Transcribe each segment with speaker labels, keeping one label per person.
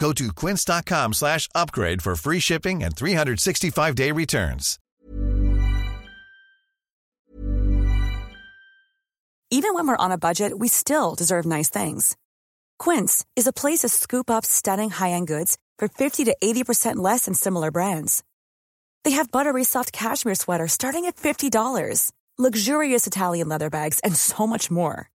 Speaker 1: Go to quince.com slash upgrade for free shipping and 365-day returns.
Speaker 2: Even when we're on a budget, we still deserve nice things. Quince is a place to scoop up stunning high-end goods for 50 to 80% less than similar brands. They have buttery soft cashmere sweaters starting at $50, luxurious Italian leather bags, and so much more.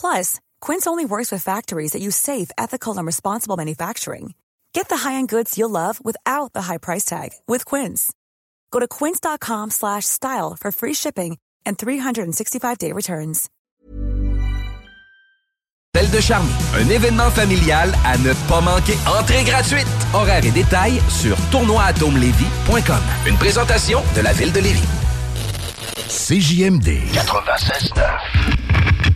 Speaker 2: Plus, Quince only works with factories that use safe, ethical, and responsible manufacturing. Get the high-end goods you'll love without the high price tag with Quince. Go to quince.com slash style for free shipping and 365-day returns.
Speaker 3: Belle de Charny, un événement familial à ne pas manquer. Entrée gratuite. Horaires et détails sur tournoiatomelevy.com. Une présentation de la ville de Lévis.
Speaker 4: CJMD 96.9.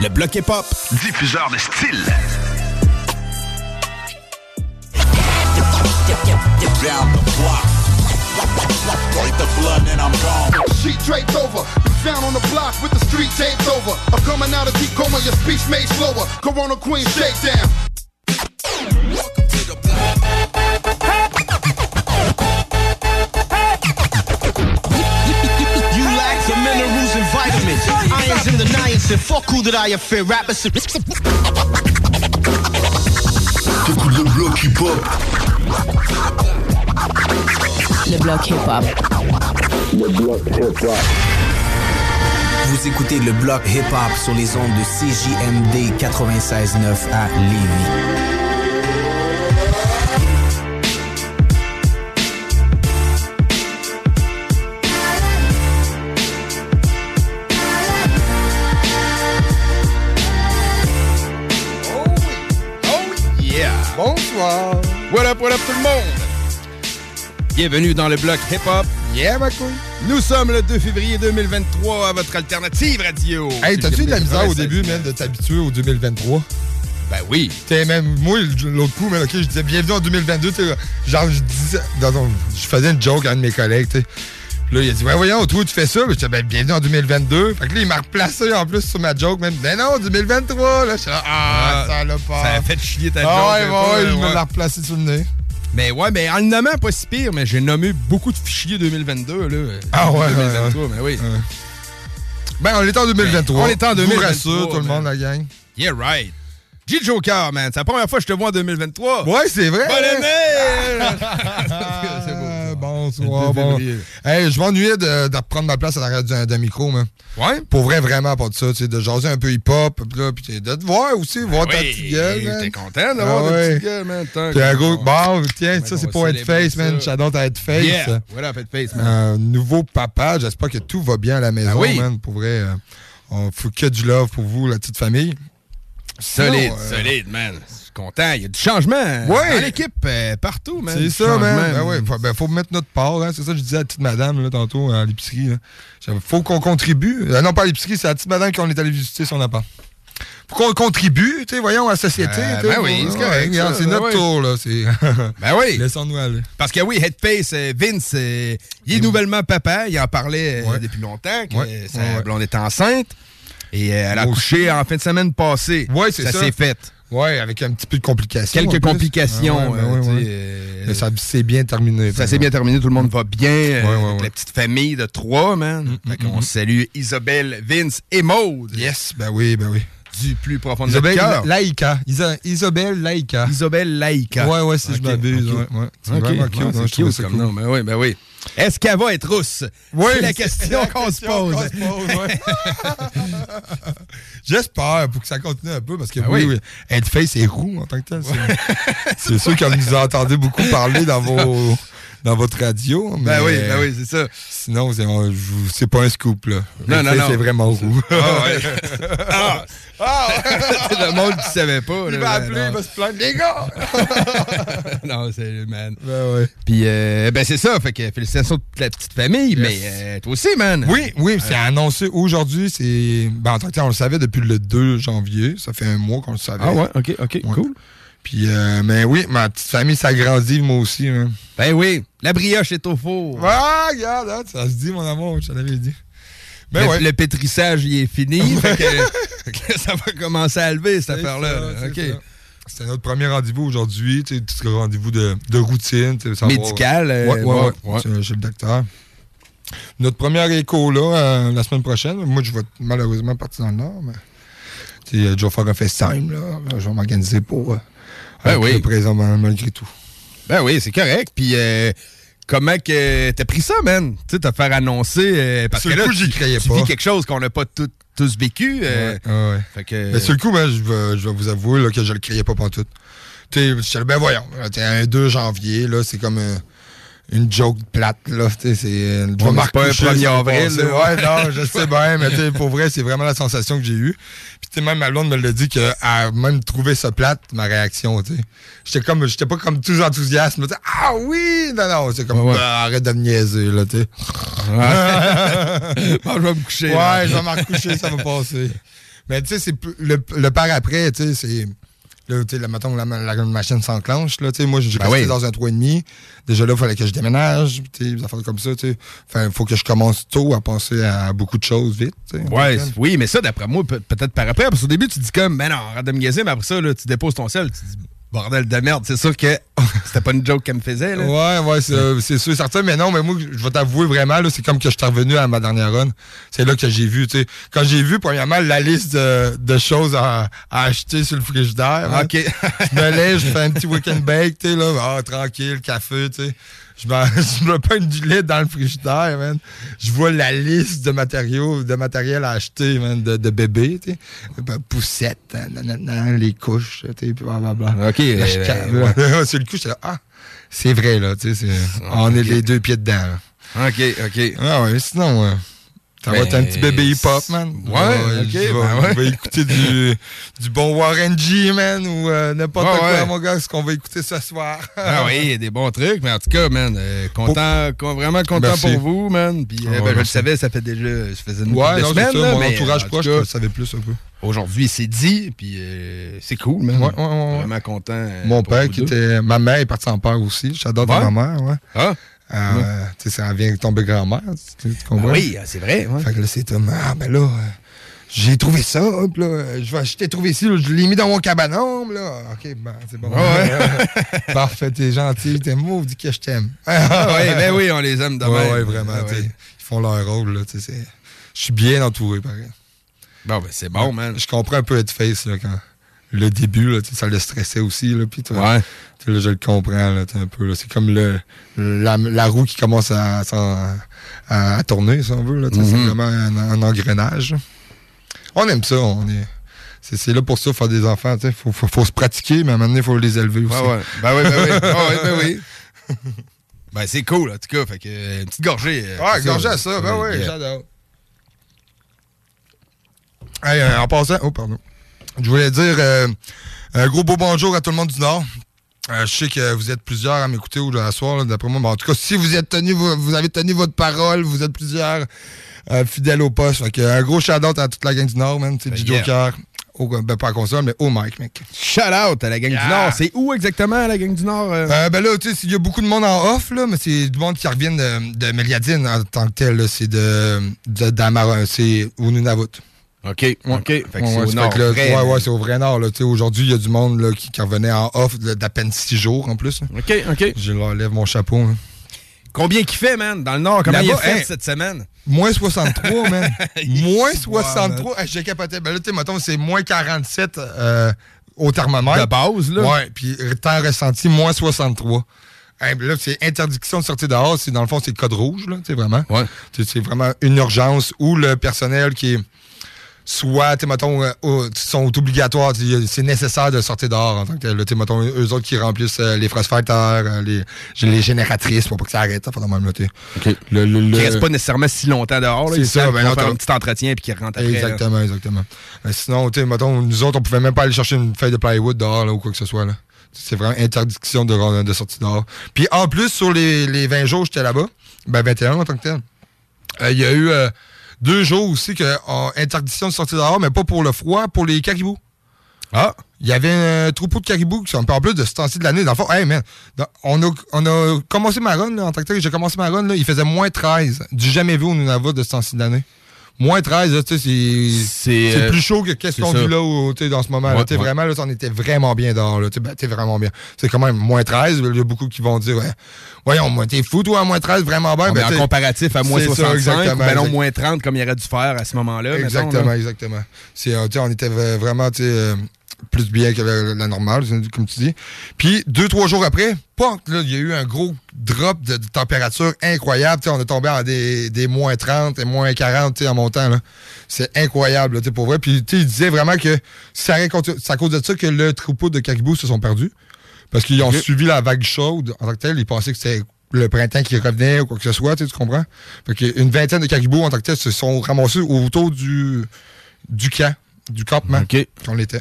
Speaker 5: Le bloc hip-hop.
Speaker 4: diffuseur de style.
Speaker 6: the block. Break the blood and I'm gone.
Speaker 7: Sheet draped over, been found on the block with the street taped over. I'm coming out of deep coma, your speech made slower. Corona Queen shakedown.
Speaker 8: The niacin. Fuck who that I affair. Rappers.
Speaker 4: T'écoutes le bloc hip-hop.
Speaker 9: Le bloc hip-hop.
Speaker 4: Le bloc hip-hop.
Speaker 10: Vous écoutez le bloc hip-hop sur les ondes de CJMD 96.9 à Lévis.
Speaker 5: What up, what up tout le monde? Bienvenue dans le bloc hip-hop.
Speaker 11: Yeah, ma couille.
Speaker 5: Nous sommes le 2 février 2023 à votre alternative radio.
Speaker 11: Hey, t'as-tu eu de la misère au
Speaker 5: 96.9?
Speaker 11: début, man, de t'habituer au 2023?
Speaker 5: Ben oui.
Speaker 11: T'sais, même moi, l'autre coup, man, ok, je disais bienvenue en 2022, tu sais, genre, je disais, dans je faisais une joke à un de mes collègues, tu sais. Là, il a dit, ouais, voyons, toi, tu fais ça. Puis je disais, ben, bienvenue en 2022. Fait que là, il m'a replacé en plus sur ma joke, même. Ben non, 2023, là. Je suis là, ah, ça l'a pas.
Speaker 5: Ça a fait chier ta
Speaker 11: Ah
Speaker 5: joke.
Speaker 11: ouais, ouais,
Speaker 5: peu,
Speaker 11: ouais, il me l'a replacé sur le nez.
Speaker 5: Mais ouais, mais en le nommant, pas si pire, mais j'ai nommé beaucoup de fichiers 2022, là.
Speaker 11: Ah ouais, ouais,
Speaker 5: 2023, mais oui.
Speaker 11: Ben, on est en 2023.
Speaker 5: On est en
Speaker 11: Je
Speaker 5: 2023.
Speaker 11: vous rassure, tout le monde, la gang.
Speaker 5: Yeah, right. J. Joker, man. C'est la première fois que je te vois en 2023.
Speaker 11: Ouais, c'est vrai.
Speaker 5: Bonne année!
Speaker 11: C'est beau. Bonsoir.
Speaker 5: Le 2
Speaker 11: Bon.
Speaker 5: février.
Speaker 11: Hey, je m'ennuyais de, de prendre ma place à l'arrière d'un d'un micro, man.
Speaker 5: Ouais?
Speaker 11: Pour vrai, vraiment pas de ça. De jaser un peu hip-hop, puis de te voir aussi, voir ta
Speaker 5: Ben
Speaker 11: petite gueule, man.
Speaker 5: T'es content d'avoir
Speaker 11: Ah
Speaker 5: ta
Speaker 11: ouais.
Speaker 5: petite gueule, man.
Speaker 11: Gros, bon, tiens, ça c'est pour
Speaker 5: célébrer
Speaker 11: Headface, man. J'adore Headface.
Speaker 5: Yeah. Voilà, Headface, man.
Speaker 11: Un nouveau papa, j'espère que tout va bien à la maison,
Speaker 5: Ah oui.
Speaker 11: man. Pour vrai, euh, on faut que du love pour vous, la petite famille.
Speaker 5: Solide,
Speaker 11: Sinon, euh,
Speaker 5: solide, man. Suis content. Il y a du changement
Speaker 11: Ouais.
Speaker 5: dans l'équipe euh, partout, man.
Speaker 11: C'est ça, man. Ben ouais, faut, ben, faut mettre notre part. Hein. C'est ça que je disais à la petite madame là, tantôt à l'épicerie. faut qu'on contribue. Euh, non, pas à l'épicerie, c'est à la petite madame qu'on est allé visiter son appart. pour qu'on contribue, tu sais, voyons, à la société.
Speaker 5: Euh, ben oui, c'est correct,
Speaker 11: C'est
Speaker 5: ben
Speaker 11: notre
Speaker 5: oui.
Speaker 11: tour, là.
Speaker 5: Ben oui.
Speaker 11: Laissons-nous aller.
Speaker 5: Parce que oui, Headpace, Vince, il est nouvellement papa. Il en parlait depuis longtemps que
Speaker 11: Ouais.
Speaker 5: sa blonde était enceinte. Et elle a couché en fin de semaine passée.
Speaker 11: Ouais, c'est ça.
Speaker 5: Ça s'est fait.
Speaker 11: Ouais, avec un petit peu de complications.
Speaker 5: Quelques complications.
Speaker 11: Ah ouais, ben
Speaker 5: euh,
Speaker 11: ouais, ouais.
Speaker 5: euh,
Speaker 11: Mais ça s'est bien terminé.
Speaker 5: Ça s'est bien terminé, tout le monde va bien. euh, avec. La petite famille de trois, man. Fait qu'on salue Isabelle, Vince et Maude.
Speaker 11: Yes, ben oui, ben oui.
Speaker 5: Du plus profond de cœur.
Speaker 11: Laïka. Isa- Isabelle Laïka.
Speaker 5: Isabelle Laïka.
Speaker 11: Ouais, ouais, si je m'abuse.
Speaker 5: ok.
Speaker 11: ouais, ouais. C'est
Speaker 5: Ok,
Speaker 11: vraiment cute. ouais, je trouvais ça cool.
Speaker 5: nom. Ben oui, ben oui. Est-ce qu'elle va être rousse?
Speaker 11: Oui,
Speaker 5: c'est la question qu'on se pose.
Speaker 11: se pose, ouais. J'espère pour que ça continue un peu parce que
Speaker 5: Ah
Speaker 11: oui,
Speaker 5: oui.
Speaker 11: Headface est roux en tant que tel. C'est c'est sûr que vous entendez beaucoup parler dans vos dans votre radio.
Speaker 5: Ben
Speaker 11: mais
Speaker 5: oui, ben oui, c'est ça.
Speaker 11: Sinon, c'est c'est pas un scoop là.
Speaker 5: Non, non, non.
Speaker 11: est vraiment roux.
Speaker 5: Ah, ouais. ah, c'est le monde qui savait pas.
Speaker 11: Il
Speaker 5: là,
Speaker 11: va
Speaker 5: ben
Speaker 11: appeler,
Speaker 5: non.
Speaker 11: il va se plaindre, les gars!
Speaker 5: non, c'est le man.
Speaker 11: Ben ouais.
Speaker 5: Puis, euh, ben c'est ça. Fait que félicitations de la petite famille, mais euh, toi aussi, man.
Speaker 11: Oui, oui, c'est annoncé aujourd'hui. C'est. Ben, en tant que on le savait depuis le 2 janvier. Ça fait un mois qu'on le savait.
Speaker 5: Ah ouais, ok, ok, cool.
Speaker 11: Puis, euh, mais oui, ma petite famille s'agrandit, moi aussi. hein.
Speaker 5: Ben oui, la brioche est au four.
Speaker 11: Ah, regarde, hein, ça se dit, mon amour, je te l'avais dit. Ben
Speaker 5: le,
Speaker 11: ouais.
Speaker 5: le pétrissage, il est fini. fait, que, fait que ça va commencer à lever, cette affaire-là.
Speaker 11: ça,
Speaker 5: là.
Speaker 11: c'est
Speaker 5: OK.
Speaker 11: ça. C'était notre premier rendez-vous aujourd'hui, tu sais, rendez-vous de, de routine. tu sais, savoir-
Speaker 5: Médical, euh,
Speaker 11: ouais, ouais,
Speaker 5: ouais,
Speaker 11: ouais, chez- le docteur. Notre première écho, là, euh, la semaine prochaine, moi, je vais malheureusement partir dans le Nord, mais tu sais, je vais faire un FaceTime, là. Je vais m'organiser pour euh,
Speaker 5: Ben oui.
Speaker 11: présent mal- malgré tout.
Speaker 5: Ben oui, c'est correct. Puis, euh, comment que t'as pris ça, man? Tu sais, te faire annoncer. euh, parce
Speaker 11: Sur
Speaker 5: que
Speaker 11: le
Speaker 5: là,
Speaker 11: coup, j'y
Speaker 5: tu,
Speaker 11: croyais
Speaker 5: tu
Speaker 11: pas.
Speaker 5: vis quelque chose qu'on n'a pas tout- tous vécu. euh,
Speaker 11: Ouais, ouais.
Speaker 5: Fait que.
Speaker 11: Mais sur le coup, ben, je, vais, je vais vous avouer là, que je le criais pas pantoute. Tu sais, ben voyons, t'es un 2 janvier, là, c'est comme euh, une joke plate, là. tu sais, C'est je vais
Speaker 5: Ouais,
Speaker 11: me
Speaker 5: pas un
Speaker 11: recoucher,
Speaker 5: 1er
Speaker 11: ça va
Speaker 5: avril.
Speaker 11: Ouais, non, je sais bien, mais tu pour vrai, c'est vraiment la sensation que j'ai eue. Puis tu même ma blonde me l'a dit qu'elle a même trouvé ça plate, ma réaction, tu sais. J'étais comme, j'étais pas comme tout enthousiaste, mais ah oui! Non, non, c'est comme,
Speaker 5: Ouais, ouais.
Speaker 11: Ah, arrête de me niaiser, là, tu sais.
Speaker 5: Bon, je vais me coucher.
Speaker 11: Ouais,
Speaker 5: là.
Speaker 11: je vais m'en recoucher, ça va passer. Mais tu sais, c'est plus- le, le par après, tu sais, c'est. Là, tu sais, mettons, la, la machine s'enclenche, là, tu sais, moi, j'ai
Speaker 5: Ben
Speaker 11: resté
Speaker 5: oui.
Speaker 11: dans un 3,5. Déjà là, il fallait que je déménage, tu sais, des affaires comme ça, tu sais. Enfin, il faut que je commence tôt à penser à beaucoup de choses vite, tu sais.
Speaker 5: Ouais, c- oui, mais ça, d'après moi, peut- peut-être par après. Parce qu'au début, tu dis comme, ben non, arrête de me gazer, mais après ça, là, tu déposes ton sel, tu dis, bordel de merde. C'est sûr que c'était pas une joke qu'elle me faisait, là.
Speaker 11: Ouais, ouais, c'est euh, c'est sûr, certain. Mais non, mais moi, je vais t'avouer vraiment, là, c'est comme que je suis revenu à ma dernière run. C'est là que j'ai vu, tu sais. Quand j'ai vu, premièrement, la liste de, de choses à, à acheter sur le frigidaire. hein.
Speaker 5: OK.
Speaker 11: je me lève, je fais un petit week-end bake, tu sais, là. Ah, tranquille, café, tu sais. Je me, je me peins du lait dans le frigidaire, man. Je vois la liste de matériaux, de matériel à acheter, man, de, de bébé, tu sais. Ben, Poussette, hein, nanana, les couches, tu sais, blablabla.
Speaker 5: OK, euh,
Speaker 11: calme,
Speaker 5: ouais.
Speaker 11: Sur le coup, j'étais là, ah, c'est vrai, là, tu sais, on est les deux pieds dedans, là.
Speaker 5: OK, OK.
Speaker 11: Ah ouais, sinon, ouais. Ça va être un petit bébé hip-hop, man.
Speaker 5: Ouais, ok,
Speaker 11: je vais,
Speaker 5: ben ouais.
Speaker 11: je vais écouter du, du bon Warren G, man, ou euh, n'importe
Speaker 5: Ouais,
Speaker 11: quoi,
Speaker 5: ouais.
Speaker 11: mon gars, ce qu'on va écouter ce soir.
Speaker 5: Ah oui, il y a des bons trucs, mais en tout cas, man, euh, content, con- vraiment content
Speaker 11: Merci.
Speaker 5: pour vous, man. Puis, euh,
Speaker 11: Ah ouais,
Speaker 5: ben, je le savais, ça fait déjà, ça faisait une
Speaker 11: Ouais, non,
Speaker 5: semaines,
Speaker 11: ça,
Speaker 5: là,
Speaker 11: mon
Speaker 5: mais,
Speaker 11: entourage
Speaker 5: en
Speaker 11: proche,
Speaker 5: cas,
Speaker 11: je le savais plus un peu.
Speaker 5: Aujourd'hui, c'est dit, puis euh, c'est cool, man.
Speaker 11: Ouais, ouais, ouais, ouais.
Speaker 5: Vraiment content. euh,
Speaker 11: Mon père, qui
Speaker 5: deux.
Speaker 11: était. Ma mère est partie en père aussi. J'adore
Speaker 5: Ouais?
Speaker 11: ma mère, ouais.
Speaker 5: Ah,
Speaker 11: Euh, Tu sais, ça vient tomber grand-mère. Tu, tu comprends?
Speaker 5: Ah oui, c'est vrai. ouais.
Speaker 11: Fait que là, c'est comme, ah, ben là, euh, j'ai trouvé ça, hop, là, euh, je, vais- je t'ai trouvé ici, là, je l'ai mis dans mon cabanon, là. OK, ben, c'est bon.
Speaker 5: Ouais.
Speaker 11: Parfait, t'es gentil, t'es maudit que je t'aime.
Speaker 5: Ah oui, ben oui, on les aime de
Speaker 11: Ouais, vraiment,
Speaker 5: Ah.
Speaker 11: Ils font leur rôle, là, tu sais. c'est- Je suis bien entouré, pareil.
Speaker 5: Bon, ben c'est bon, man.
Speaker 11: Je comprends un peu Headface, là, quand le début, là, ça le stressait aussi, là,
Speaker 5: Ouais.
Speaker 11: je le comprends, là, un peu. C'est comme le, la, la roue qui commence à, s'en- à, à tourner, si on veut, c'est
Speaker 5: Mhm.
Speaker 11: vraiment un, un engrenage. On aime ça, on est... C'est là pour ça, faire des enfants, sais, faut, faut, faut se pratiquer, mais à un moment donné, il faut les élever aussi.
Speaker 5: Ouais, ouais. Ben oui, ben oui. Ah ouais, ben oui. Ben c'est cool, en tout cas. Fait que, euh, une petite gorgée. euh,
Speaker 11: Ouais, gorgée à ça, ben oui, j'adore. Hey, euh, en passant, oh pardon. Je voulais dire euh, un gros beau bonjour à tout le monde du Nord. Euh, je sais que vous êtes plusieurs à m'écouter aujourd'hui soir, là, d'après moi. Mais en tout cas, si vous êtes tenu, vous, vous avez tenu votre parole, vous êtes plusieurs euh, fidèles au poste. Fait que, un gros shout-out à toute la gang du Nord, man. C'est
Speaker 5: Ben,
Speaker 11: du. Joker. Au, ben, pas à console, mais au mic, mec.
Speaker 12: Shout out à la gang
Speaker 11: Yeah.
Speaker 12: du Nord. C'est où exactement la gang du Nord? euh?
Speaker 11: Euh, ben là, tu sais, il y a beaucoup de monde en off, là, mais c'est du monde qui revient de, de Meliadine en tant que tel. C'est de, de c'est au Nunavut.
Speaker 12: OK, OK. Fait que c'est au Nord.
Speaker 11: là,
Speaker 12: vrai,
Speaker 11: ouais,
Speaker 12: mais-
Speaker 11: ouais, c'est au vrai Nord. là. Aujourd'hui, il y a du monde là, qui, qui revenait en off d'à peine six jours en plus. là.
Speaker 12: OK, OK.
Speaker 11: Je leur lève mon chapeau. hein.
Speaker 12: Combien qu'il fait, man, dans le Nord? Comment il a fait
Speaker 11: hein,
Speaker 12: cette semaine?
Speaker 11: Moins 63, man. moins
Speaker 12: Ouais,
Speaker 11: 63. Hey, J'ai capoté. Ben là, tu sais, mettons, c'est moins 47 euh, au thermomètre.
Speaker 12: De base, là.
Speaker 11: Ouais, puis temps ressenti, moins 63. Hey, ben là, c'est interdiction de sortir dehors. Dans le fond, c'est code rouge, là, tu sais, vraiment.
Speaker 12: Ouais.
Speaker 11: C'est, c'est vraiment une urgence où le personnel qui est soit, tu sais, mettons, euh, sont obligatoires, c'est nécessaire de sortir dehors en tant que tel. là. Tu sais, mettons, eux autres qui remplissent euh, les frostfighters, euh, les, les génératrices pour pas que ça arrête, ça, même noter.
Speaker 12: OK.
Speaker 11: Le, le,
Speaker 12: Qui
Speaker 11: le-
Speaker 12: reste pas nécessairement si longtemps dehors. là.
Speaker 11: C'est ça, ben non,
Speaker 12: faire un petit entretien puis qu'ils rentrent après. là.
Speaker 11: Exactement, exactement. Mais sinon, tu sais, mettons, nous autres, on pouvait même pas aller chercher une feuille de plywood dehors là, ou quoi que ce soit. là. C'est vraiment interdiction de, de sortie dehors. Puis en plus, sur les, les 20 jours, j'étais là-bas, ben 21 en tant que tel. Euh, Il y a eu deux jours aussi que interdiction de sortie dehors, mais pas pour le froid, pour les caribous.
Speaker 12: Ah!
Speaker 11: Il y avait un troupeau de caribous qui sont en plus de ce temps-ci de l'année. Dans le fond, hey man, on, a, on a commencé ma run là, en tant que. J'ai commencé ma run, là, il faisait moins 13. Du jamais vu au Nunavut de ce temps-ci de l'année. Moins 13, là, tu sais, c'est
Speaker 12: euh,
Speaker 11: plus chaud que qu'est-ce qu'on vit là où, tu sais, dans ce moment. là
Speaker 12: Ouais,
Speaker 11: Tu sais,
Speaker 12: ouais.
Speaker 11: Vraiment, là, on était vraiment bien dehors. Là, tu sais, ben, t'es vraiment bien. C'est quand même moins 13. Il y a beaucoup qui vont dire ouais, Voyons, moi, t'es fou, toi, à moins 13, vraiment bien.
Speaker 12: On
Speaker 11: Ben,
Speaker 12: est en comparatif à moins
Speaker 11: c'est ça,
Speaker 12: 65,
Speaker 11: exactement,
Speaker 12: ou ben non, moins 30 comme il aurait dû faire à ce moment-là. mettons,
Speaker 11: Exactement,
Speaker 12: là.
Speaker 11: exactement. C'est, euh, tu sais, on était vraiment tu sais, euh, plus bien que la, la normale, comme tu dis. Puis, deux, trois jours après, il y a eu un gros drop de, de température incroyable. Tu sais, on est tombé en des, des moins 30 et moins 40 tu sais, en montant. là. C'est incroyable, là, tu sais, pour vrai. Puis, il disait vraiment que c'est à, cause- c'est à cause de ça que le troupeau de caribous se sont perdus. Parce qu'ils ont suivi la vague chaude en tant que telle. Ils pensaient que c'était le printemps qui revenait ou quoi que ce soit, tu comprends? Fait qu'une vingtaine de caribous en tant que tel se sont ramassés autour du, du camp, du campement
Speaker 12: OK.
Speaker 11: qu'on était.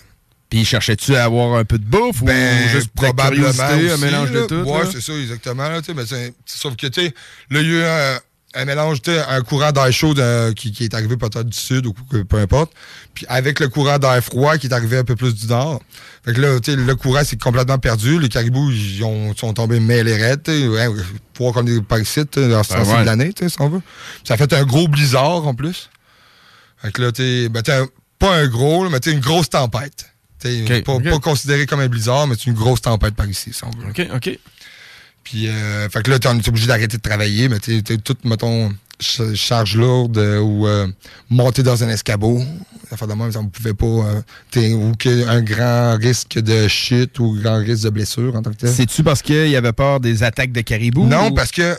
Speaker 12: Puis cherchais-tu à avoir un peu de bouffe
Speaker 11: Ben,
Speaker 12: ou juste
Speaker 11: probablement
Speaker 12: un mélange de tout?
Speaker 11: Ouais,
Speaker 12: là?
Speaker 11: c'est ça, exactement. Là, sauf que, tu sais, là, il y a eu un, un mélange, tu sais, un courant d'air chaud de- qui, qui est arrivé peut-être du sud ou peu importe. Puis avec le courant d'air froid qui est arrivé un peu plus du nord. Fait que là, tu sais, le courant s'est complètement perdu. Les caribous, ils ont- sont tombés mêlés raides, ouais, pour comme des parasites dans ce
Speaker 12: Ben ouais.
Speaker 11: de l'année, tu sais, si on veut. Ça a fait un gros blizzard en plus. Fait que là, tu sais, ben, pas un gros, mais tu une grosse tempête. Pas, pas considéré comme un blizzard, mais c'est une grosse tempête par ici, si on veut.
Speaker 12: OK, OK.
Speaker 11: Puis, euh, fait que là, on est obligé d'arrêter de travailler, mais tu toute, mettons, ch- charge lourde euh, ou euh, monter dans un escabeau. Ça fait de même, on ne pouvait pas. euh, ou un grand risque de chute ou grand risque de blessure en tant que tel.
Speaker 12: C'est-tu parce qu'il y avait peur des attaques de caribou?
Speaker 11: Non,
Speaker 12: ou-
Speaker 11: parce qu'ils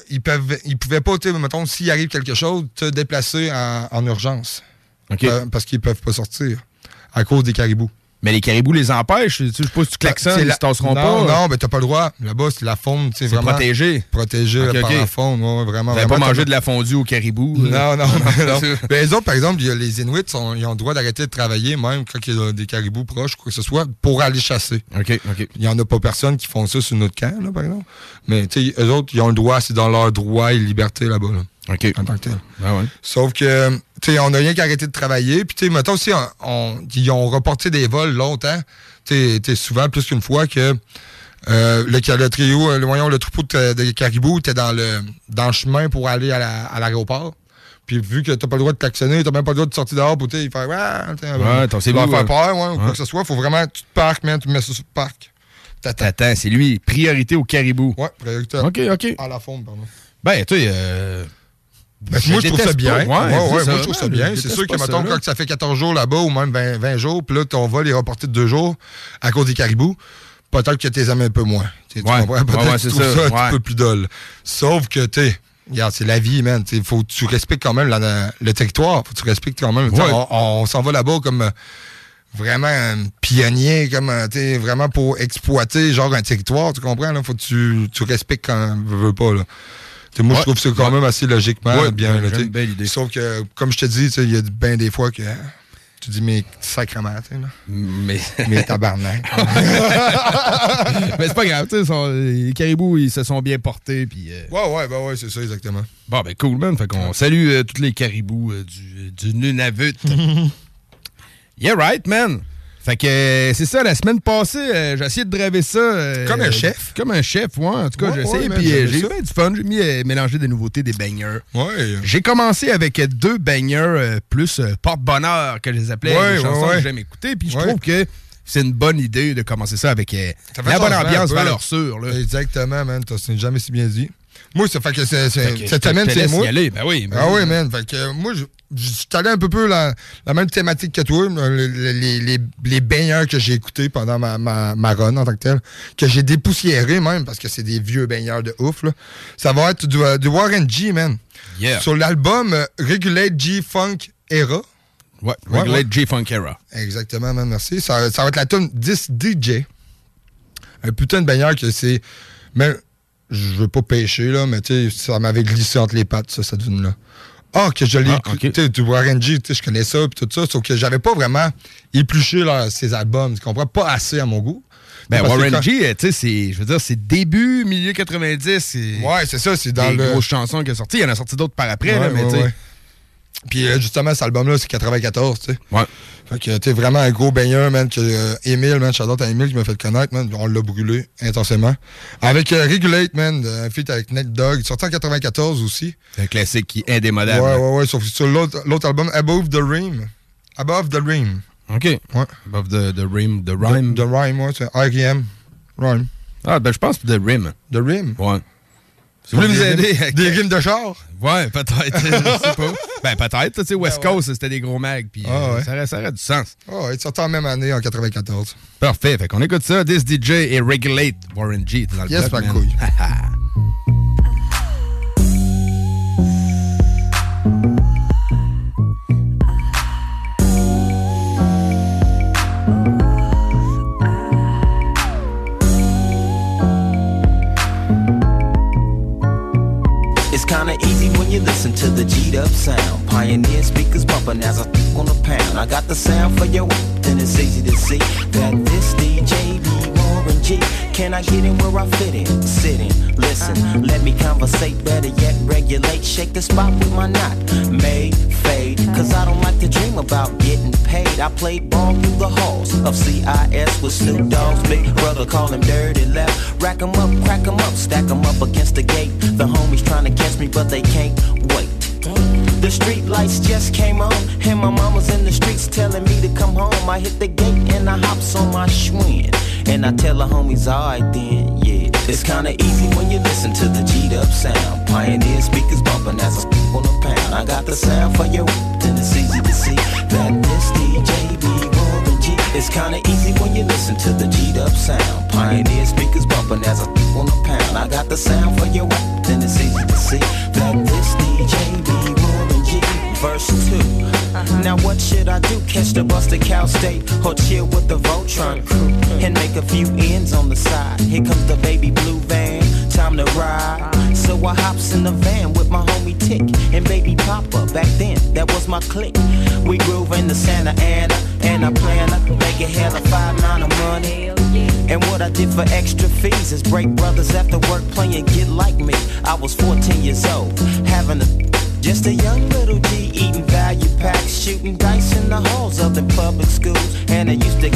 Speaker 11: ils pouvaient pas, mettons, s'il arrive quelque chose, te déplacer en, en urgence.
Speaker 12: OK.
Speaker 11: Euh, parce qu'ils peuvent pas sortir à cause des caribous.
Speaker 12: Mais les caribous les empêchent. Tu sais, Je sais pas si tu klaxonnes,
Speaker 11: C'est
Speaker 12: ils
Speaker 11: la-
Speaker 12: se tasseront
Speaker 11: non,
Speaker 12: pas.
Speaker 11: Non, mais t'as pas le droit. Là-bas, c'est la faune, tu sais,
Speaker 12: C'est
Speaker 11: vraiment.
Speaker 12: protégé.
Speaker 11: Protégé
Speaker 12: Ok,
Speaker 11: par la faune, ouais, vraiment. Vraiment
Speaker 12: pas mangé de la fondue au caribou?
Speaker 11: Non, non,
Speaker 12: là?
Speaker 11: non. Ben, les autres, par exemple, y a les Inuits, sont- ils ont le droit d'arrêter de travailler, même quand il y a des caribous proches, quoi que ce soit, pour aller chasser.
Speaker 12: OK, OK.
Speaker 11: Il n'y en a pas personne qui font ça sur notre camp, là, par exemple. Mais, tu sais, eux autres, ils ont le droit, c'est dans leur droit et liberté là-bas, là,
Speaker 12: OK.
Speaker 11: en tant que tel.
Speaker 12: Ah ouais.
Speaker 11: Sauf que, tu sais, on n'a rien qu'à arrêter de travailler. Puis, tu sais, mettons aussi, on, on- ils ont reporté des vols longtemps. Tu sais, tu souvent, plus qu'une fois, que euh, le, le trio, euh, le, voyons, le troupeau de, de caribous était dans le, dans le chemin pour aller à la- à l'aéroport. Puis, vu que t'as pas le droit de klaxonner, t'as même pas le droit de sortir dehors pour, faire, sais,
Speaker 12: Ouais, t'en sais où,
Speaker 11: faire peur, ouais, ou quoi que ce soit. Faut vraiment, tu te parques, man, tu mets ça sur le parc. T'attends.
Speaker 12: Attends, c'est lui. Priorité au caribou.
Speaker 11: Ouais, prioritaire.
Speaker 12: OK, OK.
Speaker 11: À la faune, pardon.
Speaker 12: Ben, tu sais... euh,
Speaker 11: Ben, moi, je trouve ça bien. Ouais, ouais, moi, je trouve ça bien. C'est sûr que, mettons,
Speaker 12: ça,
Speaker 11: quand ça fait 14 jours là-bas ou même 20, 20 jours, puis là, ton vol est reporté de deux jours à cause des caribous, peut-être que t'es aimé un peu moins. Tu tu comprends? Peut-être que tu trouves
Speaker 12: ça.
Speaker 11: un petit peu plus dole. Sauf que, tu regarde, c'est la vie, man. Il faut que tu respectes quand même la- le territoire. faut que tu respectes quand même. Tu. On, on s'en va là-bas comme... euh, Vraiment un pionnier, comme euh, tu sais, vraiment pour exploiter genre un territoire, tu comprends? Là? Faut que tu, tu respectes quand veux, veux pas. Là. Moi,
Speaker 12: Ouais.
Speaker 11: je trouve ça quand même assez logiquement
Speaker 12: Ouais,
Speaker 11: bien. sais.
Speaker 12: bien l'idée.
Speaker 11: Sauf que, comme je te dis, il y a bien des fois que hein, tu dis, mais sacrement, tu sais, là.
Speaker 12: Mais...
Speaker 11: Mais tabarnak.
Speaker 12: Mais c'est pas grave, tu sais, les caribous, ils se sont bien portés, puis... euh,
Speaker 11: ouais, ouais, ben ouais, c'est ça, exactement.
Speaker 12: Bon, ben cool, man. Fait qu'on salue euh, tous les caribous euh, du, du Nunavut. yeah, right, man. Fait que euh, c'est ça, la semaine passée, euh, j'ai essayé de driver ça. euh,
Speaker 11: Comme un chef.
Speaker 12: Comme un chef, ouais. En tout cas, j'ai essayé. puis j'ai eu du fun. J'ai mis mélanger des nouveautés, des bangers.
Speaker 11: Ouais.
Speaker 12: J'ai commencé avec deux bangers euh, plus porte-bonheur, que je les appelais.
Speaker 11: Ouais, ouais,
Speaker 12: chansons que j'aime écouter. Puis je trouve que c'est une bonne idée de commencer ça avec euh,
Speaker 11: Ça
Speaker 12: la bonne ambiance, valeur sûre. Là.
Speaker 11: Exactement, man. C'est jamais si bien dit. Moi, ça fait que, c'est- c'est-
Speaker 12: Fait que
Speaker 11: cette semaine, c'est moi.
Speaker 12: aller. Ben oui, ben
Speaker 11: ah
Speaker 12: oui.
Speaker 11: man. Fait que euh, moi, je je suis allé un peu peu la, la même thématique que toi, euh, les, les, les, les baigneurs que j'ai écoutés pendant ma, ma, ma run en tant que tel, que j'ai dépoussiéré même, parce que c'est des vieux baigneurs de ouf. Là. Ça va être du, euh, du Warren G, man.
Speaker 12: Yeah.
Speaker 11: Sur l'album Regulate G Funk Era.
Speaker 12: Ouais, Regulate
Speaker 11: ouais.
Speaker 12: J Funk Era.
Speaker 11: Exactement, man, merci. Ça, ça va être la tune 10 DJ. Un putain de baigneur que c'est. Mais je veux pas pêcher, là, mais tu sais, ça m'avait glissé entre les pattes, ça, cette tune-là. Ah, que je l'ai
Speaker 12: Ah,
Speaker 11: écouté.
Speaker 12: ok.
Speaker 11: Tu sais, Du Warren G, tu sais, je connais ça, puis tout ça, sauf que j'avais pas vraiment épluché là, ses albums. Tu comprends? Pas assez à mon goût.
Speaker 12: Ben, Warren G, euh, tu sais, c'est, je veux dire, c'est début, milieu 90. C'est
Speaker 11: Ouais, c'est ça, c'est dans
Speaker 12: des
Speaker 11: le.
Speaker 12: grosses chansons qui sont sorties. Il y en a sorti d'autres par après, là, mais
Speaker 11: ouais,
Speaker 12: tu sais.
Speaker 11: ouais. Puis euh, justement, cet album-là, c'est 94, tu sais.
Speaker 12: Ouais.
Speaker 11: Fait que t'es vraiment un gros baigneur, man, que euh, Emile, man, shout à Emile qui m'a fait connaître, man. On l'a brûlé intensément. Avec euh, Regulate, man, un feat avec il est sorti en 94 aussi.
Speaker 12: Un classique qui est indémodable.
Speaker 11: Ouais, ouais, ouais, sauf sur l'autre l'autre album, Above the Rim. Above the Rim.
Speaker 12: OK.
Speaker 11: Ouais.
Speaker 12: Above the, the Rim, the Rhyme.
Speaker 11: The, the Rhyme, ouais, c'est R.E.M. Rhyme.
Speaker 12: Ah, ben, je pense The Rim.
Speaker 11: The Rim?
Speaker 12: Ouais. Si vous voulez nous aider.
Speaker 11: rimes-
Speaker 12: avec-
Speaker 11: Des rimes de char?
Speaker 12: Ouais, peut-être. je sais pas. Ben, peut-être. Tu sais, West
Speaker 11: Ben ouais.
Speaker 12: Coast, c'était des gros mags. Puis
Speaker 11: Ah,
Speaker 12: euh,
Speaker 11: ouais.
Speaker 12: ça, aurait, ça aurait du sens.
Speaker 11: Oh, il est sorti en même année, en 94.
Speaker 12: Parfait. Fait qu'on écoute ça. This DJ et Regulate Warren G. Dans le
Speaker 11: Yes,
Speaker 12: bloc,
Speaker 11: ma couille.
Speaker 13: kinda easy when you listen to the G'd up sound. Pioneer speakers bumping as I think on the pound. I got the sound for your then it's easy to see that this DJ G. Can I get in where I fit in? Sit in, listen, uh-huh. let me conversate, better yet regulate. Shake the spot with my knot, may fade. Cause I don't like to dream about getting paid. I played ball through the halls of CIS with Snoop Dogg's big brother, call him Dirty Left. Rack 'em up, crack 'em up, stack 'em up against the gate. The homies trying to catch me, but they can't wait. The street lights just came on, and my mama's in the streets telling me to come home. I hit the gate and I hops on my Schwinn, and I tell the homies, alright then, yeah. It's kinda easy when you listen to the G'd up sound. Pioneer speakers bumping as I speak on the pound. I got the sound for you, then it's easy to see that this DJ be G. It's kinda easy when you listen to the G'd up sound. Pioneer speakers bumping as I speak on the pound. I got the sound for you, then it's easy to see that Verse 2. Uh-huh. Now what should I do? Catch the bus to Cal State or chill with the Voltron crew mm-hmm. and make a few ends on the side. Here comes the baby blue van, time to ride. So I hops in the van with my homie Tick and baby Papa. Back then, that was my clique. We groove in the Santa Ana and I plan to make it hell a five nine of money. And what I did for extra fees is break brothers after work playing Get Like Me. I was 14 years old, having a just a young little G eating value packs, shooting dice in the halls of the public schools, and I used to.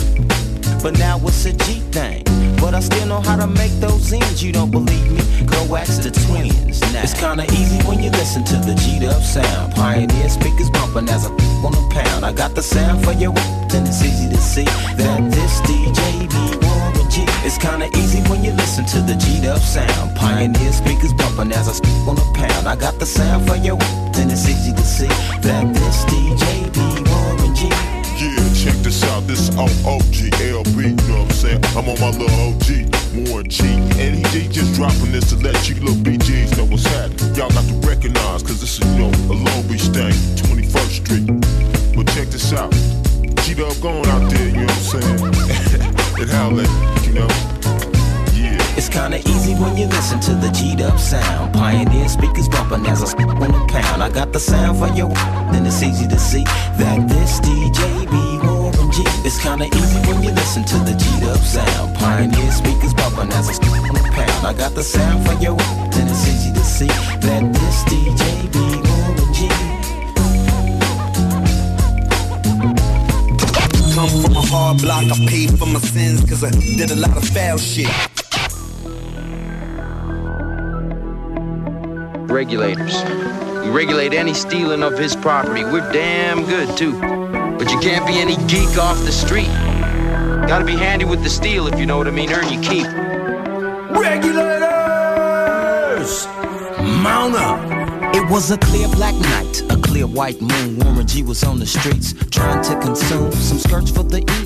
Speaker 13: But now it's a G thing. But I still know how to make those ends. You don't believe me? Go ask the twins. Now. It's kinda easy when you listen to the G'd up sound. Pioneer speakers bumping as I on a pound. I got the sound for your then it's easy to see that this DJ be Warren G. It's kinda easy when you listen to the G'd up sound. Pioneer speakers bumping as I speak on a pound. I got the sound for your then it's easy to see that this DJ be
Speaker 14: this out. This is OOGLB, you know what I'm saying? I'm on my little OG, Warren G. And he, just dropping this to let you little BGs know what's happening. Y'all got to recognize, cause this is, you know, a Long Beach thing, 21st Street. But check this out. G-Dub going out there, you know what I'm saying? and holla, you know?
Speaker 13: It's kinda easy when you listen to the G'd up sound. Pioneer speakers bumping as I on a pound. I got the sound for your then it's easy to see that this DJ be Warren G. It's kinda easy when you listen to the G'd up sound. Pioneer speakers bumping as I on a pound. I got the sound for your then it's easy to see that this DJ be Warren G.
Speaker 6: Come from a hard block
Speaker 15: I paid for my sins, cause I did a lot of foul shit.
Speaker 16: Regulators. We regulate any stealing of his property. We're damn good, too. But you can't be any geek off the street. Gotta be handy with the steel, if you know what I mean. Earn your keep.
Speaker 13: Regulators! Mount up! It was a clear black night, a clear white moon. Warren G was on the streets trying to consume some skirts for the E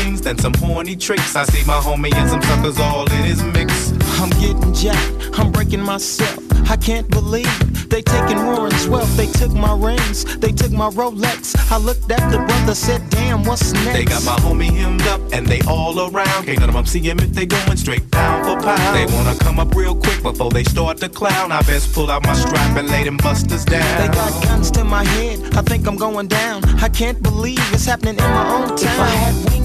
Speaker 17: things than some horny tricks. I see my homie and some suckers all in his mix.
Speaker 13: I'm getting jacked, I'm breaking myself. I can't believe they taking Warren's wealth. They took my rings, they took my Rolex. I looked at the brother, said, damn, what's next?
Speaker 17: They got my homie hemmed up and they all around. Can't none of them see him if they going straight down for pound. They wanna come up real quick before they start to clown. I best pull out my strap and lay them busters down.
Speaker 13: They got guns to my head, I think I'm going down. I can't believe it's happening in my own town. If I had wings,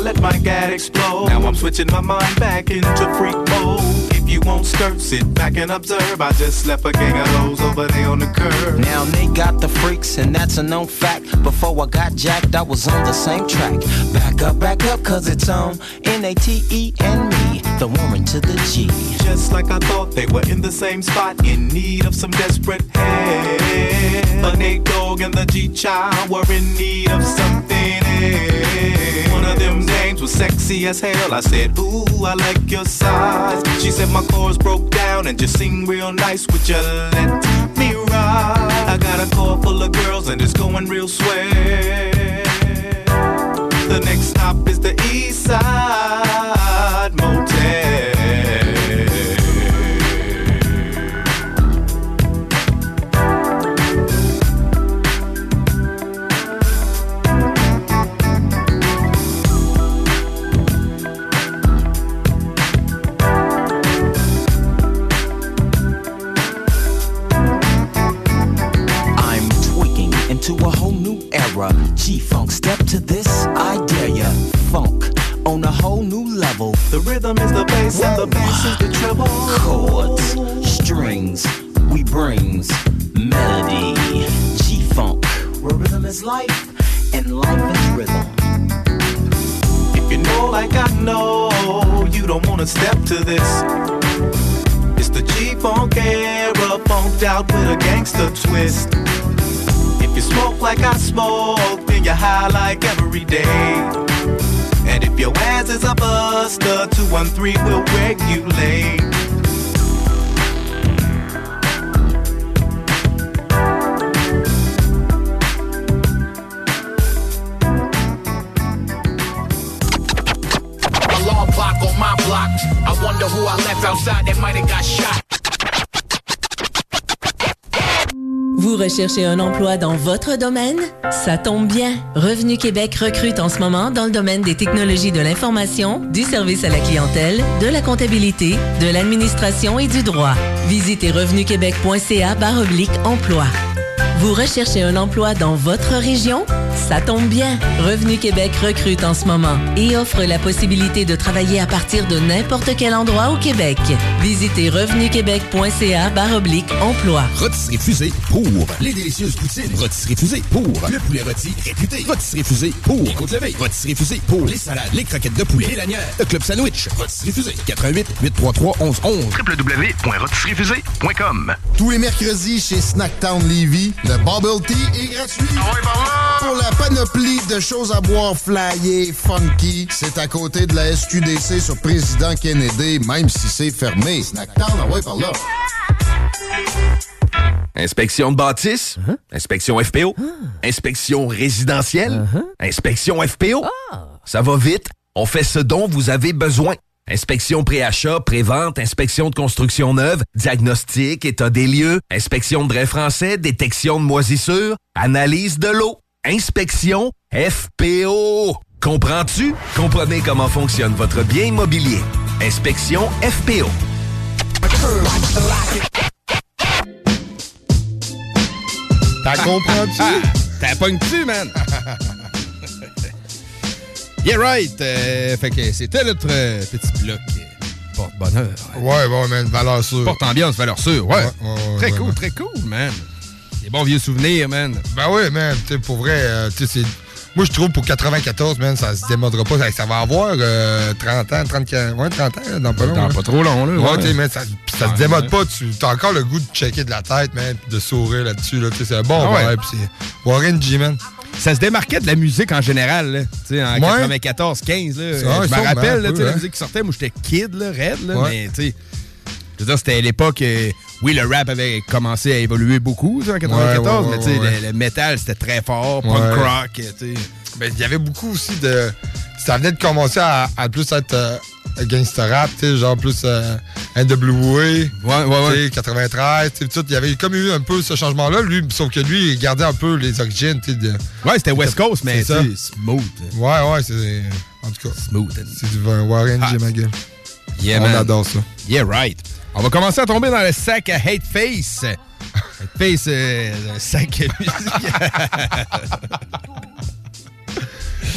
Speaker 17: I let my gat explode. Now I'm switching my mind back into freak mode. If you won't skirt, sit back and observe. I just left a gang of those over there on the curb.
Speaker 13: Now they got the freaks, and that's a known fact. Before I got jacked, I was on the same track. Back up, back up, cause it's on N-A-T-E and me, the woman to the G.
Speaker 17: Just like I thought, they were in the same spot, in need of some desperate help. But Nate Dogg and the G-Child were in need of something else. One of them dames was sexy as hell. I said, Ooh, I like your size. She said my chords broke down and just sing real nice. Would you let me ride? I got a car full of girls and it's going real swell. The next stop is the East Side bass and the bass is the treble.
Speaker 13: Chords, strings, we brings melody. G-Funk, where rhythm is life and life is rhythm.
Speaker 17: If you know like I know, you don't wanna step to this. It's the G-Funk era, funked out with a gangster twist. If you smoke like I smoke, then you're high like every day. And if your ass is a buster, 213 will regulate.
Speaker 18: Alarm clock on my block. I wonder who I left outside that might have got shot.
Speaker 19: Recherchez un emploi dans votre domaine? Ça tombe bien. Revenu Québec recrute en ce moment dans le domaine des technologies de l'information, du service à la clientèle, de la comptabilité, de l'administration et du droit. Visitez revenuquebec.ca barre emploi. Vous recherchez un emploi dans votre région? Ça tombe bien. Revenu Québec recrute en ce moment et offre la possibilité de travailler à partir de n'importe quel endroit au Québec. Visitez revenuquebec.ca barre oblique emploi.
Speaker 12: Rotisserie Fusée pour les délicieuses poutines. Rotisserie Fusée pour le poulet rôti réputé. Rotisserie Fusée pour les côtes levées. Rotisserie Fusée pour les salades, les croquettes de poulet, les lanières, le club sandwich. Rotisserie Fusée 88 833 1111
Speaker 20: www.rotisseriefusée.com
Speaker 21: Tous les mercredis chez Snacktown Levy,
Speaker 22: de Bubble Tea est gratuit. Pour la panoplie de choses à boire flyées, funky, c'est à côté de la SQDC sur Président Kennedy, même si c'est fermé. Snackdown, ah ouais, par là.
Speaker 3: Inspection de bâtisse, inspection FPO, inspection résidentielle, inspection FPO. Ça va vite, on fait ce dont vous avez besoin. Inspection pré-achat, pré-vente, inspection de construction neuve, diagnostic, état des lieux, inspection de drain français, détection de moisissures, analyse de l'eau, inspection FPO. Comprends-tu? Comprenez comment fonctionne votre bien immobilier. Inspection FPO.
Speaker 11: T'as compris-tu?
Speaker 5: Ah, T'as pogné-tu, man? yeah, right. Euh, fait que c'était notre euh, petit bloc euh, porte-bonheur.
Speaker 11: Ouais, ouais, man, valeur sûre.
Speaker 5: Porte-ambiance, valeur sûre, ouais.
Speaker 11: Ouais, ouais,
Speaker 5: très
Speaker 11: ouais,
Speaker 5: cool,
Speaker 11: ouais.
Speaker 5: très cool, man. Des bons vieux souvenirs, man.
Speaker 11: Ben oui, man, tu sais, pour vrai, euh, tu sais, c'est. Moi, je trouve pour 94, man, ça se démodera pas. Ça, ça va avoir euh, 30 ans, 34, ouais, 30 ans, dans pas long.
Speaker 5: Dans
Speaker 11: là.
Speaker 5: pas trop long, là,
Speaker 11: Ouais,
Speaker 5: ouais.
Speaker 11: tu sais, man, ça, ça
Speaker 5: Ouais,
Speaker 11: se démode
Speaker 5: ouais.
Speaker 11: pas. Tu as encore le goût de checker de la tête, man, pis de sourire là-dessus, là. Tu sais, c'est un bon
Speaker 5: Ah ouais.
Speaker 11: c'est Warren G, man.
Speaker 5: Ça se démarquait de la musique en général, là. Tu sais, en
Speaker 11: Ouais.
Speaker 5: 94, 15, là.
Speaker 11: Ouais,
Speaker 5: je me rappelle, là,
Speaker 11: peu,
Speaker 5: la
Speaker 11: hein.
Speaker 5: musique qui sortait. Moi, j'étais kid, là, raide, là.
Speaker 11: Ouais.
Speaker 5: Mais, tu sais, je veux dire, c'était à l'époque. euh, oui, le rap avait commencé à évoluer beaucoup, en 94,
Speaker 11: Ouais, ouais,
Speaker 5: mais, tu sais, le, le métal, c'était très fort. Punk rock, tu sais.
Speaker 11: Ben, il y avait beaucoup aussi de. Ça venait de commencer à, à plus être euh, gangster rap, tu sais, genre plus euh, NWA.
Speaker 5: Ouais, ouais, ouais.
Speaker 11: tu sais, 93, tu sais, tout. Il y avait comme eu un peu ce changement-là, lui, sauf que lui, il gardait un peu les origines, tu sais.
Speaker 5: Ouais, c'était West Coast, mais,
Speaker 11: C'est
Speaker 5: smooth.
Speaker 11: Ouais, ouais, c'est. En tout cas.
Speaker 5: Smooth.
Speaker 11: C'est du Warren G, ma gueule.
Speaker 5: Yeah,
Speaker 11: On
Speaker 5: man.
Speaker 11: adore ça.
Speaker 5: Yeah, right. On va commencer à tomber dans le sac à Hate Face. Hate Face, euh, un sac à musique.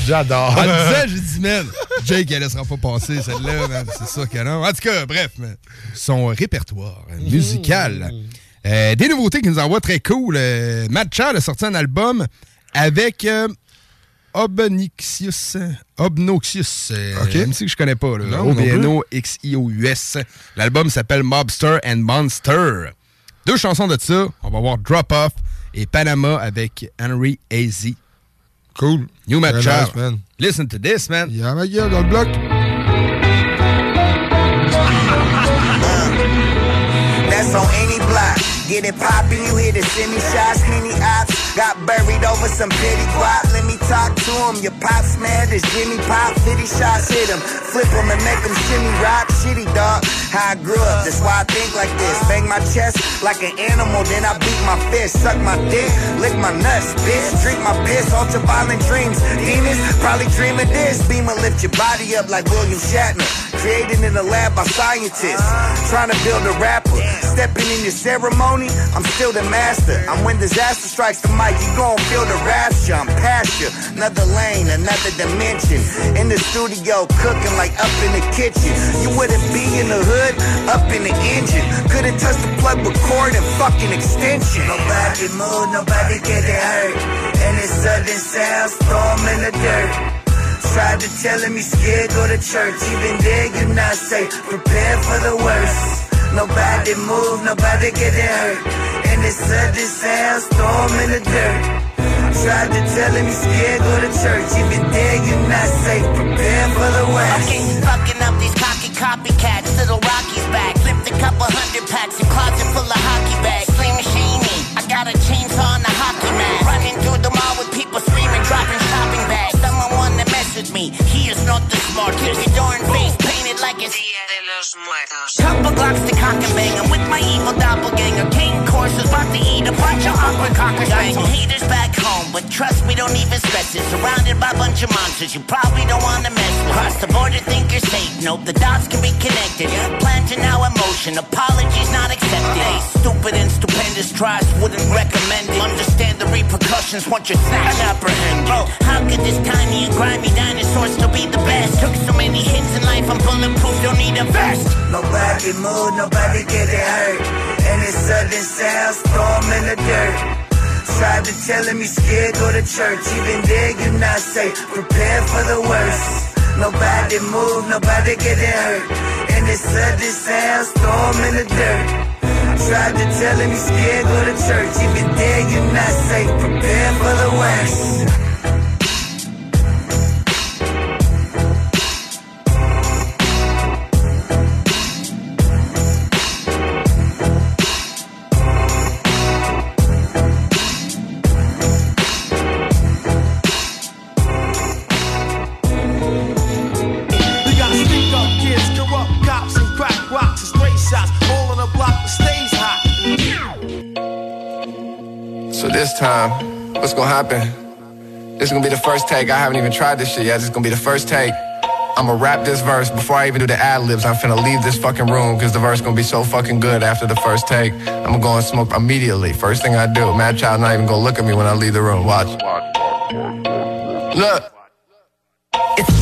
Speaker 11: J'adore.
Speaker 5: En disant, j'ai dit, man, Jake, elle laissera pas passer celle-là, man. C'est sûr que non. En tout cas, bref, man. Son répertoire musical. Euh, des nouveautés qui nous envoient très cool. Euh, Matt Charles a sorti un album avec euh, Obnixius. Obnoxius. Euh,
Speaker 11: Ok.
Speaker 5: une musique que je connais pas. O-B-N-O-X-I-O-U-S. L'album s'appelle Mobster and Monster. Deux chansons de ça. On va voir Drop Off et Panama avec Henry Hazy.
Speaker 11: Cool.
Speaker 5: New Matt
Speaker 11: Very
Speaker 5: Charles.
Speaker 11: nice, man.
Speaker 5: Listen to this, man.
Speaker 11: Yeah, ma gueule, dans le bloc.
Speaker 21: That's on any block. Get it poppin', you hear the semi shots, mini ops. Got buried over some petty guap. Let me talk to him. Your pops mad as Jimmy Pop. 50 shots hit him. Flip him and make him shimmy rock. Shitty dog. How I grew up, that's why I think like this. Bang my chest like an animal, then I beat my fist. Suck my dick, lick my nuts, bitch. Drink my piss, ultra violent dreams. Demons probably dreaming this. Beamer lift your body up like William Shatner. Created in the lab by scientists. Trying to build a rapper. Stepping in your ceremony, I'm still the master. I'm when disaster strikes the mic, you gon' feel the rapture. I'm past you. Another lane, another dimension. In the studio, cooking like up in the kitchen. You wouldn't be in the hood, up in the engine. Couldn't touch the plug with cord and fucking extension. Nobody move, nobody get it hurt. And it's sudden sound, storm in the dirt. Tried to tell him he's scared, go to church. Even there, you not safe. Prepare for the worst. Nobody move, nobody get hurt. And it's sudden sound, storm in the dirt. Tried to tell him he's scared, go to church. Even there, you're not safe. Prepare for the worst.
Speaker 23: Okay, fucking up these cocky copycats. Little Rocky's back. Flipped a couple hundred packs. A closet full of hockey bags. Flame machine I got a chainsaw on the hockey mat. Running through the mall with people screaming, dropping shopping bags. Someone wanna mess with me. He is not the smart. Here's your darn face painted like it's Couple glocks to cock and bang. I'm with my evil doppelganger. King courses about to eat a bunch of awkward cockers. Got some haters back home, but trust me, don't even stress it. Surrounded by a bunch of monsters you probably don't wanna mess with. Cross the border, think you're safe. Nope, the dots can be connected. Plans are now in motion. Apologies not accepted. Hey, stupid and stupendous tries wouldn't recommend it. Understand the repercussions once you're snatched apprehended. Bro, how could this tiny and grimy dinosaur still be the best? Took so many hits in life, I'm bulletproof, don't need vest.
Speaker 21: Nobody move, nobody get it hurt. And it's sudden sound, storm in the dirt. Tried to tell him he's scared, go to church. Even there, you not safe. Prepare for the worst. Nobody move, nobody get it hurt. And it's sudden sound, storm in the dirt. Tried to tell him he's scared, go to church. Even there, you're not
Speaker 24: this time, what's gonna happen? This is gonna be the first take. I haven't even tried this shit yet. This is gonna be the first take. I'ma rap this verse before I even do the ad libs. I'm finna leave this fucking room because the verse gonna be so fucking good after the first take. I'ma go and smoke immediately. First thing I do. Mad Child not even gonna look at me when I leave the room. Watch. Look.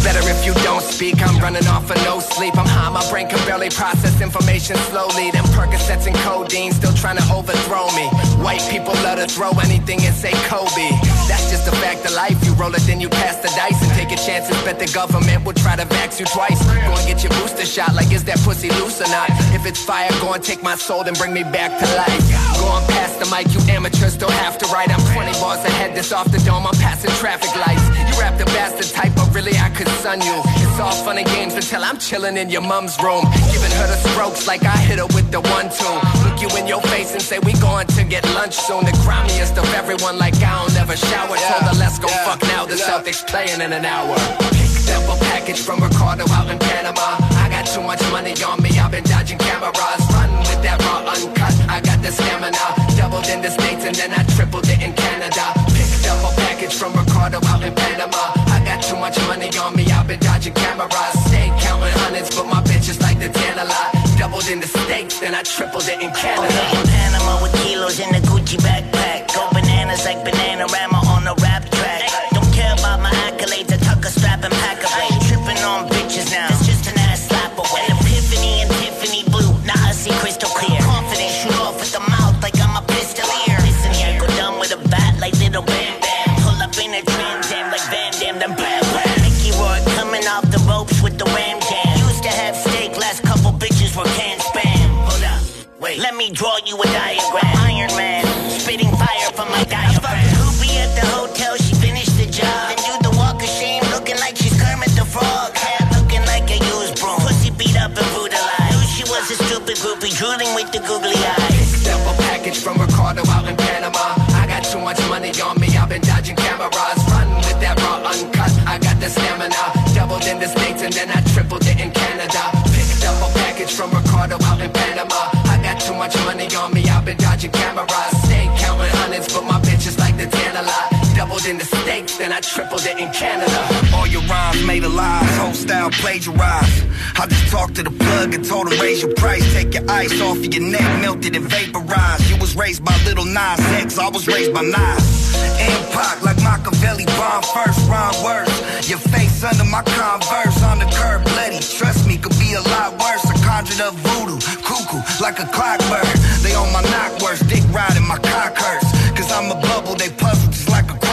Speaker 25: Better if you don't speak. I'm running off of no sleep. I'm high, my brain can barely process information slowly. Them Percocets and codeine still trying to overthrow me. White people love to throw anything and say Kobe. That's just a fact of life. You roll it, then you pass the dice and take your chances. Bet the government will try to vax you twice. Go and get your booster shot. Like, is that pussy loose or not? If it's fire, go and take my soul and bring me back to life. Go on past the mic, you amateurs don't have to write. I'm 20 bars ahead, this off the dome. I'm passing traffic lights. You rap the bastard type, but really I could sun you. It's all fun and games until I'm chilling in your mom's room. Giving her the strokes like I hit her with the one two. Look you in your face and say we going to get lunch soon. The grimiest of everyone like I don't ever shower. Told her let's go fuck now. The Celtics playing in an hour. Picked up a package from Ricardo out in Panama. I got too much money on me. I've been dodging cameras. Run with that raw uncut. I got the stamina. Doubled in the states and then I tripled it in Canada. Picked up a package from Ricardo out in Panama. Too much money on me. I've been dodging cameras. Stay counting hundreds, but my bitches like the tan a lot. Doubled in the states, then I tripled it in Canada.
Speaker 23: in Panama with kilos in the Gucci backpack. Go bananas like Bananarama on the rap track. Me draw you a diagram. Iron Man, spitting fire from my diaphragm. Groupie at the hotel, she finished the job. Then do the walk of shame, looking like she's Kermit the Frog. Hat looking like a used broom. Pussy beat up and brutalized. Knew she was a stupid groupie, drooling with the googly eyes.
Speaker 25: Picked a package from Ricardo out in Panama. I got too much money on me. I've been dodging cameras. Run with that raw uncut. I got the stamina. Doubled in the states and then I me. I've been dodging cameras. Doubled in the states, then I tripled it in Canada.
Speaker 21: All your rhymes made alive, whole style plagiarized. I just talked to the plug and told him raise your price. Take your ice off of your neck, melted and vaporized. You was raised by little Nas X, I was raised by Nas. Impact like Machiavelli, bomb first, rhyme worse. Your face under my converse on the curb, bloody. Trust me, could be a lot worse. I conjured up voodoo, cuckoo, like a clockwork. They on my knock worse, dick riding my cock hurts. Cause I'm a bubble, they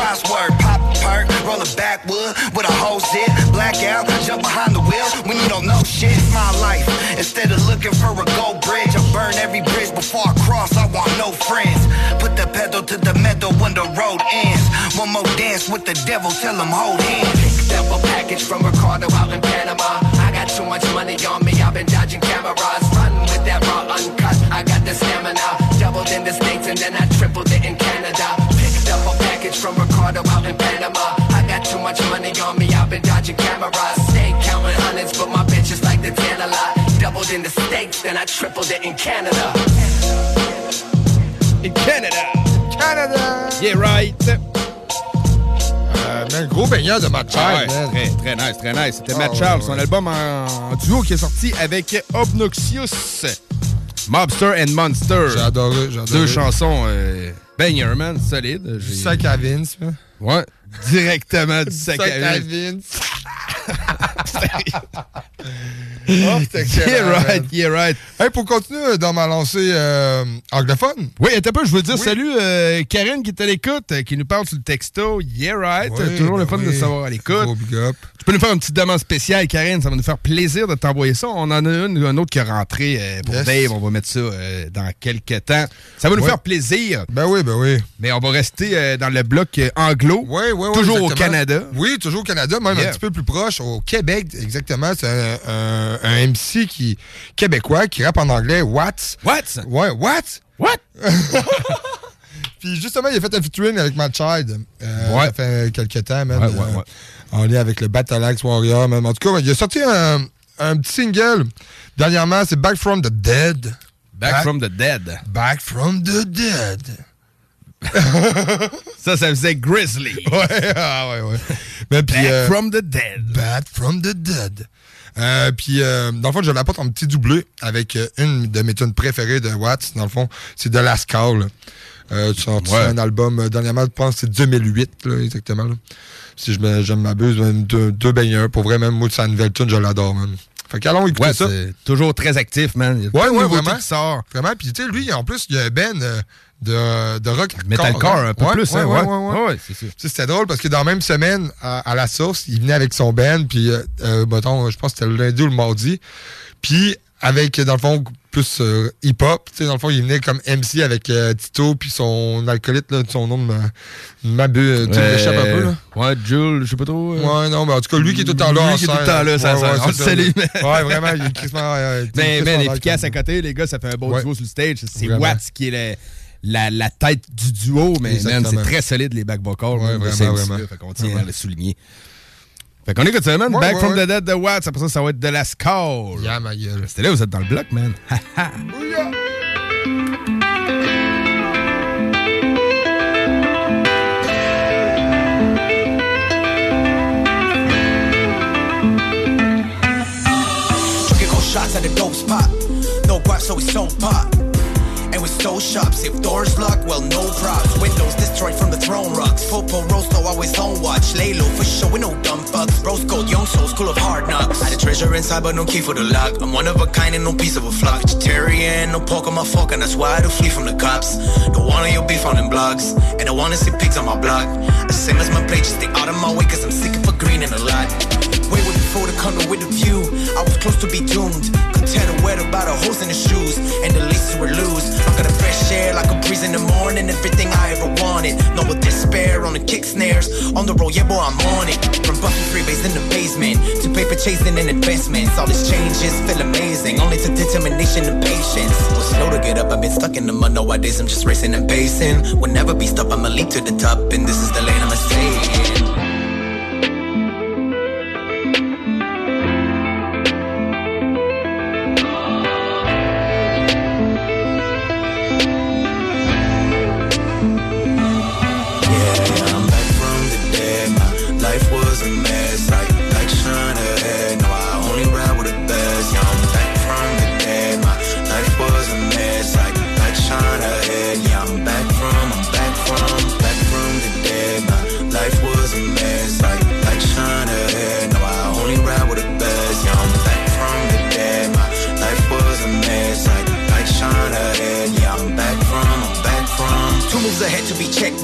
Speaker 21: crossword. Pop perk, roll a backwood with a whole zip. Blackout, jump behind the wheel when you don't know shit. It's my life. Instead of looking for a gold bridge, I burn every bridge before I cross. I want no friends. Put the pedal to the metal when the road ends. One more dance with the devil, tell him hold hands.
Speaker 25: Picked up a package from Ricardo out in Panama. I got too much money on me. I've been dodging cameras. Run with that raw uncut. I got the stamina. Doubled in the states and then I tripled it in Canada. Ricardo out in Panama. I got too much money on me. I've been dodging cameras. Stay counting hundreds, but my bitches like the tan a lot. Doubled in the states, then I tripled it in Canada.
Speaker 5: In Canada.
Speaker 11: Canada.
Speaker 5: Yeah, right.
Speaker 11: Euh, un gros baigneur de Matt
Speaker 5: Ah ouais,
Speaker 11: man.
Speaker 5: très, très nice, très nice. C'était Matt
Speaker 11: ouais,
Speaker 5: Charles,
Speaker 11: ouais.
Speaker 5: son album en, en duo qui est sorti avec Obnoxious, Mobster and Monster.
Speaker 11: J'ai adoré, j'ai adoré.
Speaker 5: Deux chansons euh, banger, man, solide.
Speaker 11: Sac à Vince, man.
Speaker 5: Ouais, directement du sac,
Speaker 11: Sac
Speaker 5: à Vince.
Speaker 11: Oh,
Speaker 5: Yeah right, yeah right.
Speaker 11: Hey, pour continuer dans ma lancée euh, anglophone.
Speaker 5: Oui, attends un peu, je veux dire salut euh, Karine qui est à l'écoute, euh, qui nous parle sur le texto. Yeah right,
Speaker 11: Oui,
Speaker 5: toujours le
Speaker 11: ben
Speaker 5: fun de savoir à l'écoute. Tu peux nous faire une petite demande spéciale, Karine, ça va nous faire plaisir de t'envoyer ça. On en a une, un autre qui est rentré euh, pour
Speaker 11: Yes.
Speaker 5: Dave, on va mettre ça euh, dans quelques temps. Ça va nous faire plaisir.
Speaker 11: Ben oui, ben oui.
Speaker 5: Mais on va rester euh, dans le bloc euh,
Speaker 11: Oui, oui, oui.
Speaker 5: Toujours au. Canada.
Speaker 11: Oui, toujours au Canada, même
Speaker 5: Yeah.
Speaker 11: un petit peu plus proche, au Québec, exactement. C'est un, un- un MC qui, québécois qui rappe en anglais. What?
Speaker 5: What?
Speaker 11: Ouais, what?
Speaker 5: What?
Speaker 11: Puis justement, il a fait un featuring avec Matt Child. Euh,
Speaker 5: Ouais.
Speaker 11: Ça fait quelques temps, même.
Speaker 5: Ouais, ouais, ouais.
Speaker 11: En lien avec le Battle Axe Warrior, même. En tout cas, il a sorti un, un petit single. Dernièrement, c'est Back from the Dead.
Speaker 5: Back, from the dead.
Speaker 11: Back from the Dead.
Speaker 5: ça, ça faisait Grizzly.
Speaker 11: Ouais, ah ouais, ouais. Mais puis,
Speaker 5: Back
Speaker 11: euh,
Speaker 5: from the dead.
Speaker 11: Bad from the dead. Euh, puis, euh, dans le fond, je l'apporte en petit doublé avec une de mes tunes préférées de Watts. Dans le fond, c'est The Last Call. Tu sorti
Speaker 5: Ouais.
Speaker 11: un album dernièrement, je pense que c'est 2008, là, exactement. là. Si je m'abuse, même deux, deux baigneurs. Pour vrai, même moi, sa nouvelle tune, je l'adore, man. Fait qu'allons écouter
Speaker 5: Ouais,
Speaker 11: ça.
Speaker 5: c'est toujours très actif, man. Y a
Speaker 11: Ouais, vraiment.
Speaker 5: qui sort.
Speaker 11: Vraiment. Puis, tu sais, lui, en plus, il y a un Ben euh, de, de rock.
Speaker 5: Metalcore,
Speaker 11: hein.
Speaker 5: un peu
Speaker 11: Ouais,
Speaker 5: plus,
Speaker 11: ouais,
Speaker 5: hein,
Speaker 11: ouais,
Speaker 5: ouais.
Speaker 11: ouais, ouais.
Speaker 5: Ouais, c'est sûr.
Speaker 11: Tu sais, C'était drôle parce que dans la même semaine, à, à la source, il venait avec son band, puis, euh, euh, mettons, je pense que c'était le lundi ou le mardi. Puis, avec, dans le fond, plus euh, hip-hop, tu sais, dans le fond, il venait comme MC avec euh, Tito, puis son alcoolite, là, son nom de ma, ma bu- euh, tu m'échappe un peu, là.
Speaker 5: Ouais, Jules, je sais pas trop. euh.
Speaker 11: Ouais, non, mais en tout cas, lui qui est tout le temps là.
Speaker 5: Lui
Speaker 11: en
Speaker 5: qui est tout le temps là, ça,
Speaker 11: ouais, ouais,
Speaker 5: on le
Speaker 11: c'est
Speaker 5: salue,
Speaker 11: ça.
Speaker 5: mais-
Speaker 11: Ouais, vraiment, il est crissement, est
Speaker 5: Ben, ben, efficace à côté, les gars, ça fait un bon
Speaker 11: Ouais.
Speaker 5: duo sur le stage. C'est. Watts qui est le- la, la tête du duo, mais c'est très solide les back vocals.
Speaker 11: Ouais, vraiment, vraiment.
Speaker 5: Fait qu'on tient à le souligner. Fait qu'on écoute ça, man.
Speaker 11: Ouais,
Speaker 5: Back
Speaker 11: ouais,
Speaker 5: from
Speaker 11: ouais.
Speaker 5: the Dead de Watts. Après ça, ça va être de la Skull.
Speaker 11: Yeah, ma gueule.
Speaker 5: C'était là, vous êtes dans le bloc, man.
Speaker 25: Drinking shots at the dope spot. No guap, so we so pop. And shops. If doors locked, well, no props. Windows destroyed from the throne rocks. Popo Rosto always on watch. Lay low for sure, with no dumb fucks. Rose gold, young souls, school of hard knocks. Had a treasure inside, but no key for the lock. I'm one of a kind and no piece of a flock. Vegetarian, no pork on my fork, and that's why I do flee from the cops. Don't want your beef on them blogs. And I wanna see pigs on my block. The same as my plate, just stay out of my way, cause I'm sick of a green and a lot. Way way before the condo with the view. I was close to be doomed. Could tell the weather by the holes in the shoes. And the laces were loose. I got the fresh air like a breeze in the morning. Everything I ever wanted. No with despair on the kick snares. On the road, yeah, boy, I'm on it. From buffing freeways in the basement to paper chasing and investments. All these changes feel amazing. Only to determination and patience. Was slow to get up. I've been stuck in the mud nowadays. I'm just racing and pacing. Will never be stopped. I'ma leap to the top. And this is the lane I'ma stay in.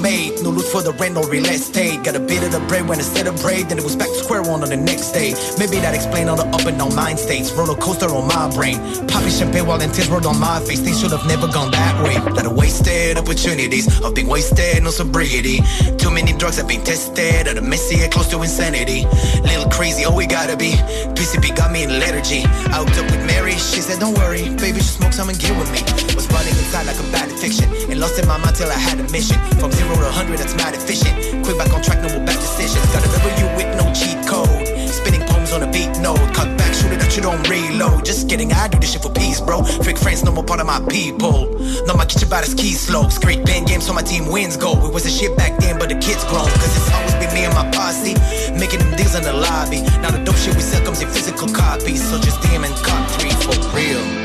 Speaker 25: Checkmate. No loot for the rent or real estate. Got a bit of the bread when I celebrate. Then it was back to square one on the next day. Maybe that explain all the up and down mind states. Roller coaster on my brain. Popping champagne while tears rolled on my face. Things should have never gone that way. Lot of wasted opportunities. Of being wasted, no sobriety. Too many drugs have been tested. At a messy close to insanity. Little crazy, oh we gotta be. PCP got me in lethargy. Out up with Mary, she said don't worry, baby, just smoke some and get with me. Was running inside like a bad addiction. And lost in my mind till I had a mission. From zero to hundred, that's mad efficient. Quick back on track, no more bad decisions. Gotta remember you with no cheat code. Spinning poems on a beat note. Cut back, shoot it that you don't reload. Just kidding, I do this shit for peace, bro. Fake friends, no more part of my people. No, my kitchen the ski slopes. Great band games, so my team wins go. It was a shit back then, but the kids grown. Cause it's always been me and my posse. Making them deals in the lobby. Now the dope shit we sell comes in physical copies. So just DM and cop three for real.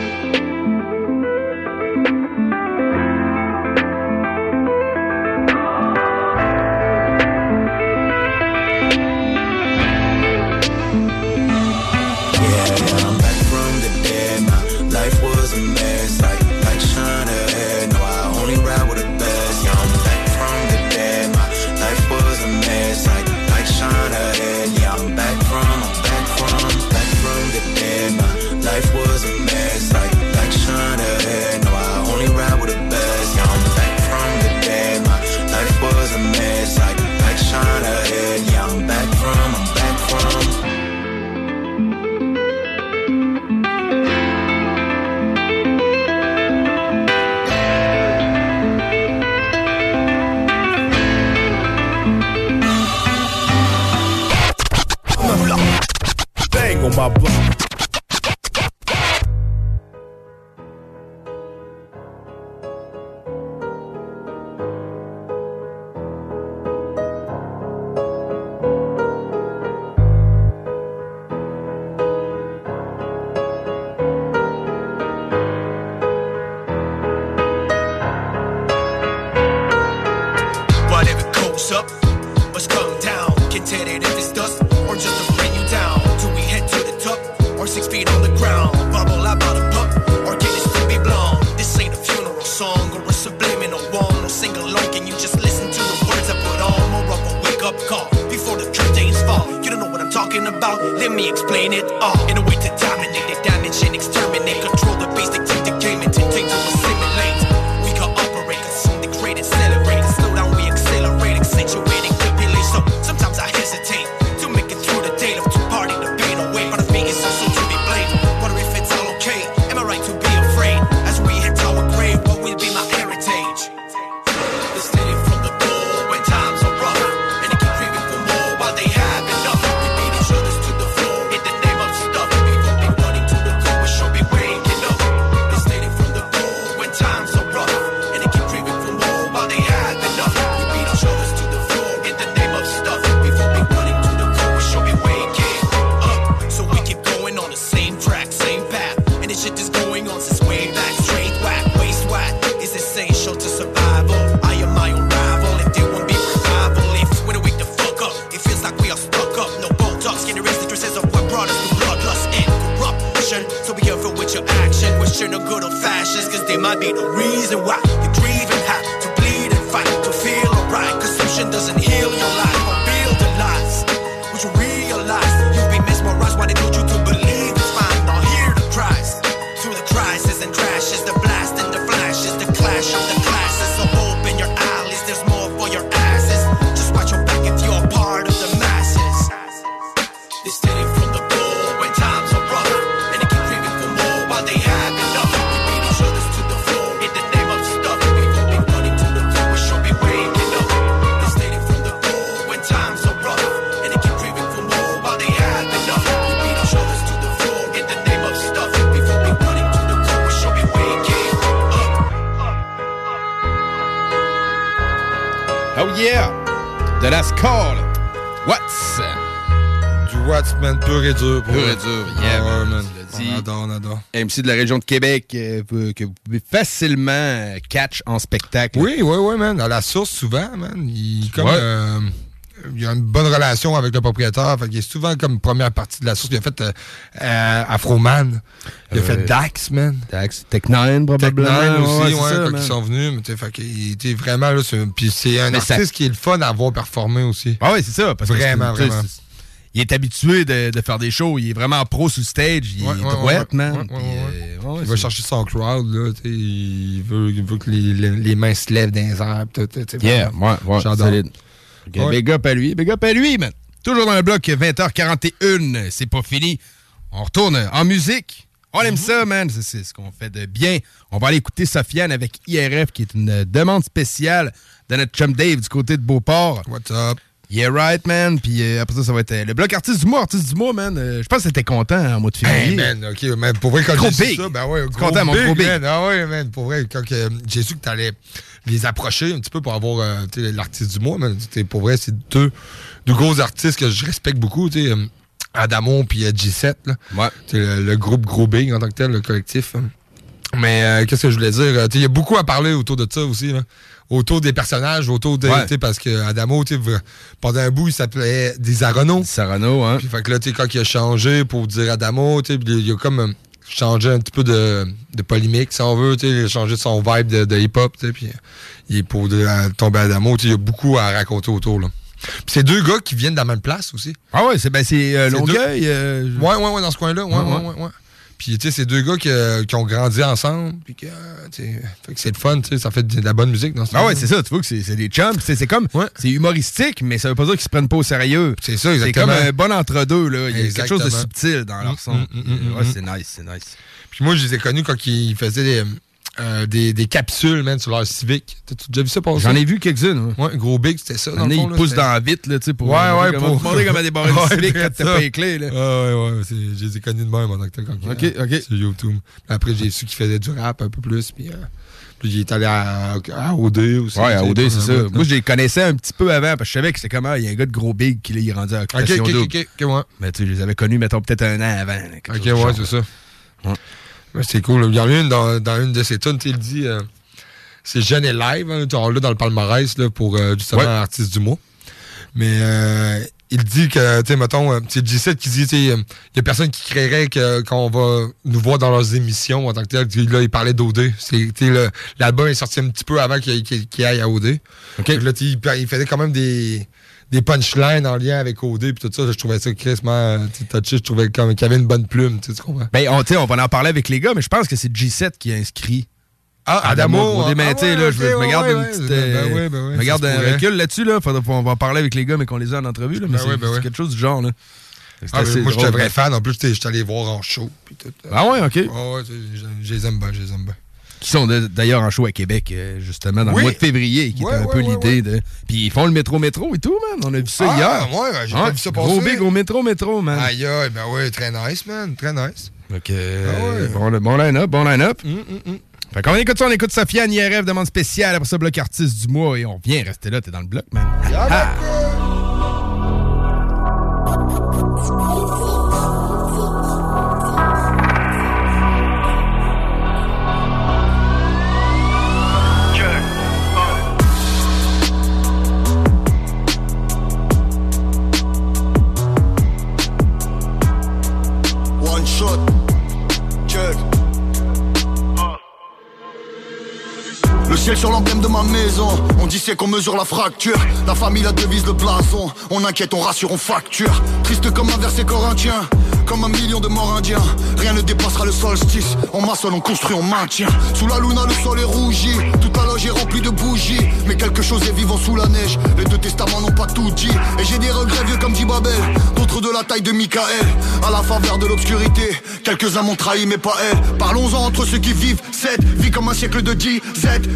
Speaker 5: De la région de Québec euh, que vous pouvez facilement euh, catch en spectacle.
Speaker 11: Oui, oui, oui, man. À la source, souvent, man. Il, comme,
Speaker 5: Ouais.
Speaker 11: euh, il a une bonne relation avec le propriétaire. Fait qu'il est souvent comme première partie de la source. Il a fait euh, Afroman. Il a fait Dax, man.
Speaker 5: Dax, Tech9 probablement.
Speaker 11: Tech9 aussi,
Speaker 5: Ouais,
Speaker 11: ouais,
Speaker 5: c'est ça,
Speaker 11: quand
Speaker 5: man.
Speaker 11: ils sont venus. Mais fait qu'il était vraiment là. c'est- Puis c'est un
Speaker 5: Mais ça-
Speaker 11: artiste qui est le fun à voir performer aussi.
Speaker 5: Ah oui, c'est ça. Parce que
Speaker 11: vraiment,
Speaker 5: c'est-
Speaker 11: vraiment.
Speaker 5: Il est habitué de, de faire des shows. Il est vraiment pro sur le stage. Il
Speaker 11: Ouais,
Speaker 5: est
Speaker 11: ouais,
Speaker 5: droite,
Speaker 11: ouais,
Speaker 5: man.
Speaker 11: Ouais, il va chercher son crowd, là, il veut, il veut que les, les- les mains se lèvent dans les airs. tout,
Speaker 5: Yeah, ouais, ouais,
Speaker 11: J'adore.
Speaker 5: solide. Ok,
Speaker 11: Ouais.
Speaker 5: Big up à lui. Big up à lui, man. Toujours dans le bloc 20h41. C'est pas fini. On retourne en musique. On aime ça, man. C'est ce qu'on fait de bien. On va aller écouter Sofiane avec IRF, qui est une demande spéciale de notre chum Dave du côté de Beauport.
Speaker 11: What's up?
Speaker 5: Yeah, right, man. Puis euh, après ça, ça va être euh, le bloc artiste du mois. Artiste du mois, man. Euh, je pense que t'étais content hein, en mois de février.
Speaker 11: Hey, man, ok, man, pour vrai, quand j'ai su ça, ben ouais, gros
Speaker 5: Content, mon
Speaker 11: big,
Speaker 5: gros big.
Speaker 11: man. Ah ouais, man, pour vrai, quand que, j'ai su que t'allais les approcher un petit peu pour avoir l'artiste du mois, man. Pour vrai, c'est deux, deux gros artistes que je respecte beaucoup, tu sais, Adamo puis euh, G7, là. Tu sais, Le, le groupe Gros Big en tant que tel, le collectif. hein. Mais euh, qu'est-ce que je voulais dire? Il y a beaucoup à parler autour de ça aussi. là. Autour des personnages, autour de.
Speaker 5: Ouais.
Speaker 11: Parce que Adamo, pendant un bout, il s'appelait Desarano.
Speaker 5: Desarano, hein.
Speaker 11: Puis fait que là, tu quand il a changé pour dire Adamo, il a comme euh, changé un petit peu de, de polémique, si on veut. Il a changé son vibe de, de hip-hop. Puis il est pour de- à tomber à Adamo. Il y a beaucoup à raconter autour. Là. Puis c'est deux gars qui viennent de la même place aussi.
Speaker 5: Ah ouais, c'est ben, c'est, euh, Longueuil.
Speaker 11: deux-
Speaker 5: euh,
Speaker 11: Ouais, ouais, ouais, dans ce coin-là. Ouais,
Speaker 5: Ouais,
Speaker 11: ouais,
Speaker 5: ouais.
Speaker 11: ouais. ouais. Puis, tu sais, c'est deux gars qui, euh, qui ont grandi ensemble. Puis, que, fait que c'est le fun, tu sais, ça fait de la bonne musique dans ce
Speaker 5: Ah ouais, c'est ça, tu vois que c'est des chums. C'est c'est comme, c'est humoristique, mais ça veut pas dire qu'ils se prennent pas au sérieux.
Speaker 11: C'est ça,
Speaker 5: C'est comme un bon entre-deux, là. Il y a quelque chose de subtil dans leur
Speaker 11: Mm,
Speaker 5: son.
Speaker 11: mm, mm, mm,
Speaker 5: Ouais, c'est nice, c'est nice.
Speaker 11: Puis moi, je les ai connus quand ils faisaient des, euh, des, des capsules, man, sur leur Civic. T'as t'as déjà vu ça passer?
Speaker 5: J'en ai vu quelques-unes.
Speaker 11: Ouais, gros big, c'était ça. Dans le
Speaker 5: Ils
Speaker 11: fond, là,
Speaker 5: poussent dans vite, là, tu sais, pour
Speaker 11: ouais, ouais,
Speaker 5: comment-
Speaker 11: pour
Speaker 5: montrer comment débarrer le civic quand t'as pas les clés, là.
Speaker 11: Ouais, ouais, ouais. c'est- Je les ai connus de même en tant que
Speaker 5: Ok,
Speaker 11: euh,
Speaker 5: ok.
Speaker 11: sur YouTube. Après, j'ai su qu'ils faisaient du rap un peu plus. Puis, euh, puis il est allé à, à OD aussi.
Speaker 5: Ouais, à OD, c'est ça. Moi, je les connaissais un petit peu avant, parce que je savais que c'était comment, il y a un gars de gros big qui est rendu à Occupation
Speaker 11: Ok, ok, ok, ok, ouais.
Speaker 5: Mais tu sais, je les avais connus, mettons, peut-être un an avant.
Speaker 11: Ok, ouais, c'est ça. C'est cool. Il y en a une dans, dans une de ses tunes, il dit euh, c'est jeune et live, hein, on l'a dans le palmarès là, pour euh, justement
Speaker 5: Ouais.
Speaker 11: artiste du mois. Mais euh, il dit que, tu sais, mettons, euh, c'est G7 qui dit, tu sais, il y a personne qui créerait que- qu'on va nous voir dans leurs émissions en tant que tel. Là, il parlait d'OD. L'album est sorti un petit peu avant qu'il qu'il aille à OD. Donc là, il faisait quand même des, des punchlines en lien avec OD puis tout ça. Je trouvais ça quasiment euh, touché. Je trouvais comme qu'il y avait une bonne plume. Tu comprends?
Speaker 5: Ben, on, on va en parler avec les gars, mais je pense que c'est G7 qui a inscrit.
Speaker 11: Ah, Adamo,
Speaker 5: On
Speaker 11: ah, ouais,
Speaker 5: là, je,
Speaker 11: ok,
Speaker 5: je me garde
Speaker 11: ouais,
Speaker 5: une petite.
Speaker 11: ben
Speaker 5: euh,
Speaker 11: ouais, ben
Speaker 5: je me garde un recul là-dessus, là. Faudra- on va en parler avec les gars, mais qu'on les a en entrevue, là. Mais
Speaker 11: Ben
Speaker 5: c'est
Speaker 11: ouais, ben
Speaker 5: quelque chose du genre, là.
Speaker 11: Ah, moi, j'étais vrai fan. En plus, j'étais allé voir en show. puis tout.
Speaker 5: Ah ouais, ok.
Speaker 11: Ah ouais, sais, je je les aime bien, je les aime bien.
Speaker 5: Qui sont d'ailleurs en show à Québec, euh, justement, dans
Speaker 11: Oui.
Speaker 5: le mois de février, qui
Speaker 11: Ouais,
Speaker 5: était un
Speaker 11: ouais,
Speaker 5: peu
Speaker 11: ouais,
Speaker 5: l'idée de. Puis ils font le métro-métro et tout, man. On a vu ça
Speaker 11: Ah,
Speaker 5: hier.
Speaker 11: ouais, j'ai pas vu ça
Speaker 5: Gros
Speaker 11: passer.
Speaker 5: big au métro-métro, man.
Speaker 11: Aïe, aïe, ben ouais, très nice, man. Très nice.
Speaker 5: Donc, euh, bon, bon line-up, bon line-up.
Speaker 11: Mm,
Speaker 5: Fait qu'on écoute ça, on écoute Sofiane IRF, demande spéciale, après ça, bloc artiste du mois, et on vient rester là, t'es dans le bloc, man. Ah!
Speaker 7: Sur de ma maison. On dit c'est qu'on mesure la fracture. La famille la devise le blason. On inquiète, on rassure, on facture. Triste comme un verset corinthien. Comme un million de morts indiens. Rien ne dépassera le solstice. On maçonne, on construit, on maintient. Sous la luna le sol est rougi. Toute la loge est remplie de bougies. Mais quelque chose est vivant sous la neige. Les deux testaments n'ont pas tout dit. Et j'ai des regrets vieux comme dit Babel D'autres de la taille de Michael. À la faveur de l'obscurité. Quelques-uns m'ont trahi mais pas elle. Parlons-en entre ceux qui vivent Cette vie comme un siècle de 10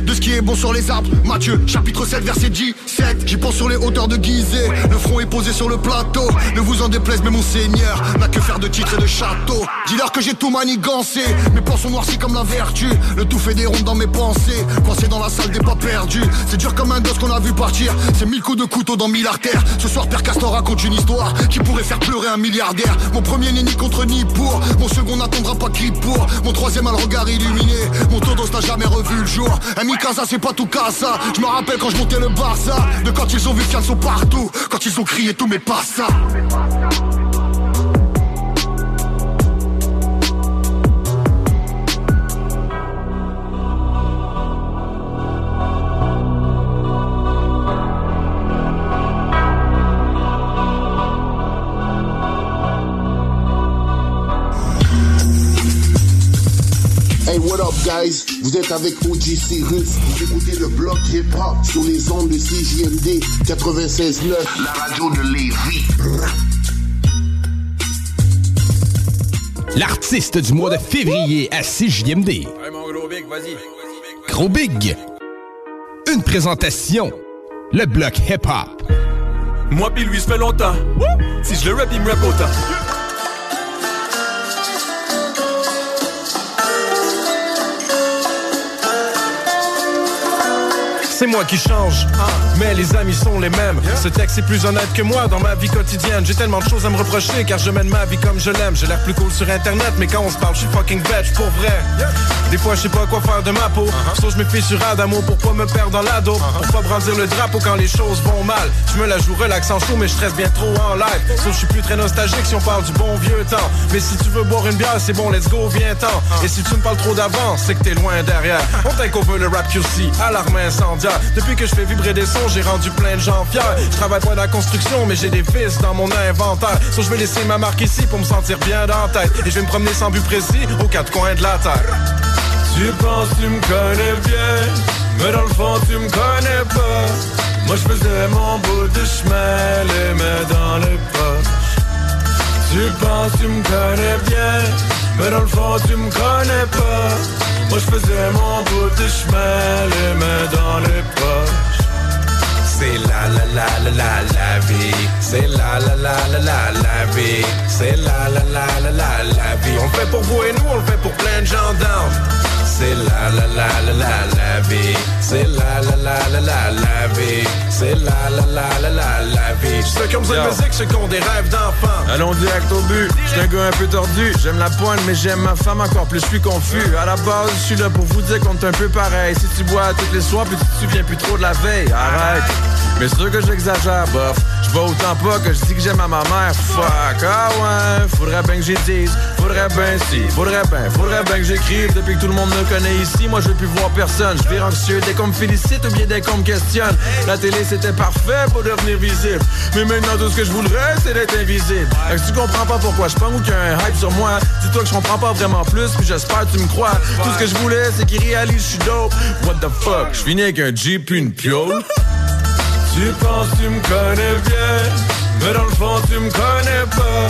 Speaker 7: De ce qui est bon sur les arbres. Matthieu chapitre 7 verset 17 J'y pense sur les hauteurs de Gizeh. Le front est posé sur le plateau. Ne vous en déplaise mais mon seigneur N'a que faire de titres et de châteaux. Dis-leur que j'ai tout manigancé. Mes plans sont noircis comme la vertu. Le tout fait des rondes dans mes pensées. Coincé dans la salle des pas perdus. C'est dur comme un gosse qu'on a vu partir. C'est mille coups de couteau dans mille artères. Ce soir Père Castor raconte une histoire Qui pourrait faire pleurer un milliardaire. Mon premier n'est ni contre ni pour. Mon second n'attendra pas qui pour. Mon troisième a le regard illuminé. Mon todos n'a jamais revu le jour. Un Mikasa c'est pas tout casa Je me rappelle quand je montais le Barça. De quand ils ont vu Fianso partout. Quand ils ont crié tout mais pas ça
Speaker 26: Vous êtes avec OG Cyrus. Vous écoutez le bloc hip-hop sur les ondes de CJMD 96.9. La radio de Lévis.
Speaker 27: L'artiste du mois de février à 6 JMD.
Speaker 28: Ouais, mon gros big, vas-y.
Speaker 27: Gros Big. Une présentation. Le bloc hip-hop.
Speaker 29: Moi pis lui, ça fait longtemps. Si je le rap, il me rap autant. C'est moi qui change, mais les amis sont les mêmes. Ce texte est plus honnête que moi dans ma vie quotidienne. J'ai tellement de choses à me reprocher car je mène ma vie comme je l'aime. J'ai l'air plus cool sur internet, mais quand on se parle, je suis fucking veg pour vrai. Des fois, je sais pas quoi faire de ma peau. Sauf je me fie sur Adamo pour pas me perdre dans la dope. Pour pas brandir le drapeau quand les choses vont mal. Je me la joue relax en show, mais je stresse bien trop en live. Sauf je suis plus très nostalgique si on parle du bon vieux temps. Mais si tu veux boire une bière, c'est bon, let's go, viens-t'en. Et si tu me parles trop d'avance, c'est que t'es loin derrière. On t'incover le rap QC, alarme incendiaire. Depuis que je fais vibrer des sons, j'ai rendu plein de gens fiers. Je travaille pas dans la construction, mais j'ai des fils dans mon inventaire. So je vais laisser ma marque ici pour me sentir bien dans tête. Et je vais me promener sans but précis aux quatre coins de la terre. Tu penses tu me connais bien, mais dans le fond tu me connais pas. Moi je faisais mon bout de chemin, les mains dans les poches. Tu penses tu me connais bien, mais dans le fond tu me connais pas. Moi je faisais mon bout de chemin, les mains dans les poches. C'est la la la la la la vie. C'est la la la la la la vie. C'est la la la la la la vie. On le fait pour vous et nous, on le fait pour plein de gens down. C'est la la la la la la vie. C'est la la la la la la vie. C'est la la la la la la vie. Ceux qui ont besoin de musique, ceux qui ont des rêves d'enfant.
Speaker 30: Allons direct au but. J'suis un gars un peu tordu. J'aime la pointe, mais j'aime ma femme encore plus. Je suis confus. À la base, je suis là pour vous dire qu'on est un peu pareil. Si tu bois toutes les soirs, puis tu te souviens plus trop de la veille. Arrête. Mais sûr que j'exagère, bof. Je vais autant pas que je dis que j'aime à ma mère. Fuck, ah ouais, faudrait bien que j'y dise. Faudrait bien si, faudrait bien, faudrait bien que j'écrive. Depuis que tout le monde me connaît ici, moi je veux plus voir personne. Je vais anxieux dès qu'on me félicite ou bien dès qu'on me questionne. La télé c'était parfait pour devenir visible. Mais maintenant tout ce que je voudrais c'est d'être invisible. Fait que tu comprends pas pourquoi je pense qu'il y a un hype sur moi, dis-toi que je comprends pas vraiment plus, puis j'espère tu me crois. Tout ce que je voulais c'est qu'il réalise je suis dope. What the fuck, je finis avec un Jeep une piole. Tu penses tu me connais bien, mais dans le fond tu me connais pas.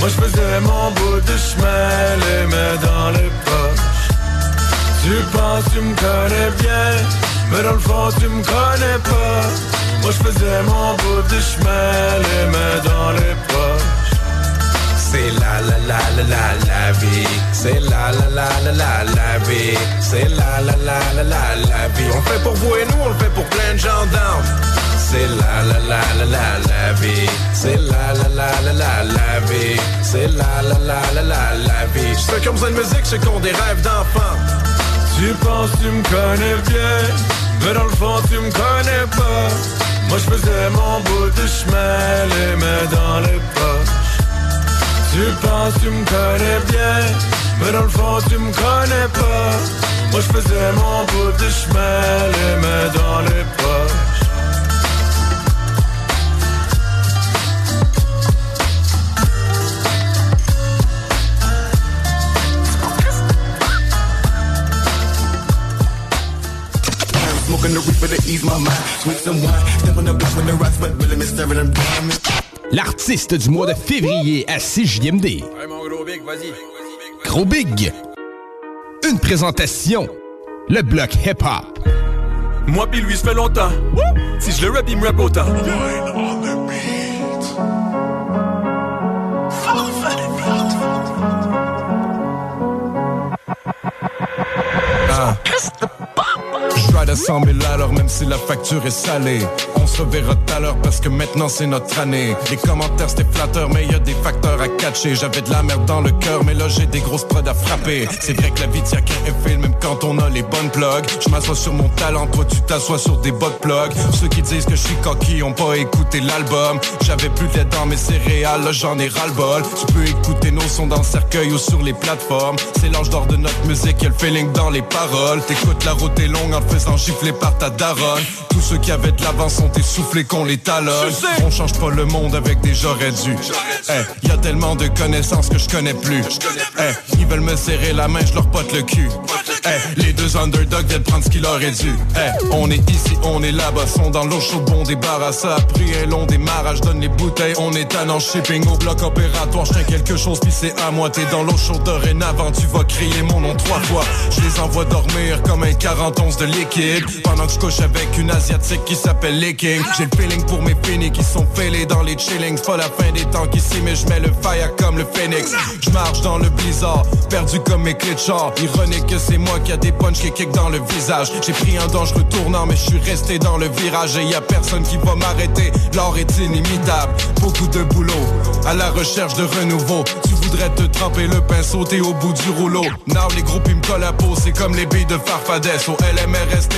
Speaker 30: Moi je faisais mon bout de chemin, les mains dans les poches. Tu penses tu me connais bien, mais dans le fond tu me connais pas. Moi je faisais mon bout de chemin, les mains dans les poches. C'est la la la la la la vie. C'est la la la la la la vie. C'est la la la la la la vie. On le fait pour vous et nous, on le fait pour plein de gens. C'est la la la la la la vie. C'est la la la la la la vie. C'est la la la la la la vie. Ceux qui ont besoin de musique, ceux qui ont des rêves d'enfants. Tu penses tu me connais bien, mais dans le fond tu me connais pas. Moi je faisais mon bout de chemin, les mains dans les poches. Tu penses tu me connais bien, mais dans le fond tu me connais pas. Moi je faisais mon bout de chemin, les mains dans les poches.
Speaker 6: Smoking the reaper to ease my mind. Sweet some wine. Step on the block when the rocks, but really me staring them diamonds.
Speaker 12: L'artiste du mois de février à 6JMD.
Speaker 30: Ouais, mon gros big, vas-y.
Speaker 12: Gros Big. Une présentation. Le bloc hip-hop.
Speaker 30: Moi pis lui, ça fait longtemps. Si je le rap, il me rap autant.
Speaker 29: À 100 000 à l'heure même si la facture est salée. On se reverra tout à l'heure parce que maintenant c'est notre année. Les commentaires c'était flatteur mais y a des facteurs à catcher. J'avais de la merde dans le cœur mais là j'ai des grosses prods à frapper. C'est vrai que la vie tient qu'un effet même quand on a les bonnes plugs. Je m'assois sur mon talent, toi tu t'assois sur des bottes plugs. Ceux qui disent que je suis coquille ont pas écouté l'album. J'avais plus de dans mes céréales, là j'en ai ras-le-bol. Tu peux écouter nos sons dans le cercueil ou sur les plateformes. C'est l'ange d'or de notre musique, y'a le feeling dans les paroles. T'écoutes la route est longue en faisant gifler par ta daronne. Tous ceux qui avaient de l'avance sont essoufflés qu'on les talonne. On change pas le monde avec des j'aurais dû. Eh, y a tellement de connaissances que je connais plus. Eh, ils veulent me serrer la main, je leur pote le cul. Eh, les deux underdogs viennent prendre ce qu'il aurait dû. Eh, on est ici, on est là-bas Sont dans l'eau chaude, bon débarrasse a pris un long démarrage, donne les bouteilles On est en shipping au bloc opératoire. Je quelque chose puis c'est à moi T'es dans l'eau chaude dorénavant. Tu vas crier mon nom trois fois. Je les envoie dormir comme un 40 onces de liquide Pendant que je couche avec une asiatique qui s'appelle Licking J'ai le feeling pour mes finis qui sont fêlés dans les chillings. Pas la fin des temps qu'ici mais je mets le fire comme le phoenix Je marche dans le blizzard, perdu comme mes clés de char. Ironique que c'est moi qui a des punches qui kick dans le visage. J'ai pris un dangereux tournant mais je suis resté dans le virage. Et y a personne qui va m'arrêter, l'or est inimitable. Beaucoup de boulot, à la recherche de renouveau. Tu voudrais te tremper le pinceau, t'es au bout du rouleau. Now les groupes ils me collent la peau, c'est comme les billes de Farfadès Au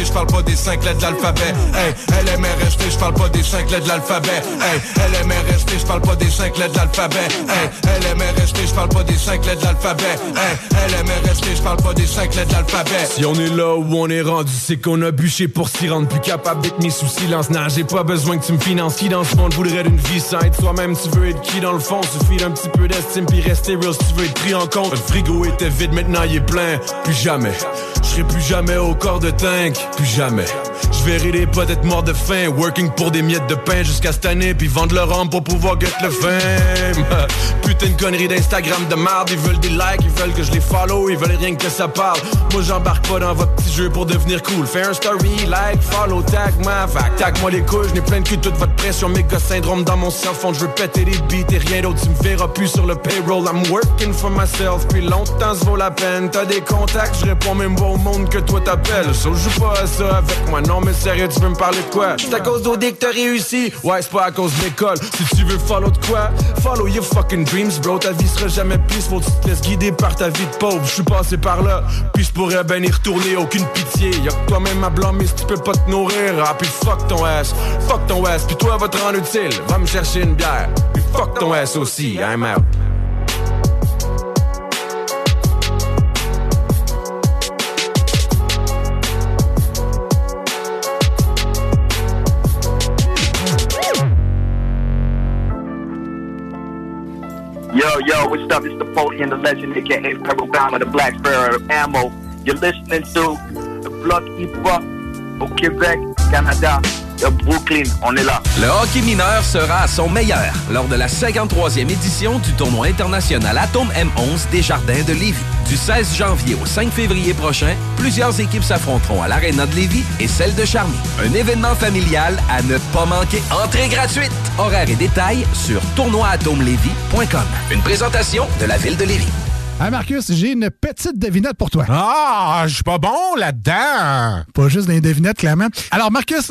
Speaker 29: Je parle pas des cinq lettres de l'alphabet Hey, LMRST, je parle pas des cinq lettres de l'alphabet Hey, LMRST, je parle pas des cinq lettres de l'alphabet Hey, LMRST, je parle pas des cinq lettres de l'alphabet Hey, LMRST, je parle pas des cinq lettres de l'alphabet
Speaker 30: Si on est là où on est rendu, c'est qu'on a bûché pour s'y rendre plus capable d'être mis sous silence. Non, j'ai pas besoin que tu me finances. Qui dans ce monde voudrait d'une vie sans être soi-même? Tu veux être qui dans le fond? Suffit d'un petit peu d'estime puis rester real si tu veux être pris en compte. Le frigo était vide, maintenant il est plein. Plus jamais. Je serai plus jamais au corps de tank. Plus jamais. Je verrai les potes être morts de faim. Working pour des miettes de pain jusqu'à cette année. Puis vendre leur âme pour pouvoir get le fame. Putain de connerie d'Instagram de marde. Ils veulent des likes, ils veulent que je les follow. Ils veulent rien que ça parle. Moi j'embarque pas dans votre petit jeu pour devenir cool. Fais un story, like, follow, tag, ma fac. Tag moi les couilles, j'n'ai plein de cul toute votre pression. Méga syndrome dans mon cell phone. Je veux péter les beats et rien d'autre. Tu me verras plus sur le payroll. I'm working for myself. Puis longtemps, ça vaut la peine. T'as des contacts, je réponds même pas au monde que toi t'appelles. Je joue pas avec moi, non. Mais sérieux, tu veux me parler de quoi? C'est à cause d'OD que t'as réussi. Ouais, c'est pas à cause de l'école. Si tu veux follow de quoi? Follow your fucking dreams, bro. Ta vie sera jamais plus. Faut que tu te laisses guider par ta vie de pauvre. Je suis passé par là. Puis je pourrais ben y retourner. Aucune pitié. Y'a que toi-même à blâmer si tu peux pas te nourrir. Ah, puis fuck ton ass. Fuck ton ass. Puis toi, va te rendre utile. Va me chercher une bière. Puis fuck ton ass aussi. I'm out.
Speaker 31: Yo, yo, what's up? It's the and the legend, aka Pebble Bama, the Black Sparrow Ammo. You're listening to the Hip Hop au Québec, Canada, de Brooklyn. On est là.
Speaker 3: Le hockey mineur sera à son meilleur lors de la 53e édition du tournoi international Atome M11 des Jardins de Lévis. Du 16 janvier au 5 février prochain, plusieurs équipes s'affronteront à l'Arena de Lévis et celle de Charny. Un événement familial à ne pas manquer. Entrée gratuite. Horaires et détails sur tournoi-atomelévis.com. Une présentation de la ville de Lévis.
Speaker 32: Hey Marcus, j'ai une petite devinette pour toi.
Speaker 33: Ah, je suis pas bon là-dedans.
Speaker 32: Pas juste des devinettes, clairement. Alors Marcus,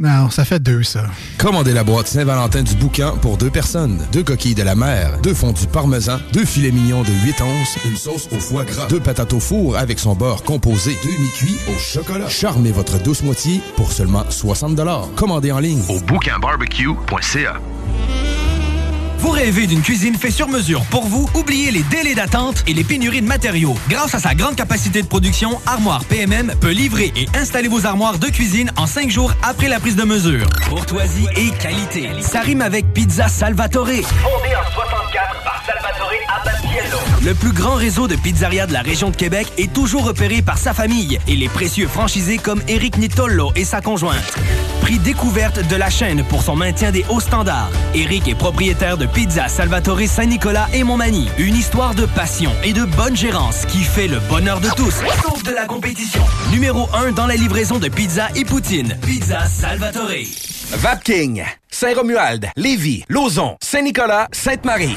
Speaker 32: Non, ça fait deux, ça.
Speaker 5: Commandez la boîte Saint-Valentin du boucan pour deux personnes. Deux coquilles de la mer, deux fondus parmesan, deux filets mignons de 8 onces, une sauce au foie gras, deux patates au four avec son beurre composé, deux mi-cuits au chocolat. Charmez votre douce moitié pour seulement 60 Commandez en ligne au
Speaker 34: bouquinbarbecue.ca. Vous rêvez d'une cuisine faite sur mesure pour vous? Oubliez les délais d'attente et les pénuries de matériaux. Grâce à sa grande capacité de production, Armoire PMM peut livrer et installer vos armoires de cuisine en cinq jours après la prise de mesure. Courtoisie et qualité. Ça rime avec Pizza Salvatore.
Speaker 31: Fondé en 64 par Salvatore.
Speaker 34: Le plus grand réseau de pizzerias de la région de Québec est toujours repéré par sa famille et les précieux franchisés comme Eric Nitollo et sa conjointe. Prix découverte de la chaîne pour son maintien des hauts standards. Eric est propriétaire de Pizza Salvatore Saint-Nicolas et Montmagny. Une histoire de passion et de bonne gérance qui fait le bonheur de tous, sauf de la compétition. Numéro 1 dans la livraison de pizza et poutine. Pizza Salvatore.
Speaker 3: Vapking, Saint-Romuald, Lévis, Lauson, Saint-Nicolas, Sainte-Marie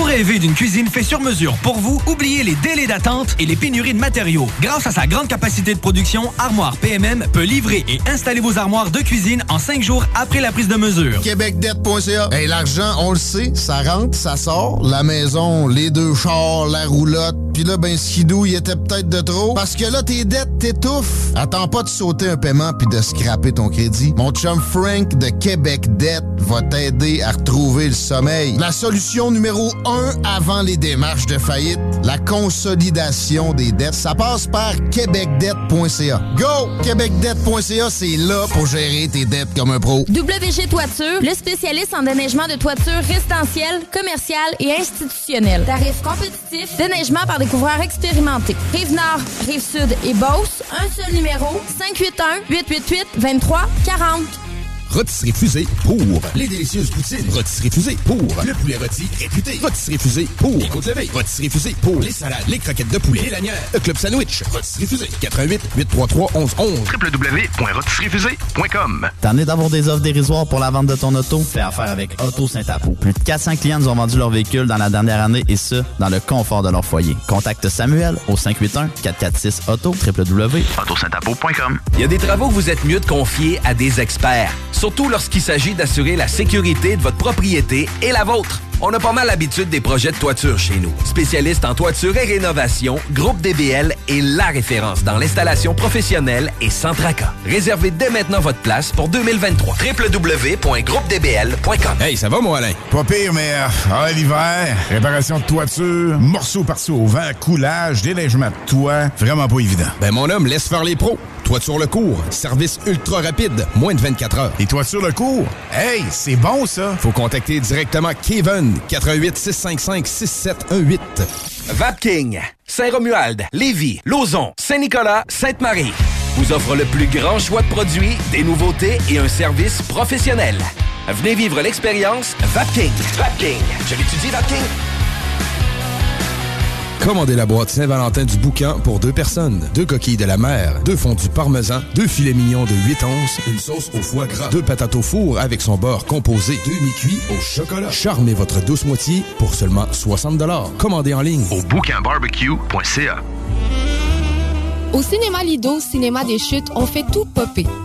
Speaker 34: Vous rêvez d'une cuisine faite sur mesure pour vous? Oubliez les délais d'attente et les pénuries de matériaux. Grâce à sa grande capacité de production, Armoire PMM peut livrer et installer vos armoires de cuisine en cinq jours après la prise de mesure.
Speaker 22: Québecdebt.ca. Hey, l'argent, on le sait, ça rentre, ça sort. La maison, les deux chars, la roulotte. Puis là, ben, skidou, il était peut-être de trop. Parce que là, tes dettes t'étouffent. Attends pas de sauter un paiement puis de scraper ton crédit. Mon chum Frank de Québec Debt va t'aider à retrouver le sommeil. La solution numéro un avant les démarches de faillite, la consolidation des dettes. Ça passe par québecdebt.ca. Go! Québecdebt.ca, c'est là pour gérer tes dettes comme un pro.
Speaker 35: WG Toiture, le spécialiste en déneigement de toiture résidentielle, commerciale et institutionnelle. Tarifs compétitifs, déneigement par des couvreurs expérimentés. Rive-Nord, Rive-Sud et Beauce, un seul numéro, 581-888-2340.
Speaker 5: Rôtisserie Fusée pour les délicieuses poutines. Rôtisserie Fusée pour le poulet rôti réputé. Rôtisserie Fusée pour les côtes levées. Rôtisserie Fusée pour les salades, les croquettes de poulet, les lanières, le club sandwich. Rôtisserie Fusée 88 833 1111
Speaker 34: www.rôtisseriefusée.com
Speaker 36: T'en es d'avoir des offres dérisoires pour la vente de ton auto? Fais affaire avec Auto Saint-Apo. Plus de 400 clients nous ont vendu leur véhicule dans la dernière année et ce, dans le confort de leur foyer. Contacte Samuel au 581-446-AUTO www.autosaintapo.com
Speaker 3: Il y a des travaux que vous êtes mieux de confier à des experts. Surtout lorsqu'il s'agit d'assurer la sécurité de votre propriété et la vôtre. On a pas mal l'habitude des projets de toiture chez nous. Spécialiste en toiture et rénovation, Groupe DBL est la référence dans l'installation professionnelle et sans tracas. Réservez dès maintenant votre place pour 2023. www.groupedbl.com
Speaker 37: Hey, ça va, moi, Alain? Pas pire, mais euh, ah, l'hiver, réparation de toiture, morceaux par-ci au vent, coulage, déneigement de toit, vraiment pas évident.
Speaker 5: Ben, mon homme, laisse faire les pros. Toiture le cours, service ultra rapide, moins de 24 heures.
Speaker 37: Et toiture le cours? Hey, c'est bon, ça!
Speaker 5: Faut contacter directement Kevin, 88 655 6718.
Speaker 3: Vapking, Saint-Romuald, Lévis, Lauson, Saint-Nicolas, Sainte-Marie vous offre le plus grand choix de produits, des nouveautés et un service professionnel. Venez vivre l'expérience Vapking. Vapking. Je l'étudie, Vapking.
Speaker 12: Commandez la boîte Saint-Valentin du bouquin pour deux personnes. Deux coquilles de la mer, deux fondus parmesan, deux filets mignons de 8 onces, une sauce au foie gras, deux patates au four avec son beurre composé, deux mi-cuits au chocolat. Charmez votre douce moitié pour seulement 60 Commandez en ligne au bouquinbarbecue.ca.
Speaker 9: Au cinéma Lido, cinéma des chutes, on fait tout popper.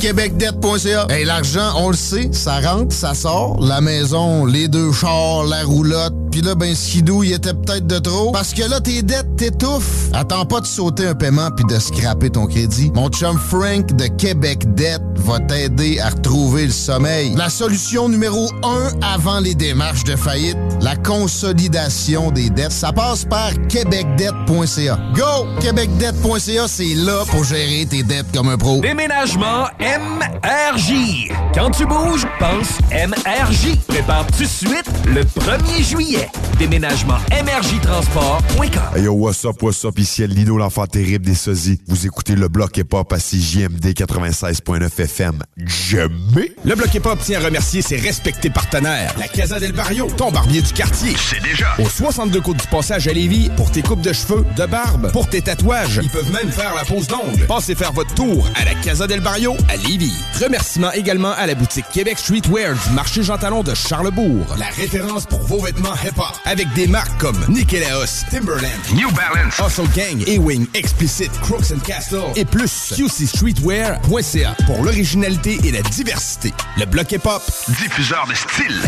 Speaker 20: québecdebt.ca. Hey, l'argent, on le sait, ça rentre, ça sort. La maison, les deux chars, la roulotte. Puis là, ben, skidou, il était peut-être de trop. Parce que là, tes dettes t'étouffent. Attends pas de sauter un paiement puis de scraper ton crédit. Mon chum Frank de Québec Debt va t'aider à retrouver le sommeil. La solution numéro un avant les démarches de faillite, la consolidation des dettes, ça passe par québecdebt.ca. Go! québecdebt.ca, c'est là pour gérer tes dettes comme un pro.
Speaker 3: Déménagement MRJ. Quand tu bouges, pense MRJ. Prépare tout de suite le 1er juillet. Déménagement MRJtransport.com.
Speaker 38: Hey yo, what's up, what's up? Ici Lino, l'enfant terrible des sosies. Vous écoutez le bloc hip-hop à CJMD 96.9 FM. Jamais!
Speaker 12: Le Bloc Hip Hop tient à remercier ses respectés partenaires. La Casa del Barrio, ton barbier du quartier. C'est déjà. Au 62 Côte du Passage à Lévis, pour tes coupes de cheveux, de barbe, pour tes tatouages. Ils peuvent même faire la pose d'ongles. Passez faire votre tour à la Casa del Barrio à Lévis. Remerciements également à la boutique Québec Streetwear du marché Jean Talon de Charlebourg. La référence pour vos vêtements hip-hop. Avec des marques comme Nikélaos, Timberland, New Balance, Hustle Gang, A-Wing, Explicit, Crooks and Castle et plus. QCStreetwear.ca pour l'originalité et la diversité. Le bloc hip-hop, diffuseur de style.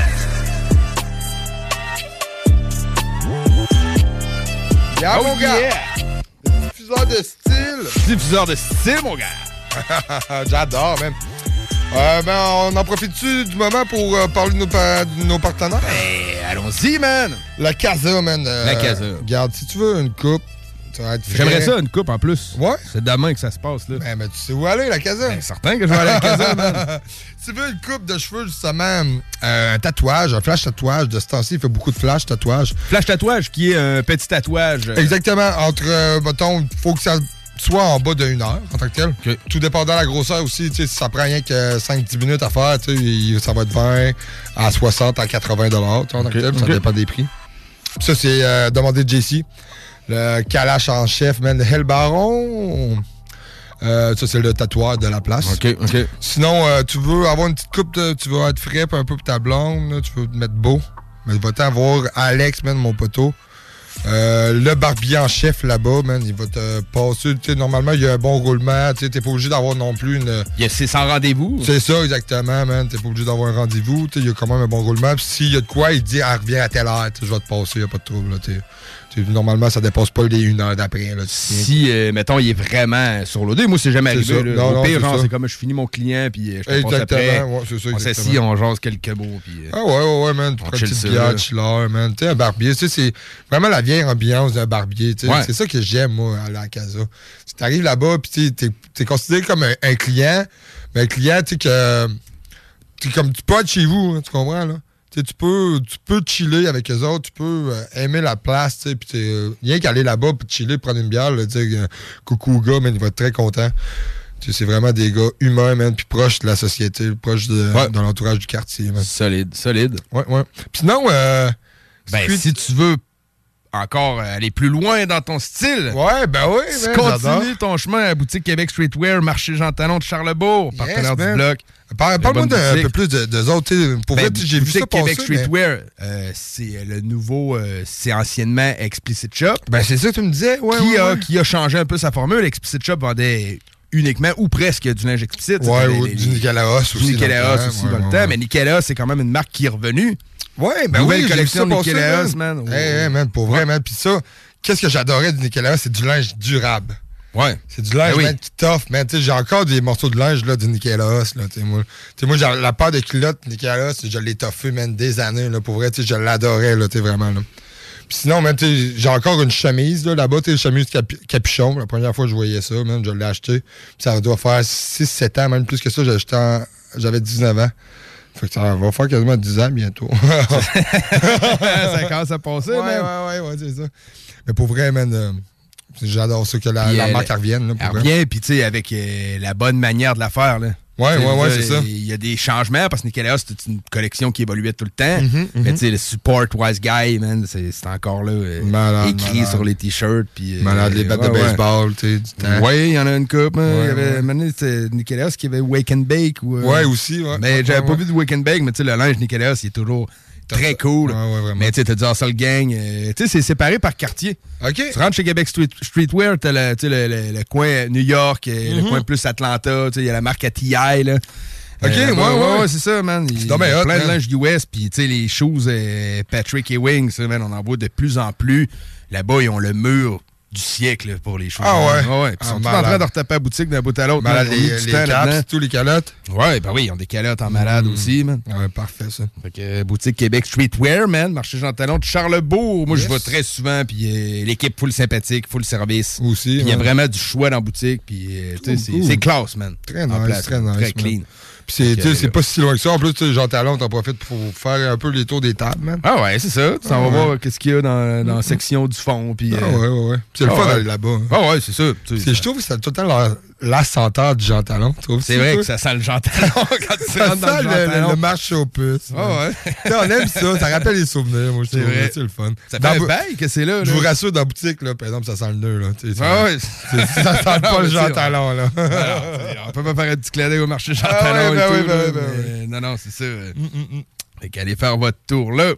Speaker 11: Yeah,
Speaker 12: Oh
Speaker 11: mon gars!
Speaker 12: yeah!
Speaker 11: Diffuseur de style!
Speaker 5: Diffuseur de style, mon gars!
Speaker 11: J'adore, même. Euh, ben, on en profite-tu du moment pour euh, parler de nos, pa- de nos partenaires?
Speaker 5: Ben, allons-y, man!
Speaker 11: La Casa, man. euh,
Speaker 5: La Casa.
Speaker 11: Regarde, si tu veux une coupe, ça va être frais.
Speaker 5: J'aimerais ça, une coupe en plus.
Speaker 11: Ouais?
Speaker 5: C'est demain que ça se passe, là.
Speaker 11: Ben, mais tu sais où aller, la Casa?
Speaker 5: Ben, certain que je vais aller à la Casa, man.
Speaker 11: Si tu veux une coupe de cheveux, justement, euh, un tatouage, un flash tatouage, de ce temps-ci, il fait beaucoup de flash tatouage.
Speaker 5: Flash tatouage, qui est un petit tatouage.
Speaker 11: Exactement. Entre, euh, mettons, faut que ça soit en bas d'une heure, en tant que tel. Tout dépendant de la grosseur aussi, si ça prend rien que 5-10 minutes à faire, ça va être 20 à 60 à 80 dollars, en tant que tel. Ça dépend des prix. Puis ça, c'est euh, demandé de JC. Le Kalash en chef, man, le Hell Baron. Euh, ça, c'est le tatoueur de la place.
Speaker 5: OK, OK.
Speaker 11: Sinon, euh, tu veux avoir une petite coupe, de- tu veux être frais un peu pour ta blonde, là, tu veux te mettre beau. Mais va-t'en voir Alex, man, mon poteau. Euh, le barbier en chef là-bas, man, il va te passer. Tu sais, normalement, il y a un bon roulement. Tu sais, t'es pas obligé d'avoir non plus une.
Speaker 5: C'est sans rendez-vous.
Speaker 11: C'est ça, exactement, man. T'es pas obligé d'avoir un rendez-vous. Tu sais, il y a quand même un bon roulement. Puis s'il y a de quoi, il dit, ah, reviens à telle heure. Tu je vais te passer, y a pas de trouble, là, tu. Tu Normalement, ça dépasse pas les une heure d'après, tu.
Speaker 5: Si, euh, mettons, il est vraiment sur l'OD, moi, c'est jamais arrivé. là.
Speaker 11: Non,
Speaker 5: Au
Speaker 11: non,
Speaker 5: pire,
Speaker 11: c'est
Speaker 5: genre,
Speaker 11: ça.
Speaker 5: c'est comme je finis mon client, puis euh, je te
Speaker 11: Exactement,
Speaker 5: après.
Speaker 11: ouais, c'est ça,
Speaker 5: On s'assit, on jase quelques mots, puis... euh,
Speaker 11: Ah ouais, ouais, ouais, man. Tu prends une petite bière,
Speaker 5: là.
Speaker 11: chiller, man. Tu sais, un barbier, tu sais, c'est vraiment la vieille ambiance d'un barbier. tu sais.
Speaker 5: Ouais.
Speaker 11: C'est ça que j'aime, moi, à la casa. Si t'arrives là-bas, puis tu t'es considéré comme un, un client, mais un client, tu sais, que. t'es comme tu être chez vous, hein, tu comprends, là? Tu peux, tu peux chiller avec eux autres, tu peux euh, aimer la place, tu sais, puis t'es, euh, rien qu'aller là-bas, puis chiller, prendre une bière, là, sais, euh, coucou gars, man, il va être très content. Tu sais, c'est vraiment des gars humains, man, puis proches de la société, proches de,
Speaker 5: Ouais.
Speaker 11: de l'entourage du quartier, man.
Speaker 5: Solide, solide.
Speaker 11: Ouais, ouais. Puis sinon, euh,
Speaker 5: Ben, si tu veux encore aller plus loin dans ton style.
Speaker 11: Ouais, ben oui,
Speaker 5: continues
Speaker 11: j'adore.
Speaker 5: ton chemin à la boutique Québec Streetwear, marché Jean Talon de Charlebourg, partenaire du bloc.
Speaker 11: Parle-moi
Speaker 5: boutique.
Speaker 11: peu plus de, de autres. Pour
Speaker 5: Ben,
Speaker 11: j'ai vu ça passer.
Speaker 5: Québec
Speaker 11: mais-
Speaker 5: Streetwear, euh, c'est le nouveau, euh, c'est anciennement Explicit Shop.
Speaker 11: Ben, c'est ça que tu me disais, ouais,
Speaker 5: qui,
Speaker 11: ouais,
Speaker 5: a,
Speaker 11: ouais.
Speaker 5: qui a changé un peu sa formule. Explicit Shop vendait uniquement ou presque du linge explicite.
Speaker 11: Ouais, ou du Nikélaos aussi
Speaker 5: Du
Speaker 11: temps,
Speaker 5: aussi dans le temps. Mais Nikélaos, c'est quand même une marque qui est revenue.
Speaker 11: Ouais, ben
Speaker 5: Nouvelle
Speaker 11: oui,
Speaker 5: collection
Speaker 11: ça
Speaker 5: Nikélaos,
Speaker 11: man.
Speaker 5: man.
Speaker 11: Hey, hey, man, pour vrai, man. Puis ça, qu'est-ce que j'adorais du Nikéla, c'est du linge durable.
Speaker 5: Ouais.
Speaker 11: C'est du linge,
Speaker 5: Ben oui.
Speaker 11: man, qui t'offre, man. Tu sais, j'ai encore des morceaux de linge, là, du Nikélaos, là. Tu sais, moi, moi, la paire de culottes Nikélaos, je l'ai toffé, man, des années, là. Pour vrai, tu sais, je l'adorais, là, tu sais, vraiment, là. Puis sinon, man, tu sais, j'ai encore une chemise, là, là-bas, tu sais, chemise capi- capuchon. La première fois que je voyais ça, man, je l'ai acheté. Puis ça doit faire 6-7 ans, même plus que ça. J'ai acheté en- J'avais 19 ans. Fait que ça va faire quasiment 10 ans bientôt.
Speaker 5: ça commence à passer,
Speaker 11: ouais,
Speaker 5: man.
Speaker 11: ouais, ouais, ouais, c'est ça. Mais pour vrai, man, euh, j'adore ça que la, la
Speaker 5: euh,
Speaker 11: marque revienne. Là, pour
Speaker 5: Elle revient, puis tu sais, avec euh, la bonne manière de la faire. Là.
Speaker 11: Ouais,
Speaker 5: je veux
Speaker 11: c'est ça.
Speaker 5: Il y a des changements parce que Nicolas, c'est une collection qui évoluait tout le temps.
Speaker 11: Mhm,
Speaker 5: Mais
Speaker 11: mhm.
Speaker 5: tu sais, le support Wise Guy, man, c'est encore là euh,
Speaker 11: Malade,
Speaker 5: écrit
Speaker 11: malade.
Speaker 5: sur les t-shirts. puis, euh,
Speaker 11: Malade, les battes de
Speaker 5: ouais.
Speaker 11: baseball, tu sais, du temps.
Speaker 5: Oui, il y en a une coupe. hein.
Speaker 11: Ouais,
Speaker 5: il y avait Nicolas qui avait Wake and Bake. Euh,
Speaker 11: Ouais, aussi, ouais.
Speaker 5: Mais j'avais pas vu de Wake and Bake, mais tu sais, le linge Nicolas, il est toujours très cool. mais tu sais, t'as du Hustle Gang. euh, tu sais, c'est séparé par quartier.
Speaker 11: OK.
Speaker 5: Tu rentres chez Québec Street, Streetwear, t'as le, le, le- le coin New York, euh, le
Speaker 11: Mhm.
Speaker 5: coin plus Atlanta, tu sais, il y a la marque à TI, là.
Speaker 11: OK,
Speaker 5: Euh,
Speaker 11: ouais, ouais.
Speaker 5: c'est ça, man. Il y a plein de linge US, puis tu sais, les choses euh, Patrick et Wing, ça, man, on en voit de plus en plus. Là-bas, ils ont le mur du siècle pour les choses.
Speaker 11: Ah ouais?
Speaker 5: ouais. Puis
Speaker 11: Ah,
Speaker 5: Ils sont tous en train de retaper la boutique d'un bout à l'autre.
Speaker 11: Malade, les, les
Speaker 5: temps
Speaker 11: caps, tous les calottes.
Speaker 5: Ouais, ben oui, ils ont des calottes en malade aussi, man.
Speaker 11: Ouais, parfait, ça.
Speaker 5: Fait que euh, boutique Québec Streetwear, man, marché Jean Talon de Charlebourg. Moi,
Speaker 11: Yes.
Speaker 5: je vais très souvent, puis euh, l'équipe full sympathique, full service.
Speaker 11: Aussi.
Speaker 5: Puis il y a
Speaker 11: ouais.
Speaker 5: vraiment du choix dans la boutique, puis euh, c'est- classe, man.
Speaker 11: Très nice,
Speaker 5: place,
Speaker 11: très nice.
Speaker 5: Très clean.
Speaker 11: C'est, pas si loin que ça. En plus, Jean Talon, t'en profites pour faire un peu les tours des tables, man.
Speaker 5: Ah ouais, c'est ça. Tu s'en
Speaker 11: Ah
Speaker 5: vas
Speaker 11: ouais.
Speaker 5: voir qu'est-ce qu'il y a dans, dans la section du fond. Puis,
Speaker 11: Ah
Speaker 5: euh,
Speaker 11: ouais, ouais, ouais. C'est le
Speaker 5: ah
Speaker 11: fun d'aller là-bas. hein.
Speaker 5: Ah ouais, c'est ça.
Speaker 11: Je trouve que le temps la, senteur du Jean Talon. tu trouves
Speaker 5: C'est vrai que ça sent le Jean Talon quand tu
Speaker 11: Ça
Speaker 5: rentres dans
Speaker 11: sent
Speaker 5: le
Speaker 11: le,
Speaker 5: Jean
Speaker 11: le,
Speaker 5: Talon.
Speaker 11: le marché aux puces. Man.
Speaker 5: ouais.
Speaker 11: On aime ça, ça rappelle les souvenirs, moi, je
Speaker 5: C'est
Speaker 11: trouve. C'est le fun.
Speaker 5: Ça
Speaker 11: Dans
Speaker 5: fait un
Speaker 11: bou-
Speaker 5: bail que c'est là.
Speaker 11: Je vous rassure, dans la boutique, là, par exemple, ça sent le nœud. Là,
Speaker 5: Ah ouais.
Speaker 11: ça sent pas le Jean Talon. Là.
Speaker 5: Alors, on peut pas faire un petit clin d'œil au marché Jean Talon Non, non, c'est ça. Fait qu'allez faire votre tour là.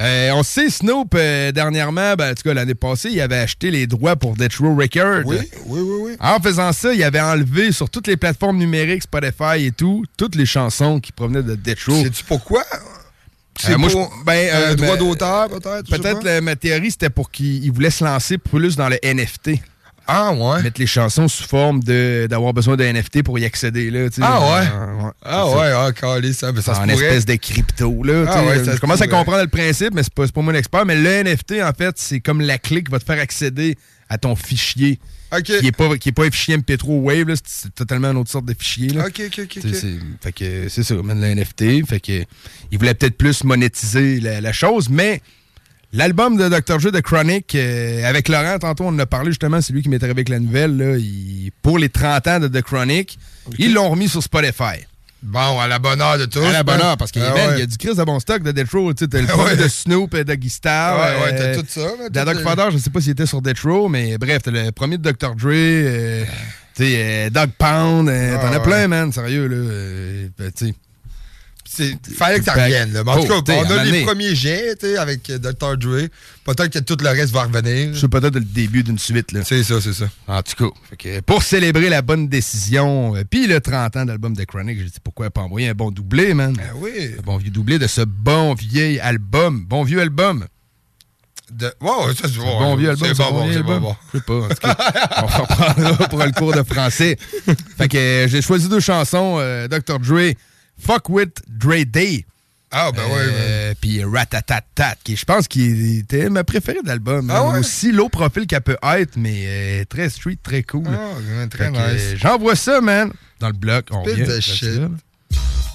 Speaker 5: Euh, on sait, Snoop, euh, dernièrement, ben, en tout cas, l'année passée, il avait acheté les droits pour Death Row Records.
Speaker 11: Oui, oui, oui, oui.
Speaker 5: En faisant ça, il avait enlevé sur toutes les plateformes numériques, Spotify et tout, toutes les chansons qui provenaient de Death Row.
Speaker 11: Sais-tu pourquoi? C'est
Speaker 5: Euh, moi,
Speaker 11: pour
Speaker 5: je- ben, euh,
Speaker 11: droit
Speaker 5: ben,
Speaker 11: d'auteur, peut-être?
Speaker 5: Peut-être ma théorie, c'était pour qu'il il voulait se lancer plus dans le NFT.
Speaker 11: Ah ouais?
Speaker 5: Mettre les chansons sous forme de d'avoir besoin d'un NFT pour y accéder. Là.
Speaker 11: Ah ouais?
Speaker 5: Euh,
Speaker 11: Ah ouais, ah, calé, ça, ça se
Speaker 5: en
Speaker 11: pourrait.
Speaker 5: espèce de crypto. Là,
Speaker 11: Ah ouais, ça
Speaker 5: je
Speaker 11: se
Speaker 5: commence à comprendre le principe, mais c'est pas, c'est pas moi l'expert. Mais le NFT, en fait, c'est comme la clé qui va te faire accéder à ton fichier. Qui est pas, qui est pas un fichier MP3 Wave, là, c'est- totalement une autre sorte de fichier. Là.
Speaker 11: Ok, ok, ok,
Speaker 5: Fait que c'est ça, man, le NFT. Fait que il voulait peut-être plus monétiser la, la chose, mais l'album de Dr. J de Chronic, euh, avec Laurent, tantôt on en a parlé justement, c'est lui qui m'est arrivé avec la nouvelle, là, il- pour les 30 ans de The Chronic, ils l'ont remis sur Spotify.
Speaker 11: Bon, à la bonne heure de tous.
Speaker 5: À la bonne
Speaker 11: ben.
Speaker 5: heure, parce qu'il
Speaker 11: Ah ouais.
Speaker 5: y a du Chris de bon stock de Death Row. Tu sais, t'as le
Speaker 11: ouais.
Speaker 5: de Snoop et de Guistar.
Speaker 11: Ouais, ouais, t'as tout ça, tout
Speaker 5: Doc Father, je sais pas s'il était sur Death Row, mais bref, t'as le premier de Dr. Dre, euh, tu sais, euh, Dog Pound, euh,
Speaker 11: Ah,
Speaker 5: t'en as plein, man, sérieux, là. euh, ben, tu sais.
Speaker 11: C'est- Fallait que ça revienne. Là. Mais en tout cas, on a les premiers jets avec Dr. Dre. Peut-être que tout le reste va revenir.
Speaker 5: C'est peut-être le début d'une suite, là.
Speaker 11: C'est ça, c'est ça.
Speaker 5: En tout cas, pour célébrer la bonne décision, euh, puis le 30 ans d'album de Chronic, j'ai dit pourquoi pas envoyer un bon doublé, man.
Speaker 11: Ben oui.
Speaker 5: Un bon vieux doublé de ce bon vieil album. Bon vieux album.
Speaker 11: De... Ouais, ça, c'est
Speaker 5: Un bon vieux album.
Speaker 11: C'est bon, bon, c'est bon.
Speaker 5: Je sais pas. en tout cas, on reprendra pour le cours de français. Fait que euh, j'ai choisi deux chansons. euh, Dr. Dre, Fuck With Dre Day.
Speaker 11: Ah, ben ouais.
Speaker 5: Euh, Puis Ratatatat, qui je pense qu'il était ma préférée de l'album.
Speaker 11: Ah
Speaker 5: hein.
Speaker 11: ouais?
Speaker 5: Aussi low profil qu'elle peut être, mais euh, très street, très cool.
Speaker 11: Ah, ouais, très nice.
Speaker 5: euh, J'envoie ça, man, dans le bloc. On
Speaker 11: Pile
Speaker 5: revient.
Speaker 11: de shit.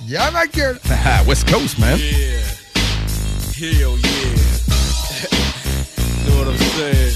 Speaker 11: Yeah, ma gueule.
Speaker 5: Ah, West Coast, man.
Speaker 39: Hell yeah. know what I'm saying?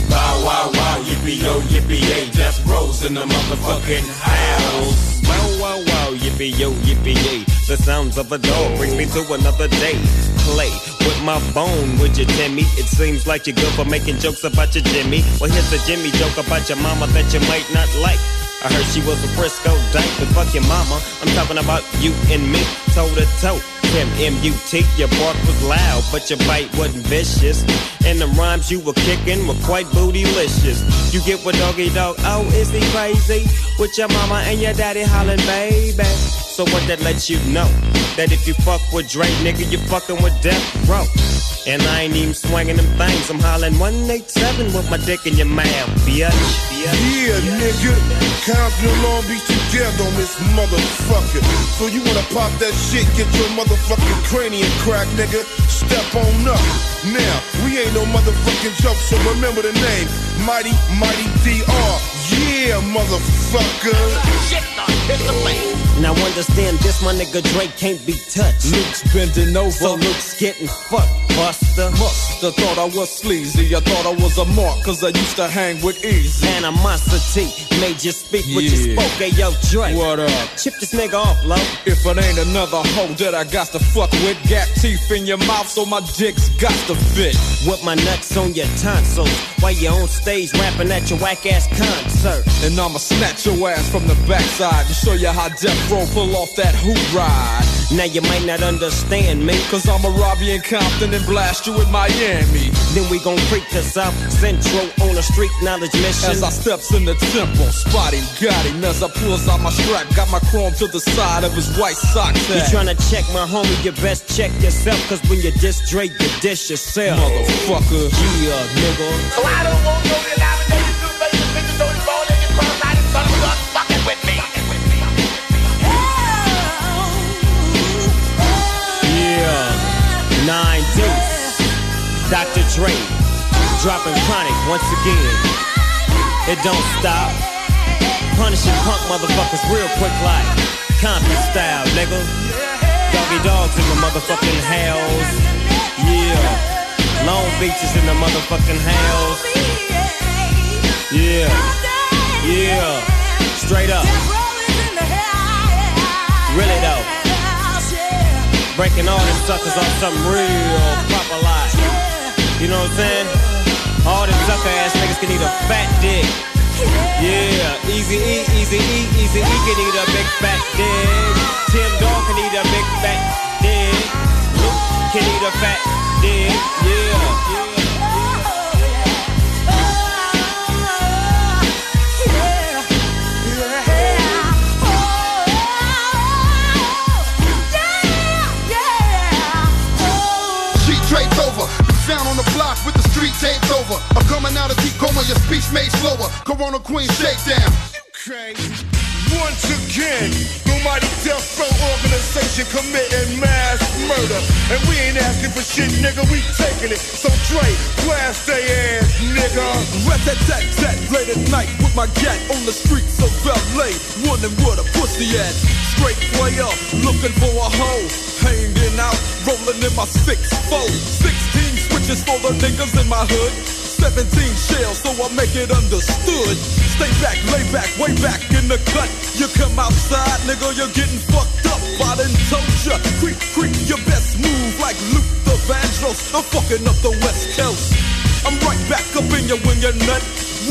Speaker 40: Bow wow, wow, yippee yo, yippee yay, death rows in the motherfucking house. Wow, wow, wow, yippee yo, yippee yay, the sounds of a dog brings me to another day. Play with my bone, would you, Timmy? It seems like you're good for making jokes about your Jimmy. Well, here's a Jimmy joke about your mama that you might not like. I heard she was a Frisco dyke, but fuck your mama. I'm talking about you and me, toe to toe. Kim M-U-T, your bark was loud, but your bite wasn't vicious. And the rhymes you were kicking were quite bootylicious. You get what doggy dog, oh, is he crazy? With your mama and your daddy hollering, baby. So what that lets you know? That if you fuck with Drake, nigga, you fucking with Death Row. And I ain't even swinging them things. I'm hollering 187 with my dick in your mouth, bitch.
Speaker 7: Yeah, nigga. Compton and Long Beach together on this motherfucker. So you wanna pop that shit, get your motherfucking cranium crack, nigga. Step on up. Now, we ain't no motherfucking joke, so remember the name. Mighty, Mighty DR. Yeah, motherfucker.
Speaker 40: Shit, it's the man. Now understand this, my nigga Drake can't be touched.
Speaker 39: Luke's bending over.
Speaker 40: So Luke's getting fucked, buster.
Speaker 39: Musta thought I was sleazy. I thought I was a mark, cause I used to hang with Easy.
Speaker 40: Animosity made you speak what you spoke. Hey, yo, Drake.
Speaker 39: What up?
Speaker 40: Chip this nigga off, low.
Speaker 39: If it ain't another hoe that I got to fuck with, Gap teeth in your mouth, so my dick's got to fit.
Speaker 40: With my nuts on your tonsils while you're on stage rapping at your whack ass concert.
Speaker 39: And I'ma snatch your ass from the backside and show you how Death Row pull off that hoop ride.
Speaker 40: Now you might not understand me.
Speaker 39: Cause I'ma rob you in Compton and blast you in Miami.
Speaker 40: Then we gon' creep to South Central on a street knowledge mission.
Speaker 39: As I steps in the temple, spotting got him as I pulls out my strap, got my chrome to the side of his white socks.
Speaker 40: You tryna check my homie, you best check yourself. Cause when you diss Drake, you diss yourself.
Speaker 39: Motherfucker.
Speaker 40: Yeah, nigga.
Speaker 41: So I don't want no denomination to make the bitches don't fall in your cross. I didn't son of a fucking with me.
Speaker 40: Yeah. Nine Deuce. Dr. Dre. Dropping chronic once again. It don't stop. Punishing punk motherfuckers real quick like Compton style, nigga. Doggy dogs in the motherfucking house. Yeah. Long Beach is in the motherfucking house. Yeah. Yeah. Straight up. Really though. Breaking all them suckers off something real proper like. You know what I'm saying? All them sucker ass niggas can eat a fat dick. Yeah, easy E, easy E, easy E can eat a big fat dick. Tim Dog can eat a big fat dick. Luke can eat a fat dick. Yeah.
Speaker 7: She taped over. I'm coming out of deep coma, your speech made slower. Corona Queen shakedown.
Speaker 41: Crazy. Once again, the mighty death row organization committing mass murder. And we ain't asking for shit, nigga, we taking it. So Dre, blast they ass, nigga.
Speaker 39: Rat tat tat tat late at night with my gat on the streets of LA. Wondering where the pussy at. Straight way up, looking for a hoe. Hanging out, rolling in my six switches for the niggas in my hood. 17 shells, so I make it understood. Stay back, lay back, way back in the cut. You come outside, nigga, you're getting fucked up. I done told ya, creep, creep, your best move like Luke the Vandross. I'm fucking up the West Coast. I'm right back up in your when you're nut.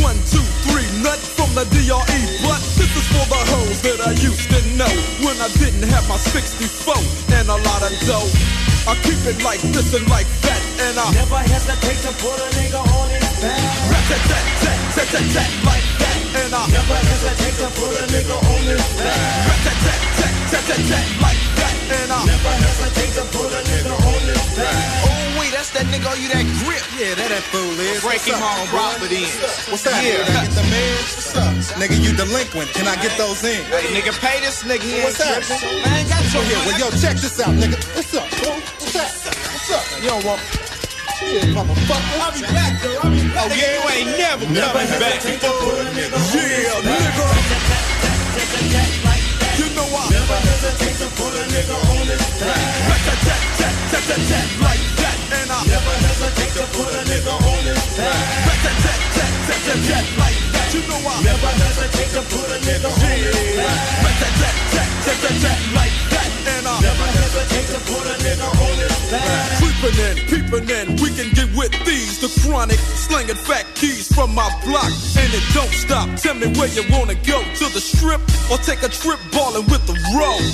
Speaker 39: One, two, three, nut from the DRE. But this is for the hoes that I used to know when I didn't have my 64 and a lot of dough. I keep it like this and like that, and I
Speaker 40: Never hesitate to put a nigga on his back.
Speaker 39: rat tat tat tat tat tat tat like that, and I
Speaker 40: Never hesitate to put a nigga on his back.
Speaker 39: rat tat tat tat tat tat tat like that, and I
Speaker 40: Never hesitate to put a nigga on his back.
Speaker 41: That's
Speaker 42: that nigga you that grip?
Speaker 43: Yeah, that that fool is.
Speaker 42: Break him on,
Speaker 43: bro?
Speaker 42: rob it in.
Speaker 43: What's that?
Speaker 42: Yeah.
Speaker 43: Can I get the meds? What's up? Nigga, you delinquent. Can I get those in?
Speaker 42: Hey, nigga, pay this nigga.
Speaker 43: What's up?
Speaker 42: Man, got your
Speaker 43: here. Well, yo, check this out, nigga. What's up? What's up? What's up?
Speaker 42: You uh, don't want.
Speaker 43: Yeah, motherfucker. I'll be back, though. I'll be back.
Speaker 42: Oh, yeah, you ain't never coming back.
Speaker 43: Yeah, nigga.
Speaker 42: You know I never hesitate to put a nigga on his back. Like that, and I never hesitate to put a nigga on his back. Like that, you know I never hesitate to put a nigga on his back. Like that, and I never hesitate to put a nigga on his back.
Speaker 39: Creeping in, peeping in, we can get with these. The chronic, slinging fat keys from my block. And it don't stop. Tell me where you wanna go. To the strip or take a trip balling with the road.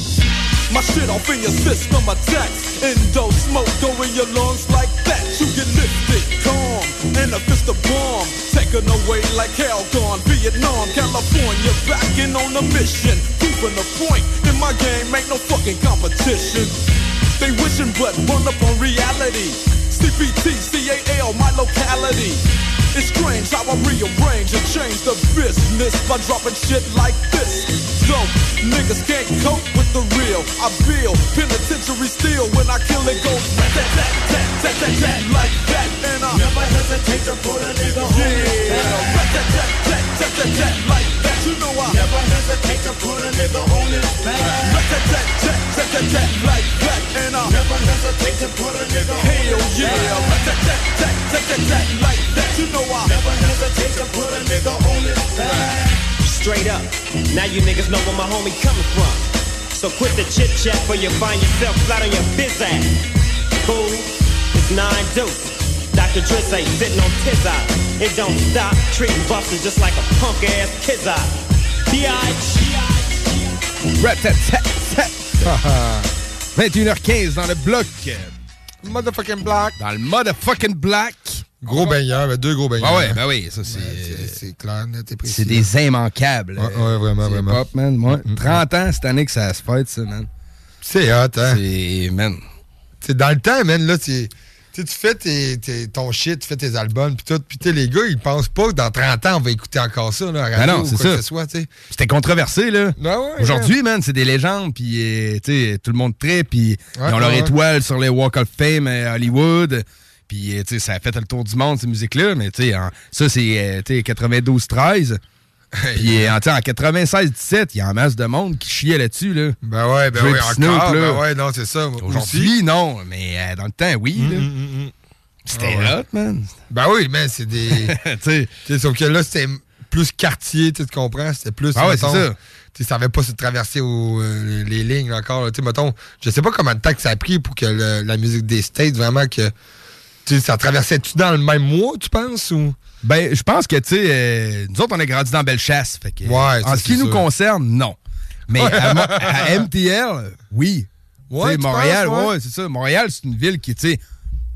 Speaker 39: My shit off in your system attacks. Endo smoke go in your lungs like that. You get lifted, calm, and a fist of bomb. Taken away like hell gone. Vietnam, California, backing on a mission. Proving the point. In my game, ain't no fucking competition. They wishing but run up on reality. CPT, CAL, my locality. It's strange how I rearrange and change the business by dropping shit like this. So, niggas can't cope with the real. I feel penitentiary steel when I kill it goes tat tat tat tat tat tat tat like that. And I never hesitate to put a nigga on yeah. tat tat tat tat tat tat tat like that. You know I never hesitate to put a nigga on his back. Tat tat tat tat tat tat tat like that. And I never hesitate to put a nigga on Hell yeah. Tat tat tat tat tat tat tat like that. You know I never hesitate to put a nigga on his back.
Speaker 44: Straight up. Now you niggas know where my homie coming from. So quit the chit chat for you find yourself flat on your biz ass. Fool, it's nine deuce. Dr. Dre say sitting on his eye. It don't stop treating busters just like a punk ass kid's eye.
Speaker 5: Rat-tat-tat-tat. 21h15 dans le bloc.
Speaker 11: Motherfucking black.
Speaker 5: Dans le motherfucking black.
Speaker 11: Gros baigneur, ben, deux gros baigneurs.
Speaker 5: Ah ouais, ben oui, ça c'est.
Speaker 11: C'est clair, net et précis.
Speaker 5: C'est des immanquables.
Speaker 11: Ouais, ouais, vraiment,
Speaker 5: C'est
Speaker 11: vraiment.
Speaker 5: Pop, man. Moi, 30 ans cette année que ça se fête, ça, man.
Speaker 11: C'est hot, hein?
Speaker 5: C'est, man.
Speaker 11: C'est dans le temps, man, là, tu tu fais tes, tes- ton shit, tu fais tes albums, puis tout. Puis, les gars, ils pensent pas que dans 30 ans, on va écouter encore ça, là, à
Speaker 5: Ben
Speaker 11: radio
Speaker 5: non,
Speaker 11: ou quoi
Speaker 5: ça.
Speaker 11: que ce soit.
Speaker 5: C'était controversé, là.
Speaker 11: Ben ouais,
Speaker 5: Aujourd'hui, man, c'est des légendes, puis euh, tout le monde tripe, puis
Speaker 11: Ouais,
Speaker 5: ils ont leur étoile sur les Walk of Fame à Hollywood. Puis, euh, ça a fait le tour du monde, ces musiques-là. Mais, en- ça, c'est, euh, tu sais, 92-13. Puis, en, en 96-17, il y a en masse de monde qui chiait là-dessus, là.
Speaker 11: Ben ouais, ben
Speaker 5: du
Speaker 11: encore,
Speaker 5: Snoop, là.
Speaker 11: ben ouais, non, c'est ça.
Speaker 5: Aujourd'hui, non, mais euh, dans le temps, oui, là. C'était
Speaker 11: Ah ouais.
Speaker 5: hot, man.
Speaker 11: Ben oui, mais c'est des. tu sais, sauf que là, c'était plus quartier, tu comprends? C'était plus.
Speaker 5: Ah ouais, c'est ça.
Speaker 11: Tu n'avait pas se traverser euh, les lignes encore. Tu sais, mettons, je sais pas combien de temps que ça a pris pour que le- la musique des States, vraiment, que. Ça traversait-tu dans le même mois, tu penses? Ou...
Speaker 5: Ben, je pense que, tu sais, euh, nous autres, on a grandi dans Bellechasse. Fait que,
Speaker 11: Ouais,
Speaker 5: en ce qui nous
Speaker 11: sûr.
Speaker 5: concerne, non. Mais à, MTL, oui.
Speaker 11: Ouais,
Speaker 5: Montréal,
Speaker 11: penses, ouais?
Speaker 5: ouais, c'est ça. Montréal, c'est une ville qui, tu sais,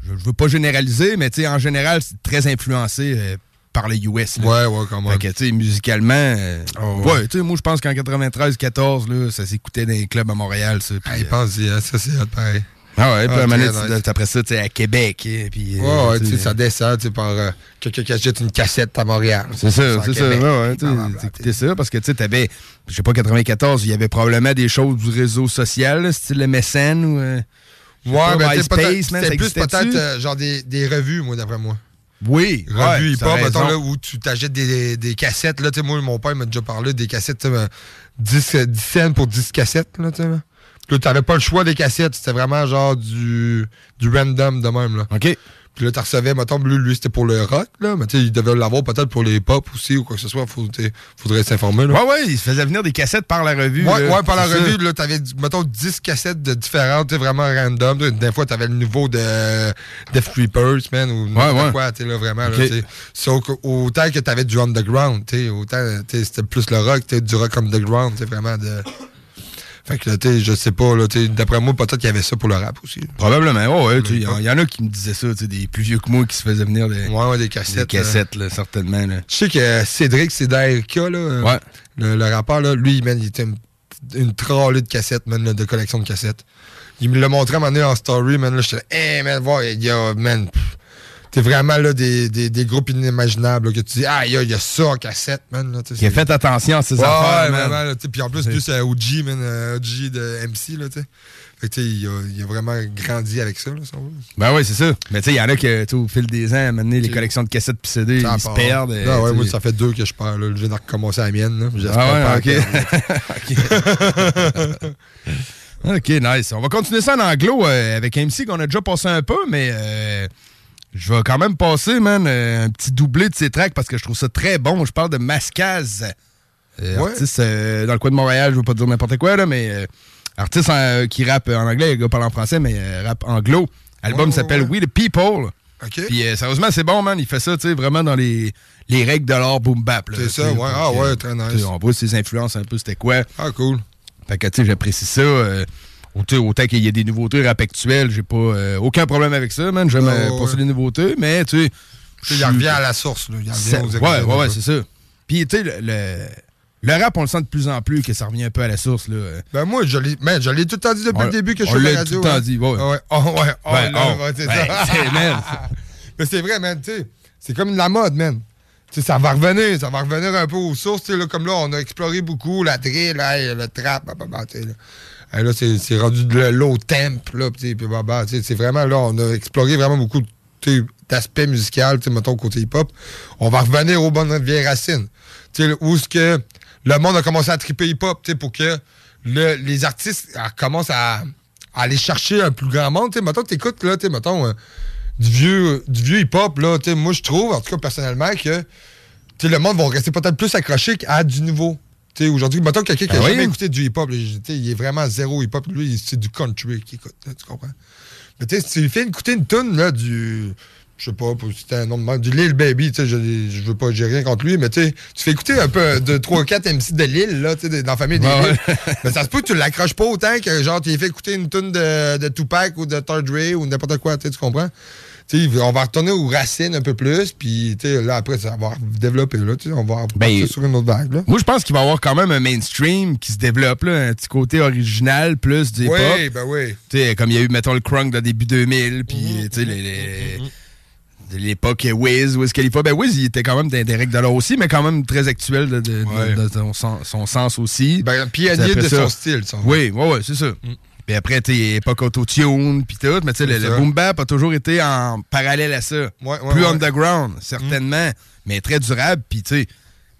Speaker 5: je, je veux pas généraliser, mais tu sais, en général, c'est très influencé euh, par les US. là.
Speaker 11: Ouais, ouais, quand même.
Speaker 5: Fait que, tu sais, musicalement, euh,
Speaker 11: ouais.
Speaker 5: ouais, tu sais, moi, je pense qu'en 93-14, là, ça s'écoutait dans les clubs à Montréal, ça.
Speaker 11: pense, hein, ça, c'est pareil.
Speaker 5: Ah ouais, puis
Speaker 11: Ah,
Speaker 5: à
Speaker 11: nice.
Speaker 5: après ça, tu sais, à Québec, hein, puis... euh,
Speaker 11: Ouais, ouais,
Speaker 5: tu
Speaker 11: sais, ça descend, tu sais, par euh, quelqu'un qui achète une cassette à Montréal.
Speaker 5: C'est ça, c'est ça. Ouais, tu ça parce que tu sais, t'avais, je sais pas, 94, il y avait probablement des choses du réseau social, style le mécène ou. euh,
Speaker 11: Ouais,
Speaker 5: ça
Speaker 11: c'était plus peut-être euh, genre des, des revues, moi, d'après moi.
Speaker 5: Oui,
Speaker 11: Revues
Speaker 5: ouais,
Speaker 11: hip-hop, mettons, là, où tu t'achètes des, des cassettes. Là, moi, mon père m'a déjà parlé des cassettes, tu sais, euh, 10, euh, 10 cents pour 10 cassettes. Là, tu sais, là. Là, t'avais pas le choix des cassettes. C'était vraiment genre du, du random de même. Là.
Speaker 5: OK.
Speaker 11: Puis là, tu recevais, mettons, lui, lui c'était pour le rock, là. Mais tu sais, il devait l'avoir peut-être pour les pop aussi ou quoi que ce soit. Faut, faudrait s'informer. là.
Speaker 5: Ouais, ouais, il se faisait venir des cassettes par la revue.
Speaker 11: Ouais,
Speaker 5: là,
Speaker 11: ouais, par la
Speaker 5: ça.
Speaker 11: revue, là, t'avais, mettons, 10 cassettes de différentes, vraiment random. Des fois, t'avais le nouveau de Death Reapers, man, ou
Speaker 5: ouais.
Speaker 11: quoi, tu sais, là, vraiment, là,
Speaker 5: Ok.
Speaker 11: tu sais. Sauf que autant que t'avais du underground, tu sais, autant, c'était plus le rock, tu du rock underground, tu vraiment de... Fait que, là, tu sais, je sais pas, là, tu d'après moi, peut-être qu'il y avait ça pour le rap aussi.
Speaker 5: Probablement, ouais, ouais. tu Il y, en- il y en a qui me disaient ça, tu sais, des plus vieux que moi qui se faisaient venir des,
Speaker 11: Ouais, ouais, des cassettes.
Speaker 5: des cassettes, là, certainement. Là.
Speaker 11: Je sais que Cédric, c'est d'ARK, là.
Speaker 5: Ouais.
Speaker 11: Le, le rappeur, là, lui, man, il était un une trollée de cassettes, man, là, de collection de cassettes. Il me l'a montré à un moment donné en story, man. Là, j'étais, hey, man, voir, il y a, man, pff, t'es vraiment là des, des, des groupes inimaginables, là, que tu dis, ah, il y a, il y a ça en cassette, man. Là,
Speaker 5: Qui a
Speaker 11: c'est-
Speaker 5: fait attention à ses
Speaker 11: ouais,
Speaker 5: affaires,
Speaker 11: ouais,
Speaker 5: man.
Speaker 11: vraiment, Puis en plus, lui, c'est OG, man, euh, OG de MC, là, tu sais. Fait que, il a, il a vraiment grandi avec ça, là, si on veut.
Speaker 5: Ben oui, c'est ça. Mais tu sais, il y en a que, au fil des ans, maintenant, les collections de cassettes puis CD,
Speaker 11: Ça
Speaker 5: ils se perdent. euh,
Speaker 11: Ah ouais, moi, ça fait deux que je perds. Là. Je viens de recommencer la mienne. Là. J'espère
Speaker 5: Ah ouais, ok. OK, nice. On va continuer ça en anglo euh, avec MC qu'on a déjà passé un peu, mais euh, je vais quand même passer, man, euh, un petit doublé de ces tracks parce que je trouve ça très bon. Je parle de Mascaz, euh,
Speaker 11: Ouais.
Speaker 5: artiste euh, dans le coin de Montréal, je veux pas dire n'importe quoi, là, mais euh, artiste euh, qui rappe en anglais, le gars parle en français, mais rappe anglo. L'album
Speaker 11: Ouais,
Speaker 5: s'appelle
Speaker 11: ouais.
Speaker 5: We the People. Puis sérieusement, c'est bon, man. Il fait ça, tu sais, vraiment dans les, les règles de l'art boom bap.
Speaker 11: C'est ça, ouais.
Speaker 5: donc,
Speaker 11: Ah ouais, très nice.
Speaker 5: On voit ses influences un peu, c'était quoi.
Speaker 11: Ah, cool.
Speaker 5: Fait que, tu sais, j'apprécie ça. Autant qu'il y ait des nouveautés rap actuelles, j'ai pas euh, aucun problème avec ça, man. J'aime euh,
Speaker 11: ouais.
Speaker 5: passer les nouveautés, mais, tu sais...
Speaker 11: Il revient à la source. Là. Il revient aux
Speaker 5: ouais, ouais, ouais, c'est ça. Puis, tu sais, le, le, le rap, on le sent de plus en plus que ça revient un peu à la source, là.
Speaker 11: Ben moi, je l'ai man, je l'ai tout le temps dit depuis
Speaker 5: On-
Speaker 11: le début que je
Speaker 5: on
Speaker 11: fais la
Speaker 5: l'a
Speaker 11: radio.
Speaker 5: tout le temps
Speaker 11: hein.
Speaker 5: dit, ouais.
Speaker 11: Ouais. Oh, ouais. Oh,
Speaker 5: Ouais,
Speaker 11: là,
Speaker 5: oh.
Speaker 11: ouais, c'est
Speaker 5: Ouais,
Speaker 11: ça.
Speaker 5: c'est- man.
Speaker 11: Mais c'est vrai, man, tu sais. C'est comme la mode, man. Tu sais, ça va revenir, ça va revenir un peu aux sources. tu sais, Là, comme là, on a exploré beaucoup la drill, là, le trap, bah, bah, bah, là. Hey, là, c'est rendu de low temp, là, puis bah, bah, c'est vraiment, là, on a exploré vraiment beaucoup d'aspects musicaux, mettons, côté hip-hop. On va revenir aux bonnes vieilles racines. Tu sais, où est-ce que le monde a commencé à triper hip-hop, pour que le- les artistes euh, commencent à, aller chercher un plus grand monde, tu sais, mettons, t'écoutes, là, mettons, euh, du vieux, du vieux hip-hop, là, tu sais, moi, je trouve, en tout cas, personnellement, que, le monde va rester peut-être plus accroché à du nouveau. Aujourd'hui, mettons quelqu'un qui a
Speaker 5: oui?
Speaker 11: jamais écouté du hip-hop, il est vraiment zéro hip-hop, lui, c'est du country qu'il écoute, là, tu comprends? Mais tu sais, si tu lui fais écouter une tune là, du. Je sais pas, citer un nom de du Lil Baby, tu sais, je, je veux pas, j'ai rien contre lui, mais tu sais, tu fais écouter un peu de 3-4 MC de Lil, là, tu sais, dans la famille des
Speaker 5: Ouais,
Speaker 11: Lil.
Speaker 5: ouais.
Speaker 11: mais ça se peut que tu l'accroches pas autant que, genre, tu lui fais écouter une tune de, de Tupac ou de Third Ray ou n'importe quoi, tu comprends? On va retourner aux racines un peu plus, puis là, après, ça va développer, là, on va
Speaker 5: Ben,
Speaker 11: sur une autre vague, là.
Speaker 5: Moi, je pense qu'il va y avoir quand même un mainstream qui se développe, là, un petit côté original plus hip-hop.
Speaker 11: Oui, ben oui.
Speaker 5: Comme il y a eu, mettons, le crunk de début 2000, puis, tu sais, les- les- de l'époque Wiz, Wiz Khalifa. Ben, Wiz, il était quand même des, des règles de l'art aussi, mais quand même très actuel de, de-
Speaker 11: Ouais.
Speaker 5: de- de son, sens- son sens aussi.
Speaker 11: Ben, pionnier de
Speaker 5: ça.
Speaker 11: son style, ça.
Speaker 5: Oui, ouais, ouais, c'est ça. Puis après, tu sais, époque auto-tune, puis tout, mais tu sais, le, boom bap a toujours été en parallèle à ça.
Speaker 11: ouais,
Speaker 5: plus
Speaker 11: ouais.
Speaker 5: underground, certainement, mais très durable. Puis tu sais,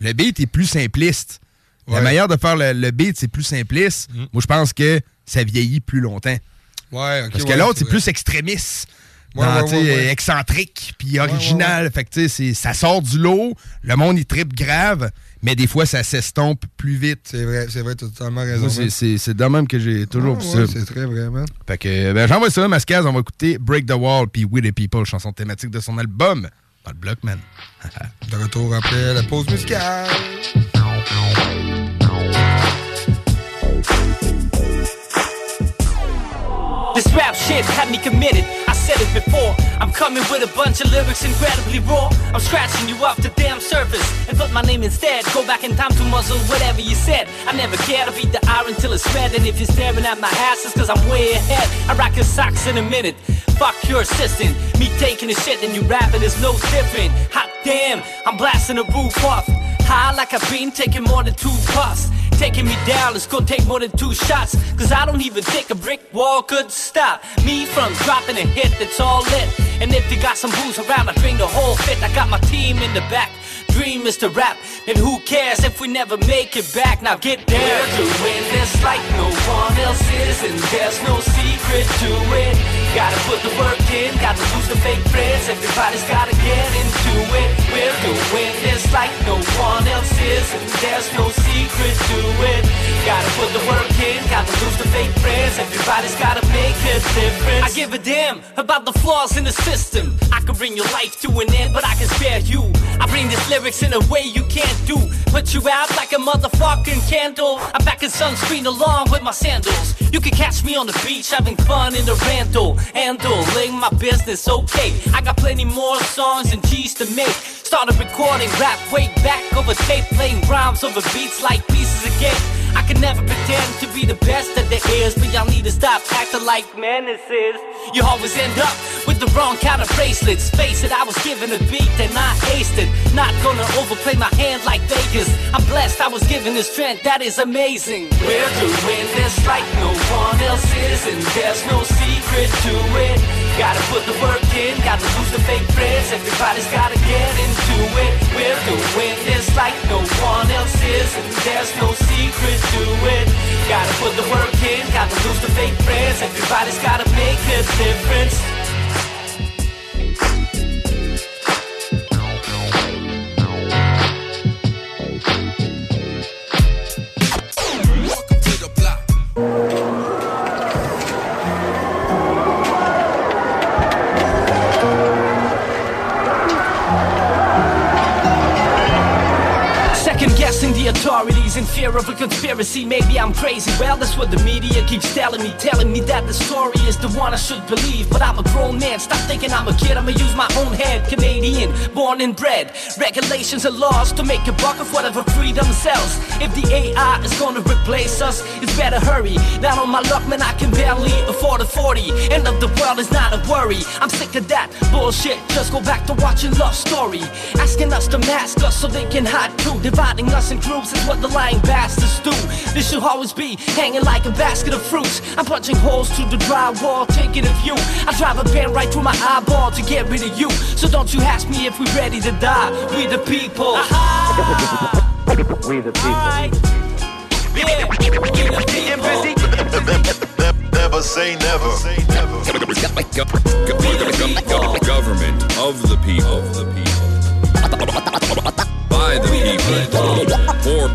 Speaker 5: le beat est plus simpliste. La manière de faire le, le beat, c'est plus simpliste. Moi, je pense que ça vieillit plus longtemps.
Speaker 11: Ouais,
Speaker 5: Parce que l'autre, c'est plus extrémiste.
Speaker 11: Ouais,
Speaker 5: excentrique, puis original. Fait que, tu sais, ça sort du lot, le monde, il tripe grave, mais des fois, ça s'estompe plus vite.
Speaker 11: C'est vrai, c'est vrai, t'as totalement raison.
Speaker 5: Moi, c'est- de même que j'ai toujours
Speaker 11: Ah,
Speaker 5: vu
Speaker 11: ouais,
Speaker 5: ça.
Speaker 11: C'est très vrai, man.
Speaker 5: Fait que, ben, j'envoie ça, Mascaz, on va écouter Break the Wall puis We the People, chanson thématique de son album, dans le bloc, man.
Speaker 11: De retour après la pause musicale.
Speaker 45: This rap shit had me committed. Said it before. I'm coming with a bunch of lyrics incredibly raw. I'm scratching you off the damn surface and put my name instead. Go back in time to muzzle whatever you said. I never care to beat the iron till it's red. And if you're staring at my ass, it's cause I'm way ahead. I rock your socks in a minute. Fuck your assistant. Me taking a shit and you rapping is no different. Hot damn, I'm blasting the roof off. High like I've been taking more than two puffs. Taking me down, it's gonna take more than two shots. Cause I don't even think a brick wall could stop me from dropping a hit that's all lit. And if you got some booze around, I bring the whole fit. I got my team in the back. Dream is to rap, and who cares if we never make it back? Now get down. We're doing this like no one else is, and there's no secret to it. Gotta put the work in, gotta lose the fake friends. Everybody's gotta get into it. We're doing this like no one else is, and there's no secret to it. Gotta put the work in, gotta lose the fake friends. Everybody's gotta make a difference. I give a damn about the flaws in the system. I can bring your life to an end, but I can spare you. I bring these lyrics in a way you can't do. Put you out like a motherfucking candle. I'm back in sunscreen along with my sandals. You can catch me on the beach having fun in the rental. Handling my business okay. I got plenty more songs and G's to make. Started recording rap way back over tape, playing rhymes over beats like pieces of cake. I can never pretend to be the best that there is, but y'all need to stop acting like menaces. You always end up with the wrong kind of bracelets. Face it, I was given a beat and I it. Not gonna overplay my hand like Vegas. I'm blessed, I was given this strength, that is amazing. We're doing this like no one else is, and there's no secret to it. Gotta put the work in, gotta lose the fake friends. Everybody's gotta get into it. We're doing this like no one else is, and there's no secret to it. Gotta put the work in, gotta lose the fake friends. Everybody's gotta make a difference. In fear of a conspiracy. Maybe I'm crazy. Well, that's what the media keeps telling me. Telling me that the story is the one I should believe. But I'm a grown man. Stop thinking I'm a kid. I'ma use my own head. Canadian, born and bred. Regulations and laws to make a buck of whatever freedom sells. If the AI is gonna replace us, it's better hurry. Down on my luck, man, I can barely afford a 40. End of the world is not a worry. I'm sick of that bullshit. Just go back to watching Love Story. Asking us to mask us so they can hide too. Dividing us in groups is what the lying bastards do. This should always be hanging like a basket of fruits. I'm punching holes through the drywall, taking a view. I drive a pen right through my eyeball to get rid of you. So don't you ask me if we're ready to die. We the people. Uh-huh.
Speaker 46: We the people.
Speaker 45: Yeah, we the people.
Speaker 14: Never say never.
Speaker 47: Government of the people. By the people. For,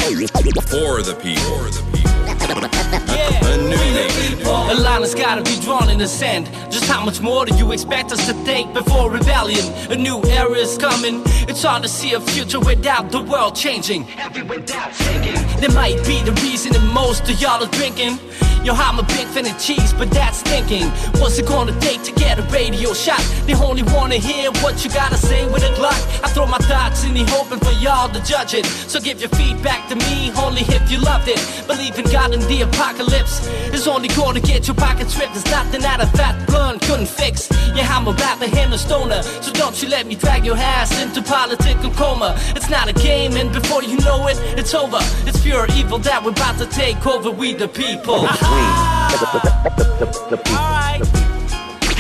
Speaker 47: for the people. A new name.
Speaker 45: A line has gotta be drawn in the sand. Just how much more do you expect us to take before rebellion? A new era is coming. It's hard to see a future without the world changing. There might be the reason that most of y'all are drinking. Yo, I'm a big fan of cheese, but that's thinking. What's it gonna take to get a radio shot? They only wanna hear what you gotta say with a Glock. I throw my thoughts in the open for y'all to judge it. So give your feedback to me, only if you loved it. Believe in God in the apocalypse is only gonna get your pockets ripped. There's nothing that a fat blunt couldn't fix. Yeah, I'm a rapper and a stoner, so don't you let me drag your ass into political coma. It's not a game, and before you know it, it's over. It's pure evil that we're about to take over. We the people.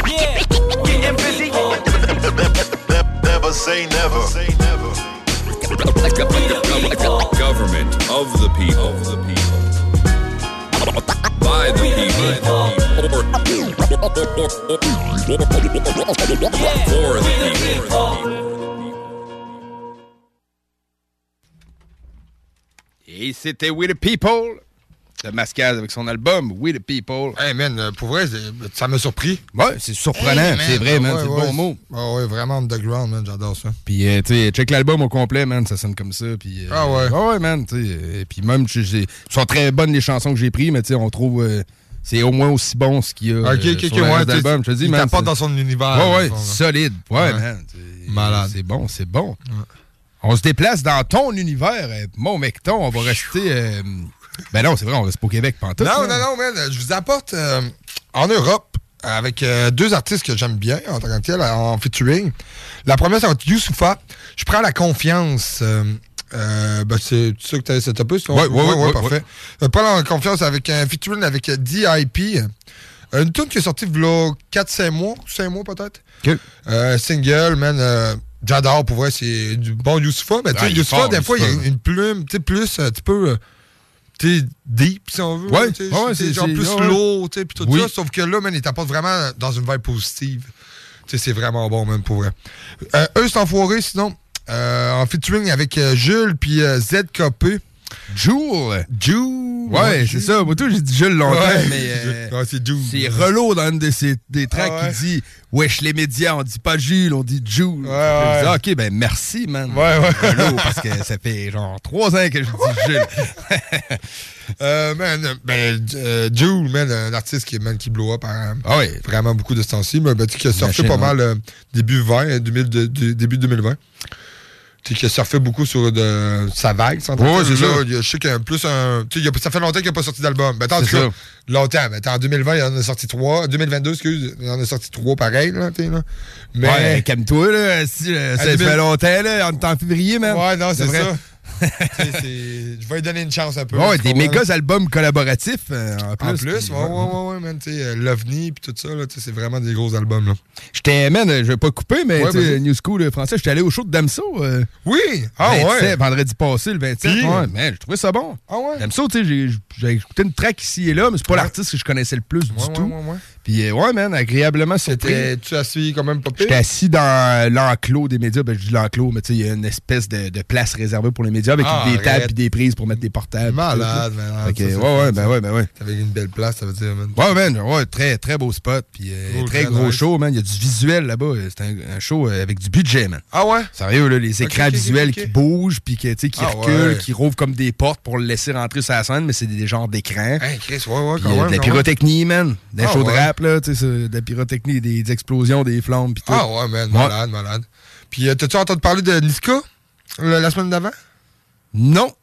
Speaker 45: Yeah, getting busy.
Speaker 14: Never say never.
Speaker 47: Government of the people. By the people. For the people.
Speaker 5: Et c'était We the People de Mascaz avec son album We the People.
Speaker 11: Hey man, euh, pour vrai, ça m'a surpris.
Speaker 5: Ouais, c'est surprenant,
Speaker 11: Hey, man,
Speaker 5: c'est vrai, man,
Speaker 11: ouais,
Speaker 5: c'est le bon mot.
Speaker 11: Ah ouais, vraiment underground, man, j'adore ça.
Speaker 5: Puis, euh, tu sais, check l'album au complet, man, ça sonne comme ça. Puis, euh,
Speaker 11: Ah ouais.
Speaker 5: ouais, man, tu sais. Puis même, sont très bonnes les chansons que j'ai prises, mais tu sais, on trouve. euh, c'est au moins aussi bon ce qu'il y a
Speaker 11: Ok, ok,
Speaker 5: sur
Speaker 11: ouais,
Speaker 5: d'album. Je te dis,
Speaker 11: il
Speaker 5: man.
Speaker 11: dans son univers,
Speaker 5: Ouais, ouais, solide. Ouais, man.
Speaker 11: Malade.
Speaker 5: C'est bon, c'est bon. On se déplace dans ton univers. Mon mecton, on va rester. Ben non, c'est vrai, on reste pas au Québec pantoute.
Speaker 11: Non,
Speaker 5: là.
Speaker 11: non, non, man. Je vous apporte euh, en Europe avec euh, deux artistes que j'aime bien en tant que tel, en featuring. La première, c'est Youssoufa. Je prends la confiance. euh, ben, c'est ça que tu avais setupé, ça?
Speaker 5: Ouais, ouais, ouais, ouais,
Speaker 11: parfait. Je prends la confiance avec un featuring avec DIP. Une tune qui est sortie il y a 4-5 mois, 5 mois peut-être. Euh, single, man. euh, J'adore, pour vrai, c'est du bon Youssoufa. Mais tu
Speaker 5: Ah,
Speaker 11: sais,
Speaker 5: est
Speaker 11: Youssoufa, des fois, il y a une plume, tu sais, plus, un petit peu. tu sais, deep, si on veut.
Speaker 5: Ouais,
Speaker 11: c'est genre plus
Speaker 5: ouais.
Speaker 11: lourd, tu sais, puis tout
Speaker 5: Oui.
Speaker 11: ça. Sauf que là, man, il t'apporte vraiment dans une vibe positive. Tu sais, c'est vraiment bon, même, pour vrai. Euh, eux, c'est enfoiré, sinon, euh, en featuring avec euh, Jules puis euh, ZKP.
Speaker 5: Jules!
Speaker 11: Jules!
Speaker 5: Ouais, c'est ça. Moi, tout, j'ai dit Jules longtemps,
Speaker 11: Ouais.
Speaker 5: mais. euh,
Speaker 11: Ouais, c'est.
Speaker 5: C'est Relot dans une de ses, des tracks
Speaker 11: Ah ouais.
Speaker 5: qui dit Wesh les médias, on dit pas Jules, on dit Jules.
Speaker 11: ouais.
Speaker 5: Je dis, ok, ben merci, man.
Speaker 11: Ouais, ouais.
Speaker 5: Parce que ça fait genre trois ans que je dis Jules.
Speaker 11: Euh, man, ben, euh, Jules, man, un artiste qui, man, qui blow up hein,
Speaker 5: Ah ouais.
Speaker 11: vraiment beaucoup de ce temps-ci, mais ben, qui a sorti pas
Speaker 5: ouais.
Speaker 11: mal début 20, 2000 de- de- début 2020. Tu sais, qui a surfé beaucoup sur de, sa vague.
Speaker 5: Ouais,
Speaker 11: entendre.
Speaker 5: c'est ça.
Speaker 11: Je sais qu'il y a plus un. tu sais, il y a- ça fait longtemps qu'il n'a pas sorti d'album.
Speaker 5: C'est
Speaker 11: cas,
Speaker 5: ça.
Speaker 11: longtemps. Mais en 2020, il en a sorti trois. 2022, excuse, il en a sorti trois pareil. Là, là. Mais.
Speaker 5: Ouais, calme-toi, là. Si, euh, ça
Speaker 11: À 2000
Speaker 5: fait longtemps, là. On est en février, même.
Speaker 11: Ouais, non, c'est
Speaker 5: vrai.
Speaker 11: ça. Je vais lui donner une chance un peu.
Speaker 5: Ouais, des méga albums collaboratifs euh, en plus.
Speaker 11: En plus,
Speaker 5: puis,
Speaker 11: ouais, ouais, ouais, ouais, man, euh, l'OVNI puis tout ça, c'est vraiment des gros albums, là.
Speaker 5: J'étais, man, je vais pas couper, mais
Speaker 11: Ouais.
Speaker 5: New School euh, français, j'étais allé au show de Damso. euh,
Speaker 11: oui! Ah
Speaker 5: 27,
Speaker 11: ouais!
Speaker 5: Vendredi passé, le 27.
Speaker 11: Puis?
Speaker 5: Ouais, man, j'ai trouvé ça bon.
Speaker 11: Ah ouais?
Speaker 5: Damso, tu sais, j'ai- écouté une track ici et là, mais c'est pas l'artiste que je connaissais le plus du tout. Puis, euh, ouais, man, agréablement surpris.
Speaker 11: T'es-tu assis quand même pas pire?
Speaker 5: J'étais assis dans l'enclos des médias. Ben, je dis l'enclos, mais tu sais, il y a une espèce de, de place réservée pour les médias avec
Speaker 11: Ah,
Speaker 5: des tables et des prises pour mettre des portables.
Speaker 11: Malade, man. Ça,
Speaker 5: ouais, ouais, ben ouais, ben ouais.
Speaker 11: T'avais une belle place, ça veut dire, man.
Speaker 5: Ouais, man, ouais, très, très beau spot. Puis euh, très gros
Speaker 11: nice.
Speaker 5: show, man. Il y a du visuel là-bas. C'est un, un show euh, avec du budget, man.
Speaker 11: Ah ouais?
Speaker 5: Sérieux, là, les écrans visuels qui bougent, puis tu qui
Speaker 11: Ah
Speaker 5: reculent,
Speaker 11: ouais.
Speaker 5: qui rouvrent comme des portes pour le laisser rentrer sur la scène, mais c'est des, genres d'écrans.
Speaker 11: Hey, Chris, ouais, ouais, quand
Speaker 5: euh,
Speaker 11: même.
Speaker 5: de la pyrotechnie, man. Des
Speaker 11: Ah
Speaker 5: shows de
Speaker 11: ouais.
Speaker 5: Rap, là, tu sais, de la pyrotechnie, des, des explosions, des flammes, puis tout.
Speaker 11: Ah ouais, man, malade, malade. Puis, euh, t'as-tu entendu parler de Niska la, la semaine d'avant?
Speaker 5: Non.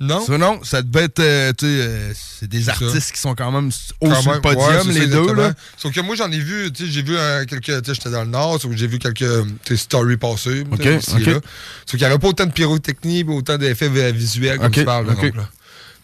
Speaker 11: Non?
Speaker 5: Ça, non. Ça devait être, euh, tu sais, euh, c'est des artistes qui sont quand même
Speaker 11: Quand même,
Speaker 5: podium,
Speaker 11: ouais,
Speaker 5: les deux, là.
Speaker 11: Sauf que moi, j'en ai vu, tu sais, j'ai vu quelques, tu sais, j'étais dans le Nord, sauf que j'ai vu quelques, stories passer,
Speaker 5: Ok,
Speaker 11: ici là. Sauf qu'il n'y avait pas autant de pyrotechnie, autant d'effets vi- visuels comme tu parles, là,
Speaker 5: ok.
Speaker 11: donc, là.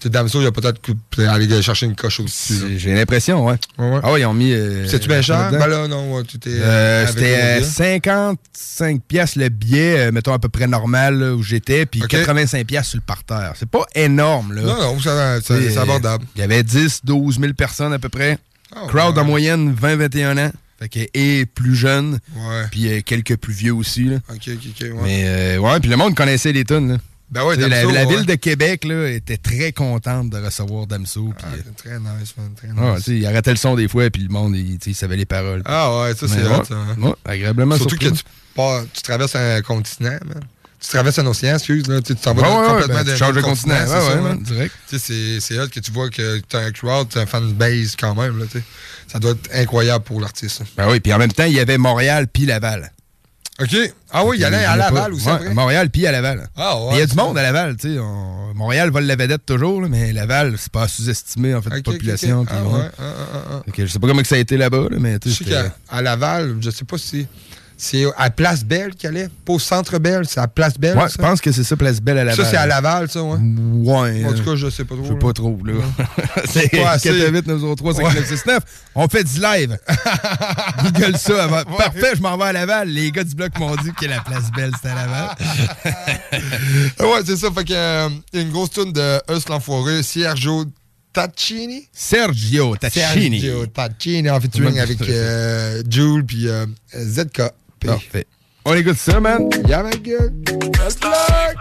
Speaker 11: Damso, il a peut-être aller chercher une coche aussi.
Speaker 5: J'ai l'impression, ouais. Ah ouais, ils ont mis. euh,
Speaker 11: C'est-tu bien cher?
Speaker 5: là-dedans.
Speaker 11: Ben là, non, ouais, t'es.
Speaker 5: Euh, C'était
Speaker 11: le
Speaker 5: euh,
Speaker 11: billet.
Speaker 5: 55 pièces le billet, euh, mettons à peu près normal là, où j'étais, puis 85 pièces sur le parterre. C'est pas énorme, là.
Speaker 11: Non, non, c'est abordable.
Speaker 5: Il y avait 10, 12 000 personnes à peu près.
Speaker 11: Ah,
Speaker 5: Crowd
Speaker 11: ouais.
Speaker 5: en moyenne 20-21 ans. Fait que, et plus jeunes.
Speaker 11: Ouais.
Speaker 5: Puis euh, quelques plus vieux aussi. Là.
Speaker 11: Ok, ok, ok, ouais.
Speaker 5: Mais euh, ouais, puis le monde connaissait les tunes.
Speaker 11: Ben ouais,
Speaker 5: Tu la,
Speaker 11: ouais.
Speaker 5: ville de Québec là, était très contente de recevoir Damso. puis, euh,
Speaker 11: Très nice, man, très
Speaker 5: ah,
Speaker 11: nice.
Speaker 5: tu il arrêtait le son des fois, puis le monde, il, tu il savait les paroles.
Speaker 11: Ah ouais, ça c'est
Speaker 5: ouais,
Speaker 11: ça. hein.
Speaker 5: agréablement
Speaker 11: Surtout
Speaker 5: surpris.
Speaker 11: que tu, pars- tu traverses un continent, man. Tu traverses un océan, excuse, là. Tu tu t'en vas complètement
Speaker 5: ben, tu changes de continent.
Speaker 11: c'est
Speaker 5: Ouais,
Speaker 11: ça,
Speaker 5: ouais, man, direct.
Speaker 11: Tu sais, c'est- c'est hot que tu vois que t'as un crowd, t'as un fan base quand même, là, tu sais. Ça doit être incroyable pour l'artiste.
Speaker 5: Ben oui, puis en même temps, il y avait Montréal puis Laval.
Speaker 11: OK. Ah oui, il y allait à Laval aussi,
Speaker 5: Ouais, à Montréal puis à Laval.
Speaker 11: Ah ouais,
Speaker 5: Il y a du monde à Laval, tu sais. on- Montréal vole la vedette toujours, là, mais Laval, c'est pas sous-estimé, en fait, de
Speaker 11: Ok, ok,
Speaker 5: population.
Speaker 11: ok.
Speaker 5: puis
Speaker 11: Ah
Speaker 5: ouais.
Speaker 11: ah, ah, ah.
Speaker 5: Je sais pas comment que ça a été là-bas, là, mais tu sais,
Speaker 11: qu'à à Laval, je sais pas si c'est à Place Belle qu'il allait? Pas au Centre Belle, c'est à Place Belle.
Speaker 5: Ouais, je pense que c'est ça, Place Belle à Laval.
Speaker 11: Ça, c'est à Laval, ça, ouais.
Speaker 5: Ouais.
Speaker 11: En tout
Speaker 5: euh,
Speaker 11: cas, je sais pas trop.
Speaker 5: Je sais pas trop, là. c'est
Speaker 11: Pas assez.
Speaker 5: 418 903 5969 On fait du live. Google ça avant. Parfait, je m'en vais à Laval. Les gars du bloc m'ont dit que la place belle, c'était à Laval.
Speaker 11: ouais, c'est ça. Fait que, euh, y a une grosse tune de Us l'Enfoiré, Sergio Taccini.
Speaker 5: Sergio Taccini.
Speaker 11: Sergio Taccini en featuring avec euh, Jules puis euh, ZK.
Speaker 5: Parfait. On écoute ça, man.
Speaker 11: Yeah, my good. Best luck.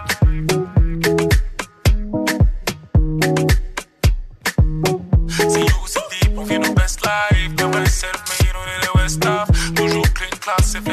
Speaker 42: Nos best life. Comme un self-made, on est les West Off. Toujours clean class, c'est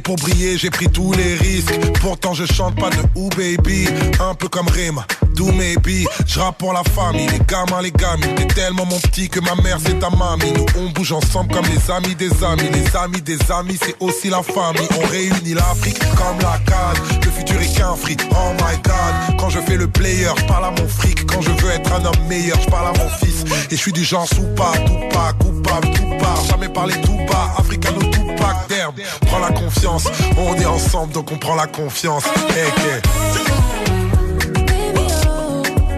Speaker 48: pour briller, j'ai pris tous les risques. Pourtant, je chante pas de ou baby. Un peu comme Rima, do maybe. Je pour la famille, les gamins, les gamines. T'es tellement mon petit que ma mère c'est ta mamie. Nous on bouge ensemble comme les amis des amis. Les amis des amis, c'est aussi la famille. On réunit l'Afrique comme la canne. Le futur est qu'un fric, oh my god. Quand je fais le player, je parle à mon fric. Quand je veux être un homme meilleur, je parle à mon fils. Et je suis du genre sous pas, tout pas, coupable, tout part. Jamais parler tout bas, africano tout pack. Prends la confiance, on est ensemble donc on prend la confiance. Hey, hey.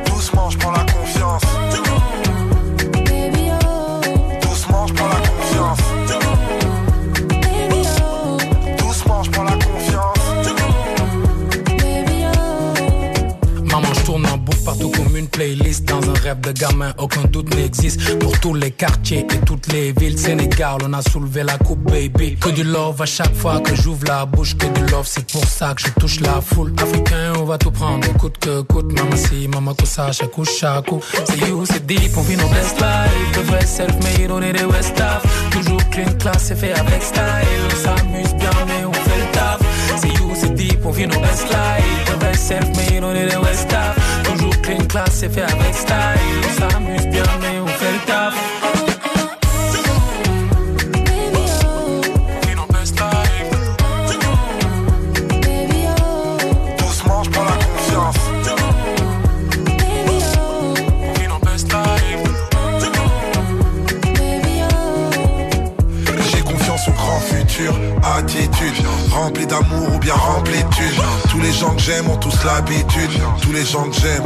Speaker 48: Doucement, je prends la confiance.
Speaker 49: Playlist dans un rêve de gamin, aucun doute n'existe. Pour tous les quartiers et toutes les villes, Sénégal, on a soulevé la coupe, baby. Que du love à chaque fois que j'ouvre la bouche, que du love, c'est pour ça que je touche la foule. Africain, on va tout prendre, coûte que coûte. Maman si, chaque coup, chaque coup. C'est you, c'est deep, on vit nos best life. De vrai self-made, on est des West Staff. Toujours clean, class, c'est fait avec style. On s'amuse bien, mais on fait le taf. C'est you, c'est deep, on vit nos best life. De vrai self-made, on est des West Staff. Toujours clean, class, c'est fait avec style. On s'amuse bien, mais on
Speaker 48: Rempli d'amour ou bien rempli de thunes. Tous les gens que j'aime ont tous l'habitude Tous les gens que j'aime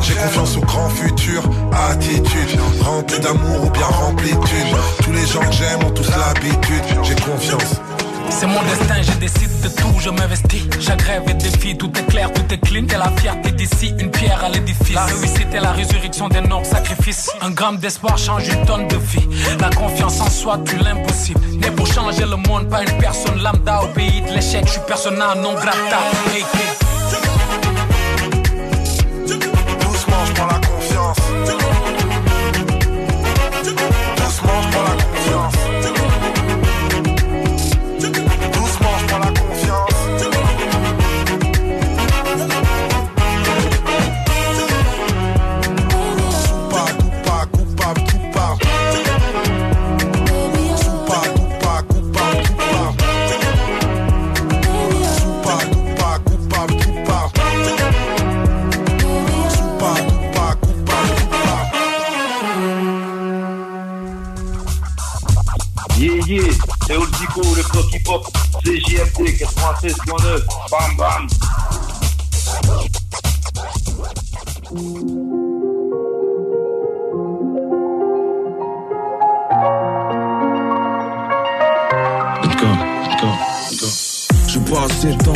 Speaker 48: J'ai confiance au grand futur, attitude Rempli d'amour ou bien rempli de thunes. Tous les gens que j'aime ont tous l'habitude J'ai confiance
Speaker 49: C'est mon destin, je décide de tout, je m'investis. Chaque rêve est défi, tout est tout est clean. T'es la fierté d'ici, une pierre à l'édifice. La réussite est la résurrection des nobles sacrifices. Un gramme d'espoir change une tonne de vie. La confiance en soi tue l'impossible. Né pour changer le monde, pas une personne lambda au de l'échec. Je suis persona non grata. Hey.
Speaker 50: CJMT 96.9, bam bam.
Speaker 51: J'ai pas assez de temps,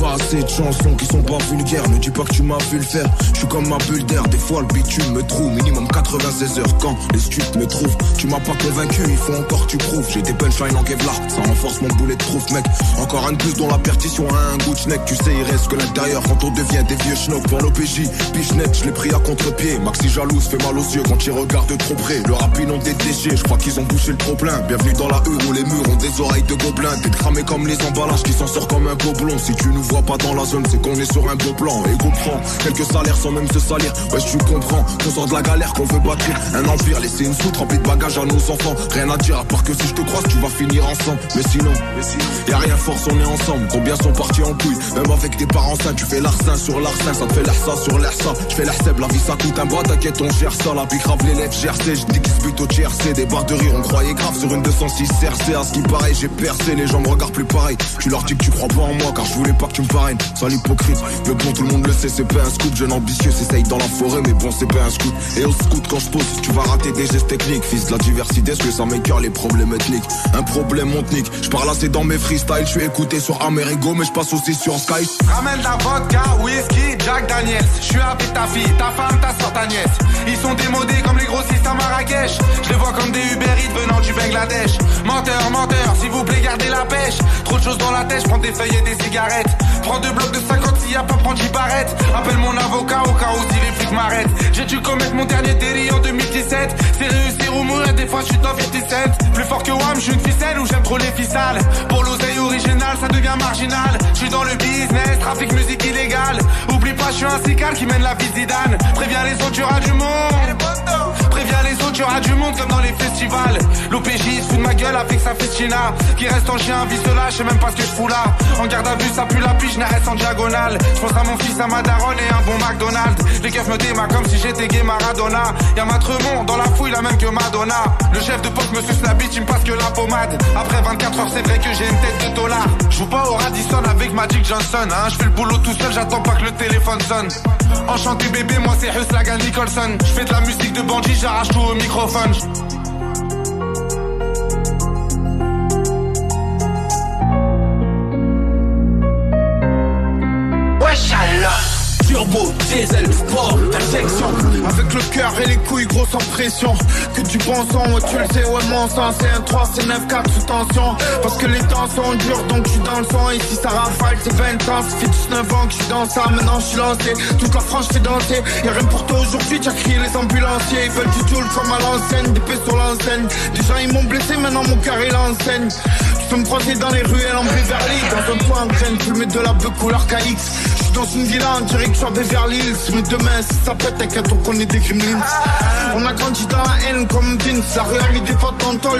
Speaker 51: pas assez de chansons qui sont pas vulgaires. Ne dis pas que tu m'as vu le faire. Je suis comme ma bulle d'air, des fois le bitume me trouve. Minimum 96 heures quand les stups me trouvent. Tu m'as pas convaincu, il faut encore que tu prouves. J'ai des punchlines en Kevlar, ça renforce mon boulet de proof, mec. Encore un de plus dont la perdition a un goût de. Tu sais, il reste que l'intérieur quand on devient des vieux schnocks. Pour l'OPJ, pichnet, je l'ai pris à contre-pied. Maxi jalouse fait mal aux yeux quand il regarde de trop près. Le rapide ont des déchets, je crois qu'ils ont bouché le trop plein. Bienvenue dans la rue où les murs ont des oreilles de gobelins. T'es cramé comme les emballages qui s'en sort comme un gobelin. Si tu nous vois pas dans la c'est qu'on est sur un beau plan. Et comprends, quelques salaires sans même se salir. Ouais, tu comprends, qu'on sort de la galère, qu'on veut bâtir un empire. Laisser une soute remplie de bagages à nos enfants. Rien à dire, à part que si je te croise, tu vas finir ensemble. Mais sinon, y a rien force, on est ensemble. Combien sont partis en couille, même avec tes parents sains. Tu fais l'arsin sur l'arsin, ça te fait l'air ça sur l'air ça. Je fais l'air seb, la vie ça coûte un bras, t'inquiète, on gère ça. La vie grave, les lèvres GRC, je dis qu'ils se butent au TRC. Des barres de rire, on croyait grave sur une 206 CRC. À ce qui paraît, j'ai percé, les gens me regardent plus pareil. Tu leur dis que tu crois pas en moi, car je voulais pas que tu me parraines. Sans l'hypocrite, mais bon, tout le monde le sait, c'est pas un scoop. Jeune ambitieux, s'essaye dans la forêt, mais bon, c'est pas un scoop. Et au scout, quand je pose, tu vas rater des gestes techniques. Fils de la diversité, ce que ça m'écœure les problèmes ethniques? Un problème, nique. Je parle assez dans mes freestyles, je suis écouté sur Amerigo, mais je passe aussi sur Sky.
Speaker 52: Ramène la vodka, whisky, Jack Daniels. Je suis avec ta fille, ta femme, ta soeur, ta nièce. Ils sont démodés comme les grossistes à Marrakech. Je les vois comme des Uber venant du Bangladesh. Menteur, menteur, s'il vous plaît, gardez la pêche. Trop de choses dans la tête, je prends des feuilles et des cigarettes. Prends deux blocs de 50 s'il y a pas, prends 10 barrettes. Appelle mon avocat au cas où si les flics m'arrêtent. J'ai dû commettre mon dernier délit en 2017. C'est réussir ou mourir, des fois je suis dans 57. Plus fort que Wam, je suis une ficelle ou j'aime trop les ficelles. Pour l'oseille originale, ça devient marginal. Je suis dans le business, trafic musique illégale. Oublie pas, je suis un cical qui mène la vie Zidane. Préviens les autres, du monde. Préviens les autres, tu auras du monde comme dans les festivals. L'OPJ se fout de ma gueule avec sa festina. Qui reste en chien, vie cela, je sais même pas ce que je fous là. En garde à vue, ça pue la piche, reste en diagonale. Je pense à mon fils, à ma daronne et un bon McDonald's. Les keufs me démarrent comme si j'étais gay Maradona. Y'a ma Tremont dans la fouille, la même que Madonna. Le chef de poste me suce la bite, il me passe que la pommade. Après 24 heures, c'est vrai que j'ai une tête de dollar. Je joue pas au Radisson avec Magic Johnson. Hein. Je fais le boulot tout seul, j'attends pas que le téléphone sonne. Enchanté bébé, moi c'est Huslagan Nicholson. Je fais de la musique de bandit, j'arrache tout au microphone. Wesh alors
Speaker 42: turbo, diesel, sport, injection. Avec le cœur et les couilles gros sans pression. Que du bon son, tu le sais, ouais, mon sang. C'est un 3, c'est 9, 4 sous tension. Parce que les temps sont durs, donc je suis dans le son. Et si ça rafale, c'est 20 ans. Ça fait 19 ans que je suis dans ça, maintenant je suis lancé. Toute la France fait danser. Y'a rien pour toi aujourd'hui, tu as crié les ambulanciers. Ils veulent du tout comme à l'ancienne, des sur l'enseigne. Déjà ils m'ont blessé, maintenant mon cœur il enseigne. Tu peux me croiser dans les ruelles en Beverly. Dans un toit en graine, fumer de la beuh couleur KX. Je suis dans une villa en direction Beverly Hills. Mais demain, si ça pète, t'inquiète, on connaît des criminels. On a grandi dans la haine comme Vince. La rue a des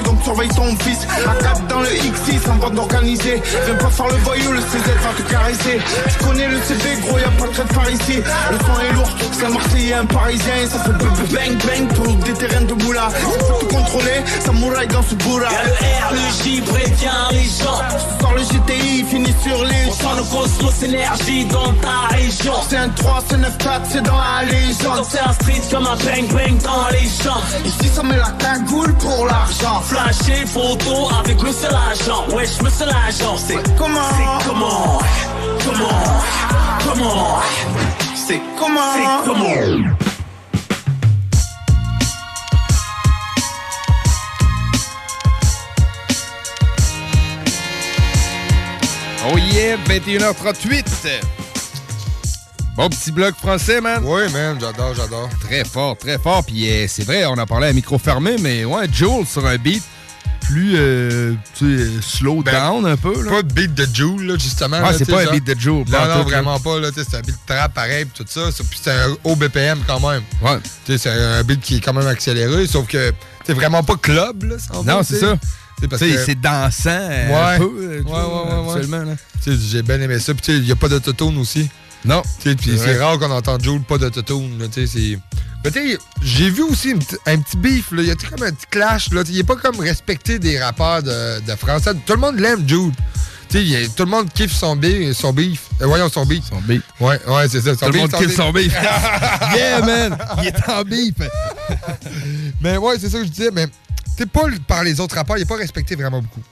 Speaker 42: donc surveille ton fils. La cap dans le X6 en bande organisée. Viens pas faire le voyou, le CZ va te caresser. Tu connais le CV, gros, y'a pas de trait par ici. Le son est lourd, c'est un Marseillais, un Parisien. Ça fait bang bang bang pour des terrains de moula. Faut tout contrôler, samouraï dans ce bourra.
Speaker 53: Le R, le J, prévient gens.
Speaker 42: Sors le GTI, fini sur les
Speaker 53: On sent le cosmos énergie dans ta région.
Speaker 42: C'est un 3, c'est 9, 4, c'est dans la légende.
Speaker 53: C'est un street comme un bang bang dans les champs.
Speaker 42: Ici, ça met la cagoule pour l'argent?
Speaker 53: Flasher photo avec le seul agent. Wesh, le seul agent. C'est
Speaker 42: comment
Speaker 53: C'est comment Comment Comment
Speaker 42: C'est comment
Speaker 53: C'est comment
Speaker 5: Oh yeah, 21h38. Bon petit bloc français, man.
Speaker 11: Oui, man, j'adore, j'adore.
Speaker 5: Très fort, très fort. Puis euh, c'est vrai, on en parlait à micro fermé, mais ouais, Joel sur un beat plus euh, tu sais, slow down un peu. Là.
Speaker 11: Pas de beat de Joule, là, justement.
Speaker 5: Ouais,
Speaker 11: là,
Speaker 5: c'est pas un beat de Joule,
Speaker 11: Non, non, vraiment pas. là, C'est un beat trap pareil, tout ça. ça, Puis c'est un haut BPM quand même.
Speaker 5: Ouais.
Speaker 11: C'est un beat qui est quand même accéléré, sauf que c'est vraiment pas club, là. veut,
Speaker 5: Non, c'est ça.
Speaker 11: C'est parce
Speaker 5: Tu sais,
Speaker 11: que-
Speaker 5: c'est dansant euh,
Speaker 11: Ouais.
Speaker 5: un peu. euh,
Speaker 11: Ouais,
Speaker 5: vois,
Speaker 11: ouais, ouais, J'ai bien aimé ça. Puis il n'y a pas d'autotune aussi.
Speaker 5: Non. C'est
Speaker 11: rare qu'on entende Joule pas d'autotune. là, tu sais, c'est- Mais tu sais, j'ai vu aussi un petit beef. Il y a comme un petit clash. là? Il n'est pas comme respecté des rappeurs de, de français. Tout le monde l'aime, Jude. Tu sais, tout le monde kiffe son beef. Son beef. Euh, voyons, son beef.
Speaker 5: Son beef.
Speaker 11: Ouais, ouais, c'est ça.
Speaker 5: Tout le monde kiffe son beef. yeah, man. Il est en beef.
Speaker 11: mais ouais, c'est ça que je disais. Mais tu pas par les autres rappeurs, il n'est pas respecté vraiment beaucoup.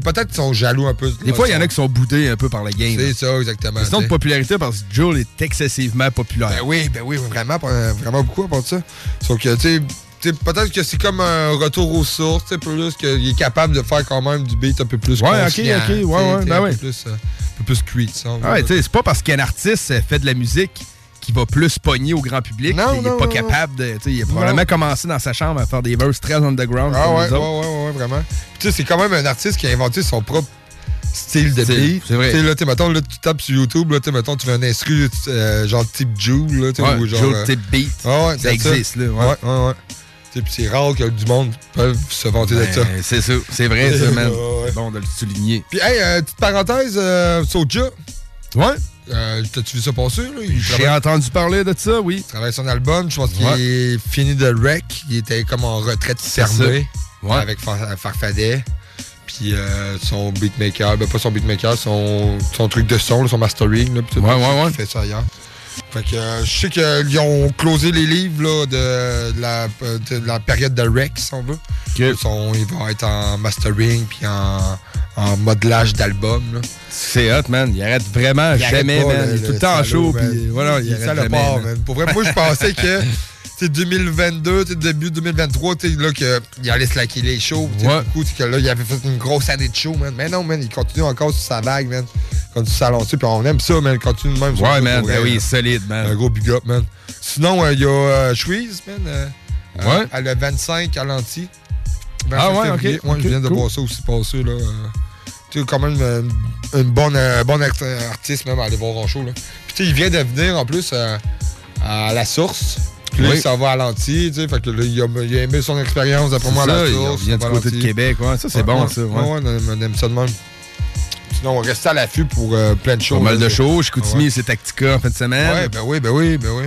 Speaker 11: Peut-être qu'ils sont jaloux un peu.
Speaker 5: Des fois, il y en a qui sont boudés un peu par la game.
Speaker 11: C'est ça, exactement.
Speaker 5: Sinon, de popularité, parce que Joel est excessivement populaire.
Speaker 11: Ben oui, ben oui, vraiment, vraiment beaucoup à part de ça. Sauf que, tu sais, peut-être que c'est comme un retour aux sources, tu sais, plus qu'il est capable de faire quand même du beat un peu plus
Speaker 5: Ouais, ok, ok, ouais, ouais, ben
Speaker 11: un
Speaker 5: ouais.
Speaker 11: peu plus, euh, un peu plus street, ça.
Speaker 5: Ah ouais, tu sais, c'est pas parce qu'un artiste euh, fait de la musique qu'il va plus pogner au grand public
Speaker 11: Non,
Speaker 5: qu'il
Speaker 11: non,
Speaker 5: est pas
Speaker 11: non,
Speaker 5: capable de. tu sais, Il a probablement
Speaker 11: Non.
Speaker 5: commencé dans sa chambre à faire des verses très underground.
Speaker 11: Ah ouais, ouais, ouais, ouais, vraiment. Puis tu sais, c'est quand même un artiste qui a inventé son propre style de beat.
Speaker 5: c'est vrai.
Speaker 11: Tu là, mettons, là, tu tapes sur YouTube, là, tu mettons, tu veux un instru euh, genre type Joule, là,
Speaker 5: Ouais,
Speaker 11: ou genre...
Speaker 5: Joule
Speaker 11: euh,
Speaker 5: type beat.
Speaker 11: Ah ouais,
Speaker 5: Ça existe, là, ouais.
Speaker 11: Ouais, ouais, ouais. C'est rare que du monde peut se vanter de
Speaker 5: Ben,
Speaker 11: ça.
Speaker 5: C'est ça, c'est vrai, ça, man.
Speaker 11: Ouais.
Speaker 5: C'est bon de le souligner.
Speaker 11: Puis, hey, euh, petite parenthèse, euh, Soulja.
Speaker 5: Ouais.
Speaker 11: Euh, T'as-tu vu ça passer,
Speaker 5: J'ai entendu parler de ça, oui.
Speaker 11: il travaille son album. Je pense qu'il
Speaker 5: Ouais.
Speaker 11: est fini de rec. Il était comme en retraite fermée.
Speaker 5: Ouais.
Speaker 11: avec Far- Farfadet. Puis euh, son beatmaker, ben pas son beatmaker, son, son truc de son, là, son mastering. Là,
Speaker 5: Ouais, ouais, ouais.
Speaker 11: Il fait ça ailleurs. Fait que euh, je sais qu'ils ont closé les livres là, de, la, de la période de rec, si on veut. Ils, sont- ils vont être en mastering puis en, en modelage d'album.
Speaker 5: C'est hot, man. Il arrête vraiment
Speaker 11: Il arrête
Speaker 5: jamais,
Speaker 11: pas,
Speaker 5: man.
Speaker 11: le-
Speaker 5: il est tout
Speaker 11: le
Speaker 5: temps
Speaker 11: man.
Speaker 5: puis voilà, il,
Speaker 11: il
Speaker 5: arrête jamais. man.
Speaker 11: Pour vrai, moi, je pensais que c'est 2022, t'sais, début 2023, t'sais, là, qu'il allait slacker les shows. t'sais,
Speaker 5: Ouais.
Speaker 11: Beaucoup, t'sais, que là, il avait fait une grosse année de show, man. Mais non, man, il continue encore sur sa vague, man. Il continue sa lancée, puis on aime ça, man. Il continue de même. sur
Speaker 5: Ouais, man. Ben oui, solide, man.
Speaker 11: Un gros big up, man. Sinon, euh, il y a euh, Shreeze, man. euh,
Speaker 5: Ouais.
Speaker 11: à le 25 à l'anti.
Speaker 5: Ah ouais, ok.
Speaker 11: Ouais,
Speaker 5: Ok,
Speaker 11: je viens de voir ça aussi passer, là. euh, tu sais, quand même euh, une bonne, bonne act- artiste, même, à aller voir en show, là. Puis, tu sais, il vient de venir, en plus, à la source. Puis là,
Speaker 5: Oui.
Speaker 11: s'en va à l'anti, tu sais. Fait que là, il a, il a aimé son expérience, d'après moi, à la
Speaker 5: ça, il
Speaker 11: source.
Speaker 5: vient du côté de. Québec, ouais. Ça, c'est
Speaker 11: Ouais,
Speaker 5: bon,
Speaker 11: ouais.
Speaker 5: ça, ouais.
Speaker 11: Ouais, on, aime ça de même. Sinon, on reste à l'affût pour euh, plein de choses.
Speaker 5: Pas mal de shows. Chicoutimi c'est Tactica en fin de semaine.
Speaker 11: Ouais, ben oui, ben oui, ben oui.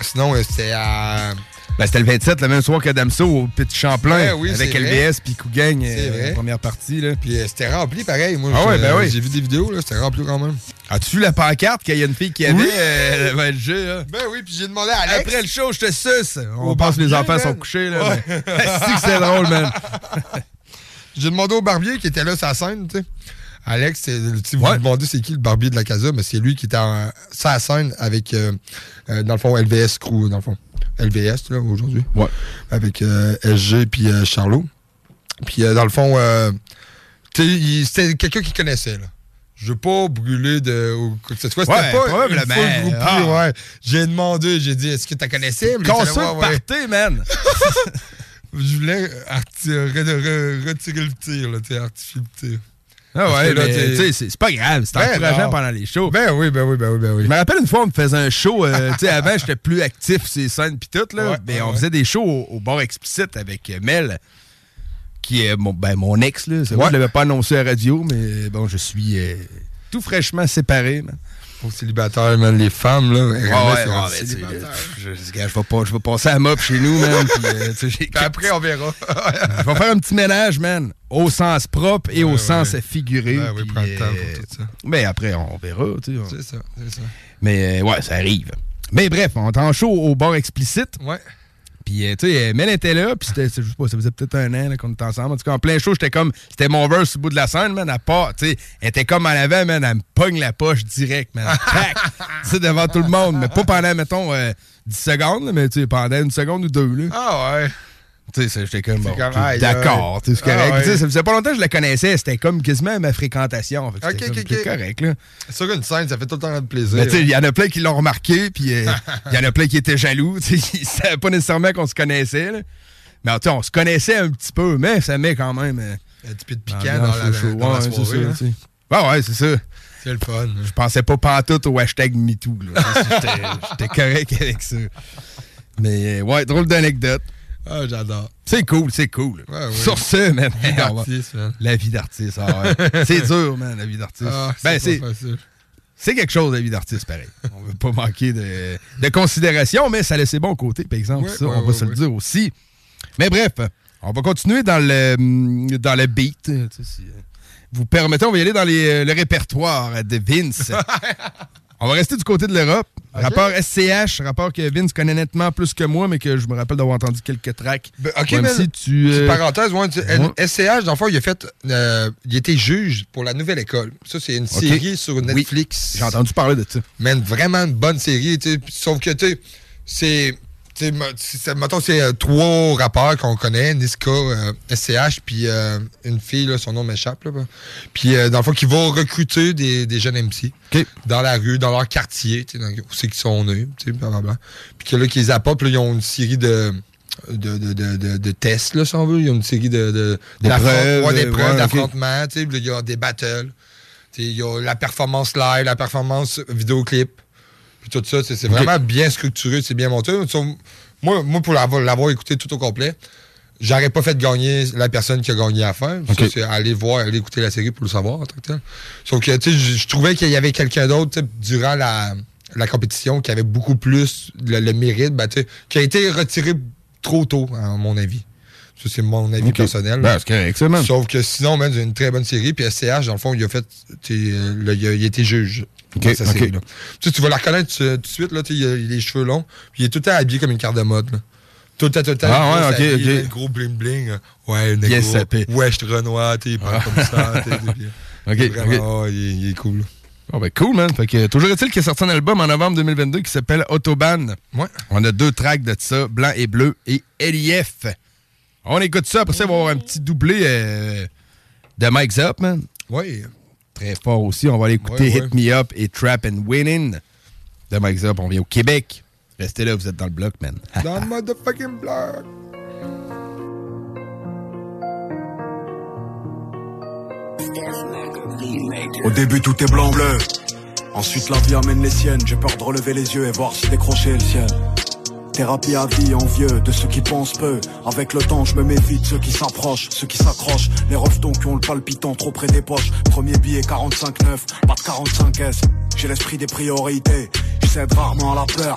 Speaker 11: Sinon, euh, c'était à.
Speaker 5: Ben, c'était le 27, le même soir qu'Adamso au Petit Champlain.
Speaker 11: Ouais, oui,
Speaker 5: avec. LBS puis Cougagne,
Speaker 11: C'est
Speaker 5: euh, la première partie. Là.
Speaker 11: Puis euh, c'était rempli pareil. Moi,
Speaker 5: Ah ouais, ben oui.
Speaker 11: J'ai vu des vidéos, là, c'était rempli quand même.
Speaker 5: As-tu vu la pancarte qu'il y a une fille qui avait
Speaker 11: Oui.
Speaker 5: euh, le jeu, là?
Speaker 11: Ben oui, puis j'ai demandé à Alex.
Speaker 5: Après le show, je te suce. On
Speaker 11: Au
Speaker 5: pense que les enfants sont couchés, là.
Speaker 11: Ouais.
Speaker 5: mais- que c'est drôle, man.
Speaker 11: J'ai demandé au barbier qui était là la scène, tu sais. Alex, si vous vous demandez c'est qui le barbier de la casa, mais c'est lui qui était en, la scène avec, euh, dans le fond, LVS Crew, dans le fond. LVS, là, aujourd'hui.
Speaker 5: Ouais.
Speaker 11: Avec euh, SG puis euh, Charlot. Puis, euh, dans le fond, c'était quelqu'un qui connaissait, là. Je veux pas brûler de. Ou quoi que ce soit. C'était
Speaker 5: Ouais,
Speaker 11: pas une foule groupie,
Speaker 5: Ah.
Speaker 11: ouais. J'ai demandé, j'ai dit, est-ce que tu connaissais? Mais ouais, ouais.
Speaker 5: party, man!
Speaker 11: Je voulais retirer le tir, là, artifier le tir.
Speaker 5: Ah ouais,
Speaker 11: là,
Speaker 5: tu sais, c'est pas grave, c'est
Speaker 11: Ben
Speaker 5: encourageant
Speaker 11: non.
Speaker 5: pendant les shows.
Speaker 11: Ben oui, ben oui, ben oui, ben oui.
Speaker 5: Je me rappelle une fois, on me faisait un show, euh, tu sais, avant, j'étais plus actif sur les scènes pis tout, là.
Speaker 11: Ouais,
Speaker 5: mais
Speaker 11: ouais,
Speaker 5: on
Speaker 11: ouais.
Speaker 5: faisait des shows au, au bar explicite avec euh, Mel, qui est mon, ben, mon ex, là. C'est vrai,
Speaker 11: Ouais.
Speaker 5: je l'avais pas annoncé à la radio, mais bon, je suis euh, tout fraîchement séparé, man.
Speaker 11: Aux célibataires, man, les femmes, là.
Speaker 5: Ouais, ouais, ben, je, je, vais pas- je vais passer à mop chez nous, man. Puis, euh,
Speaker 11: Puis après, on verra.
Speaker 5: Je vais faire un petit ménage, man, au sens propre et au sens figuré.
Speaker 11: Ouais, oui, prends le temps
Speaker 5: euh,
Speaker 11: pour tout ça.
Speaker 5: Mais après, on verra, tu sais.
Speaker 11: C'est ça, c'est ça.
Speaker 5: Mais euh, ouais, ça arrive. Mais bref, on est en show au bar explicite.
Speaker 11: Ouais.
Speaker 5: Puis, euh, tu sais, euh, Mel était là, puis c'était, je sais pas, ça faisait peut-être un an qu'on était ensemble. En tout cas, en plein show, j'étais comme, c'était mon verse au bout de la scène, man, à part, tu sais, elle était comme en avant, man, elle me pogne la poche direct, man. Tac! Tu sais, devant tout le monde, mais pas pendant, mettons, euh, 10 secondes, là, mais tu sais, pendant une seconde ou deux, là.
Speaker 11: Ah ouais.
Speaker 5: Tu sais, ça, j'étais comme, bon, d'accord, c'est correct.
Speaker 11: Ah, ouais.
Speaker 5: Ça faisait pas longtemps que je la connaissais, c'était comme quasiment ma fréquentation. Fait c'est correct, là.
Speaker 11: Sur une scène, ça fait tout le temps de plaisir.
Speaker 5: Il y en a plein qui l'ont remarqué, puis euh, il y en a plein qui étaient jaloux. Ils savaient pas nécessairement qu'on se connaissait. Là. Mais on se connaissait un petit peu, mais ça met quand même. euh,
Speaker 11: un petit peu de piquant dans la,
Speaker 5: show.
Speaker 11: dans
Speaker 5: Ouais, c'est
Speaker 11: soirée.
Speaker 5: ça,
Speaker 11: hein.
Speaker 5: ouais, c'est ça.
Speaker 11: C'est le fun.
Speaker 5: Je pensais pas pantoute au hashtag MeToo. J'étais correct avec ça. Mais euh, ouais, drôle d'anecdote.
Speaker 11: Ah, j'adore.
Speaker 5: C'est cool, c'est cool.
Speaker 11: Ouais.
Speaker 5: Sur ce, man.
Speaker 11: Vie d'artiste.
Speaker 5: La vie d'artiste, ah ouais. c'est dur, man, la vie d'artiste.
Speaker 11: Ah,
Speaker 5: ben,
Speaker 11: c'est
Speaker 5: c'est quelque chose, la vie d'artiste, pareil. On veut pas manquer de, de considération, mais ça a ses bons côtés, par exemple.
Speaker 11: Ouais,
Speaker 5: ça, on va se le dire aussi. Mais bref, on va continuer dans le, dans le beat. Si, euh, vous permettez, on va y aller dans les, euh, le répertoire de Vince. on va rester du côté de l'Europe. Rapport SCH, rapport que Vince connaît nettement plus que moi, mais que je me rappelle d'avoir entendu quelques tracks.
Speaker 11: Ben, ok,
Speaker 5: Même
Speaker 11: mais
Speaker 5: si tu. euh,
Speaker 11: parenthèse, ouais, tu-
Speaker 5: ouais.
Speaker 11: SCH, dans le fond, il a fait. euh, il était juge pour la nouvelle école. Ça, c'est une série sur Netflix.
Speaker 5: J'ai entendu parler de ça.
Speaker 11: Man, vraiment une bonne série, tu sais. Sauf que, tu sais, c'est. Tu sais, me- c'est- Mettons, c'est euh, trois rappeurs qu'on connaît, Niska, euh, SCH, puis euh, une fille, là, son nom m'échappe. Là, bah. Puis, euh, dans le fond, qui vont recruter des, des jeunes MC dans la rue, dans leur quartier, tu sais, dans- où c'est qu'ils sont nés, tu sais, blablabla. Puis que là, qu'ils apportent, puis là, ils ont une série de. De, de, de, tests, là, si on veut. Ils ont une série de, de,
Speaker 5: D'épreuves,
Speaker 11: d'affrontements. Il y a des battles. Tu sais, Il y a la performance live, la performance vidéoclip. Puis tout ça, c'est vraiment bien structuré, c'est bien monté. Moi, moi pour l'avoir écouté tout au complet, j'aurais pas fait gagner la personne qui a gagné à. Ça,
Speaker 5: Ok.
Speaker 11: c'est aller voir, aller écouter la série pour le savoir en tant que tel. Sauf que, tu sais, je trouvais qu'il y avait quelqu'un d'autre, durant la, la compétition, qui avait beaucoup plus le, le mérite, ben, qui a été retiré trop tôt, à mon avis. Ça, c'est mon avis
Speaker 5: Ok.
Speaker 11: personnel.
Speaker 5: Ben, man.
Speaker 11: Sauf que sinon, man, c'est une très bonne série. Puis SCH, dans le fond, il a fait. il, a, il a été juge.
Speaker 5: Ok,
Speaker 11: dans sa
Speaker 5: ok.
Speaker 11: série, là. Tu vas la reconnaître tout de suite, là, il a, les cheveux longs. Puis il est tout le temps habillé comme une carte de mode. Là. Tout le temps, tout le temps.
Speaker 5: Ah ouais, ok,
Speaker 11: habillé,
Speaker 5: ok.
Speaker 11: Gros bling-bling. là. Ouais, négro.
Speaker 5: sapé.
Speaker 11: Ouais, je te renoie, il parle comme ça.
Speaker 5: Ok,
Speaker 11: Vraiment, ouais, il, est- il est cool.
Speaker 5: Ben cool, man. Fait que, toujours est-il qu'il a sorti un album en novembre 2022 qui s'appelle Autobahn.
Speaker 11: Ouais.
Speaker 5: On a deux tracks de ça, Blanc et Bleu et LIF. On écoute ça, après ça, on va avoir un petit doublé euh, de Mike's Up, man.
Speaker 11: Oui.
Speaker 5: Très fort aussi. On va aller écouter
Speaker 11: Ouais, ouais.
Speaker 5: Hit Me Up et Trap and Winning de Mike's Up. On vient au Québec. Restez là, vous êtes dans le bloc, man.
Speaker 11: Dans le motherfucking block.
Speaker 54: Au début tout est blanc bleu Ensuite la vie amène les siennes J'ai peur de relever les yeux et voir se décrocher le ciel Thérapie à vie envieux de ceux qui pensent peu. Avec le temps je me méfie de ceux qui s'approchent Ceux qui s'accrochent. Les reftons qui ont le palpitant trop près des poches. Premier billet 45-9 Pas de 45 S. J'ai l'esprit des priorités Je rarement à la peur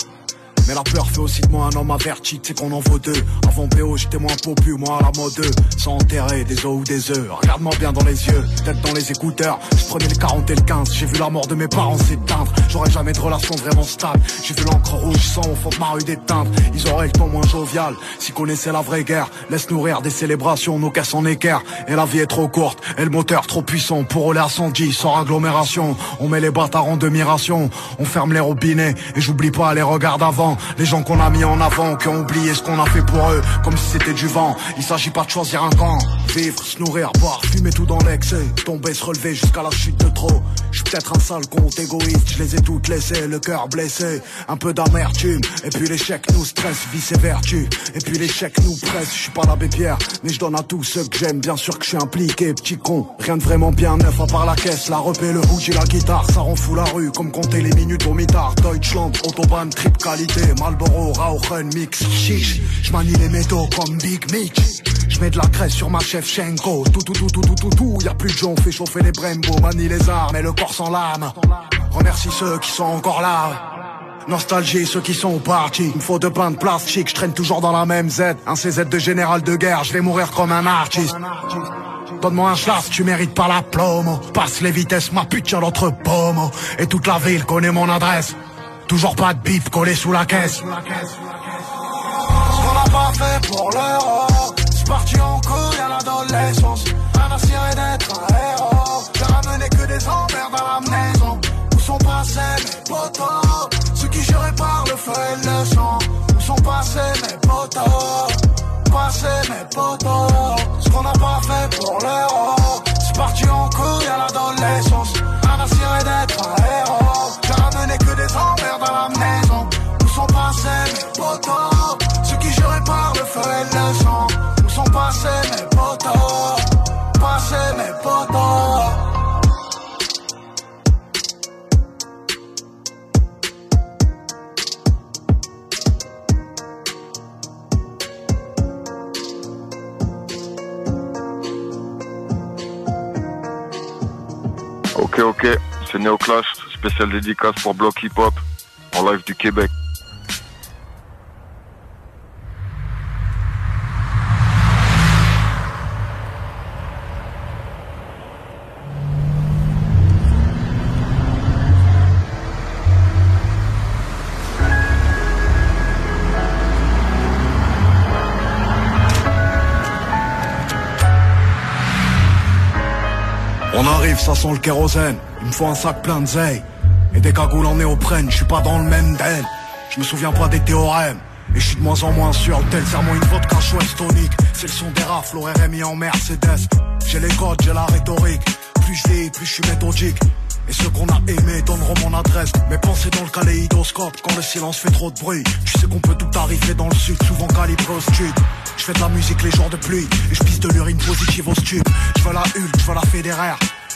Speaker 54: Mais la peur fait aussi de moi un homme averti, c'est qu'on en vaut deux. Avant BO, j'étais moins popu, moi à la mode Sans enterrer des os ou des œufs. Regarde-moi bien dans les yeux, tête dans les écouteurs. Je prenais le 40 et le 15, j'ai vu la mort de mes parents s'éteindre. J'aurais jamais de relation vraiment stable. J'ai vu l'encre rouge sang au fond de ma rue d'éteindre. Ils auraient le ton moins jovial. S'ils connaissaient la vraie guerre, laisse nourrir des célébrations, nos caisses en équerre. Et la vie est trop courte, et le moteur trop puissant pour rouler à 110 sans agglomération. On met les bâtards en demi-ration, on ferme les robinets et j'oublie pas les regards d'avant. Les gens qu'on a mis en avant, qui ont oublié ce qu'on a fait pour eux, comme si c'était du vent. Il s'agit pas de choisir un camp. Vivre, se nourrir, boire, fumer tout dans l'excès. Tomber, se relever jusqu'à la chute de trop. Je suis peut-être un sale compte égoïste, je les ai toutes laissées, le cœur blessé. Un peu d'amertume, et puis l'échec nous stresse, vice et vertu. Et puis l'échec nous presse, je suis pas l'abbé Pierre, mais je donne à tous ceux que j'aime. Bien sûr que je suis impliqué, petit con. Rien de vraiment bien neuf à part la caisse, la repée, le rouge et la guitare. Ça rend fou la rue, comme compter les minutes au mitard. Deutschland, Autobahn, trip qualité, Marlboro, Rauchen, mix, chiche. Je manie les métaux comme Big Mitch. Je mets de la graisse sur ma chef Shenko. Tout, tout, tout, tout, tout, tout, tout. Y a plus de on fait chauffer les Brembo. Manie les armes et le corps sans lame. Remercie ceux qui sont encore là. Nostalgie, ceux qui sont partis. Il me faut deux pains de plastique, je traîne toujours dans la même Z. Un CZ de général de guerre, je vais mourir comme un artiste. Donne-moi un chasse, tu mérites pas la. Passe les vitesses, ma pute tient l'autre pomo. Et toute la ville connaît mon adresse. Toujours pas de bif collé sous la caisse.
Speaker 42: Ce qu'on n'a pas fait pour l'euro C'est parti en couille à l'adolescence. Un assuré d'être un héros. J'ai ramené que des emmerdes à la maison. Où sont passés mes potos? Ceux qui juraient par le feu et le sang. Où sont passés mes potos? Passés mes potos. Ce qu'on n'a pas fait pour l'euro C'est parti en couille à l'adolescence maison Où sont passés mes potos Ceux qui juraient par le feu et le sang Où sont passés mes potos Passés mes potos
Speaker 55: Ok, ok, c'est Neoclash, spécial dédicace pour Block Hip Hop,
Speaker 54: On arrive, ça sent le kérosène. Il me faut un sac plein de zeille. Et des cagoules en néoprène, je suis pas dans le même den. Je me souviens pas des théorèmes. Et je suis de moins en moins sûr, tel serment une vodka chouette tonique. C'est le son des rafles, RMI en Mercedes. J'ai les codes, j'ai la rhétorique. Plus je plus je suis méthodique. Et ceux qu'on a aimés donneront mon adresse. Mes pensées dans le kaléidoscope quand le silence fait trop de bruit. Tu sais qu'on peut tout arriver dans le sud, souvent calibré au stud. Je fais de la musique les jours de pluie et je pisse de l'urine positive au stup. Je veux la Hulk, je veux la fédéraire.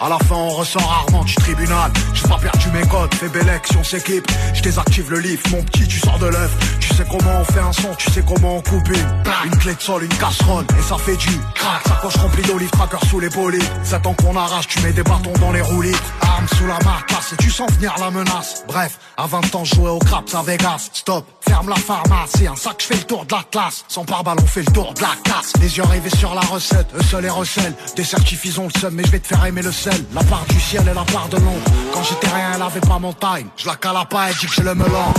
Speaker 54: À la fin, on ressort rarement du tribunal. J'ai pas perdu mes codes, fais belle si on s'équipe. Je désactive le livre, mon petit, tu sors de l'œuf. Tu sais comment on fait un son, tu sais comment on coupe une. Une clé de sol, une casserole, et ça fait du crack. Sacoche remplie d'olives, tracker sous les bolides. C'est temps qu'on arrache, tu mets des bâtons dans les roulis. Armes sous la marcasse, et tu sens venir la menace. Bref, à 20 ans, je jouais au craps à Vegas. Stop, ferme la pharmacie, un sac, je fais le tour de la classe. Sans pare-balles, on fait le tour de la casse. Les yeux rivés sur la recette, eux seuls les recèlent. Des certifs, ont le seum, mais je vais te faire aimer le La part du ciel et la part de l'ombre. Quand j'étais rien, elle avait pas mon time. Je la cala pas, elle dit que j'ai le melon.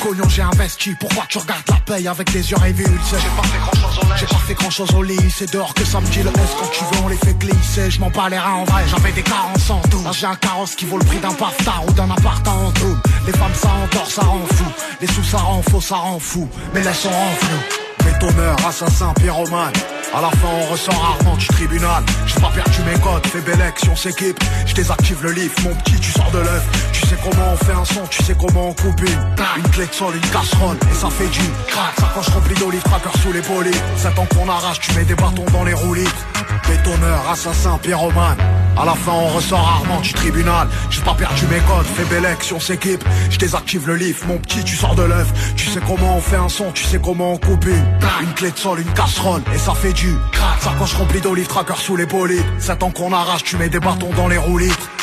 Speaker 54: Cognon, j'ai investi. Pourquoi tu regardes la paye avec des yeux rivés J'ai pas fait grand chose au lit. J'ai pas fait grand chose au lit. C'est dehors que ça me dit le S. Quand tu veux, on les fait glisser. Je m'en bats les reins en vrai. J'avais des carences en tout. Là, j'ai un carrosse qui vaut le prix d'un paftard ou d'un appart en tout. Les femmes, ça endort, ça rend fou. Les sous, ça rend faux, ça rend fou. Mais laisse on rend flou. Bétonneur, assassin, pyromane. À la fin, on ressort rarement du tribunal. J'ai pas perdu mes codes, fais belle on s'équipe. Je désactive le livre, mon petit, tu sors de l'œuf. Tu sais comment on fait un son, tu sais comment on coupe une. Une clé de sol, une casserole, et ça fait du crack. Sacoche remplie d'olive, tracker sous les polis. 7 ans qu'on arrache, tu mets des bâtons dans les roulites. Bétonneur, assassin, pyromane. À la fin, on ressort rarement du tribunal. J'ai pas perdu mes codes, fais belle on s'équipe. Je désactive le livre, mon petit, tu sors de l'œuf. Tu sais comment on fait un son, tu sais comment on coupe une. Une clé de sol, une casserole, et ça fait du crack. Sacoche remplie d'olive, tracker sous les polites. 7 ans qu'on arrache, tu mets des bâtons dans les roulites.
Speaker 55: Ok,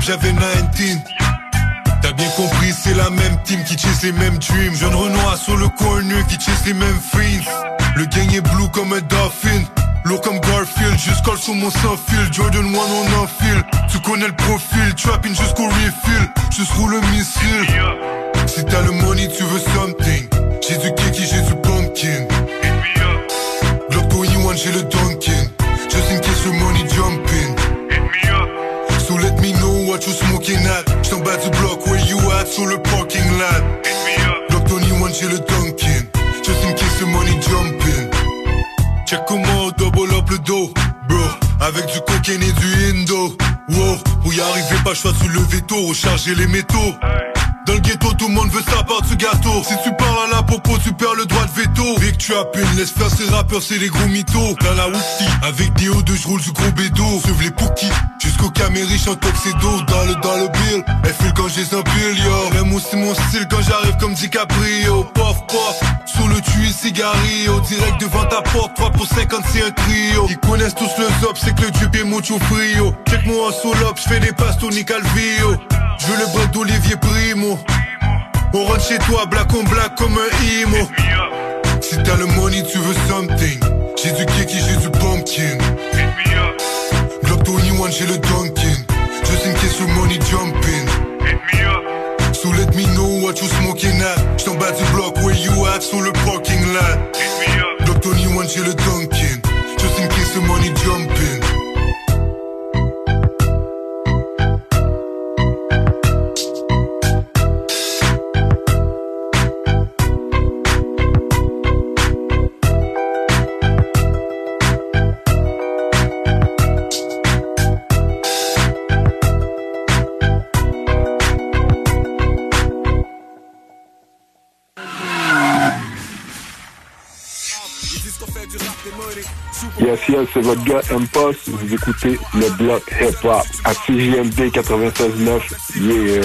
Speaker 56: j'avais 19. T'as bien compris, c'est la même team qui chase les mêmes dreams. Jeune Renoir sur le corner qui chase les mêmes fiends. Le gang est blue comme un dolphin. Lourd comme Garfield, colle sur mon sans fil. Jordan 1 on enfile. Tu connais le profil, trapping jusqu'au refill. Roule le missile. Si t'as le money, tu veux something. J'ai du kiki, j'ai du pumpkin. Glock 21, j'ai le Dunkin. Just in case the money jumping. Bas du bloc, where you at? Sur le parking lot. Glock 21, j'ai le Dunkin. Just in case the money jumping. Check comment double up le dos, bro. Avec du cocaine et du indo. Wow, pour y arriver, pas choix sous le veto, recharger les métaux. Dans le ghetto, tout le monde veut sa part du gâteau. Si tu parles à la popo, tu perds le droit de veto. Vic, tu appelles, laisse faire ces rappeurs, c'est les gros mythos. Dans la Woofty, avec des hauts de je roule du gros bédo. Sauve les pouki, jusqu'au camériche en toxedo. Dans le, dans le bill, elle file quand j'ai un bill, yo. Même aussi mon style quand j'arrive comme DiCaprio. Pof, pof, sous le tuyau, cigario. Direct devant ta porte, 3 pour 50, c'est un trio. Ils connaissent tous le zop, c'est que le dupe est mucho frio. Check-moi en solo, j'fais des passes, Tony Calvio. Je le bras d'Olivier Primo. On rentre chez toi, black on black comme un imo. Si t'as le money, tu veux something. J'ai du kiki, j'ai du pumpkin. Glock 21, j'ai le Dunkin. Just in case the money jumping. So let me know what you smoking at. J't'en bas du bloc, where you at? Sur le parking lot. Glock 21, j'ai le Dunkin. Just in case the money jumping.
Speaker 55: C'est votre gars M-Post. Vous écoutez le bloc hip-hop à CJMD 96.9. Yeah.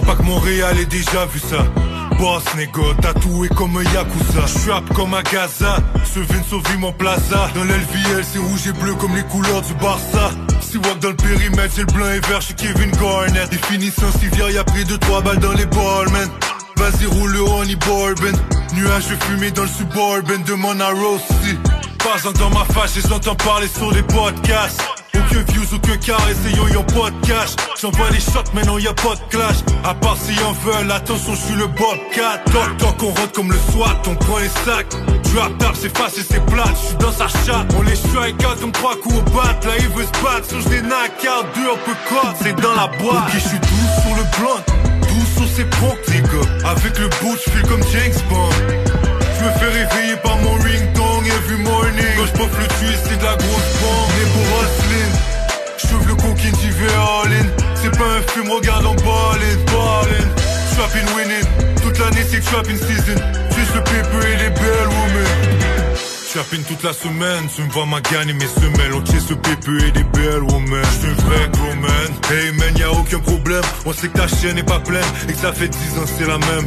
Speaker 56: Pas que Montréal ait déjà vu ça. boss, nigga, tatoué comme un Yakuza. J'suap comme un Gaza, ce vin sauve mon plaza. Dans l'LVL, c'est rouge et bleu comme les couleurs du Barça. Si walk dans le périmètre, c'est le blanc et vert, j'suis Kevin Garnett. Définition civière, y'a pris 2-3 balles dans les balls, man. Vas-y, roule le honey bourbon. Nuage de fumée dans le suburban, demande à Rossi. Pas dans ma face, j'entends parler sur les podcasts. Aucun views, aucun car, essayons, y'en pas de cash. J'envoie les shots, maintenant y'a pas de clash. À part si y'en veulent, attention, j'suis le Bobcat. Toc toc, on rentre comme le SWAT, on prend les sacs. Drop tap, c'est facile, c'est plate, j'suis dans sa chatte. On les strike out comme trois coups au bat. Là, il veut se battre, sur des knock out, deux un peu cut, c'est dans la boîte. Ok, j'suis doux sur le blunt, doux sur ses ponts, les gars. Avec le bout, j'file comme James Bond. J'me fais réveiller par mon ringtone every morning. Quand j'pouffe le tuyau, c'est de la grosse bombe. Le coquine, j'y vais all in. C'est pas un film, regarde en ballin', ballin'. Trapping winning. Toute l'année, c'est trapping season. Juste le paper et les belles women. Trapping toute la semaine, tu me vois ma gagne et mes semelles On tient ce pépé et des belles women J'suis un vrai gros man Hey man, y'a aucun problème On sait que ta chaîne est pas pleine Et que ça fait 10 ans c'est la même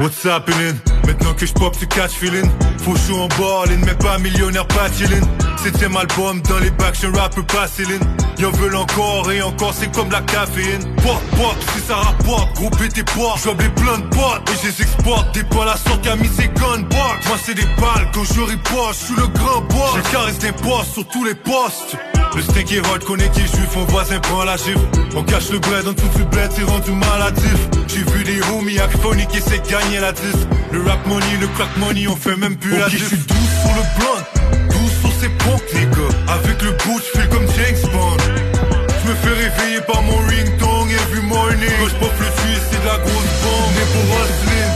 Speaker 56: What's happening? Maintenant que j'pop tu catch feeling. Faut chaud en ballin', mais pas millionnaire, pas chillin' Septième album dans les bacs, un rapper pas Céline. Y'en veulent encore et encore, c'est comme la caféine. Pop, pop, si ça rapporte, gros tes J'ouvre les plein de boîtes et je les exporte. Des balles à sort qui a mis ses Moi c'est des balles quand je riposte, je le grand boss Je caresse des postes sur tous les postes le steak est hot, connaît qui est juif, mon voisin prend la gifle On cache le bled, en tout du bled, c'est rendu maladif. J'ai vu des homies acphoniques qui essaient de gagner la disque. Le rap money, le crack money, on fait même plus la diff je suis doux sur le blunt, doux sur ses ponts, les gars. Avec le bout, j'file comme James Bond. Je me fais réveiller par mon ringtone every morning Quand j'poffe le tuyau, c'est de la grosse bombe. Mais pour hustling,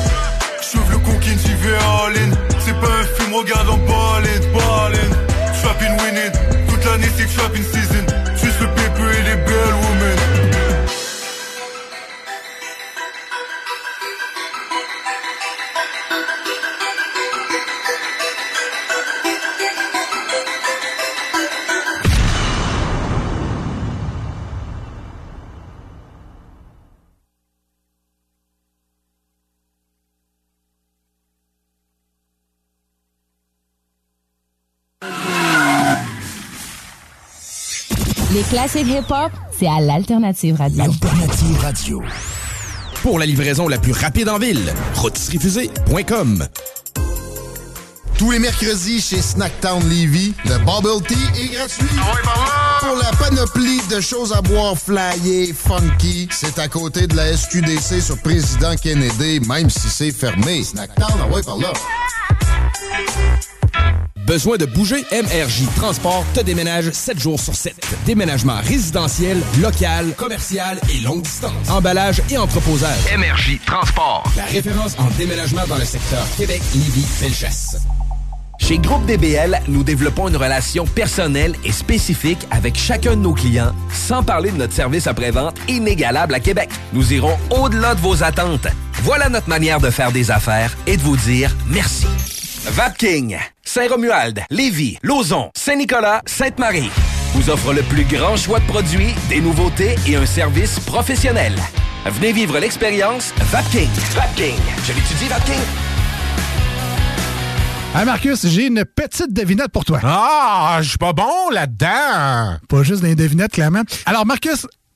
Speaker 56: j'ouvre le coquine, j'y vais all in. C'est pas un film, regarde en ballin', ballin' Trapping winning toute l'année c'est trapping season. Juste le paper et les belles women
Speaker 57: Les classiques hip-hop, c'est à l'Alternative Radio.
Speaker 12: Alternative Radio. Pour la livraison la plus rapide en ville, rôtisseriefusée.com.
Speaker 22: Tous les mercredis chez Snacktown Levy, le Bubble Tea est gratuit. Pour la panoplie de choses à boire flyées, funky, c'est à côté de la SQDC sur Président Kennedy, même si c'est fermé. Snacktown, ah ouais, par là.
Speaker 12: Besoin de bouger? MRJ Transport te déménage 7 jours sur 7. Déménagement résidentiel, local, commercial et longue distance. Emballage et entreposage.
Speaker 3: MRJ Transport.
Speaker 12: La référence en déménagement dans le secteur Québec, Lévis, Felchasse.
Speaker 3: Chez Groupe DBL, nous développons une relation personnelle et spécifique avec chacun de nos clients, sans parler de notre service après-vente inégalable à Québec. Nous irons au-delà de vos attentes. Voilà notre manière de faire des affaires et de vous dire merci. Vapking, Saint-Romuald, Lévis, Lauson, Saint-Nicolas, Sainte-Marie vous offre le plus grand choix de produits, des nouveautés et un service professionnel. Venez vivre l'expérience Vapking. Vapking. Je l'étudie, Vapking.
Speaker 32: Hey Marcus, j'ai une petite devinette pour toi.
Speaker 58: Ah, je suis pas bon là-dedans.
Speaker 32: Pas juste des devinettes, clairement. Alors Marcus,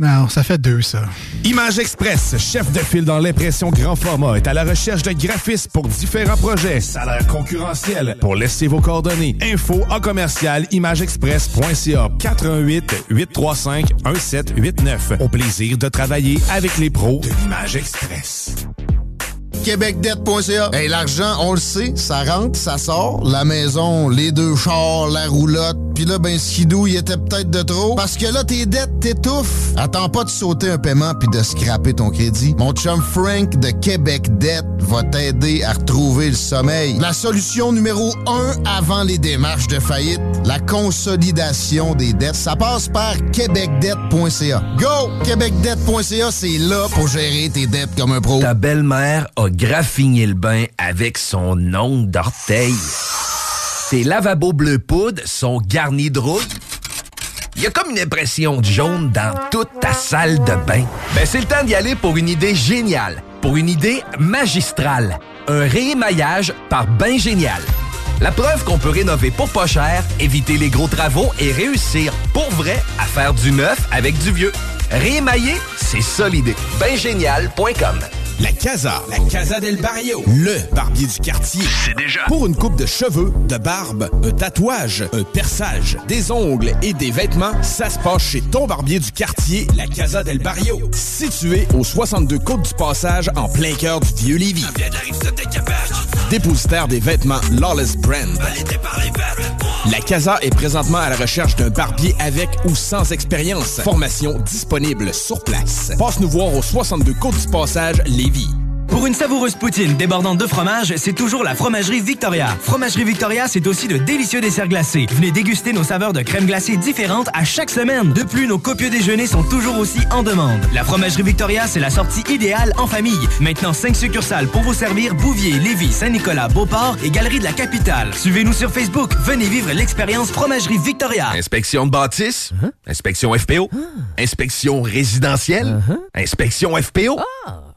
Speaker 32: Non, ça fait deux, ça.
Speaker 12: Image Express, chef de file dans l'impression grand format, est à la recherche de graphistes pour différents projets. Salaire concurrentiel. Pour laisser vos coordonnées. Info en commercial imageexpress.ca 418 835 1789. Au plaisir de travailler avec les pros de l'Image Express.
Speaker 22: québecdebt.ca. Hey, l'argent, on le sait, ça rentre, ça sort. La maison, les deux chars, la roulotte. Puis là, ben, skidou, il était peut-être de trop. Parce que là, tes dettes t'étouffent. Attends pas de sauter un paiement puis de scraper ton crédit. Mon chum Frank de Québec Debt va t'aider à retrouver le sommeil. La solution numéro un avant les démarches de faillite, la consolidation des dettes. Ça passe par québecdebt.ca. Go! québecdebt.ca, c'est là pour gérer tes dettes comme un pro.
Speaker 3: Ta belle-mère graffiné le bain avec son ongle d'orteil. Tes lavabos bleu poudre sont garnis de rouille. Il y a comme une impression de jaune dans toute ta salle de bain. Ben, c'est le temps d'y aller pour une idée géniale, pour une idée magistrale. Un réémaillage par Bain Génial. La preuve qu'on peut rénover pour pas cher, éviter les gros travaux et réussir pour vrai à faire du neuf avec du vieux. Réémailler, c'est ça l'idée.
Speaker 12: La Casa, la Casa del Barrio, le barbier du quartier. C'est déjà. Pour une coupe de cheveux, de barbe, un tatouage, un perçage, des ongles et des vêtements, ça se passe chez ton barbier du quartier, la Casa del Barrio. Situé au 62 Côte du Passage, en plein cœur du vieux Lévis. Dépositaire des vêtements Lawless Brand. La Casa est présentement à la recherche d'un barbier avec ou sans expérience. Formation disponible sur place. Passe nous voir au 62 Côte du Passage, Lévis.
Speaker 34: Pour une savoureuse poutine débordante de fromage, c'est toujours la Fromagerie Victoria. Fromagerie Victoria, c'est aussi de délicieux desserts glacés. Venez déguster nos saveurs de crème glacée différentes à chaque semaine. De plus, nos copieux déjeuners sont toujours aussi en demande. La Fromagerie Victoria, c'est la sortie idéale en famille. Maintenant, 5 succursales pour vous servir Bouvier, Lévis, Saint-Nicolas, Beauport et Galerie de la Capitale. Suivez-nous sur Facebook. Venez vivre l'expérience Fromagerie Victoria.
Speaker 3: Inspection de bâtisse, inspection FPO, inspection résidentielle, inspection FPO.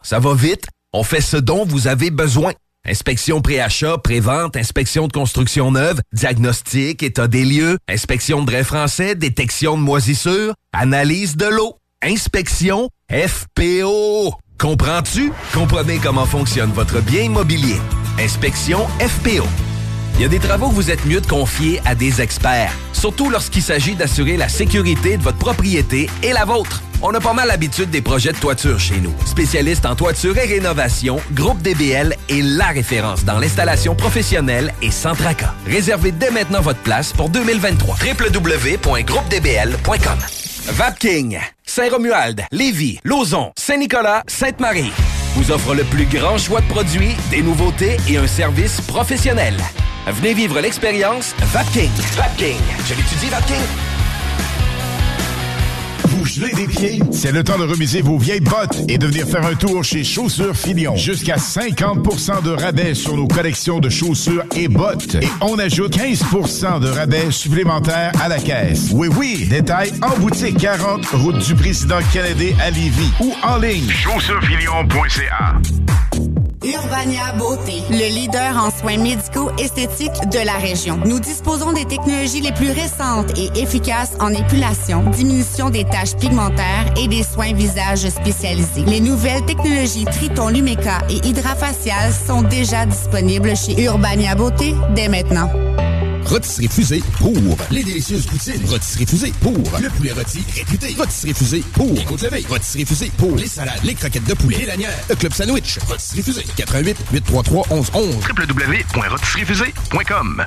Speaker 3: Ça va vite, on fait ce dont vous avez besoin. Inspection pré-achat, pré-vente, inspection de construction neuve, diagnostic, état des lieux, inspection de drain français, détection de moisissures, analyse de l'eau, inspection FPO. Comprends-tu? Comprenez comment fonctionne votre bien immobilier. Inspection FPO. Il y a des travaux que vous êtes mieux de confier à des experts, surtout lorsqu'il s'agit d'assurer la sécurité de votre propriété et la vôtre. On a pas mal l'habitude des projets de toiture chez nous. Spécialiste en toiture et rénovation, Groupe DBL est la référence dans l'installation professionnelle et sans tracas. Réservez dès maintenant votre place pour 2023. www.groupedbl.com Vapking, Saint-Romuald, Lévis, Lauson, Saint-Nicolas, Sainte-Marie vous offre le plus grand choix de produits, des nouveautés et un service professionnel. Venez vivre l'expérience Vapking. Vapking. Je l'étudie, Vapking.
Speaker 37: Vous gelez des pieds? C'est le temps de remiser vos vieilles bottes et de venir faire un tour chez Chaussures Filion. Jusqu'à 50% de rabais sur nos collections de chaussures et bottes. Et on ajoute 15% de rabais supplémentaires à la caisse. Oui, oui, détail en boutique 40, route du président Kennedy à Lévis ou en ligne. Chaussuresfilion.ca
Speaker 54: Urbania Beauté, le leader en soins médicaux esthétiques de la région. Nous disposons des technologies les plus récentes et efficaces en épilation, diminution des taches pigmentaires et des soins visage spécialisés. Les nouvelles technologies Triton Lumeca et Hydrafacial sont déjà disponibles chez Urbania Beauté dès maintenant.
Speaker 12: Rôtisserie Fusée pour les délicieuses poutines. Rôtisserie Fusée pour le poulet rôti réputé. Rôtisserie Fusée pour les côtes levées. Rôtisserie Fusée pour les salades, les croquettes de poulet, les lanières, le club sandwich. Rôtisserie Fusée 88 833 1111
Speaker 37: www.rôtisseriefusée.com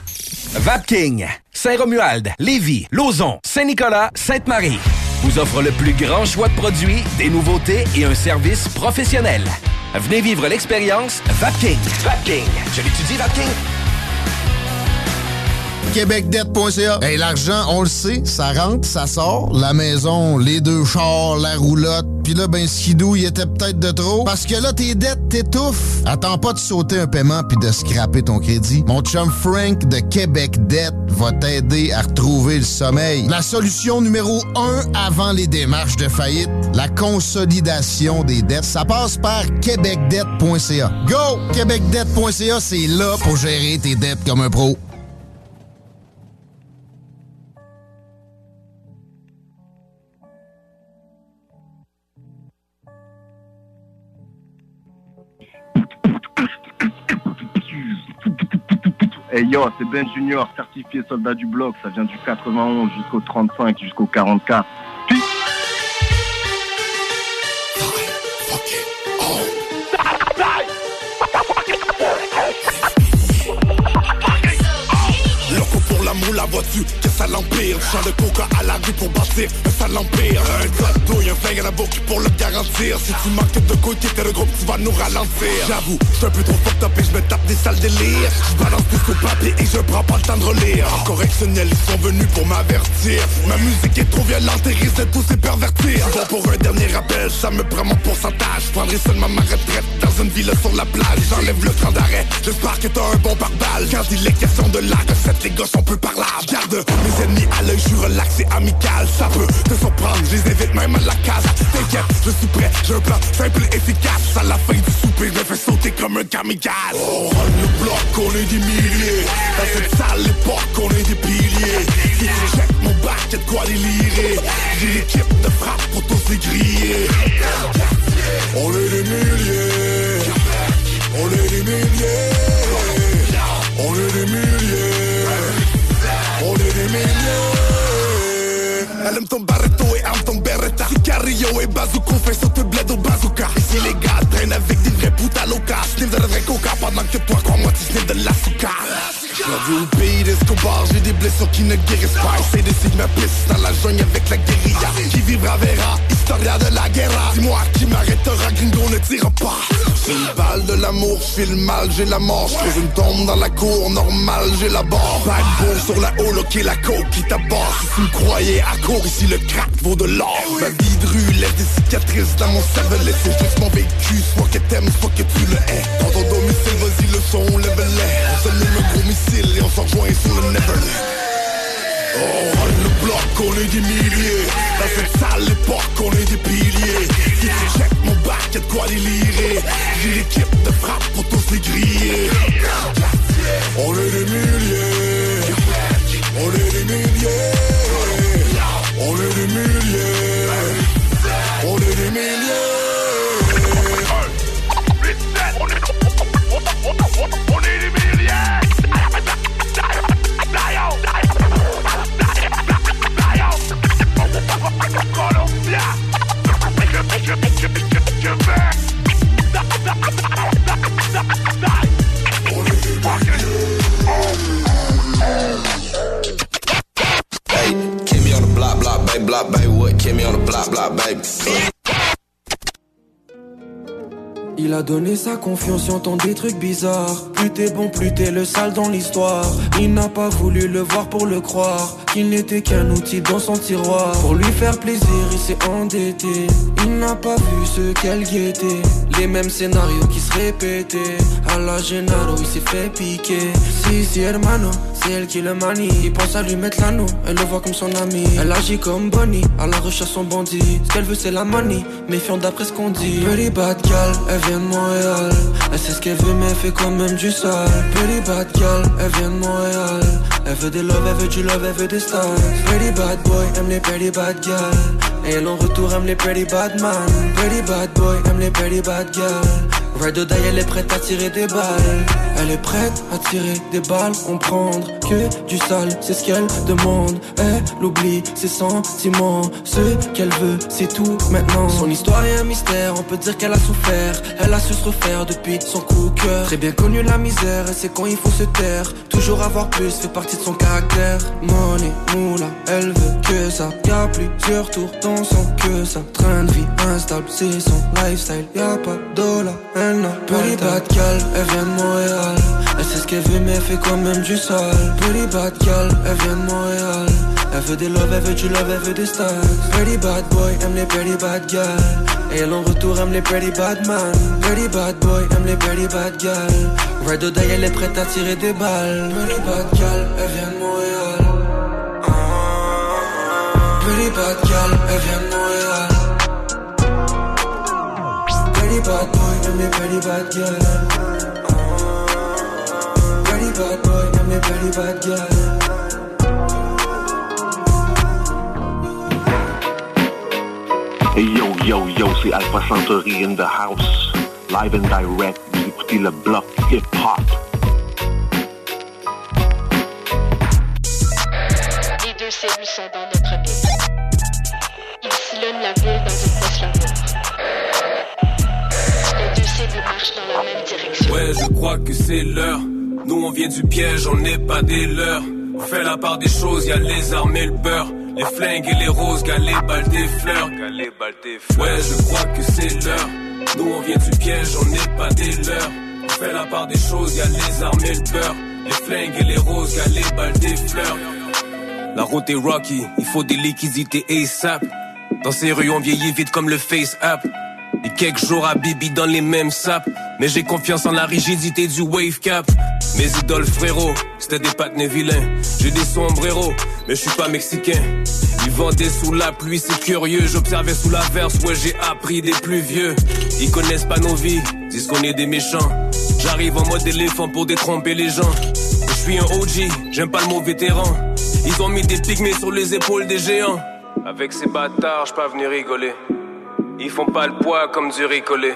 Speaker 3: Vapking, Saint-Romuald, Lévis, Lauson, Saint-Nicolas, Sainte-Marie vous offre le plus grand choix de produits, des nouveautés et un service professionnel. Venez vivre l'expérience Vapking. Vapking. Je l'étudie, Vapking.
Speaker 22: québecdebt.ca. Hey, l'argent, on le sait, ça rentre, ça sort. La maison, les deux chars, la roulotte. Puis là, ben, skidou, il était peut-être de trop. Parce que là, tes dettes t'étouffent. Attends pas de sauter un paiement puis de scraper ton crédit. Mon chum Frank de Québec Debt va t'aider à retrouver le sommeil. La solution numéro un avant les démarches de faillite, la consolidation des dettes. Ça passe par québecdebt.ca. Go! québecdebt.ca, c'est là pour gérer tes dettes comme un pro.
Speaker 59: Hey yo, c'est Ben Junior, certifié soldat du bloc. Ça vient du 91 jusqu'au 35, jusqu'au 44.
Speaker 41: Roule la voiture, que ça l'empire? Champ de coca à la rue pour bâtir un sale empire Un code douille, un flingue à la boucle pour le garantir. Si tu manques de côté, t'es le groupe, tu vas nous ralentir. J'avoue, je suis un peu trop fucked up et je me tape des sales délires. Je balance tout au papier et je prends pas le temps de relire. Correctionnel, ils sont venus pour m'avertir. Ma musique est trop violente et risque de tous se pervertir. Bon pour un dernier rappel, ça me prend mon pourcentage. Je prendrai seulement ma retraite dans une ville sur la plage. J'enlève le cran d'arrêt, j'espère que t'as un bon pare-balles. Quand il est question de la recette, les gosses on peut parler Garde mes ennemis à l'œil, je suis relax et amical. Ça peut te surprendre, je les invite même à la case. T'inquiète, je suis prêt, j'ai un plan simple efficace. À la fin du souper, je fais sauter comme un kamikaze. On le bloc, on est des milliers. Dans cette sale époque, on est des piliers. Si tu check mon bac, y'a de quoi délirer J'ai l'équipe de frappe pour tous les griller. On est des milliers. On est des milliers. On est des milliers Est des milliers Elle aime ton barreto et aime ton beretta Sicario et bazooka fait sauter le bled au bazooka. Ici les gars traînent avec des vrais putes à loca Sniff de la vraie coca pendant que toi crois-moi tu sniff de la J'avoue au pays d'Escobar, j'ai des blessures qui ne guérissent pas. Essaye d'essayer de ma piste dans la jungle avec la guérilla. Qui vivra verra, historia de la guerra. Dis-moi qui m'arrêtera, gringo ne tire pas. C'est une balle de l'amour, je file mal, j'ai la mort. Je une tombe dans la cour, normal, j'ai la barre. Bad boy sur la qui est la coke qui t'aborde Si tu me croyais à court, ici le crack vaut de l'or. Ma vie de rue laisse des cicatrices dans mon cervelet. C'est juste mon vécu, soit que t'aimes, soit que tu le hais. Dans ton domicile, vas-y le son, lève-les On s'allume un gros missile et on s'en rejoint sur le Neverland Oh, le bloc, on est des milliers. Dans cette sale époque, on est des piliers. Si tu check mon bac, y'a de quoi délirer J'ai l'équipe de frappe pour tous les griller. On est des milliers. On est des milliers. On est des milliers
Speaker 60: Hey, keep me on the block, block, baby, block, baby. What? Me on the block, block, baby.
Speaker 61: Il a donné sa confiance, j'entends des trucs bizarres. Plus t'es bon, plus t'es le sale dans l'histoire. Il n'a pas voulu le voir pour le croire. Qu'il n'était qu'un outil dans son tiroir. Pour lui faire plaisir, il s'est endetté. Il n'a pas vu ce qu'elle guettait. Les mêmes scénarios qui se répétaient. À la Gennaro, il s'est fait piquer. Si, si, hermano, c'est elle qui le manie. Il pense à lui mettre l'anneau, elle le voit comme son ami. Elle agit comme Bonnie, à la recherche son bandit. Ce qu'elle veut, c'est la money, méfiant d'après ce qu'on dit. Bad vient de Montréal. Elle sait ce qu'elle veut, mais elle fait quand même du sale. Pretty bad gal, elle vient de Montréal. Elle veut des love, elle veut du love, elle veut des stars. Pretty bad boy, aime les pretty bad gal. Et elle en retour aime les pretty bad man. Pretty bad boy, aime les pretty bad gal. Ride die, elle est prête à tirer des balles. Elle est prête à tirer des balles, comprendre que du sale, c'est ce qu'elle demande. Elle oublie ses sentiments, ce qu'elle veut, c'est tout maintenant. Son histoire est un mystère, on peut dire qu'elle a souffert. Elle a su se refaire depuis son coup de cœur. Très bien connu la misère, elle sait quand il faut se taire. Toujours avoir plus fait partie de son caractère. Money, moula, elle veut que ça. Y'a plusieurs tours dans son que ça. Train de vie instable, c'est son lifestyle. Y'a pas dollar, elle n'a pas Pretty bad gal, elle vient de Montréal. Elle sait ce qu'elle veut, mais elle fait quand même du sale. Pretty bad gal, elle vient de Montréal. Elle veut des love, elle veut du love, elle veut des stars. Pretty bad boy, aime les pretty bad gal. Et elle en retour aime les pretty bad man. Pretty bad boy, aime les pretty bad gal. Ride or die, elle est prête à tirer des balles. Pretty bad gal, elle vient de Montréal. Pretty bad gal, elle vient de Montréal. Pretty bad boy, aime les pretty bad gal. Pretty bad boy, aime les pretty bad gal.
Speaker 55: Hey yo, yo, yo, c'est Alpha Centauri in the house. Live and direct, vous écoutez le bloc hip-hop.
Speaker 62: Les deux cellules sont dans notre ville. Ils sillonnent la ville deux cellules marchent dans la même direction.
Speaker 63: Ouais, je crois que c'est l'heure. Nous on vient du piège, on n'est pas des leurs.
Speaker 64: On fait la part des choses, y a les armes et le beurre. Les flingues et les roses, gars, les balles des fleurs. Gars, les balles des fleurs. Ouais, je crois que c'est l'heure. Nous on vient du piège, on n'est pas des leurs. On fait la part des choses, y a les armes et le beurre. Les flingues et les roses, gars, les balles des fleurs. La route est rocky, il faut des liquidités ASAP. Dans ces rues, on vieillit vite comme le face app. Et quelques jours à Bibi dans les mêmes sapes. Mais j'ai confiance en la rigidité du wave cap. Mes idoles frérot, c'était des patnés vilains. J'ai des sombreros, mais je suis pas mexicain. Ils vendaient sous la pluie, c'est curieux. J'observais sous la verse, ouais, j'ai appris des plus vieux. Ils connaissent pas nos vies, disent qu'on est des méchants. J'arrive en mode éléphant pour détromper les gens. Je suis un OG, j'aime pas le mot vétéran. Ils ont mis des pygmées sur les épaules des géants. Avec ces bâtards, je pas venir rigoler. Ils font pas le poids comme du ricolé.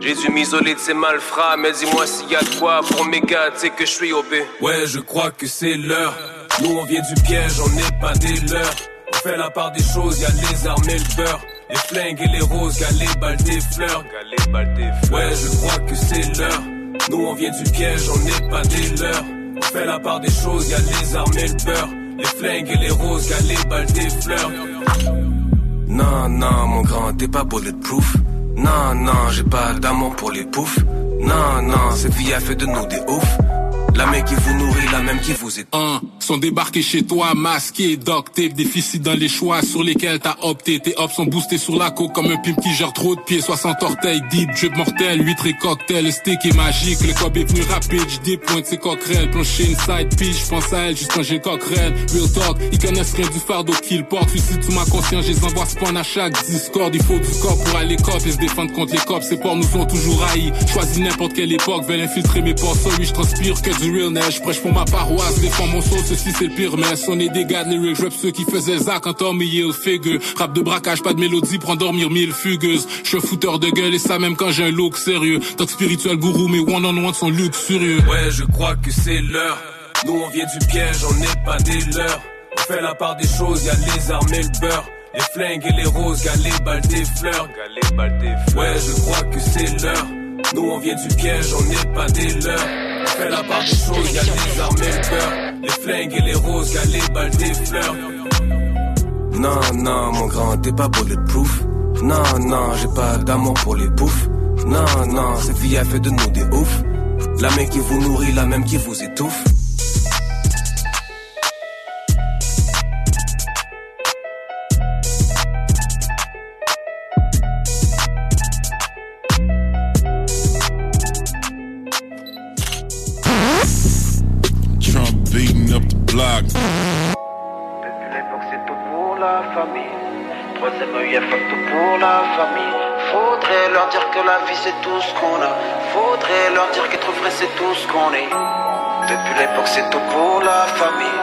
Speaker 64: J'ai dû m'isoler de ces malfrats, mais dis-moi s'il y a de quoi pour mes gars, tu sais que je suis OB. Ouais, je crois que c'est l'heure. Nous on vient du piège, on n'est pas des leurs. On fait la part des choses, y a les armes et le beurre. Les flingues et les roses, gars, les balles des fleurs. Gars, les balles des fleurs. Ouais, je crois que c'est l'heure. Nous on vient du piège, on n'est pas des leurs. On fait la part des choses, y a les armes et le beurre. Les flingues et les roses, gars, les balles des fleurs. Non, non, mon grand, t'es pas bulletproof. Non, non, j'ai pas d'amour pour les poufs. Non, non, cette vie a fait de nous des oufs. La main qui vous nourrit, la même qui vous est.
Speaker 63: Un, sont débarqués chez toi, masqués, doc tape, déficit dans les choix sur lesquels t'as opté. Tes hops sont boostés sur la coke comme un pimp qui gère trop de pieds. 60 orteils, deep, drip mortel, huître et cocktail. Le steak est magique, le cob est venu rapide. J'dis pointe ses coquerelles, plancher inside pitch. J'pense à elle juste quand j'ai le coquerelle. Real talk, ils connaissent rien du fardeau qu'ils portent. Suicide sous ma conscience, les envoie spawn à chaque discord. Il faut du corps pour aller cop et se défendre contre les cops. Ces porcs nous ont toujours haïs. Choisis n'importe quelle époque, veulent infiltrer mes ports. oui, je transpire que du real neige. Prêche pour ma paroisse, défends mon sauce, ceci c'est le pire mess. On est des gars de lyrics, rap ceux qui faisaient Zach en Tommy Hilfiger. Rap de braquage, pas de mélodie pour endormir mille fugueuses. Je suis un fouteur de gueule et ça même quand j'ai un look sérieux. Tant spirituel gourou, mais one on one sont luxurieux.
Speaker 64: Ouais, je crois que c'est l'heure. Nous on vient du piège, on n'est pas des leurs. On fait la part des choses, y a les armes et le beurre. Les flingues et les roses. Gars, les balles des fleurs. Ouais, je crois que c'est l'heure. Nous on vient du piège, on n'est pas des leurs. On fait la part des choses, y a les armes et le beurre. Les flingues et les roses, gars, les balles des fleurs. Non, non, mon grand, t'es pas bulletproof. Non, non, j'ai pas d'amour pour les poufs. Non, non, cette vie a fait de nous des oufs. La main qui vous nourrit, la même qui vous étouffe.
Speaker 43: The block.
Speaker 65: C'est tout pour la famille. Troisième œil, tout pour la famille. Faudrait leur dire que la vie c'est tout ce qu'on a. Faudrait leur dire qu'être vrai c'est tout ce qu'on est. Depuis l'époque c'est tout pour la famille.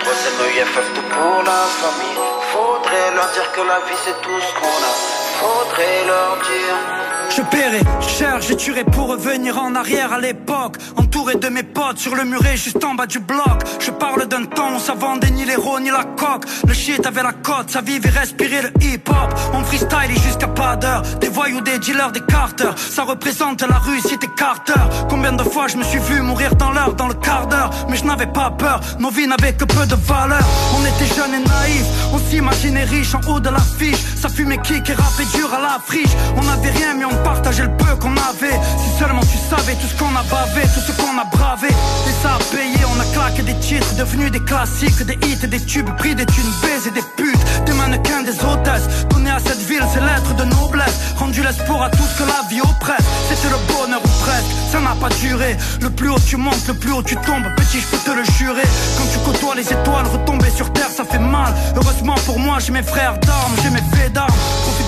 Speaker 65: Troisième œil, tout pour la famille. Faudrait leur dire que la vie c'est tout ce qu'on a. Faudrait leur dire.
Speaker 66: Je paierai cher, j'ai tuerai pour revenir en arrière à l'époque. Entouré de mes potes sur le muret juste en bas du bloc. Je parle d'un temps où ça vendait ni l'héros ni la coque. Le shit avait la cote, ça vivait et le hip-hop. On freestyle jusqu'à pas d'heure. Des voyous, des dealers, des carters. Ça représente la rue, c'était Carter. Combien de fois je me suis vu mourir dans l'heure, dans le quart d'heure? Mais je n'avais pas peur, nos vies n'avaient que peu de valeur. On était jeunes et naïfs, on s'imaginait riches en haut de l'affiche Ça fumait kick et rappait dur à la friche. On avait rien mais on partageait le peu qu'on avait. Si seulement tu savais tout ce qu'on a bavé, tout ce qu'on a bravé. Et ça a payé, on a claqué des titres Devenus des classiques, des hits et des tubes Pris des thunes, et des putes. Des mannequins, des hôtesses. Donner à cette ville, c'est l'être de noblesse. Rendu l'espoir à tout ce que la vie oppresse. C'était le bonheur ou presque, ça n'a pas duré. Le plus haut tu montes, le plus haut tu tombes. Petit, je peux te le jurer. Quand tu côtoies les étoiles, retomber sur terre, ça fait mal. Heureusement pour moi, j'ai mes frères d'armes, j'ai mes faits d'armes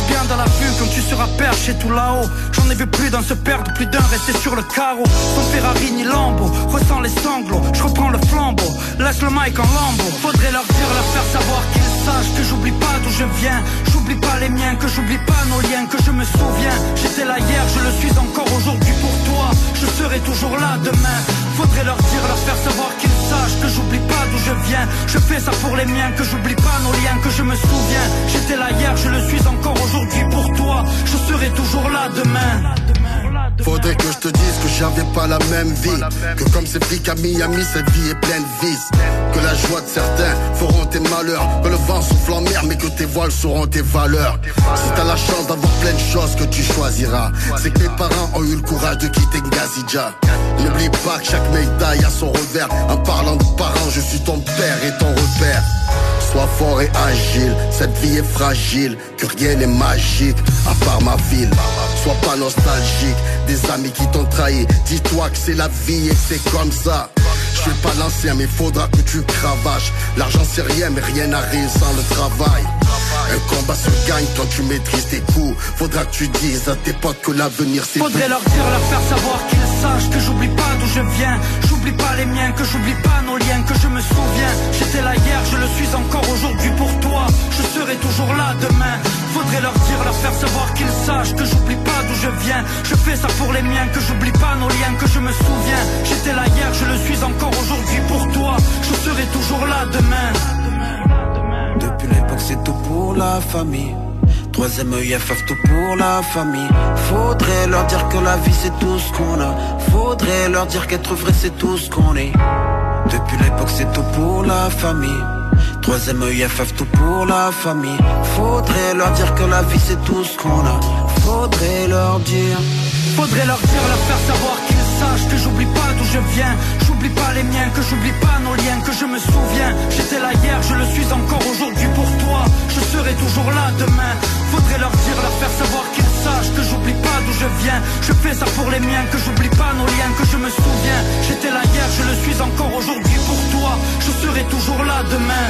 Speaker 66: bien de la vue quand tu seras perché tout là-haut. J'en ai vu plus d'un se perdre, plus d'un rester sur le carreau. Sans Ferrari ni Lambo, ressens les sanglots. Je reprends le flambeau, laisse le mic en lambeau. Faudrait leur dire, leur faire savoir qu'ils sachent Que j'oublie pas d'où je viens. J'oublie pas les miens, que j'oublie pas nos liens Que je me souviens, j'étais là hier, je le suis encore aujourd'hui pour toi. Je serai toujours là demain Faudrait leur dire, leur faire savoir qu'ils sachent Que j'oublie pas d'où je viens. Je fais ça pour les miens, que j'oublie pas nos liens Que je me souviens, j'étais là hier, je le suis encore aujourd'hui pour toi. Je serai toujours là demain
Speaker 67: Faudrait que je te dise que j'avais pas la même vie. Que comme ces flics à Miami, cette vie est pleine de vices. Que la joie de certains feront tes malheurs. Que le vent souffle en mer, mais que tes voiles seront tes valeurs. Si t'as la chance d'avoir plein de choses que tu choisiras, c'est que tes parents ont eu le courage de quitter Ngazidja. N'oublie pas que chaque médaille a son revers. En parlant de parents, je suis ton père et ton repère. Sois fort et agile, cette vie est fragile, que rien n'est magique, à part ma ville. Sois pas nostalgique, des amis qui t'ont trahi, dis-toi que c'est la vie et que c'est comme ça. Je suis pas l'ancien mais faudra que tu cravaches. L'argent c'est rien mais rien n'arrive sans le travail. Un combat se gagne quand tu maîtrises tes coups. Faudra que tu dises à tes potes que l'avenir c'est
Speaker 66: Faudrait leur dire, leur faire savoir qu'ils sachent que j'oublie pas d'où je viens. J'oublie pas les miens, que j'oublie pas nos liens, que je me souviens. J'étais là hier, je le suis encore aujourd'hui pour toi. Je serai toujours là demain. Faudrait leur dire, leur faire savoir qu'ils sachent que j'oublie pas d'où je viens. Je fais ça pour les miens, que j'oublie pas nos liens, que je me souviens. J'étais là hier, je le suis encore aujourd'hui pour toi. Je serai toujours là demain.
Speaker 65: Depuis l'époque c'est tout pour la famille Troisième EIFF tout pour la famille. Faudrait leur dire que la vie c'est tout ce qu'on a. Faudrait leur dire qu'être vrai c'est tout ce qu'on est. Depuis l'époque c'est tout pour la famille. Troisième EIFF tout pour la famille. Faudrait leur dire que la vie c'est tout ce qu'on a. Faudrait leur dire.
Speaker 66: Faudrait leur dire, leur faire savoir qu'ils sachent que j'oublie pas d'où je viens. J'oublie pas les miens, que j'oublie pas nos liens, que je me souviens. J'étais là hier, je le suis encore aujourd'hui pour toi. Je serai toujours là demain. Faudrait leur dire, leur faire savoir qu'ils sachent que j'oublie pas d'où je viens. Je fais ça pour les miens, que j'oublie pas nos liens, que je me souviens. J'étais là hier, je le suis encore aujourd'hui pour toi. Je serai toujours là demain.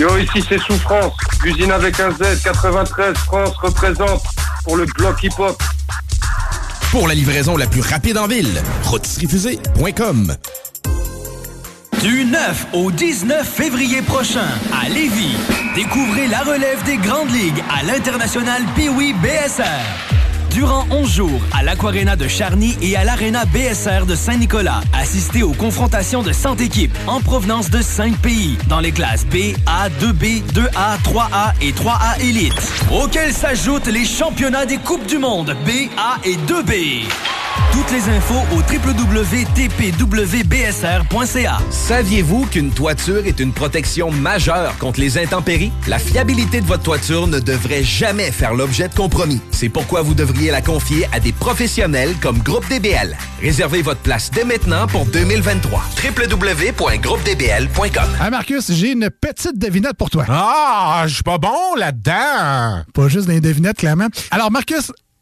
Speaker 68: Yo, ici c'est Souffrance, l'usine avec un Z, 93, France représente pour le bloc hip-hop.
Speaker 12: Pour la livraison la plus rapide en ville, rôtisseriefusée.com.
Speaker 34: Du 9 au 19 février prochain, à Lévis, découvrez la relève des grandes ligues à l'international Pee-Wee BSR. Durant 11 jours, à l'Aquarena de Charny et à l'Arena BSR de Saint-Nicolas, assistez aux confrontations de 100 équipes en provenance de 5 pays, dans les classes B, A, 2B, 2A, 3A et 3A Elite, auxquels s'ajoutent les championnats des Coupes du Monde B, A et 2B. Toutes les infos au www.tpwbsr.ca.
Speaker 3: Saviez-vous qu'une toiture est une protection majeure contre les intempéries? La fiabilité de votre toiture ne devrait jamais faire l'objet de compromis. C'est pourquoi vous devriez la confier à des professionnels comme Groupe DBL. Réservez votre place dès maintenant pour 2023. www.groupedbl.com
Speaker 32: Ah Marcus, j'ai une petite devinette pour toi.
Speaker 69: Ah, je suis pas bon là-dedans.
Speaker 32: Pas juste des devinettes, clairement. Alors Marcus,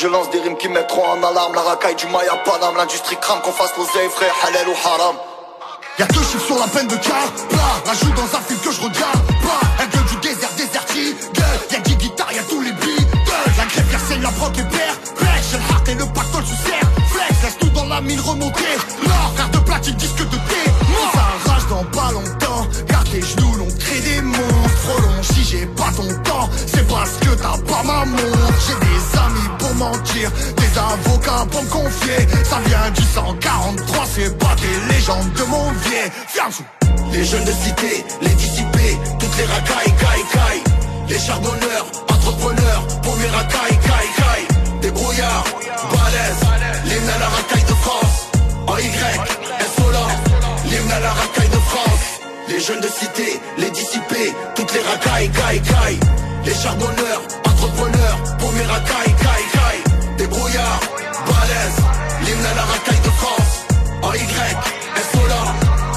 Speaker 70: Je lance des rimes qui mettront en alarme. La racaille du Maya Panam. L'industrie crame qu'on fasse l'oseille frère Halal ou haram.
Speaker 7: Y'a deux chiffres sur la peine de car Pas, rajoute dans un film que je regarde Pas, un gueule du désert déserti Gueule, y'a 10 guitares, y'a tous les beats la crève saigne, la broque et Flex, j'ai le heart et le pactole sous serre Flex, laisse tout dans la mine remonter L'or, carte de platine, disque de thé. Mort, ça rage dans pas longtemps j'ai pas ton temps. C'est parce que t'as pas ma montre. J'ai des amis pour mentir Des avocats pour me confier. Ça vient du 143 C'est pas des légendes de mon vieil. Ferme
Speaker 70: Les jeunes de cité, les dissipés Toutes les racailles, caille, caille Les charbonneurs, entrepreneurs Pour mes racailles, caille, caille Des brouillards, balèzes L'hymne à la racaille de France. En Y, insolent L'hymne à la racaille Les jeunes de cité, les dissipés Toutes les racailles, caille, caille Les charbonneurs, entrepreneurs Pour racailles, caille, caille
Speaker 7: Des brouillards, balèzes, l'hymne à la racaille de France. En Y, Sola,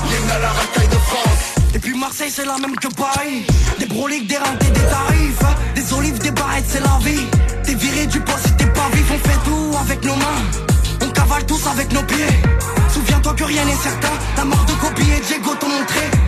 Speaker 7: l'hymne à la racaille de France.
Speaker 71: Et puis Marseille c'est la même que Paris. Des broliques, des rentes des tarifs. Des olives, des barrettes c'est la vie. T'es viré du si t'es pas vif. On fait tout avec nos mains. On cavale tous avec nos pieds. Souviens-toi que rien n'est certain. La mort de Kobe et Diego t'ont montré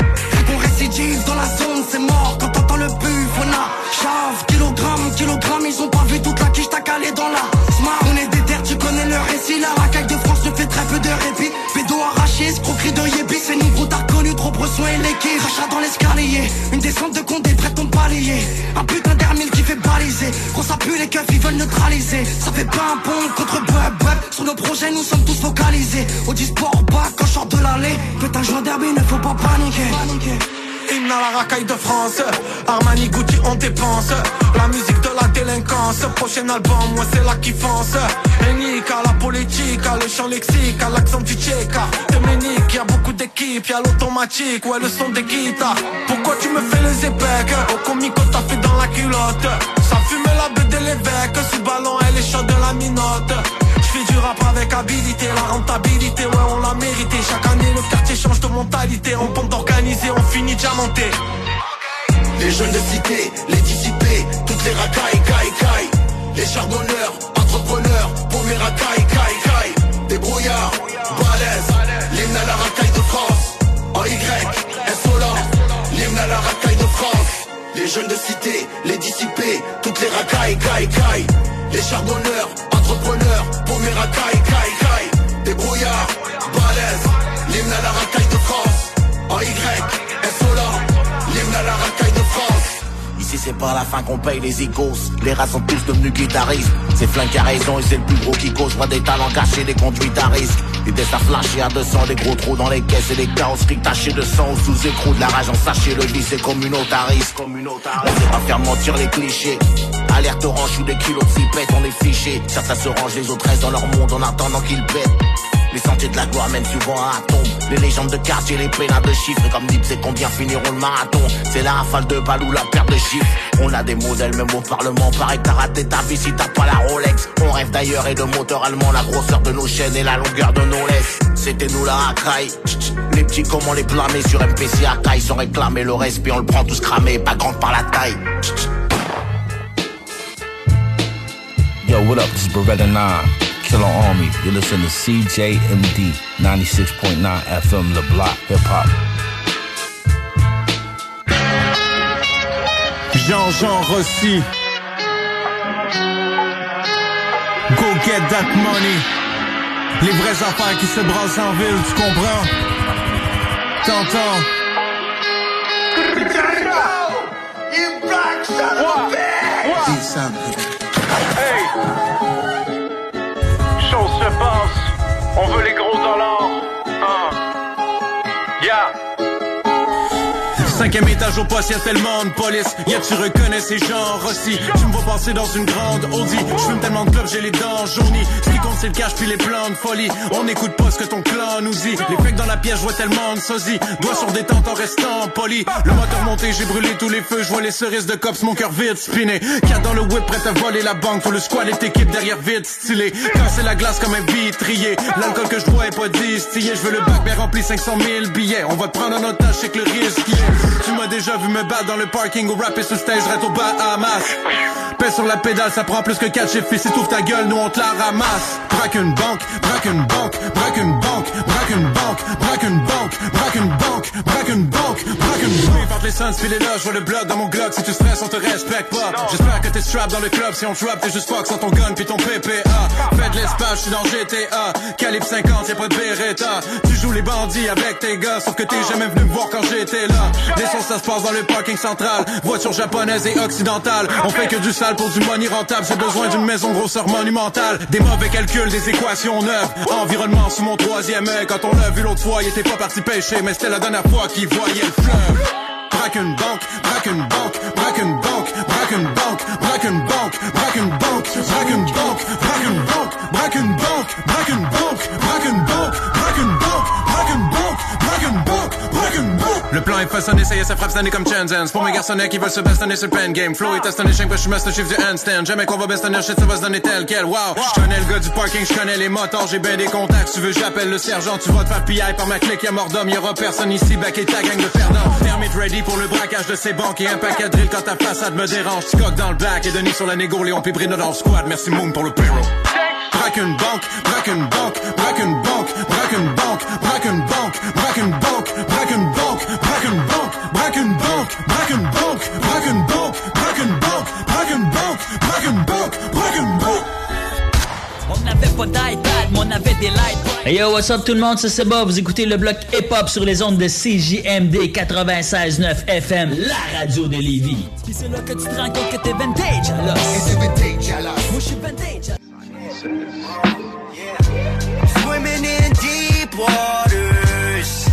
Speaker 71: Dans la zone c'est mort. Quand t'entends le buff on a chave. Kilogramme, kilogramme Ils ont pas vu toute la quiche t'as calé dans la smart On est des terres tu connais le récit. La racaille de France ne fait très peu de répit. Pédo arraché, escroquerie de yébi. C'est niveau t'as reconnu trop soin et l'équipe. Rachat dans l'escalier. Une descente de condé prête ton palier. Un putain d'hermile qui fait baliser. Gros ça pue les keufs ils veulent neutraliser. Ça fait pas un pont contre bub bub. Sur nos projets nous sommes tous focalisés. Au sport bas quand je sors de l'allée. Un joint derby ne faut pas paniquer, paniquer. Hymne à la racaille de France. Armani Gucci on dépense. La musique de la délinquance. Prochain album moi c'est la kiffance Unique à la politique À le chant lexique À l'accent du tchéka Dominique y'a beaucoup d'équipes Y'a l'automatique. Ouais le son des guitares. Pourquoi tu me fais les épecs Au comico t'as fait dans la culotte. Ça fume la bête de l'évêque. Sous ballon elle est chaude de la minote fais du rap avec habilité, la rentabilité, ouais on l'a mérité. Chaque année le quartier change de mentalité, on pompe d'organiser, on finit diamanté.
Speaker 7: Les jeunes de cité, les dissipés, toutes les racailles, caille, caille. Les charbonneurs, entrepreneurs, pour mes racailles, caille, caille. Des brouillards, balèzes, l'hymne à la racaille de France. En Y, insolent, l'hymne à la racaille de France. Les jeunes de cité, les dissipés, toutes les racailles, caille, caille. Les charbonneurs, entrepreneurs, racailles, caille, caille. L'hymne à la racaille de France. En Y,
Speaker 72: C'est par la fin qu'on paye les icos Les rats sont tous devenus guitaristes. C'est flingue qui raison et c'est le plus gros qui cause. Vois des talents cachés, des conduites à risque. Des dessins flashés à 200, des gros trous dans les caisses Et des carrosseries tachées de sang ou sous écrou De la rage en sachet, le vice est communautariste On sait pas faire mentir les clichés. Alerte orange ou des kilos de cipettes, on est fichés. Certains se rangent, les autres restent dans leur monde en attendant qu'ils pètent les sentiers de la gloire mènent souvent à tombe Les légendes de quartier, les pénats de chiffres. Comme dit c'est combien finiront le marathon? C'est la rafale de balles ou la perte de chiffres. On a des modèles même au parlement. Pareil que t'as raté ta vie si t'as pas la Rolex. On rêve d'ailleurs et de moteur allemand La grosseur de nos chaînes et la longueur de nos laisses. C'était nous la racaille. Les petits comment les blâmer sur MPC taille Sans réclamer le respect on le prend tous cramé Pas grande par la taille.
Speaker 73: Yo, what up? This is Beretta 9, Killer Army. You listen to CJMD 96.9 FM, The Block, Hip Hop.
Speaker 29: Jean-Jean Rossi. Go get that money. Les vraies affaires qui se brassent en ville, tu comprends? T'entends?
Speaker 74: Hey! Chose se passe, on veut les gros dollars.
Speaker 29: Cinquième étage au poste, y'a tellement de police. Y'a tu reconnais ces gens Rossi? Tu me vois passer dans une grande Audi. Je fume tellement de clubs, j'ai les dents jaunies. Ce qui compte, c'est le cash puis les plans de folie. On n'écoute pas ce que ton clan nous dit. Les fake dans la pièce, vois tellement de sosie. Doigts sur détente en restant poli. Le moteur monté, j'ai brûlé tous les feux. Je vois les cerises de cops, mon cœur vide spiné. Cat dans le whip, prêt à voler la banque. Faut le squad et équipe derrière vite stylé. C'est la glace comme un vitrier. L'alcool que je bois est pas distillé. Je veux le bac, mais rempli 500 000 billets. On va te prendre en otage, c'est que le risque y est. Tu m'as déjà vu me battre dans le parking ou rapper sur stage, reste au Bahamas. Pèse sur la pédale, ça prend plus que 4 chiffres. Si t'ouvres ta gueule, nous on te la ramasse. Braque une banque, braque une banque, braque une banque, braque une banque, braque une banque, braque une banque, braque une banque, braque une banque. Par les sons, filez là, je vois le bloc dans mon glock. Si tu stresses, on te respecte pas. J'espère que t'es strap dans le club. Si on drop, t'es juste fuck sans ton gun puis ton PPA. Fais de l'espace, j'suis dans GTA. Calibre 50, y'a pas de Beretta. Tu joues les bandits avec tes gars, sauf que t'es jamais venu me voir quand j'étais là. Ça se passe dans le parking central. Voiture japonaise et occidentale. On fait que du sale pour du money rentable. J'ai besoin d'une maison grosseur monumentale. Des mauvais calculs, des équations neuves. Environnement sous mon troisième œil. Quand on l'a vu l'autre fois, il était pas parti pêcher, mais c'était la dernière fois qu'il voyait le fleuve. Braque une banque, braque une banque, braque une banque, braque une banque, braque une banque, braque une banque, braque une banque, braque une banque, braque une banque, braque une banque, braque une banque, Le plan
Speaker 75: est façonné, ça y est, ça frappe cette comme Shenzhen. Pour mes garçonnets qui veulent se bastonner sur le pen game. Flow est astonishing, parce que je suis master chief du handstand. Jamais qu'on va bastonner, shit, ça va se donner tel quel. Wow, je connais le gars du parking, je connais les motors, j'ai bien des contacts. Tu veux, j'appelle le sergent, tu vas te faire piller par ma clique, y'a mort d'homme, y'aura personne ici, back et ta gang de perdants. Permit ready pour le braquage de ces banques et un paquet de quand ta façade me dérange. Tu dans le black et Denis sur la négo, Léon Pibrino dans squad. Merci Moon pour le payroll. Braque une banque, braque une banque, braque une banque, braque une banque, braque une banque, braque une braque une banque, braque une banque, braque une banque, braque une banque, braque une banque, braque une banque.
Speaker 7: On n'avait pas d'iPad, mais on avait des lights. Hey yo, what's up tout le monde, c'est Seba. Vous écoutez le bloc hip-hop sur les ondes de CJMD 96.9 FM, la radio de Lévis. Pis c'est là que tu te rends compte que t'es vintage, alors. Et t'es vintage, alors. Moi, je suis vintage.
Speaker 76: Swimming in deep waters,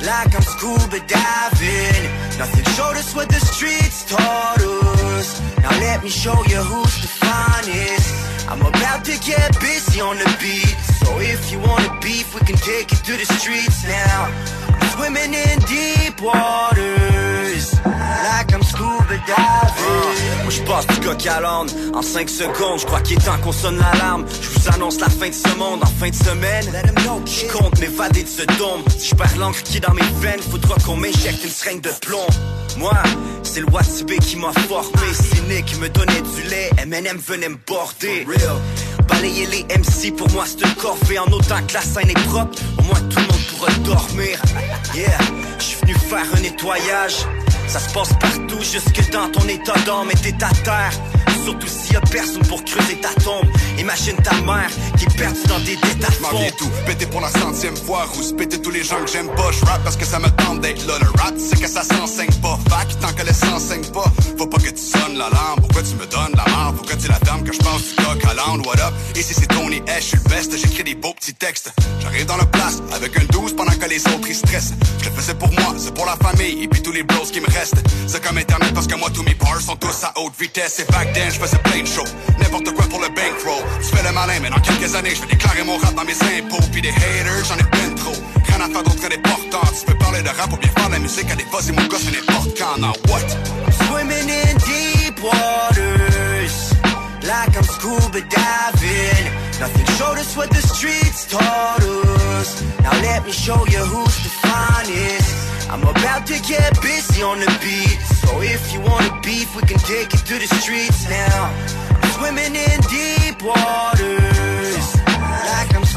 Speaker 76: like I'm scuba diving. Nothing showed us what the streets taught us. Now let me show you who's the finest. I'm about to get busy on the beat. So if you wanna beef, we can take it to the streets now. I'm swimming in deep waters, like I'm scuba diving.
Speaker 72: Moi je passe du coq à l'âne en 5 secondes. Je crois qu'il est temps qu'on sonne l'alarme. Je vous annonce la fin de ce monde en fin de semaine. Je compte m'évader de ce dôme. Si je perds l'encre qui est dans mes veines, faudra qu'on m'injecte une seringue de plomb. Moi, c'est le Watibé qui m'a formé. Cynique me donnait du lait. M&M venait me border. Balayer les MC pour moi c'est une corvée En autant que la scène est propre Au moins tout le monde pourra dormir Yeah, je suis venu faire un nettoyage Ça se passe partout jusque dans ton état d'âme Et t'es à terre. Surtout s'il y a personne pour creuser ta tombe. Imagine ta mère qui est perdue dans des détails
Speaker 77: Je tout, péter pour la centième fois Rousse péter tous les gens que j'aime pas. Je rap parce que ça me tente d'être là. Le rap c'est que ça s'enseigne pas. Fac tant que les s'enseigne pas. Faut pas que tu sonnes l'alarme. Pourquoi tu me donnes la mort? Pourquoi tu la dame que je passe du coq à l'âne? What up? Ici c'est Tony H, je suis le best J'écris des beaux petits textes. J'arrive dans le place avec un 12 pendant que les autres ils stressent. Je le faisais pour moi, c'est pour la famille Et puis tous les bros qui me restent C'est comme internet parce que moi tous mes bars sont tous à haute vitesse. Et back then je faisais plein de shows. N'importe quoi pour le bankroll. Tu fais le malin mais dans quelques années je vais déclarer mon rap dans mes impôts. Puis des haters j'en ai plein trop. Rien à faire d'autre que des portants Tu peux parler de rap ou bien faire la musique à des buzz et mon gosse c'est n'importe quand. What?
Speaker 76: Swimming in deep waters, like I'm scuba diving. Nothing showed us what the streets taught us. Now let me show you who's the finest. I'm about to get busy on the beat. So if you wanna beef, we can take it to the streets now. I'm swimming in deep waters, like I'm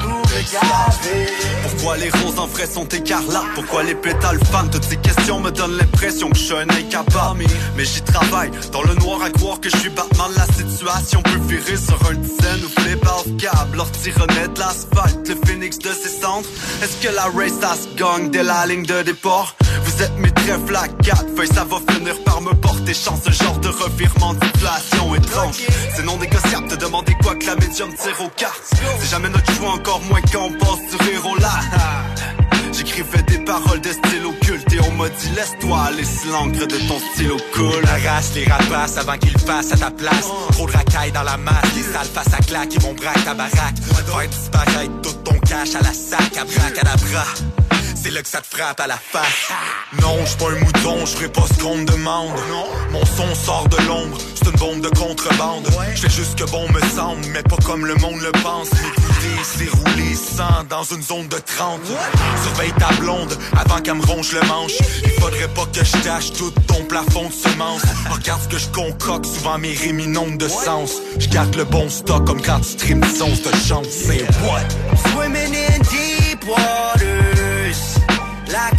Speaker 72: Pourquoi les roses en vrai sont écarlates? Pourquoi les pétales fanent Toutes ces questions me donnent l'impression que je suis un incapable. Mais j'y travaille, dans le noir à croire que je suis Batman. La situation peut virer sur un dizaine ou flip off câble. Renaît de l'asphalte, le phénix de ses cendres. Est-ce que la race ça se gagne dès la ligne de départ? Êtes mes trèfles à quatre feuilles Ça va finir par me porter chance. Ce genre de revirement d'inflation étrange C'est non négociable, te demander quoi que la médium tire aux cartes. C'est jamais notre choix, encore moins quand on passe du rire J'écrivais des paroles de style occulte Et on m'a dit laisse-toi aller si de ton stylo cool.
Speaker 71: Arrache les rapaces avant qu'ils fassent à ta place. Trop de racailles dans la masse, les sales face à claque Ils vont braquer ta baraque. Faire disparaître tout ton cash à la sac À braque à la bras c'est là que ça te frappe à la face.
Speaker 72: Non, je pas un mouton, je ferai pas ce qu'on me demande. Mon son sort de l'ombre, c'est une bombe de contrebande. Je fais juste que bon me semble, mais pas comme le monde le pense. M'écouter, c'est rouler sans dans une zone de 30 Surveille ta blonde avant qu'elle me ronge le manche. Il faudrait pas que je tâche tout ton plafond de semences. Regarde ce que je concocte, souvent mes rimes inondent de sens. Je garde le bon stock comme quand tu son de chance C'est what?
Speaker 76: Swimming in deep waters, like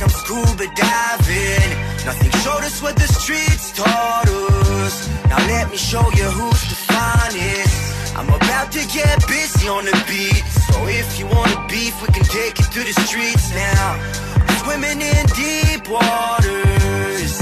Speaker 76: I'm scuba diving. Nothing showed us what the streets taught us. Now let me show you who's the finest. I'm about to get busy on the beat. So if you wanna beef, we can take it to the streets now. I'm swimming in deep waters,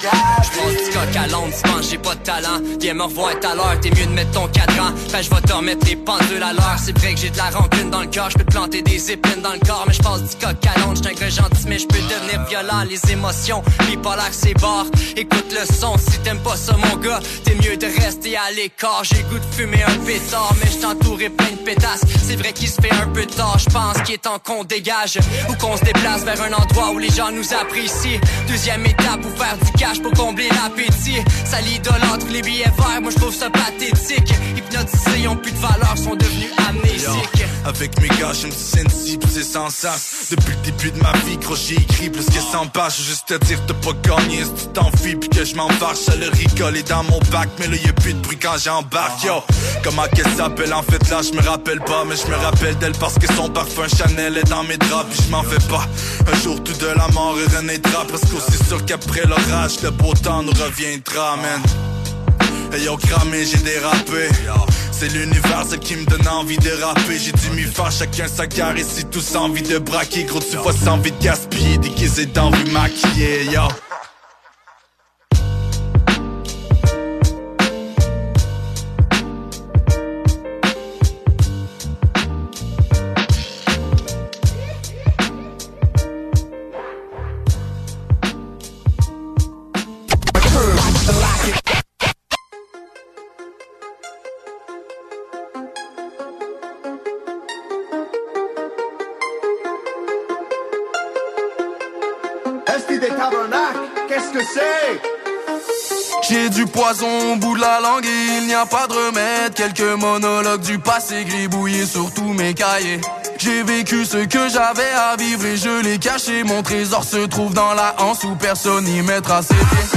Speaker 76: scuba
Speaker 71: J'pense du coq à l'onde, j'ai pas de talent. Viens me revoir à l'heure, t'es mieux de mettre ton cadran. Ben je vais te remettre les pendules à l'heure. C'est vrai que j'ai de la rancune dans le cœur, je peux te planter des épines dans le corps Mais je passe du coq à l'onde, gars gentil mais je peux devenir violent. Les émotions, bipolaire c'est barre Écoute le son, si t'aimes pas ça mon gars T'es mieux de rester à l'écart. J'ai goût de fumer un pétard Mais je t'entourerai plein de pétasses. C'est vrai qu'il se fait un peu tard, je pense qu'il est temps qu'on dégage. Ou qu'on se déplace vers un endroit où les gens nous apprécient. Deuxième étape, pour faire du pour combler l'appétit. Ça l'idolâtre les billets verts, moi je trouve ça pathétique. Hypnotisés, ont plus de valeur, sont devenus amnésiques.
Speaker 72: Avec mes gars, je me sensible, c'est sans sens Depuis le début de ma vie, gros j'ai écrit plus que 100 pages. Juste te dire t'as pas gagné. Si tu t'enfuis puis que je m'en Ça le rigoler dans mon bac, mais là y'a plus de bruit quand j'embarque Yo, comment qu'elle s'appelle? En fait là je me rappelle pas Mais je me rappelle d'elle parce que son parfum Chanel est dans mes draps. Puis je m'en fais pas, un jour tout de la mort renaîtra Parce qu'aussi sûr qu'après l'orage le beau temps nous reviendra man. Hey yo cramé j'ai dérapé. C'est l'univers qui me donne envie de rapper. J'ai dû m'y faire chacun sa gare Ici tous envie de braquer Gros tu vois sans envie de gaspiller Déguisé d'envie maquillée yo
Speaker 78: a pas de remède. Quelques monologues du passé gribouillés sur tous mes cahiers. J'ai vécu ce que j'avais à vivre et je l'ai caché. Mon trésor se trouve dans la hanse où personne n'y mettra ses pieds.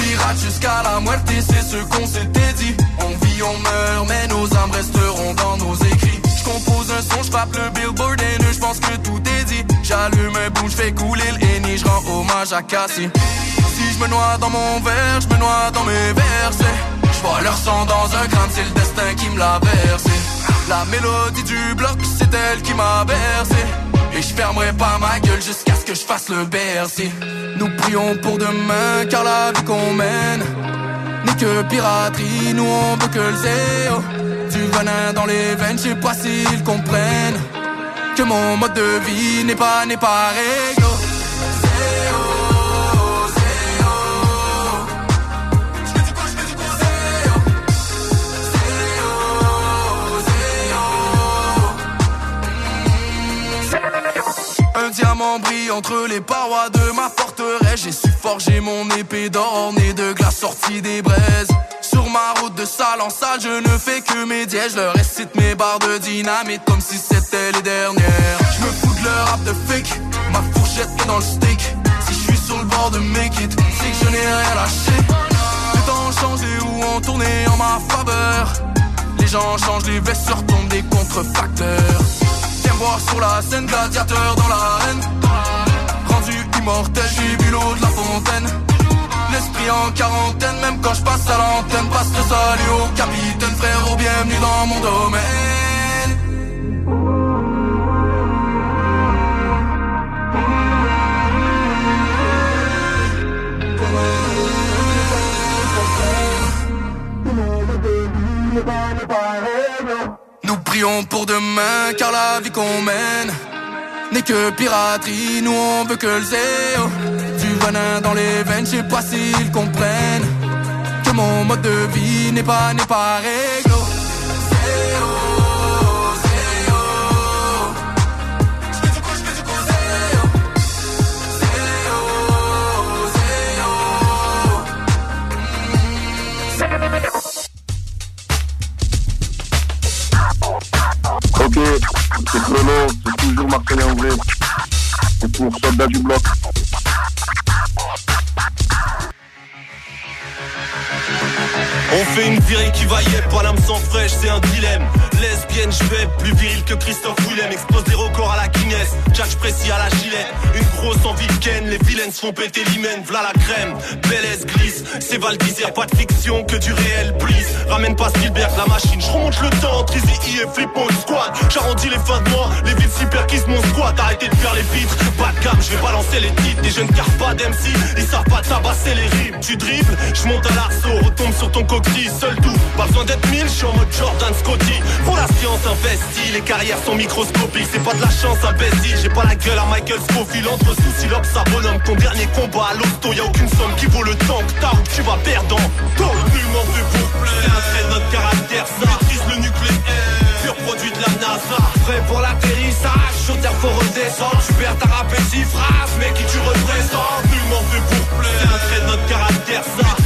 Speaker 78: Pirate jusqu'à la muerte, c'est ce qu'on s'était dit. On vit, on meurt, mais nos âmes resteront dans nos écrits. Je compose un son, je frappe le billboard et je pense que tout est dit. J'allume un bout, fais couler le henny, je rends hommage à Cassie. Si je me noie dans mon verre, je me noie dans mes versets. Je vois leur sang dans un crâne, c'est le destin qui me l'a versé. La mélodie du bloc, c'est elle qui m'a bercé. Et je fermerai pas ma gueule jusqu'à ce que je fasse le bercer. Nous prions pour demain, car la vie qu'on mène n'est que piraterie. Nous on veut que le zéro. Du venin dans les veines, je sais pas s'ils comprennent. Que mon mode de vie n'est pas, n'est pas réglo. Entre les parois de ma forteresse. J'ai su forger mon épée d'or née de glace sortie des braises. Sur ma route de salle en salle, je ne fais que mes dièges. Je récite mes barres de dynamite comme si c'était les dernières. Je me fous de leur rap de fake, ma fourchette est dans le steak. Si je suis sur le bord de make it, c'est que je n'ai rien lâché. Les temps ont changé ou ont tourné en ma faveur. Les gens changent, les vestes se des contrefacteurs. Viens voir sur la scène, gladiateur dans l'arène. Rendu immortel, j'ai bu l'eau de la fontaine. L'esprit en quarantaine, même quand je passe à l'antenne, passe le salut au capitaine, frérot, bienvenue dans mon domaine. Nous prions pour demain, car la vie qu'on mène n'est que piraterie. Nous on veut que le zéro. Du venin dans les veines, je sais pas s'ils comprennent que mon mode de vie n'est pas, n'est pas réglo.
Speaker 79: C'est Chrono, c'est toujours Marcelin en vrai. C'est pour Soldat du Bloc.
Speaker 72: On fait une virée qui va y est, pas l'âme sans fraîche, c'est un dilemme.
Speaker 71: Lesbienne, je vais plus viril que Christophe Willem. Explose des records à la Guinness, Jack précis à la gilet. Une grosse envie de ken, les vilaines se font péter l'hymen. V'là la crème, Belle glisse. C'est Val d'Isère, pas de fiction, que du réel, please. Ramène pas Spielberg, la machine. Je remonte le temps entre Easy et Flip Mode Squad. J'arrondis les fins de mois, les villes super kiss mon squat. Arrêtez de faire les vitres, pas de gamme, je vais balancer les titres. Des jeunes pas d'MC, ils savent pas tabasser les rimes. Tu dribbles, je monte à l'arceau, retombe sur ton coquille, seul tout. Pas besoin d'être mille, je suis en mode Jordan Scotty. Pour la science investie, les carrières sont microscopiques. C'est pas de la chance imbécile, j'ai pas la gueule à Michael Scofield. Entre soucis, ça bonhomme. Ton dernier combat à l'hosto, y a aucune somme qui vaut le temps que t'as ou que tu vas perdre temps. Nullement pour plaire, c'est un trait de notre caractère, ça maîtrise le nucléaire. Produit de la NASA, prêt pour l'atterrissage. Sur terre, faut redescendre. Tu perds ta si phrase, mais qui tu représentes? Nullement fait pour plaire, c'est un trait de notre caractère, ça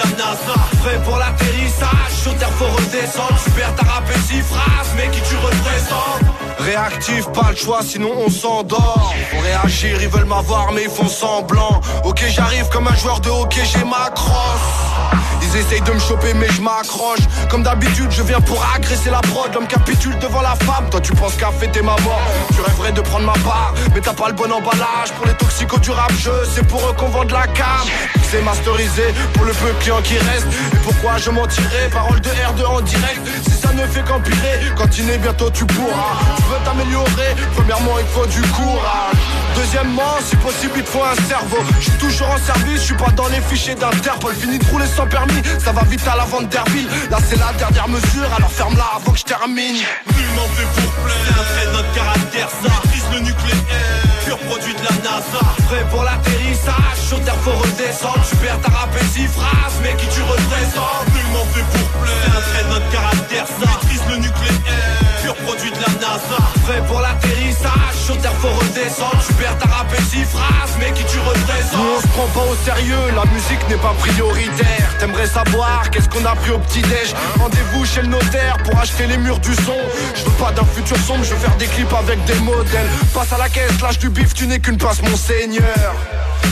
Speaker 71: pur produit de la NASA Prêt pour l'atterrissage, sur terre faut redescendre. Tu perds ta si phrase, mais qui tu représentes? Réactif, pas le choix, sinon on s'endort. Faut réagir, ils veulent m'avoir mais ils font semblant. Ok j'arrive comme un joueur de hockey, j'ai ma crosse. Ils essayent de me choper mais je m'accroche. Comme d'habitude je viens pour agresser la prod. L'homme capitule devant la femme. Toi tu penses qu'à fêter ma mort. Tu rêverais de prendre ma part. Mais t'as pas le bon emballage Pour les toxicos du rap. Jeu C'est pour eux qu'on vend de la cam. C'est masterisé pour le peu client qui reste Et pourquoi je mentirais Parole de R2 en direct. Si ça ne fait qu'empirer est bientôt tu pourras. Tu veux t'améliorer. Premièrement il faut du courage. Deuxièmement si possible il te faut un cerveau. Je suis toujours en service Je suis pas dans les fichiers d'Interpol. Fini de rouler sans permis ça va vite à la vente d'Herville Là c'est la dernière mesure, alors ferme-la avant que je termine. Nullement fait pour plaire, c'est notre caractère Ça. Maîtrise le nucléaire, NASA. Prêt pour l'atterrissage, sur terre faut redescendre. Tu perds ta si phrase, mais qui tu représentes? Nullement fait pour plaire, un trait de notre caractère Ça maîtrise le nucléaire, pur produit de la NASA. Prêt pour l'atterrissage, sur terre faut redescendre. Tu perds ta si phrase, mais qui tu représentes? Nous on se prend pas au sérieux, la musique n'est pas prioritaire. T'aimerais savoir qu'est-ce qu'on a pris au petit-déj Rendez-vous chez le notaire pour acheter les murs du son. Je veux pas d'un futur sombre, je veux faire des clips avec des modèles. Passe à la caisse, lâche du bif, tu n'es qu'une passe mon seigneur.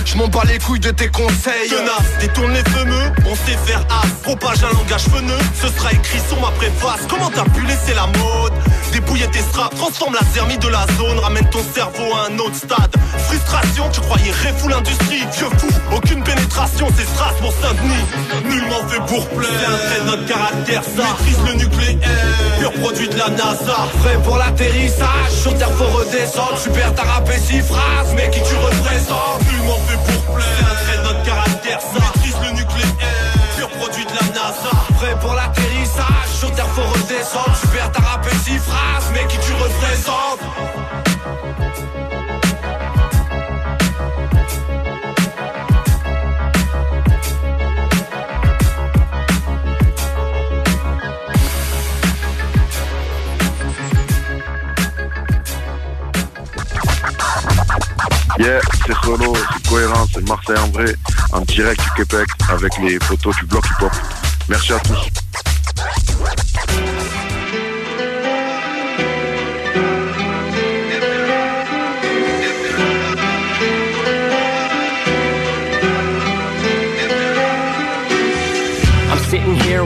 Speaker 71: Je m'en bats les couilles de tes conseils. Tenace, détourne les fameux, on sait faire as. Propage un langage feneux, ce sera écrit sur ma préface. Comment t'as pu laisser la mode? Dépouiller tes straps, transforme la zermie de la zone. Ramène ton cerveau à un autre stade. Frustration, tu croyais réfou l'industrie. Vieux fou, aucune pénétration, c'est pour Saint-Denis. Nullement fait pour plaire, c'est un trait notre caractère Ça. Maîtrise le nucléaire, pur produit de la NASA. Prêt pour l'atterrissage, sur terre faut redescendre. Super ta si phrase, mais qui tu représentes? Nullement fait pour plaire, c'est un trait de notre caractère Ça. Maîtrise le nucléaire, pur produit de la NASA. Prêt pour l'atterrissage, sur terre faut redescendre mais qui tu représentes
Speaker 80: Yeah, c'est solo, c'est cohérent, c'est Marseille en vrai, en direct du Québec avec les photos du bloc hip-hop. Merci à tous.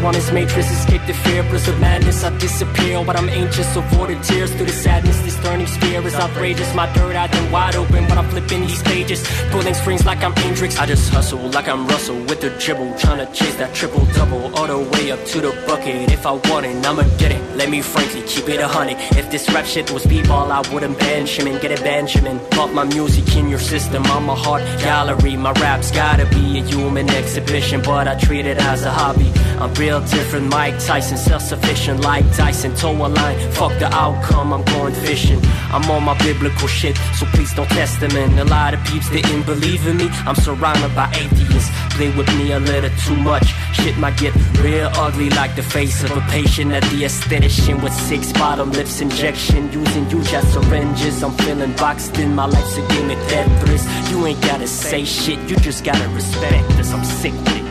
Speaker 81: On this matrix Escape the fear, of madness. I disappear, but I'm anxious Avoid the tears through the sadness This turning sphere is outrageous My third eye then wide open But I'm flipping these pages. Pulling strings like I'm Hendrix. I just hustle like I'm Russell With the dribble Trying to chase that triple double All the way up to the bucket. If I want it, I'ma get it. Let me frankly keep it a hundred. If this rap shit was b-ball I wouldn't Benjamin Get it Benjamin. Pop my music in your system I'm a heart gallery. My rap's gotta be a human exhibition But I treat it as a hobby. I'm real different. Mike Tyson, self-sufficient like Tyson. Toe a line, fuck the outcome. I'm going fishing. I'm on my biblical shit, so please don't test them. And a lot of peeps didn't believe in me. I'm surrounded by atheists. Play with me a little too much. Shit might get real ugly like the face of a patient at the aesthetician with six bottom lips injection. Using you as syringes. I'm feeling boxed in. My life's a game of Tetris. You ain't gotta say shit, you just gotta respect this. I'm sick with it.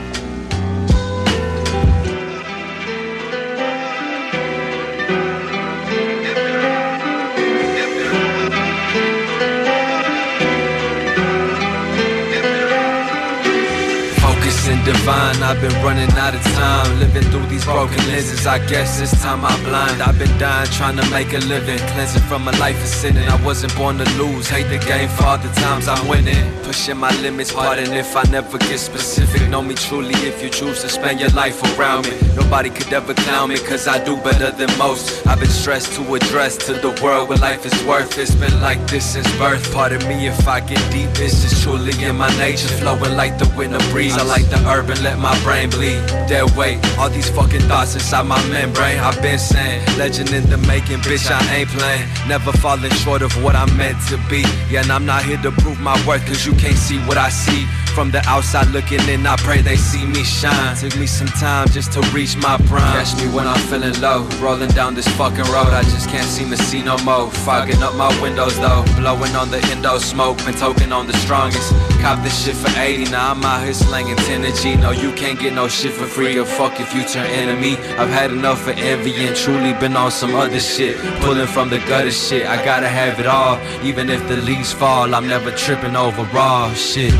Speaker 82: Divine. I've been running out of time, living through these broken lenses. I guess this time I'm blind. I've been dying trying to make a living, cleansing from a life of sinning. I wasn't born to lose, hate the game for all the times I'm winning. Pushing my limits, pardon if I never get specific. Know me truly if you choose to spend your life around me. Nobody could ever clown me, cause I do better than most. I've been stressed to address to the world what life is worth. It's been like this since birth. Pardon me if I get deep, this is truly in my nature. Flowing like the winter breeze. I like the let my brain bleed. Dead weight, all these fucking thoughts inside my membrane. I've been saying, legend in the making, bitch, I ain't playing. Never falling short of what I'm meant to be. Yeah, and I'm not here to prove my worth, cause you can't see what I see. From the outside looking in, I pray they see me shine. Took me some time just to reach my prime. Catch me when I'm feeling low, rolling down this fucking road. I just can't seem to see no more. Fogging up my windows though, blowing on the endo smoke, been token on the strongest. Cop this shit for 80, now I'm out here slanging 10 to No, you can't get no shit for free or fuck if you turn enemy. I've had enough of envy and truly been on some other shit. Pulling from the gutter shit, I gotta have it all. Even if the leaves fall, I'm never tripping over raw shit.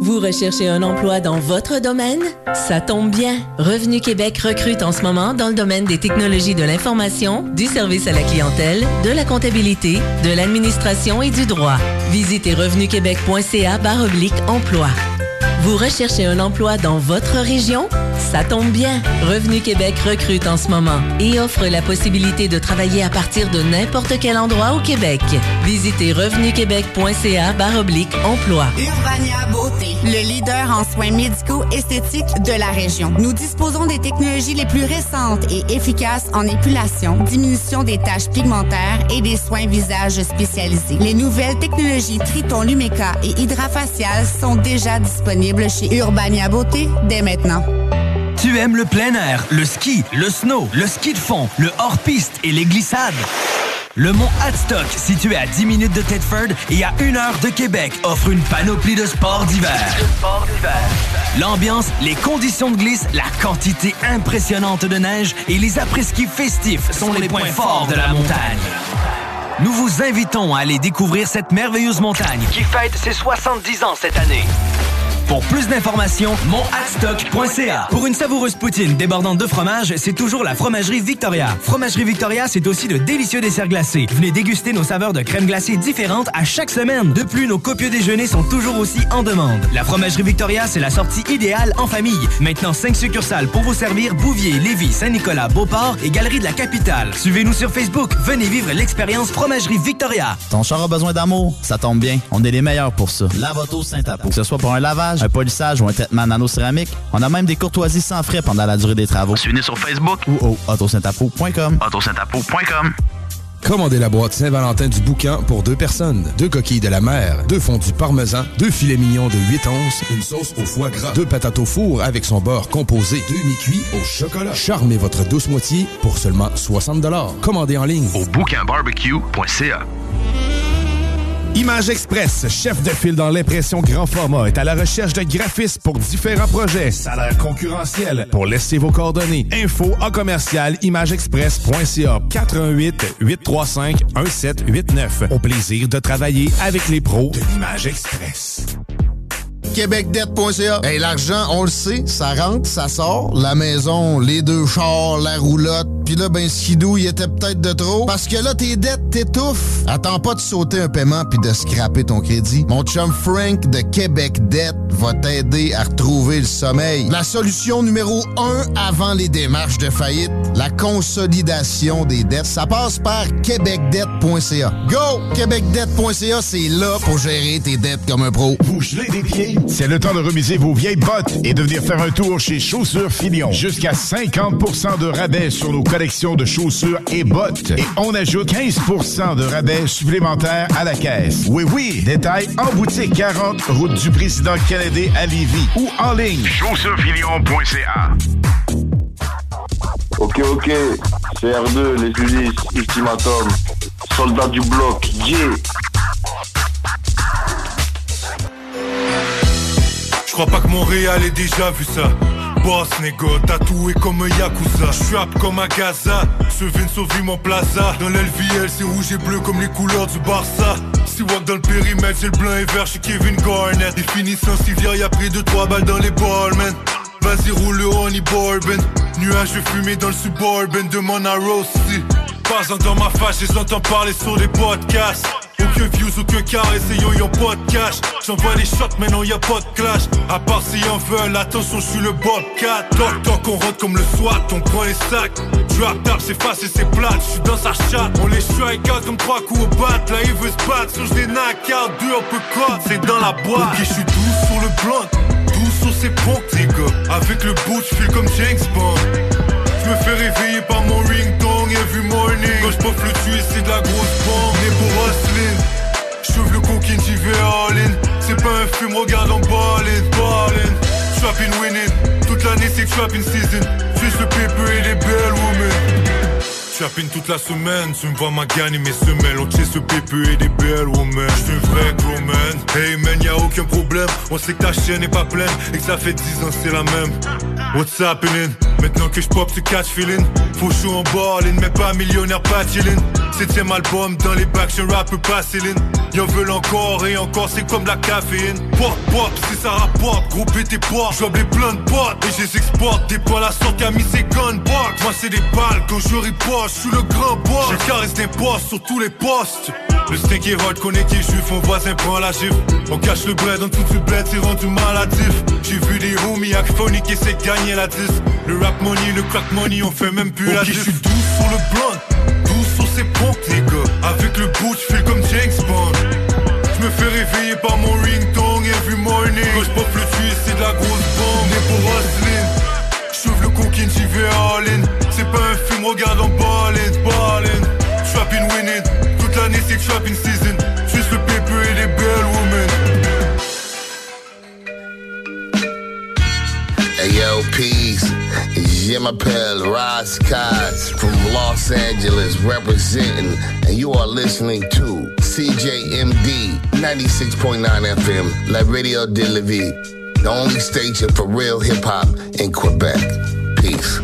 Speaker 83: Vous recherchez un emploi dans votre domaine? Ça tombe bien. Revenu Québec recrute en ce moment dans le domaine des technologies de l'information, du service à la clientèle, de la comptabilité, de l'administration et du droit. Visitez revenuquebec.ca oblique emploi. Vous recherchez un emploi dans votre région? Ça tombe bien. Revenu Québec recrute en ce moment et offre la possibilité de travailler à partir de n'importe quel endroit au Québec. Visitez revenuquebec.ca oblique emploi.
Speaker 84: Urbania Beauté, le leader en soins médicaux esthétiques de la région. Nous disposons des technologies les plus récentes et efficaces en épilation, diminution des taches pigmentaires et des soins visage spécialisés. Les nouvelles technologies Triton Lumeca et Hydrafacial sont déjà disponibles chez Urbania Beauté dès maintenant.
Speaker 34: Tu aimes le plein air, le ski, le snow, le ski de fond, le hors-piste et les glissades? Le mont Hadstock, situé à 10 minutes de Thetford et à 1 heure de Québec, offre une panoplie de sports d'hiver. L'ambiance, les conditions de glisse, la quantité impressionnante de neige et les après-ski festifs sont les points forts de la montagne. Nous vous invitons à aller découvrir cette merveilleuse montagne qui fête ses 70 ans cette année. Pour plus d'informations, monhatstock.ca. Pour une savoureuse poutine débordante de fromage, c'est toujours la Fromagerie Victoria. Fromagerie Victoria, c'est aussi de délicieux desserts glacés. Venez déguster nos saveurs de crème glacée différentes à chaque semaine. De plus, nos copieux déjeuners sont toujours aussi en demande. La Fromagerie Victoria, c'est la sortie idéale en famille. Maintenant, 5 succursales pour vous servir Bouvier, Lévis, Saint-Nicolas, Beauport et Galerie de la Capitale. Suivez-nous sur Facebook. Venez vivre l'expérience Fromagerie Victoria.
Speaker 36: Ton char a besoin d'amour? Ça tombe bien. On est les meilleurs pour ça. Lavoto Saint-Apo. Que ce soit pour un lavage, un polissage ou un traitement nano-céramique, on a même des courtoisies sans frais pendant la durée des travaux.
Speaker 85: Suivez-nous sur Facebook
Speaker 36: ou au autosaintapo.com.
Speaker 85: autosaintapo.com.
Speaker 5: Commandez la boîte Saint-Valentin du bouquin pour deux personnes. Deux coquilles de la mer, deux fondus parmesan, deux filets mignons de 8 onces, une sauce au foie gras, deux patates au four avec son beurre composé, deux mi-cuits au chocolat. Charmez votre douce moitié pour seulement 60 Commandez en ligne
Speaker 85: Au bouquinbarbecue.ca.
Speaker 37: Image Express, chef de file dans l'impression grand format, est à la recherche de graphistes pour différents projets. Salaire concurrentiel. Pour laisser vos coordonnées. Info en commercial imageexpress.ca 88 835 1789. Au plaisir de travailler avec les pros de l'Image Express.
Speaker 22: québecdebt.ca. Hey, l'argent, on le sait, ça rentre, ça sort. La maison, les deux chars, la roulotte. Puis là, ben, skidou, il était peut-être de trop. Parce que là, tes dettes t'étouffent. Attends pas de sauter un paiement puis de scraper ton crédit. Mon chum Frank de Québec Debt va t'aider à retrouver le sommeil. La solution numéro un avant les démarches de faillite, la consolidation des dettes. Ça passe par québecdebt.ca. Go! québecdebt.ca, c'est là pour gérer tes dettes comme un pro.
Speaker 37: Vous gelez des pieds? C'est le temps de remiser vos vieilles bottes et de venir faire un tour chez Chaussures Filion. Jusqu'à 50% de rabais sur nos collections de chaussures et bottes. Et on ajoute 15% de rabais supplémentaires à la caisse. Oui, oui, détail en boutique 40, route du président Kennedy à Lévis ou en ligne. Chaussuresfilion.ca
Speaker 72: Ok, ok, CR2, les Ulysses, Ultimatum, Soldat du bloc, yeah
Speaker 56: crois pas que Montréal ait déjà vu ça. Boss négo, tatoué comme un Yakuza. J'suis comme un Gaza, ce Vince au mon plaza. Dans l'LVL, c'est rouge et bleu comme les couleurs du Barça. Si walk dans le périmètre, c'est le blanc et vert chez Kevin Garnett. Défini sans civière, y'a pris 2-3 balles dans les balls, man. Vas-y, roule le honey bourbon. Nuage de fumée dans le suburban, demande à. Pas dans ma face, je les parler sur les podcasts. Aucun views, aucun carré, essayons, y'en pas de cash. J'envoie les shots, maintenant y'a pas de clash. À part si y'en veulent, attention, je suis le Bobcat. Toc toc, on rentre comme le SWAT, on prend les sacs. Drop tap, c'est facile, c'est plate, je suis dans sa chatte. On les strike out comme trois coups au bat. Là, il veut se battre, sur des out, deux un peu cut, c'est dans la boîte. Ok, je suis doux sur le blunt, doux sur ses pompes, les gars. Avec le bout, je comme James Bond. Je me fais réveiller par mon ringtone every morning Quand je le tuer c'est de la grosse bombe Né pour J'ouvre le coquine j'y vais all in C'est pas un film regarde en ballin ballin Trapping winning. Toute l'année c'est trapping season. Juste le paper et les belles women. Trapping toute la semaine, tu me vois ma gagne mes semelles. On ce pépé et des belles women. J'suis un vrai gros man. Hey man, y'a aucun problème. On sait que ta chaîne est pas pleine. Et que ça fait 10 ans c'est la même What's happening? Maintenant que j'pop tu catch feeling. Faut chaud en ballin, mais pas millionnaire, pas chillin' Septième album dans les bacs, j'suis rap pas Céline. Y'en veulent encore et encore, c'est comme la caféine. Pop, pop, si ça rapporte, gros tes poids. J'ouvre les plein de potes et je exporte. Des balles à sortir, mis ses gunbox Moi c'est des balles quand je riposte, je suis le grand boss. Je caresse des postes sur tous les postes. Le steak est hot, qui est juif, mon voisin prend la gifle. On cache le bread dans tout le bled, c'est rendu maladif J'ai vu des homies phonique qui essaient de gagner la 10 Le rap money, le crack money, on fait même plus la gifle je suis doux sur le blunt, doux sur ses pompes les gars. Avec le bout, je comme James Bond. Je me fais réveiller par mon ringtone every morning. Quand je le tuer, c'est de la grosse bombe. Né pour hustling J'ouvre le coquine, j'y vais all in. C'est pas un film, regarde en ballin, ballin Trapping winning. Toute l'année c'est shopping season
Speaker 37: yo, peace. M'appelle Roz from Los Angeles representing, and you are listening to CJMD 96.9 FM, La Radio de la Vie, the only station for real hip hop in Quebec. Peace.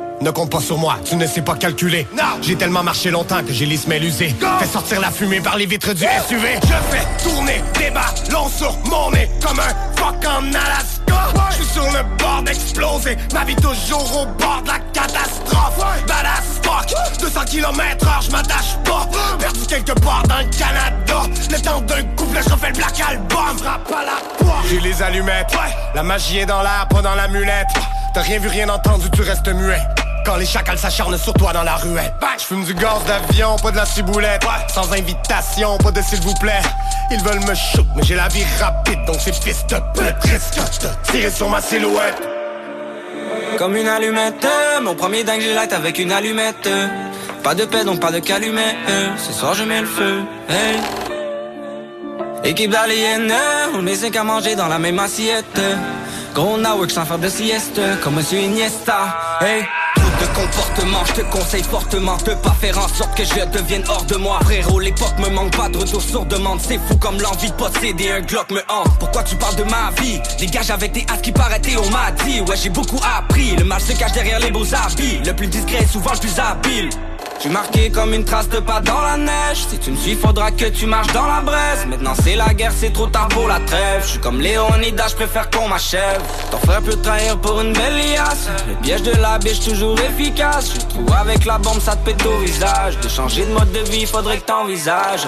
Speaker 72: Ne compte pas sur moi, tu ne sais pas calculer. J'ai tellement marché longtemps que j'ai les semelles usées. Fais sortir la fumée par les vitres du SUV. Je fais tourner des ballons sur mon nez comme un fuck en Alaska. Je suis sur le bord d'exploser, ma vie toujours au bord de la catastrophe. Badass fuck, 200 km heure, je m'attache pas. Perdu quelque part dans le Canada. Le temps d'un couple, je refais le black album. Frappe à la porte. J'ai les allumettes, la magie est dans l'air, pas dans la mulette. T'as rien vu, rien entendu, tu restes muet. Quand les chacals s'acharnent sur toi dans la ruelle. Je fume du gaz d'avion, pas de la ciboulette. Sans invitation, pas de s'il vous plaît. Ils veulent me shoot, mais j'ai la vie rapide Donc ces fils de pute. Risquent de tirer sur ma silhouette.
Speaker 86: Comme une allumette Mon premier dingue light avec une allumette. Pas de paix donc pas de calumet. Ce soir je mets le feu hey. Équipe d'aliens On est cinq à manger dans la même assiette. Gros work sans faire de sieste Comme monsieur Iniesta Hey comportement, je te conseille fortement de pas faire en sorte que je devienne hors de moi. Frérot, l'époque me manque pas de retour sur demande. C'est fou comme l'envie de posséder un Glock me hante. Pourquoi tu parles de ma vie? Gars, j'avais des as qui paraîtaient, on m'a dit. Ouais, j'ai beaucoup appris. Le mal se cache derrière les beaux habits. Le plus discret est souvent le plus habile. Je suis marqué comme une trace de pas dans la neige. Si tu me suis faudra que tu marches dans la braise. Maintenant c'est la guerre c'est trop tard pour la trêve. Je suis comme Léonidas je préfère qu'on m'achève. Ton frère peut trahir pour une belle liasse. Le piège de la biche toujours efficace. Je trouve avec la bombe ça te pète au visage. De changer de mode de vie faudrait que t'envisages.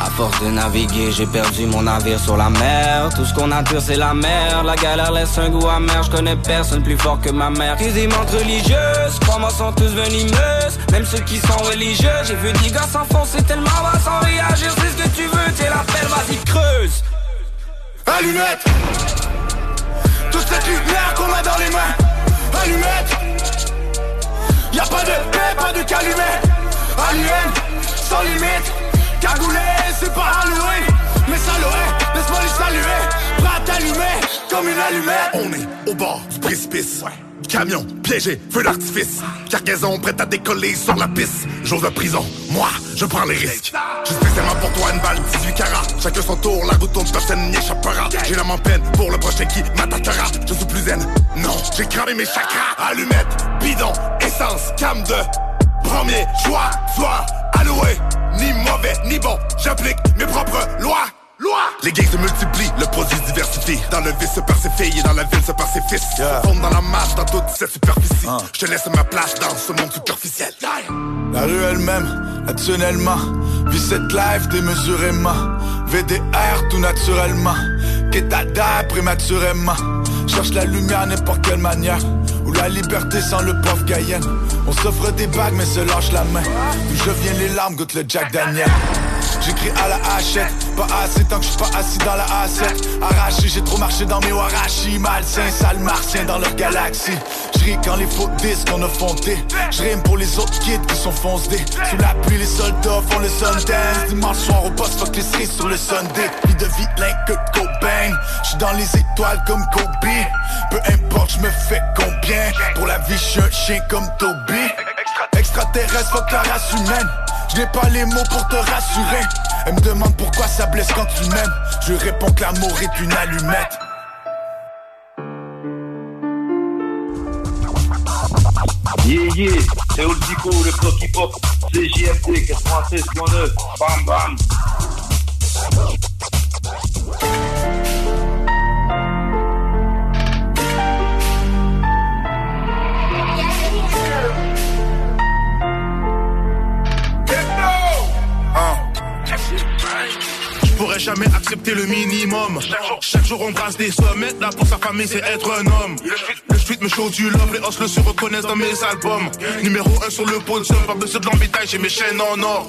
Speaker 86: À force de naviguer j'ai perdu mon navire sur la mer. Tout ce qu'on attire c'est la mer. La galère laisse un goût amer. Je connais personne plus fort que ma mère. Tes aimantes religieuses Crois-moi sont tous venimeuses. Même ceux qui sont religieux. J'ai vu des gars s'enfoncer tellement bas sans réagir. C'est ce que tu veux, t'es la pelle, vas-y creuse.
Speaker 41: Allumette. Toute cette lumière qu'on a dans les mains. Allumette. Y'a pas de paix, pas de calumet. Allume, sans limite. Cagoulé, c'est pas alloué Mais l'aurait, laisse-moi les saluer T'allumer, comme une allumette.
Speaker 87: On est au bord du précipice. Camion piégé, feu d'artifice. Cargaison prête à décoller sur la piste. J'ose la prison, moi, je prends les risques. J'ai spécialement pour toi une balle 18 carats. Chacun son tour, la route tourne, personne n'y échappera. J'ai l'âme en peine pour le prochain qui m'attaquera. Je suis plus zen, non, j'ai cramé mes chakras. Allumette, bidon, essence, cam de Premier choix, soit alloué. Ni mauvais, ni bon, j'applique mes propres lois Loi. Les gains se multiplient, le produit se diversifie Dans le vice se perd ses filles et dans la ville se perd ses fils yeah. Se dans la masse, dans toute cette superficie uh. Je te laisse ma place dans ce monde superficiel.
Speaker 37: La rue elle-même, naturellement Vis cette life démesurément. VDR tout naturellement Qu'étada prématurément. Cherche la lumière n'importe quelle manière Ou la liberté sans le pauvre Guyenne. On s'offre des bagues mais se lâche la main. D'où je viens les larmes goûte le Jack Daniel J'écris à la hachette, pas assez tant que je suis pas assis dans la A7 Arraché, j'ai trop marché dans mes warashi. Malsain, sale martien dans leur galaxie. J'ris quand les faux disques on a fondé J'rime pour les autres kids qui sont foncés. Sous la pluie, les soldats font le Sundance. Dimanche soir au poste, fuck les sur le Sunday. Vie de vilain que Cobain. J'suis dans les étoiles comme Kobe. Peu importe, j'me fais combien. Pour la vie, j'suis un chien comme Toby. Extraterrestre, fuck la race humaine je pas les mots pour te rassurer. Elle me demande pourquoi ça blesse quand tu m'aimes. Je réponds que l'amour est une allumette.
Speaker 88: Yeah, yeah, c'est Oldico, le bloc hip-hop, c'est JMT 96.9, bam bam.
Speaker 87: Pourrais jamais accepter le minimum. Chaque jour on brasse des sommets, là pour sa famille c'est être un homme. Le street me show du love, les os le se reconnaissent dans mes albums. Numéro 1 sur le podium, pas besoin de l'embêtage, j'ai mes chaînes en or.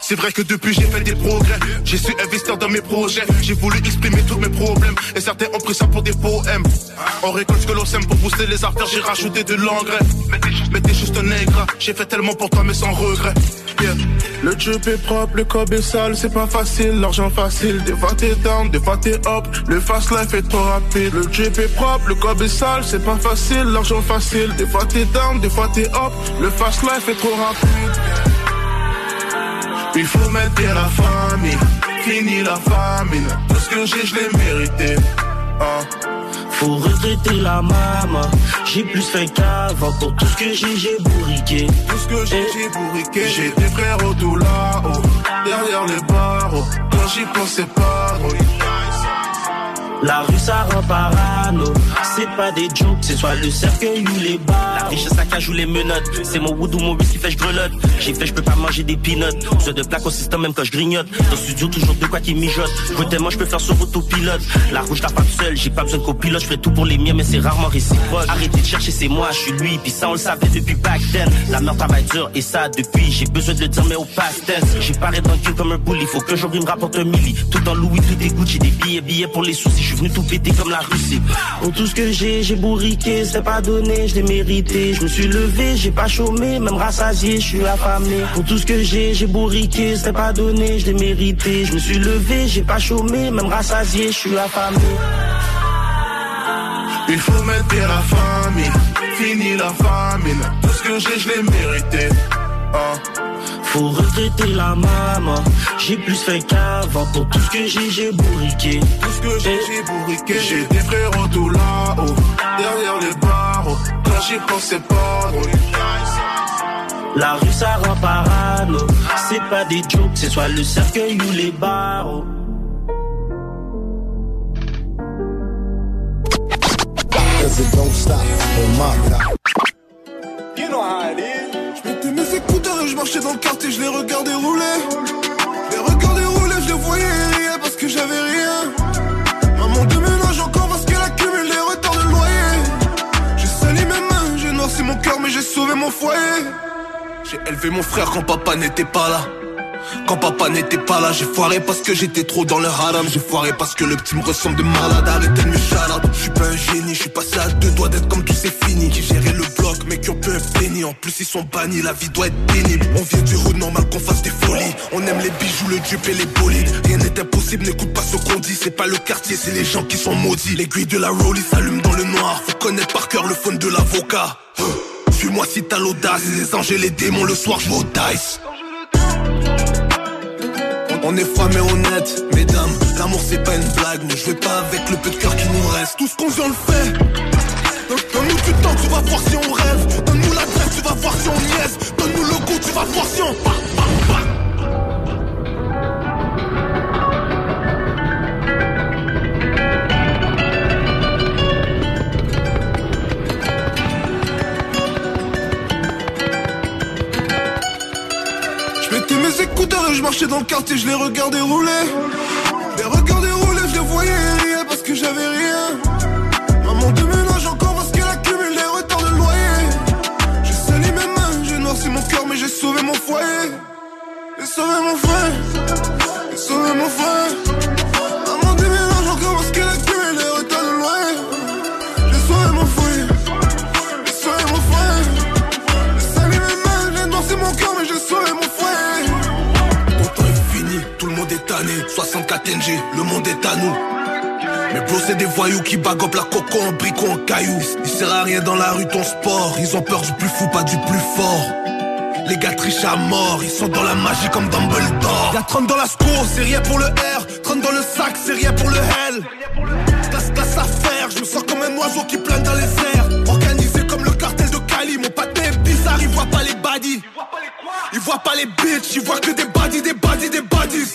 Speaker 87: C'est vrai que depuis j'ai fait des progrès, j'ai su investir dans mes projets, j'ai voulu exprimer tous mes problèmes, et certains ont pris ça pour des poèmes. On récolte ce que l'on sème pour booster les artères, j'ai rajouté de l'engrais. Mais t'es juste un ingrat, j'ai fait tellement pour toi mais sans regret. Le job est propre, le cob est sale, c'est pas facile, l'argent facile. Des fois t'es down, des fois t'es up, le fast life est trop rapide. Le job est propre, le cob est sale, c'est pas facile, l'argent facile. Des fois t'es down, des fois t'es up, le fast life est trop rapide. Il faut mettre la famille, fini la famine. Tout ce que j'ai, je l'ai mérité. Hein.
Speaker 89: Faut retraiter la maman. J'ai plus fait qu'avant. Pour tout ce que j'ai, j'ai bourriqué.
Speaker 87: Tout ce que j'ai, j'ai bourriqué. J'ai des frères au tout là-haut. Derrière les barreaux. Quand j'y pensais pas.
Speaker 89: La rue ça rend parano. C'est pas des jokes, c'est soit le cercueil ou les bas La richesse ça cage ou les menottes. C'est mon wood ou mon whisky fait je grelotte. J'ai fait je peux pas manger des peanuts. Besoin de au système même quand je grignote. Dans le studio toujours de quoi qui mijote. Tellement je peux faire sur autopilote. La rouge t'as pas seul, j'ai pas besoin de copilote. Je ferai tout pour les miens mais c'est rarement réciproque. Arrêtez de chercher c'est moi, je suis lui. Puis ça on le savait depuis back then. La merde travaille dur et ça depuis J'ai besoin de le dire mais au past tense. J'ai paré dans le comme un bully. Faut que j'oublie me rapporte un milli. Tout en Louis, tout est Gucci Des billets, billets pour les soucis je suis venu tout péter comme la Russie. Pour tout ce que j'ai, j'ai bourriqué, c'est pas donné, je l'ai mérité. Je me suis levé, j'ai pas chômé, même rassasié, je suis affamé. Pour tout ce que j'ai, j'ai bourriqué, c'est pas donné, je l'ai mérité. Je me suis levé, j'ai pas chômé, même rassasié, je suis affamé.
Speaker 87: Il faut mettre la famille, fini la famine. Tout ce que j'ai, je l'ai mérité. Hein.
Speaker 89: Faut retraiter la maman. J'ai plus fait qu'avant. Pour tout ce que j'ai, j'ai bourriqué.
Speaker 87: Tout ce que j'ai, j'ai bourriqué. J'ai des frères tout là-haut. Derrière les barreaux. Quand j'y pensais pas.
Speaker 89: La rue ça rend parano. C'est pas des jokes, c'est soit le cercueil ou les barreaux.
Speaker 41: Cause it don't stop on my top. You know how it is. Je marchais dans le quartier, je les regardais rouler. Les regardais rouler, je les voyais rire parce que j'avais rien. Maman déménage encore parce qu'elle accumule les retards de loyer. J'ai sali mes mains, j'ai noirci mon cœur, mais j'ai sauvé mon foyer. J'ai élevé mon frère quand papa n'était pas là. Quand papa n'était pas là, j'ai foiré parce que j'étais trop dans le haram. J'ai foiré parce que le petit me ressemble de malade. Arrêtez de me charade. Je suis pas un génie, je suis passé à deux doigts d'être comme tous ces finis. Qui géraient le bloc, mais qui ont peu un En plus, ils sont bannis, la vie doit être pénible. On vient du hood, normal qu'on fasse des folies. On aime les bijoux, le dupe et les bolides. Rien n'est impossible, n'écoute pas ce qu'on dit. C'est pas le quartier, c'est les gens qui sont maudits. L'aiguille de la rollie s'allume dans le noir. Faut connaître par cœur le phone de l'avocat. Suis-moi si t'as l'audace. Les anges et les démons, le soir, je dice. On est froid mais honnête, mesdames. L'amour c'est pas une blague, ne jouez pas avec le peu de cœur qui nous reste. Tout ce qu'on vient le fait. Donne-nous du temps, tu vas voir si on rêve. Donne-nous l'adresse, tu vas voir si on niaise. Donne-nous le goût, tu vas voir si on. Bah, je marchais dans le quartier, je les regardais rouler. Les regardais rouler, je les voyais rire parce que j'avais rien. Maman déménage encore parce qu'elle accumule les retards de loyer. J'ai sali mes mains, j'ai noirci mon cœur, mais j'ai sauvé mon foyer. J'ai sauvé mon frère, j'ai sauvé mon frère. 64 NG, le monde est à nous. Mais bro, c'est des voyous qui bagopent la coco en brico en caillou. Il sert à rien dans la rue ton sport. Ils ont peur du plus fou, pas du plus fort. Les gars trichent à mort, ils sont dans la magie comme Dumbledore. Y'a 30 dans la score, c'est rien pour le R. 30 dans le sac, c'est rien pour le L. Classe, classe à faire, je me sens comme un oiseau qui plane dans les airs. Organisé comme le cartel de Cali, mon patin est bizarre, il voit pas les baddies. Il voit pas les bitches, il voit que des baddies, des baddies, des baddies.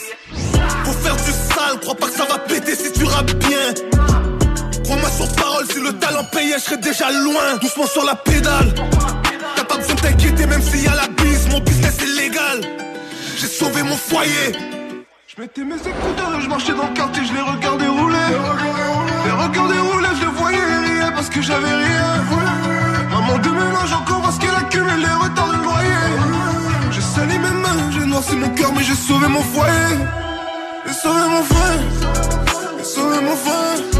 Speaker 41: Crois pas que ça va péter si tu rappes bien. Crois-moi sur parole, si le talent payait, je serais déjà loin. Doucement sur la pédale. T'as pas besoin de t'inquiéter, même s'il y a la bise, mon business est légal. J'ai sauvé mon foyer. Je mettais mes écouteurs et je marchais dans le quartier, je les regardais rouler. Les regardais rouler, je les voyais rire parce que j'avais rien. Maman déménage encore parce qu'elle accumule les retards de loyer. J'ai sali mes mains, j'ai noirci mon cœur, mais j'ai sauvé mon foyer. J'ai sauvé mon frère, j'ai sauvé mon frère.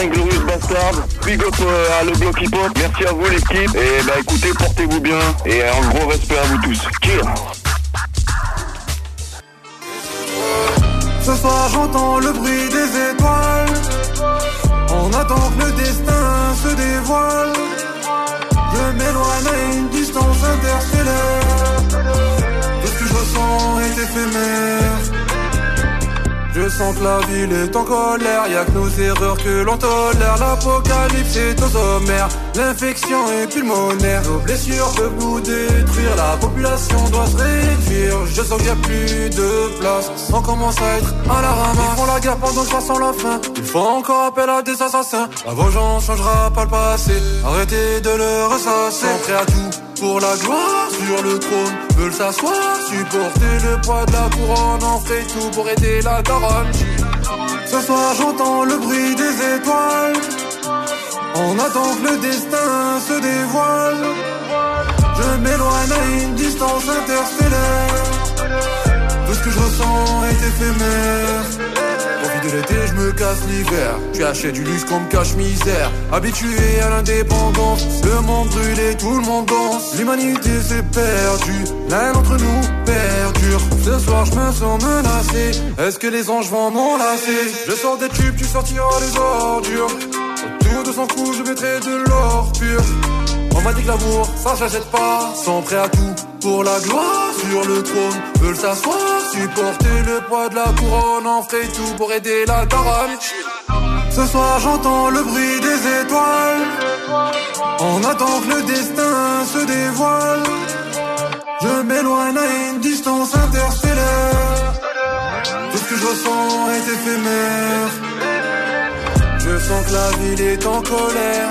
Speaker 72: Inglorious Bastard, big up euh, à le bloc hip hop, merci à vous l'équipe, et bah écoutez, portez-vous bien, et un gros respect à vous tous. Cheers.
Speaker 87: Ce soir j'entends le bruit des étoiles. On attend que le destin se dévoile. Je m'éloigne à une distance interstellaire. Tout ce que je ressens est éphémère Je sens que la ville est en colère. Y'a que nos erreurs que l'on tolère. L'apocalypse est au sommaire. L'infection est pulmonaire. Nos blessures peuvent nous détruire. La population doit se réduire. Je sens qu'il n'y a plus de place. On commence à être à la ramasse. Ils font la guerre pendant que sent la fin Ils font encore appel à des assassins. La vengeance changera pas le passé. Arrêtez de le ressasser. Prêts à tout pour la gloire sur le trône Veulent s'asseoir, supporter le poids de la couronne On fait tout pour aider la daronne Ce soir j'entends le bruit des étoiles. On attend que le destin se dévoile. Je m'éloigne à une distance interstellaire. Tout ce que je ressens est éphémère. De l'été, je me casse l'hiver. Tu achètes du luxe comme cache misère. Habitué à l'indépendance, le monde brûlé, tout le monde danse. L'humanité s'est perdue, l'un d'entre nous perdure. Ce soir, je me sens menacé. Est-ce que les anges vont m'enlacer? Je sors des tubes, tu sortiras des ordures. Autour de son cou, je mettrai de l'or pur. On m'a dit que l'amour, ça j'achète pas. Sont prêts à tout pour la gloire sur le trône. Veulent s'asseoir, supporter le poids de la couronne. On fait tout pour aider la daronne. Ce soir j'entends le bruit des étoiles. On attend que le destin se dévoile. Je m'éloigne à une distance interstellaire. Tout ce que je ressens est éphémère. Je sens que la ville est en colère.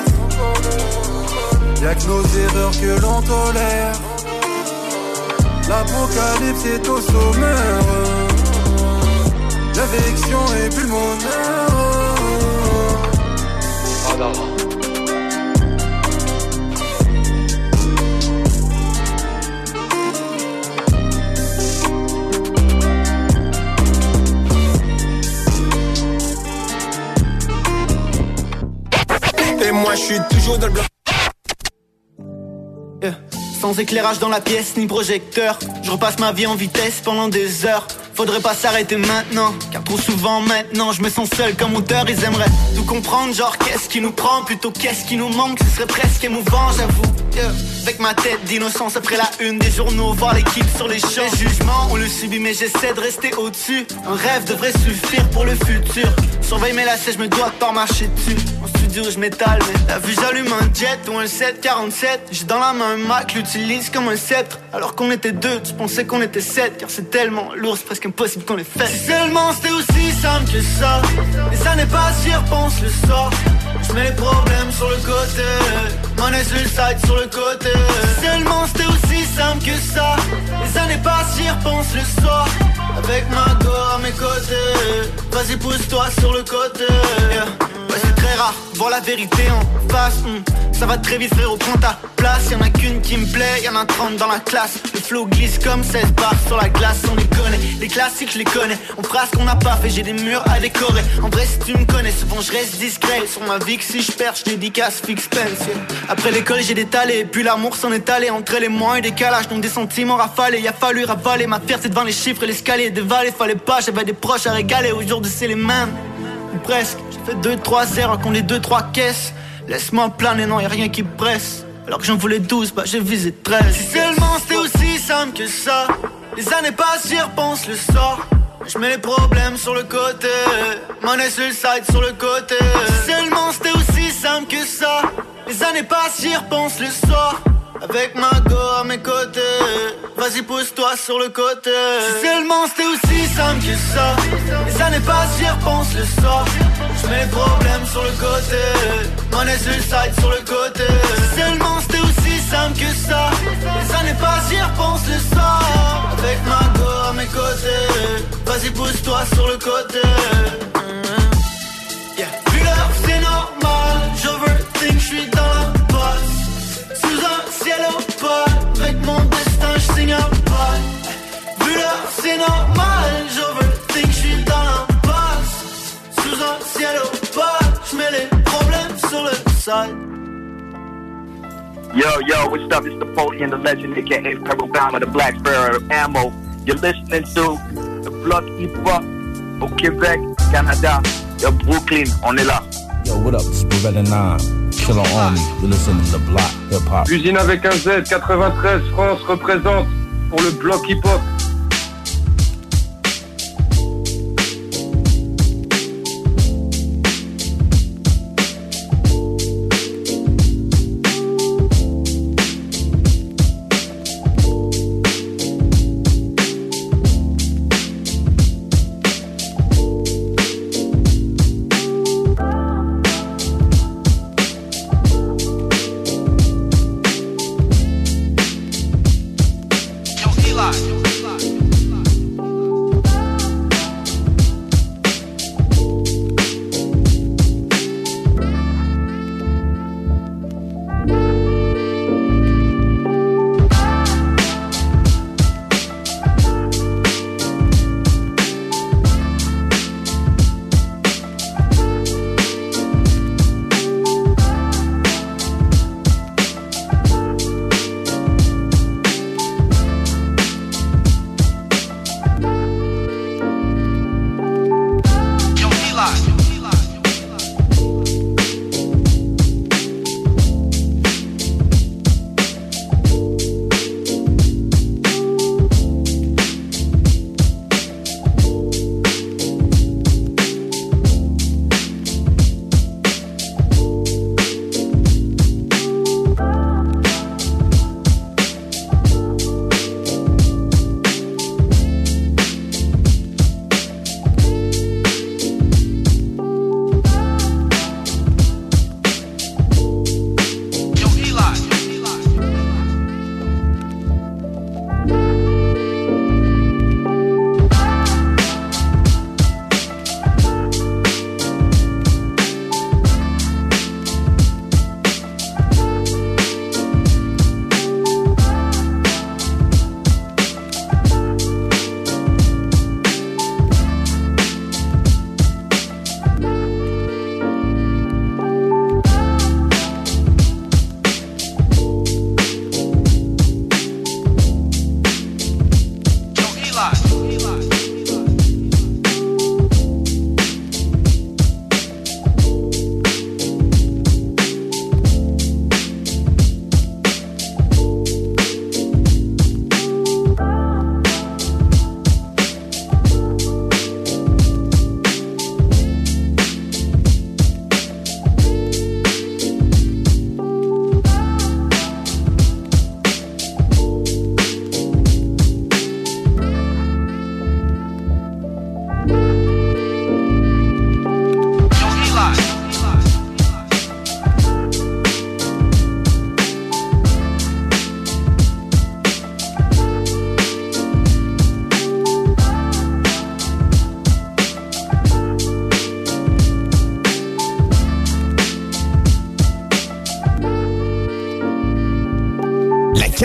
Speaker 87: Y'a que nos erreurs que l'on tolère. L'apocalypse est au sommaire. L'affection est pulmonaire.
Speaker 90: Et moi je suis toujours dans le bloc. Sans éclairage dans la pièce ni projecteur, je repasse ma vie en vitesse pendant des heures. Faudrait pas s'arrêter maintenant, car trop souvent maintenant je me sens seul comme auteur. Ils aimeraient tout comprendre, genre qu'est-ce qui nous prend, plutôt qu'est-ce qui nous manque. Ce serait presque émouvant, j'avoue. Avec ma tête d'innocence après la une des journaux, voir l'équipe sur les champs. Les jugements, on le subit, mais j'essaie de rester au-dessus. Un rêve devrait suffire pour le futur. Surveille mes lacets, je me dois pas marcher dessus. En studio, je m'étale, mais la vue, j'allume un jet ou un 747. J'ai dans la main un Mac, l'utilise comme un sceptre. Alors qu'on était deux, tu pensais qu'on était sept, car c'est tellement lourd, c'est presque impossible qu'on les fait. Si seulement c'était aussi simple que ça, mais ça n'est pas si repense le soir. Je les problèmes sur le côté, money side sur le côté. Si seulement c'était aussi simple que ça, les années passent, j'y repense le soir. Avec ma go à mes côtés, vas-y pousse-toi sur le côté. Ouais, c'est très rare, voir la vérité en face. hmm. Ça va très vite frérot, prends ta place Y'en a qu'une qui me plaît, y'en a 30 dans la classe Le flow glisse comme 16 barres sur la glace On les connaît, classiques je les connais. On fera ce qu'on n'a pas fait, j'ai des murs à décorer. En vrai si tu me connais, souvent je reste discret. Sur ma vie que si je perds, je dédicace fixe. Après l'école j'ai détalé, puis l'amour s'en est allé. Entre les mois et décalage, donc des sentiments rafalés. Y a fallu ravaler, ma fierté devant les chiffres et l'escalier Dévaler, fallait pas, j'avais des proches à régaler. Aujourd'hui c'est les mêmes, ou presque. J'ai fait 2-3 erreurs, qu'on les 2-3 caisses. Laisse-moi planer, non y'a rien qui presse. Alors que j'en voulais 12, bah j'ai visé 13 Si seulement c'était aussi simple que ça. Les années passent, j'y repense le sort. Je mets les problèmes sur le côté. Money side, sur le côté. Seulement c'était aussi simple que ça. Les années passent, j'y repense le soir avec ma go sur le côté. Si seulement c'était aussi simple que ça. Les années passent, j'y repense le soir Je mets les problèmes sur le côté. Money side, sur le côté. Si seulement c'était aussi simple que ça. Les années passent, j'y repense le soir Avec ma go à mes côtés. Vas-y pousse-toi sur le côté c'est normal J'overthink, j'suis dans la passe Sous un ciel opaque J'mets les problèmes sur le side
Speaker 91: Yo, yo, what's up? It's the and the legend, aka Pebble Bama, the Black Sparrow Ammo. You're listening to the Block Hip Hop au Québec, Canada. Yo, Brooklyn, on est là.
Speaker 92: Yo, what up? It's Beretta 9. Killer Army. You're listening to Block Hip Hop.
Speaker 80: Usine avec un Z, 93 France représente pour le bloc hip-hop.
Speaker 93: Yo,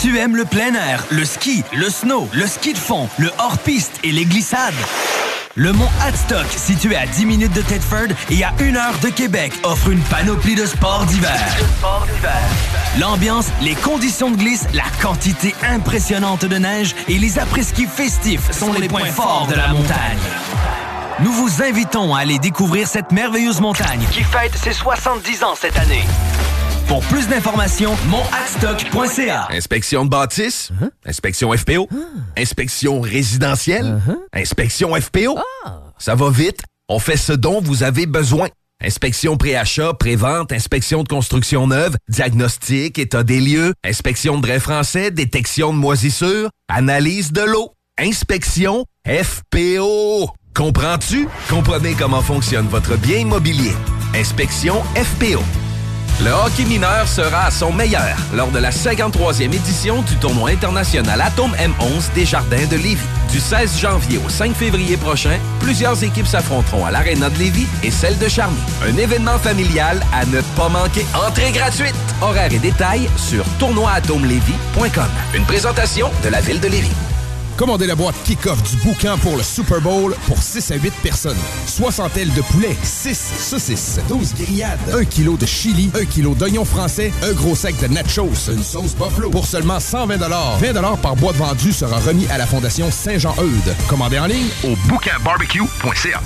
Speaker 34: Tu aimes le plein air, le ski, le snow, le ski de fond, le hors-piste et les glissades? Le mont Hadstock, situé à 10 minutes de Tedford et à 1 heure de Québec, offre une panoplie de sports d'hiver. L'ambiance, les conditions de glisse, la quantité impressionnante de neige et les après-ski festifs sont les points forts de la montagne. Nous vous invitons à aller découvrir cette merveilleuse montagne qui fête ses 70 ans cette année. Pour plus d'informations, monadstock.ca.
Speaker 3: Inspection de bâtisse, inspection FPO, inspection résidentielle, inspection FPO. Ça va vite, on fait ce dont vous avez besoin. Inspection pré-achat, pré-vente, inspection de construction neuve, diagnostic, état des lieux, inspection de drain français, détection de moisissures, analyse de l'eau, inspection FPO. Comprends-tu? Comprenez comment fonctionne votre bien immobilier. Inspection FPO. Le hockey mineur sera à son meilleur lors de la 53e édition du tournoi international Atome M11 des Jardins de Lévis. Du 16 janvier au 5 février prochain, plusieurs équipes s'affronteront à l'Arena de Lévis et celle de Charny. Un événement familial à ne pas manquer. Entrée gratuite. Horaires et détails sur tournoiatomelévis.com. Une présentation de la ville de Lévis.
Speaker 5: Commandez la boîte kick-off du boucan pour le Super Bowl pour 6 à 8 personnes. 60 ailes de poulet, 6 saucisses, 12 grillades, 1 kg de chili, 1 kg d'oignons français, un gros sac de nachos, une sauce buffalo pour seulement 120 20 par boîte vendue sera remis à la Fondation Saint-Jean-Eudes. Commandez en ligne
Speaker 37: au bouquinbarbecue.ca.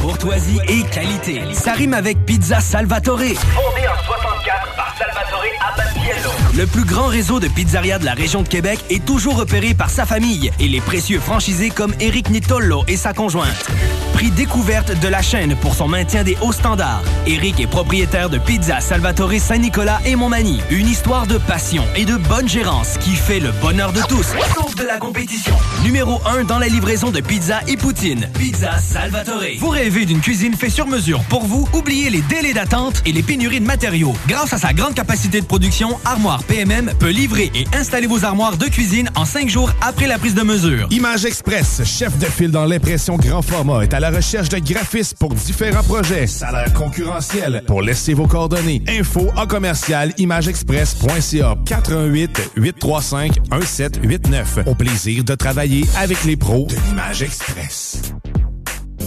Speaker 34: Courtoisie et qualité. Ça rime avec Pizza Salvatore.
Speaker 94: Fondé en 64 par Salvatore Abatiello.
Speaker 34: Le plus grand réseau de pizzerias de la région de Québec est toujours repéré par sa famille et les précieux franchisés comme Eric Nitollo et sa conjointe. Prix découverte de la chaîne pour son maintien des hauts standards. Eric est propriétaire de Pizza Salvatore Saint-Nicolas et Montmagny. Une histoire de passion et de bonne gérance qui fait le bonheur de tous, sauf de la compétition. Numéro 1 dans la livraison de pizza et poutine. Pizza Salvatore. Vous rêvez d'une cuisine faite sur mesure pour vous? Oubliez les délais d'attente et les pénuries de matériaux. Grâce à sa grande capacité de production, Armoire PMM peut livrer et installer vos armoires de cuisine en 5 jours après la prise de mesure.
Speaker 95: Image Express, chef de file dans l'impression grand format, est à la recherche de graphistes pour différents projets. Salaire concurrentiel. Pour laisser vos coordonnées. Info en commercial imageexpress.ca 418 835 1789. Au plaisir de travailler avec les pros de l'Image Express.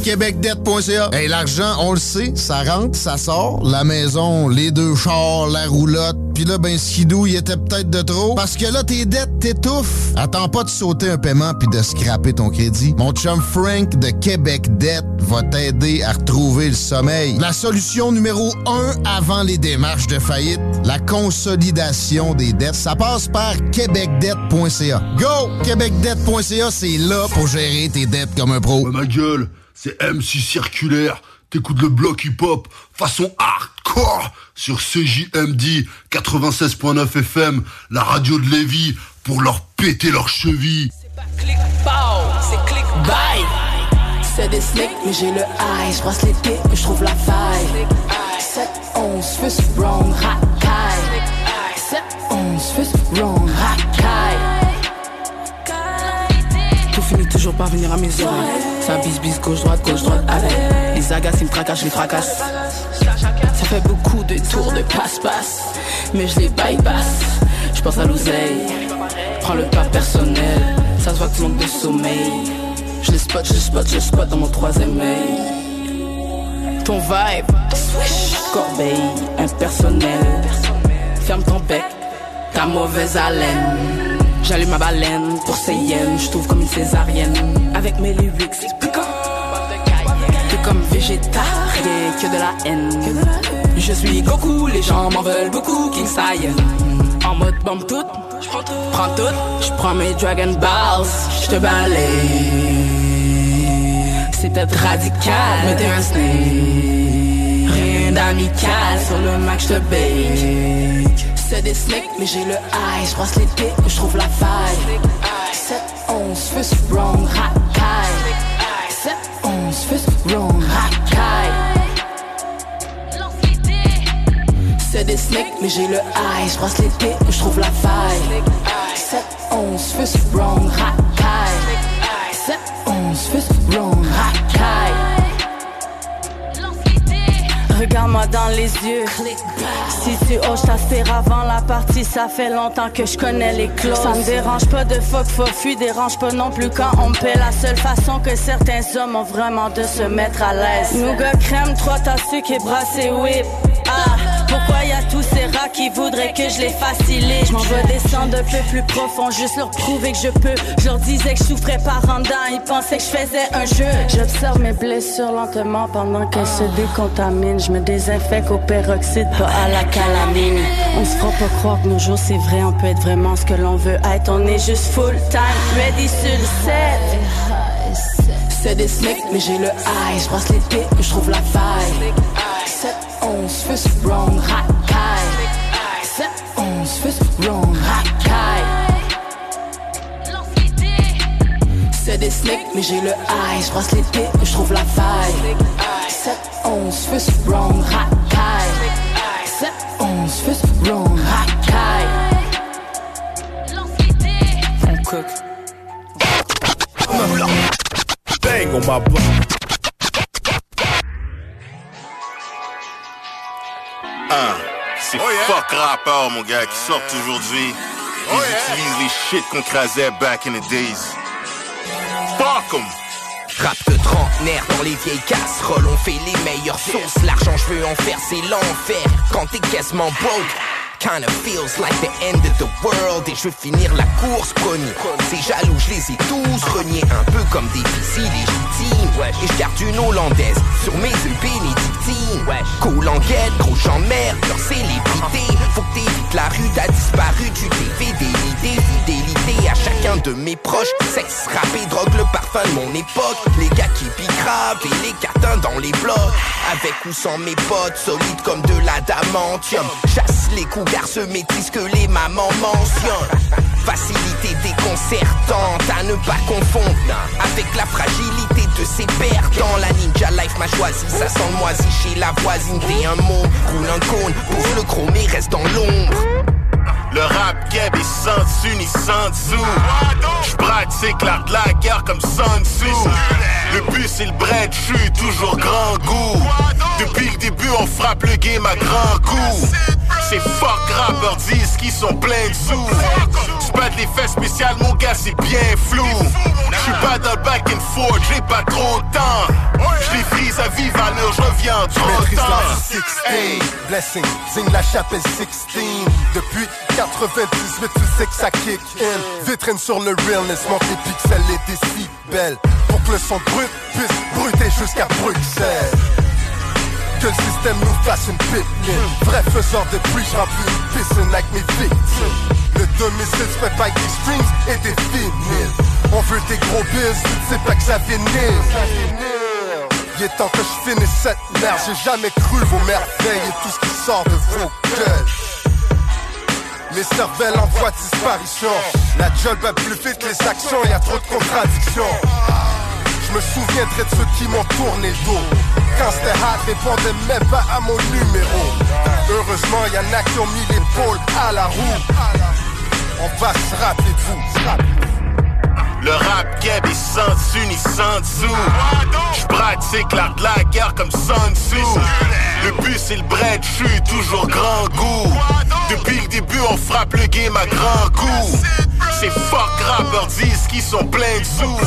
Speaker 22: québecdebt.ca. Hey, l'argent, on le sait, ça rentre, ça sort. La maison, les deux chars, la roulotte. Puis là, ben, skidou, il était peut-être de trop. Parce que là, tes dettes t'étouffent. Attends pas de sauter un paiement puis de scraper ton crédit. Mon chum Frank de Québec Debt va t'aider à retrouver le sommeil. La solution numéro un avant les démarches de faillite, la consolidation des dettes, ça passe par québecdebt.ca. Go! québecdebt.ca, c'est là pour gérer tes dettes comme un pro.
Speaker 72: ma gueule, c'est MC Circulaire. T'écoutes le bloc hip-hop façon hardcore sur CJMD 96.9 FM, la radio de Lévis, pour leur péter leurs chevilles.
Speaker 96: c'est click bye. C'est des slicks, mais j'ai le high. Je brasse les pieds, mais je trouve la faille. 7, 11, fist wrong, racaille. 7, 11, fist wrong, racaille. Tout finit toujours par venir à mes oreilles. Ça bise, bise, gauche, droite, gauche, droite, allez. Les agaces, ils me tracassent, je les fracasse. Ça fait beaucoup de tours de passe-passe, mais je les bypass. Je pense à l'oseille, prends le pas personnel. Ça se voit que tu manques de sommeil. Je les spot, je les spot, je les spot dans mon troisième œil. Ton vibe, corbeille, impersonnel. Ferme ton bec, ta mauvaise haleine. J'allume ma baleine pour ses yens, je trouve comme une césarienne. Avec mes lyrics, c'est piquant. T'es comme végétarien, que de la haine. Je suis Goku, les gens m'en veulent beaucoup, King Saiyan. En mode bombe toute, prends tout, je prends mes Dragon Balls, je te balaye. C'est peut-être radical, mais t'es un snake. Rien d'amical sur le Mac, je te bake. C'est des snakes, mais j'ai le high. Je brosse les pieds, je trouve la faille. 7, 11, fist wrong, racaille. 7, 11, fist wrong, racaille. C'est des snakes, mais j'ai le high. Je brosse les pieds, je trouve la faille. 7, 11, fist wrong, racaille. 7, 11, fist wrong, racaille. Regarde-moi dans les yeux. Si tu hoches ta sphère avant la partie, ça fait longtemps que je connais les clauses. Ça me dérange pas de fuck fuck, dérange pas non plus quand on paie. La seule façon que certains hommes ont vraiment de se mettre à l'aise. Nougat crème, trois tasses sucre et brassé whip. Ah, pourquoi y a tous ces rats qui voudraient que je les facilite? Je m'en descendre un peu plus profond, juste leur prouver que je peux. Je disais que je souffrais par dedans, ils pensaient que je faisais un jeu. J'observe mes blessures lentement pendant qu'elles se décontaminent. Je me désinfecte au peroxyde, pas à la calamine. On se fera pas croire que nos jours c'est vrai, on peut être vraiment ce que l'on veut être. On est juste full time, ready sur le set. C'est des snakes, mais j'ai le high. Je les pieds, je trouve la faille. 7, 11, fist wrong, racaille. 7, 11, fist wrong, racaille. C'est des snakes, mais j'ai le high. Je les pieds, je trouve la faille. 7, 11, fist wrong, racaille. 7, 11, fist wrong, racaille.
Speaker 72: On cook. Bang on my block.
Speaker 97: Ah, ces fuck rappeurs, mon gars, qui sortent aujourd'hui. Ils utilisent les shit qu'on crasait back in the days. Fuck 'em!
Speaker 98: Rap de trentenaire dans les vieilles casseroles, on fait les meilleures sauces. L'argent, je veux en faire, c'est l'enfer. Quand t'es quasiment broke. Kinda feels like the end of the world. Et je veux finir la course premier Ces jaloux je les ai tous reniés. Un peu comme des fils illégitimes. Et je garde une hollandaise sur mes œufs bénédictines. Cool en guette, gros j'emmerde leur célébrité Faut que t'évites la rue, t'as disparu Tu t'es fait fidélité à chacun de mes proches Sexe, rap et drogue, le parfum de mon époque. Les gars qui grave et les catins dans les blocs. Avec ou sans mes potes, solides comme de l'adamantium Chasse les cougars se maîtrisent que les mamans mentionnent. Facilité déconcertante à ne pas confondre Avec la fragilité de ses perdants La ninja life m'a choisi, ça sent moisi chez la voisine. T'es un mot, roule un cône, pousse le chrome et reste dans l'ombre
Speaker 97: Le rap keb est sans dessus ni sans dessous J'pratique l'art de la guerre comme Sun Tzu. Le but c'est le bread, j'suis toujours grand goût. Depuis le début on frappe le game à grand coup Ces fuck rappeurs disent qu'ils sont pleins de sous. J'pète les faits spéciales mon gars c'est bien flou. J'suis pas dans le back and forth, j'ai pas trop de temps. J'les frise à vive allure, j'reviens trop temps
Speaker 72: la 16, blessing, signe la chapelle 16 Depuis 98, tu sais que ça kick in. Vitrine sur le realness, monte les pixels et décibels Pour que le son brut puisse bruter jusqu'à Bruxelles que le système nous fasse une pipeline Vrai faiseur de bruit, j'remplis une piscine avec mes victimes. Le domicile se fait avec des streams et des vinyles On veut des gros bills, sais pas que ça vinyle il est temps que je finisse cette merde. J'ai jamais cru vos merveilles et tout ce qui sort de vos gueules. Les cervelles en voie de disparition. La job va plus vite les actions, y a trop de contradictions. Je me souviendrai de ceux qui m'ont tourné le dos Quand c'était hard, répondait même pas à mon numéro. Heureusement, y en a qui ont mis l'épaule à la roue. On va se rappeler de vous
Speaker 97: Le rap keb est sans dessus ni sans dessous. J'pratique l'art de la guerre comme Sun Tzu. Le but c'est le bread, j'suis toujours grand goût. Depuis le début on frappe le game à grand coup Ces fuck rappeurs disent qu'ils sont pleins de sous.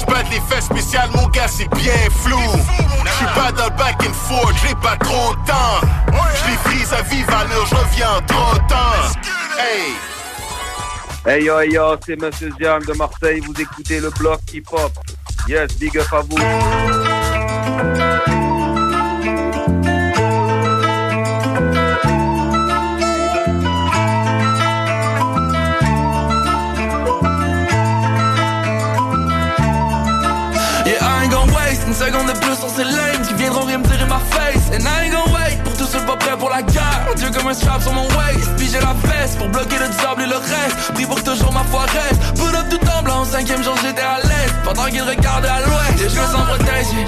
Speaker 97: J'pète les faits spéciales mon gars c'est bien flou. J'suis pas dans le back and forth, j'ai pas trop de temps. J'les frise à vive allure, j'reviens trop temps Hey
Speaker 80: Hey yo, hey yo, c'est Monsieur Diam de Marseille, vous écoutez le bloc hip-hop. Yes, big up à vous.
Speaker 78: Seconde de plus sur ces lames qui viendront rien me tirer ma face. And I ain't gon' Dieu comme un strap sur mon waist Puis j'ai la veste pour bloquer le diable et le reste. Pris pour que toujours ma foi reste Put up tout en blanc, cinquième jour j'étais à l'est Pendant qu'il regardait à l'ouest. Et je me sens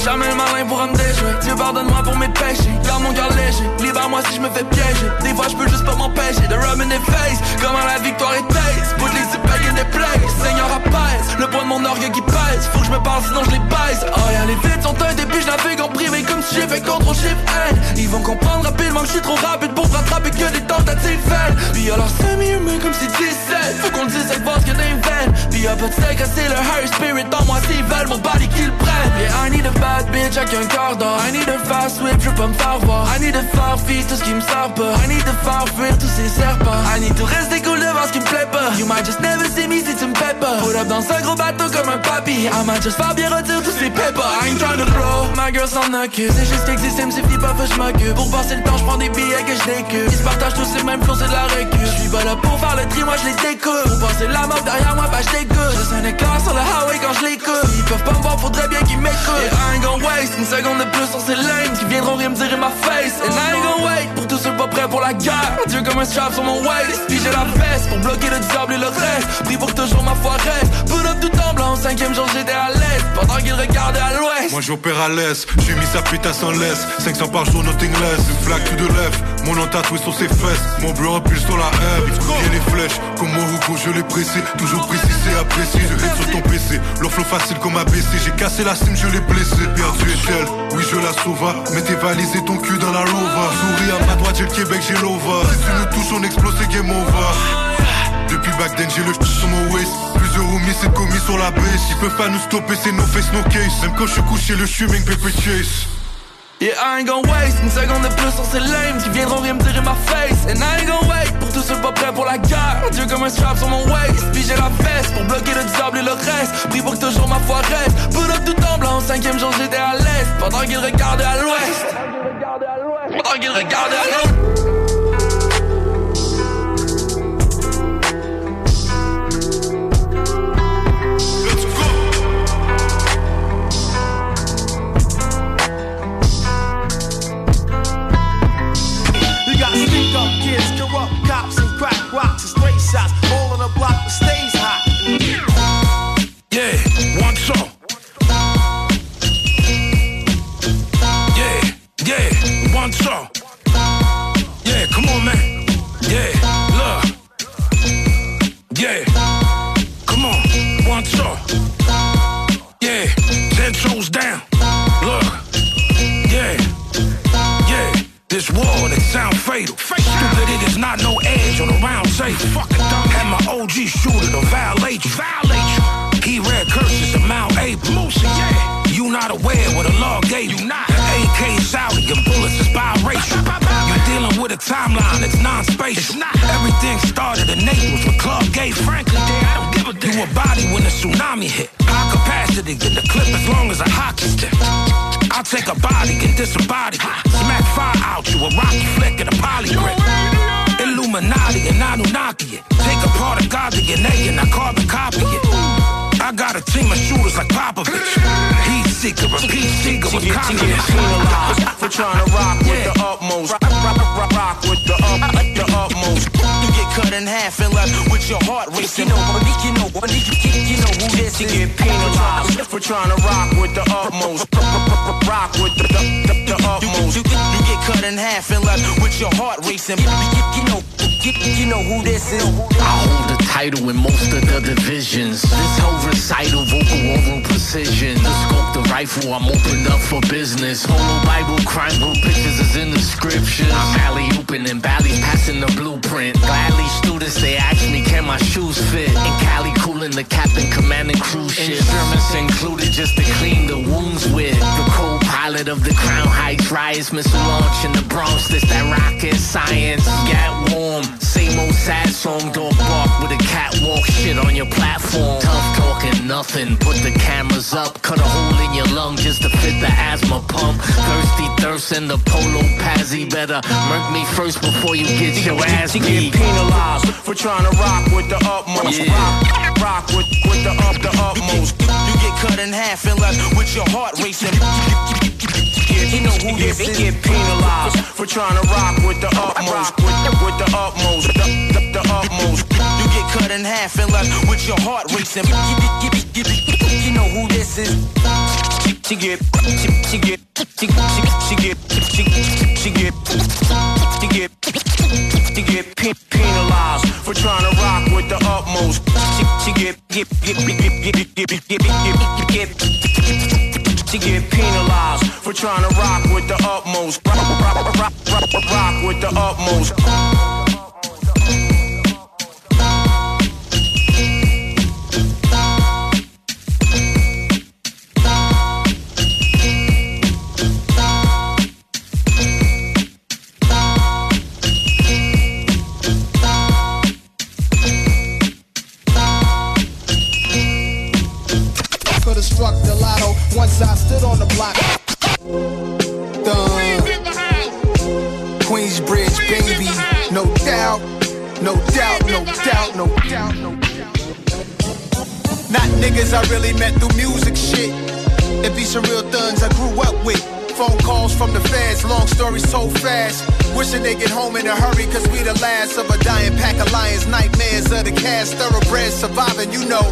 Speaker 78: jamais le malin pourra me déjouer. Dieu pardonne-moi pour mes péchés, garde mon cœur léger. Libère-moi si je me fais piéger. Des fois je peux juste pas m'empêcher de rub in the face Comment la victoire est taste Put les épées in the place. Seigneur apaise, le poids de mon orgueil qui pèse. Faut que je me parle sinon je les baise. Oh yeah, les vides sont un début, je navigue en privé comme si j'ai fait contre chiffre N. Ils vont comprendre rapidement que je suis trop rapide pour rattraper que des tentatives vaines. Puis alors semi-humain comme si 17 Faut qu'on dise cette boss que des veines Puis y'a pas de steak, c'est le high spirit en moi. S'ils veulent mon body qu'ils prennent. Yeah, I need a bad bitch avec un quart d'or. I need a fast whip, je veux pas me faire voir. I need a faire fils, tout ce qui me sert pas. I need a faire fuir tous ces serpents. I need to rester cool devant ce qui me plaît pas. You might just never see me si tu me Put up dans un gros bateau comme un papy I might just faire bien retirer tous ces pépins I ain't trying to blow, my girl s'en occupe C'est juste qu'exister me suffit pas, faut que Pour passer le temps, je prends des billets que je décupe Ils se partagent tous les mêmes flots, c'est de la récup Je suis pas là pour faire le tri, moi je les découpe Pour passer la mort derrière moi, bah je dégoûte. Juste un écart sur le highway quand je l'écoute Ils peuvent pas me voir, faudrait bien qu'ils m'écoutent. Et I ain't gon' waste une seconde de plus sur ces lames Qui viendront rien me dire in ma face. And I ain't gon' wait pour tous ceux pas prêts pour la guerre. Dieu comme un strap sur mon waist. Puis j'ai la veste pour bloquer le diable et le reste. Pris pour toujours ma foi Put up tout en blanc, cinquième jour j'étais à l'est Pendant qu'ils regardaient à l'ouest.
Speaker 56: Moi j'opère à l'aise, j'ai mis sa pute à sans laisse. 500 par jour, nothing less Une flaque tout de lèvres, mon nom tatoué sur ses fesses. Mon bleu pulse sur la haine, il les flèches Comme Moruko je l'ai pressé, toujours précisé, apprécié. Je sur ton PC, leur flow facile comme ABC J'ai cassé la cime, je l'ai blessé. Perdu est-elle, oui je la sauva. Mets tes valises et ton cul dans la rova Souris à ma droite, j'ai le Québec, j'ai l'ova. Si tu nous touches, on explose, c'est game over. Depuis back then j'ai le sur mon waist Plusieurs roomies c'est commis sur la baisse Ils peuvent pas nous stopper c'est no face no case Même quand je suis couché le paper chase
Speaker 78: Yeah, I ain't gon' waste une seconde de plus sur ces lames qui viendront rien me dire in ma face. And I ain't gon' wait pour tous ceux pas prêts pour la guerre. Dieu comme un strap sur mon waist. Puis j'ai la veste pour bloquer le diable et le reste. Pris pour que toujours ma foi reste. Put up tout en blanc, cinquième jour j'étais à l'est. Pendant qu'il regardait à l'ouest. Pendant qu'il regardait à l'ouest.
Speaker 72: Stays hot.
Speaker 96: Yeah, one song. Yeah, yeah, one song. Yeah, come on, man. Yeah, look. Yeah, come on, one song. This war that sound fatal. Stupid, it is not no edge on a round table. Fucking dumb. Had my OG shooter to violate you. Violate you. He read curses to Mount April. yeah. You not aware what the law gave you. Not. The AK Saudi and bullets is biracial. You're dealing with a timeline that's non-spatial. Everything started in Naples with Club Gay. Frankly, I don't give a damn. You a body when the tsunami hit. High capacity, get the clip as long as a hockey stick. I'll take a body and disembody. Smack fire out you, a rocky flick and a poly grip. Illuminati and Anunnaki it. Take apart a part of god to DNA and I carbon copy it. I got a team of shooters like Popovich. Heat seeker, a peace seeker with confidence.
Speaker 72: For trying to rock with the utmost. Rock, rock, rock, rock with the up, the utmost. You get cut in half and left with your heart racing. You know, you know, you know who this is. You get penalized for trying to rock with the utmost. Rock with the, the, the, the utmost. You, you, you get cut in half and left with your heart racing. You, you, you know, you, you know who this is.
Speaker 99: I hold the title in most of the divisions. This whole recital, vocal oral precision. The scope, the rifle, I'm opened up for business. Polo Bible, crime book pictures is in the scriptures. I'm alley open and Bally passing the blueprint. Gladly students, they ask me, can my shoes fit? In Cali, cooling the captain, commanding cruise ship. Instruments included just to clean the wounds with. The co-pilot of the Crown Heights riots, missile launch in the Bronx. This that rocket science. Get warm, old sad song. Dog bark with a catwalk. Shit on your platform. Tough talking nothing. Put the cameras up, cut a hole in your lung just to fit the asthma pump. Thirsty thirst in the polo pazzy. Better murk me first before you get your ass
Speaker 72: You
Speaker 99: beat.
Speaker 72: get penalized for trying to rock with the utmost.
Speaker 99: Yeah.
Speaker 72: Rock, rock with, with the up, the utmost. You get cut in half and left with your heart racing. You know who this is. Get penalized for trying to rock with the utmost.
Speaker 100: With the utmost, the, the, the utmost. You get cut in half and left with your heart racing. You, you, you, you, know who this is. She, she get, she, she get, she, she, she get, she, she get, she get, she get pe- penalized for trying to rock with the utmost. She, she get, get, get, get, get, get, get, get, get, get, get, she get penalized for trying to rock with the utmost. Rock, rock, rock, rock, rock, with the utmost.
Speaker 101: Struck the lotto once I stood on the block. Done. Queensbridge, baby. No doubt, no doubt, no doubt, no doubt, no doubt. Not niggas I really met through music shit. It be some real thuns I grew up with. Phone calls from the feds, long stories so fast. Wishing they get home in a hurry, cause we the last of a dying pack of lions. Nightmares of the cast, thoroughbreds surviving, you know.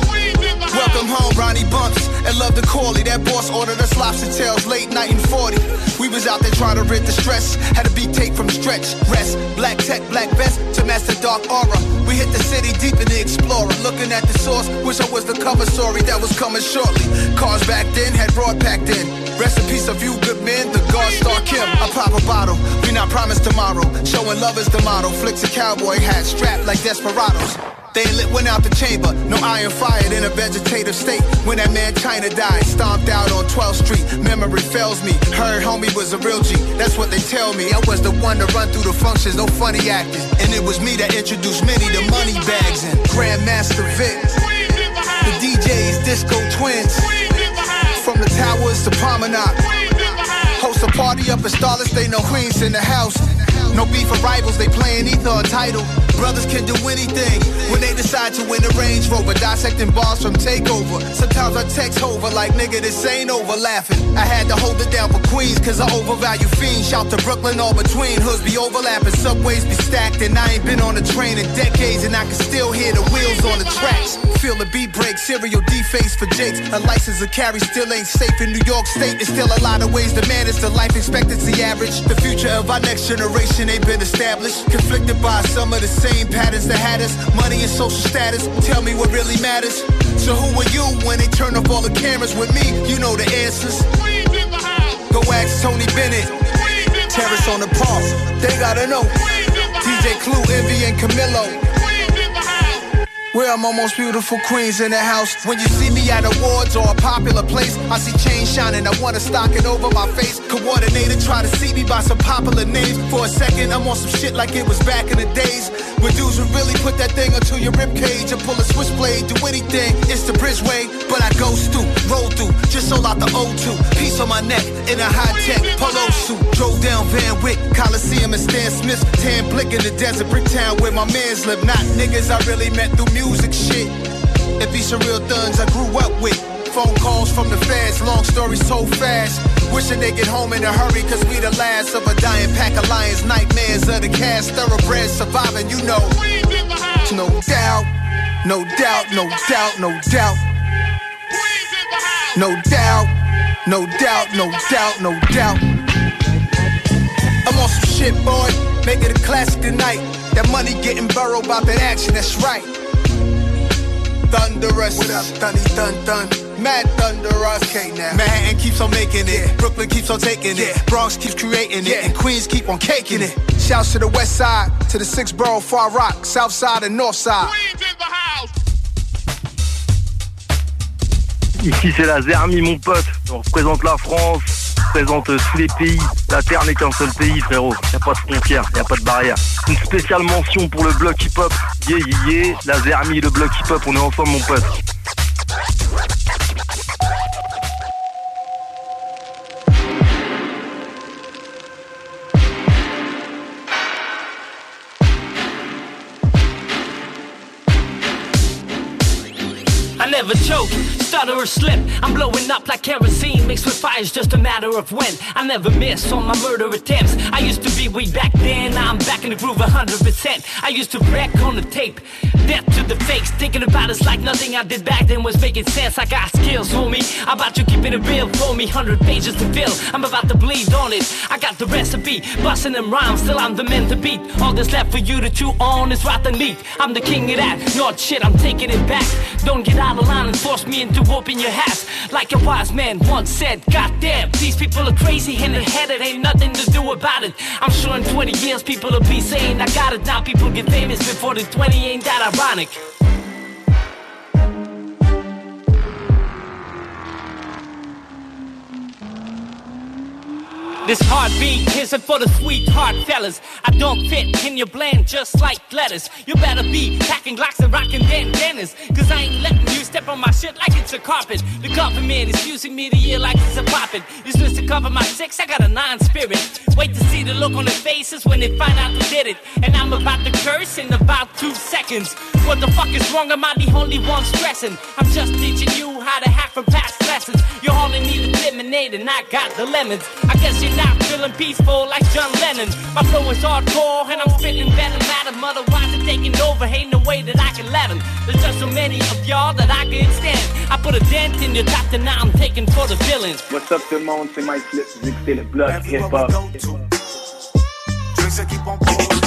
Speaker 101: Welcome home, Ronnie Bumps, and love the Corley. That boss ordered us lobster tails late night in 40. We was out there trying to rid the stress. Had a beat tape from stretch, rest. Black tech, black vest to master dark aura. We hit the city deep in the explorer. Looking at the source, wish I was the cover story that was coming shortly. Cars back then had broad packed in. Rest in peace of you good men, the God Star Kim. I pop a bottle, we not promised tomorrow. Showing love is the motto. Flicks a cowboy hat strapped like desperados. They lit went out the chamber, no iron fired in a vegetative state. When that man China died, stomped out on 12th Street. Memory fails me. Heard homie was a real G. That's what they tell me. I was the one to run through the functions, no funny acting. And it was me that introduced many to money bags and Grandmaster Vic. The DJs, Disco Twins. From the towers to Promenade. Host a party up in Starless, they know Queens in the house. No beef for rivals, they playing either a title. Brothers can do anything when they decide to win a Range Rover. Dissecting bars from Takeover. Sometimes I text over like, nigga, this ain't over laughing. I had to hold it down for Queens, cause I overvalue fiends. Shout to Brooklyn, all between. Hoods be overlapping, subways be stacked. And I ain't been on a train in decades, and I can still hear the wheels on the tracks. Feel the beat break, serial deface for Jakes. A license to carry still ain't safe in New York State. There's still a lot of ways to manage the life expectancy average. The future of our next generation ain't been established. Conflicted by some of the same patterns that had us. Money and social status. Tell me what really matters. So who are you when they turn off all the cameras with me? You know the answers. Go ask Tony Bennett. Terrace on the park. They gotta know. DJ Clue, Envy, and Camilo. Where my most beautiful queens in the house. When you see me at awards or a popular place, I see chains shining. I wanna stock it over my face. Coordinator try to see me by some popular names. For a second, I'm on some shit like it was back in the days. When dudes would really put that thing onto your rib cage and pull a switchblade, do anything. It's the bridgeway, but I go through, roll through, just sold out the O2. Piece on my neck in a high tech polo suit. Drove down Van Wyck, Coliseum and Stan Smith's. Tan blick in the desert, Bricktown where my mans live. Not niggas I really met through music shit. It be some real thuns I grew up with. Phone calls from the feds, long stories so fast. Wishing they get home in a hurry, cause we the last of a dying pack of lions. Nightmares of the cast, thoroughbreds surviving, you know. No doubt, no doubt, no doubt, no doubt. No doubt, no doubt, no doubt, no doubt. I'm on some shit, boy. Make it a classic tonight. That money getting burrowed about that action, that's right. Thunderous. What up, Thunny Thun Thun? Mad Thunderous. Okay, now. Manhattan keeps on making it. Brooklyn keeps on taking it. Bronx keeps creating it. And Queens keep on caking it. Shouts to the west side, to the six borough Far Rock, south side and north side.
Speaker 91: Ici c'est la Zermi mon pote, on représente la France, on représente euh, tous les pays. La Terre n'est qu'un seul pays frérot, y a pas de frontières, y a pas de barrière. Une spéciale mention pour le bloc hip hop. Yeah yeah yeah, la Zermi, le bloc hip hop, on est ensemble mon pote.
Speaker 102: Choke.
Speaker 45: Stutter or slip. I'm blowing up like kerosene mixed with fire. It's just a matter of when. I never miss on my murder attempts. I used to be way back then. Now I'm back in the groove 100%. I used to wreck on the tape. Death to the fakes. Thinking about it's like nothing I did back then was making sense. I got skills, homie. I'm about to keep it real for me. 100 pages to fill. I'm about to bleed on it. I got the recipe. Busting them rhymes. Still I'm the man to beat. All that's left for you to chew on is rotten meat. I'm the king of that. Not shit, I'm taking it back. Don't get out of line and force me into whooping your hat. Like a wise man once said, Goddamn, these people are crazy in the head, it ain't nothing to do about it. I'm sure in 20 years people will be saying, I got it now. People get famous before the 20 ain't that ironic. This heartbeat isn't for the sweetheart fellas. I don't fit in your blend just like letters. You better be packing glocks and rocking bandanas. Cause I ain't letting you step on my shit like it's a carpet. The government is using me to year like it's a. You supposed to cover my six, I got a nine spirit. Wait to see the look on their faces when they find out who did it. And I'm about to curse in about two seconds. What the fuck is wrong? Am I the only one stressing? I'm just teaching you how to hack from past lessons. You only need a lemonade and I got the lemons. I guess you're not feeling peaceful like John Lennon. My flow is hardcore and I'm spitting better madam. Otherwise, it's taking over. Ain't no way that I can let them. There's just so many of y'all that I can stand. I put a dent in your top, and now I'm taking for the villains.
Speaker 102: What's up tout le monde, c'est Mike Flip, vous écoutez le bloc hip-hop.
Speaker 101: Drinks that keep on pouring.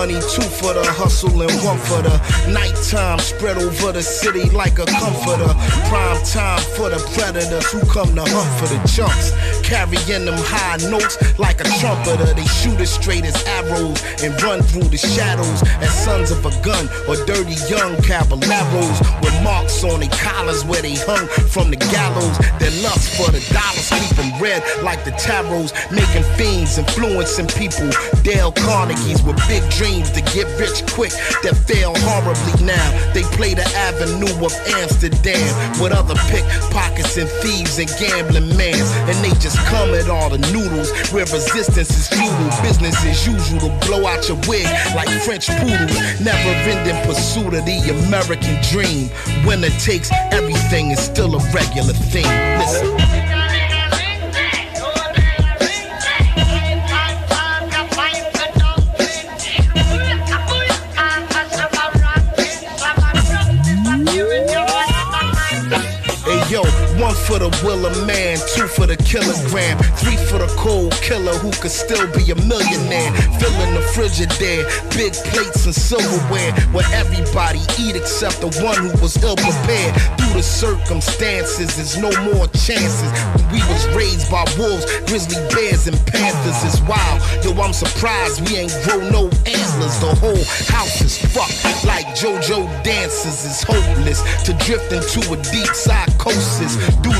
Speaker 26: Money, two for the hustle, and one for the nighttime. Spread over the city like a comforter. Prime time for the predators who come to hunt for the chunks. Carrying them high notes like a trumpeter. They shoot as straight as arrows and run through the shadows as sons of a gun or dirty young caballeros with marks on their collars where they hung from the gallows. Their lust for the dollars keep them red like the tarots, making fiends, influencing people. Dale Carnegie's with big dreams to get rich quick that fail horribly now. They play the avenue of Amsterdam with other pickpockets and thieves and gambling mans. And they just come at all the noodles where resistance is futile. Business as usual to blow out your wig like French poodles. Never ending pursuit of the American dream. Winner takes everything is still a regular thing. Listen. For the will of man, two for the kilogram, three for the cold killer who could still be a millionaire. Filling the frigidaire, big plates and silverware, where everybody eat except the one who was ill prepared. Through the circumstances, there's no more chances. We was raised by wolves, grizzly bears, and panthers. It's wild. Yo, I'm surprised we ain't grow no antlers. The whole house is fucked like JoJo dances. It's hopeless to drift into a deep psychosis. Do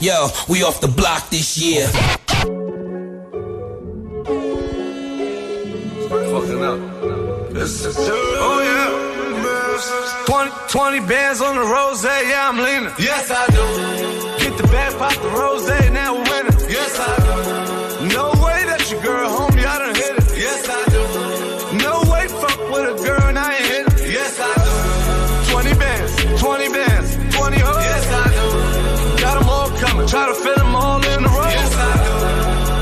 Speaker 98: Yo, we off the block this year.
Speaker 101: Fucking up. Oh yeah. 20, 20 bands on the rose, yeah, I'm leaning. Yes, I do. Get the bag, pop the rose, now try to fit them all in the row. Yes, I do.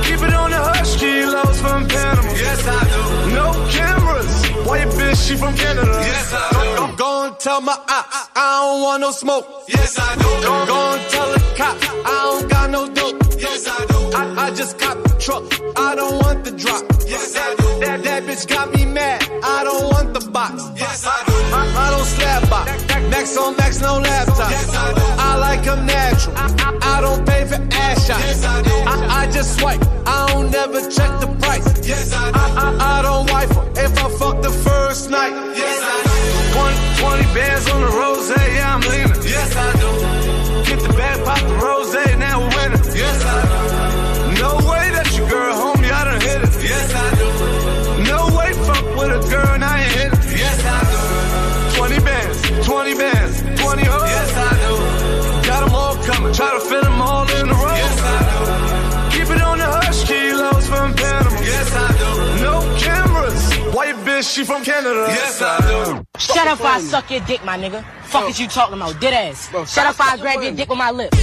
Speaker 101: Keep it on the hush, kilos from Panama. Yes, I do. No cameras.
Speaker 103: White bitch, she from Canada. Yes, I do. Go, go and tell my ops, I don't want no smoke. Yes, I do. Go, go and tell the cops, I don't got no dope. Yes, I do. I, I just cop the truck, I don't want the drop. Yes, I do. That, that bitch got me mad, I don't want the box. Yes, I do. I, I don't slap box. Max on max, no laptop. Yes, I do. I like them natural. I, I, I don't pay for ass shots. Yes, I do. I, I just swipe, I don't never check the price. Yes, I do. I, I, I don't wife from Canada. Yes, I do.
Speaker 96: Shut up, I suck your dick, my nigga. Fuck is you talking about, dead ass. Bro, Shut up, I grab your dick with my lips.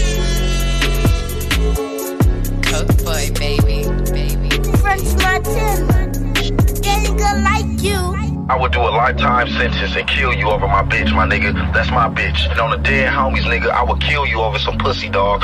Speaker 104: Coke boy, baby, baby.
Speaker 105: French Martin, getting like you.
Speaker 106: I would do a lifetime sentence and kill you over my bitch, my nigga. That's my bitch. And on the dead homies, nigga, I would kill you over some pussy, dog.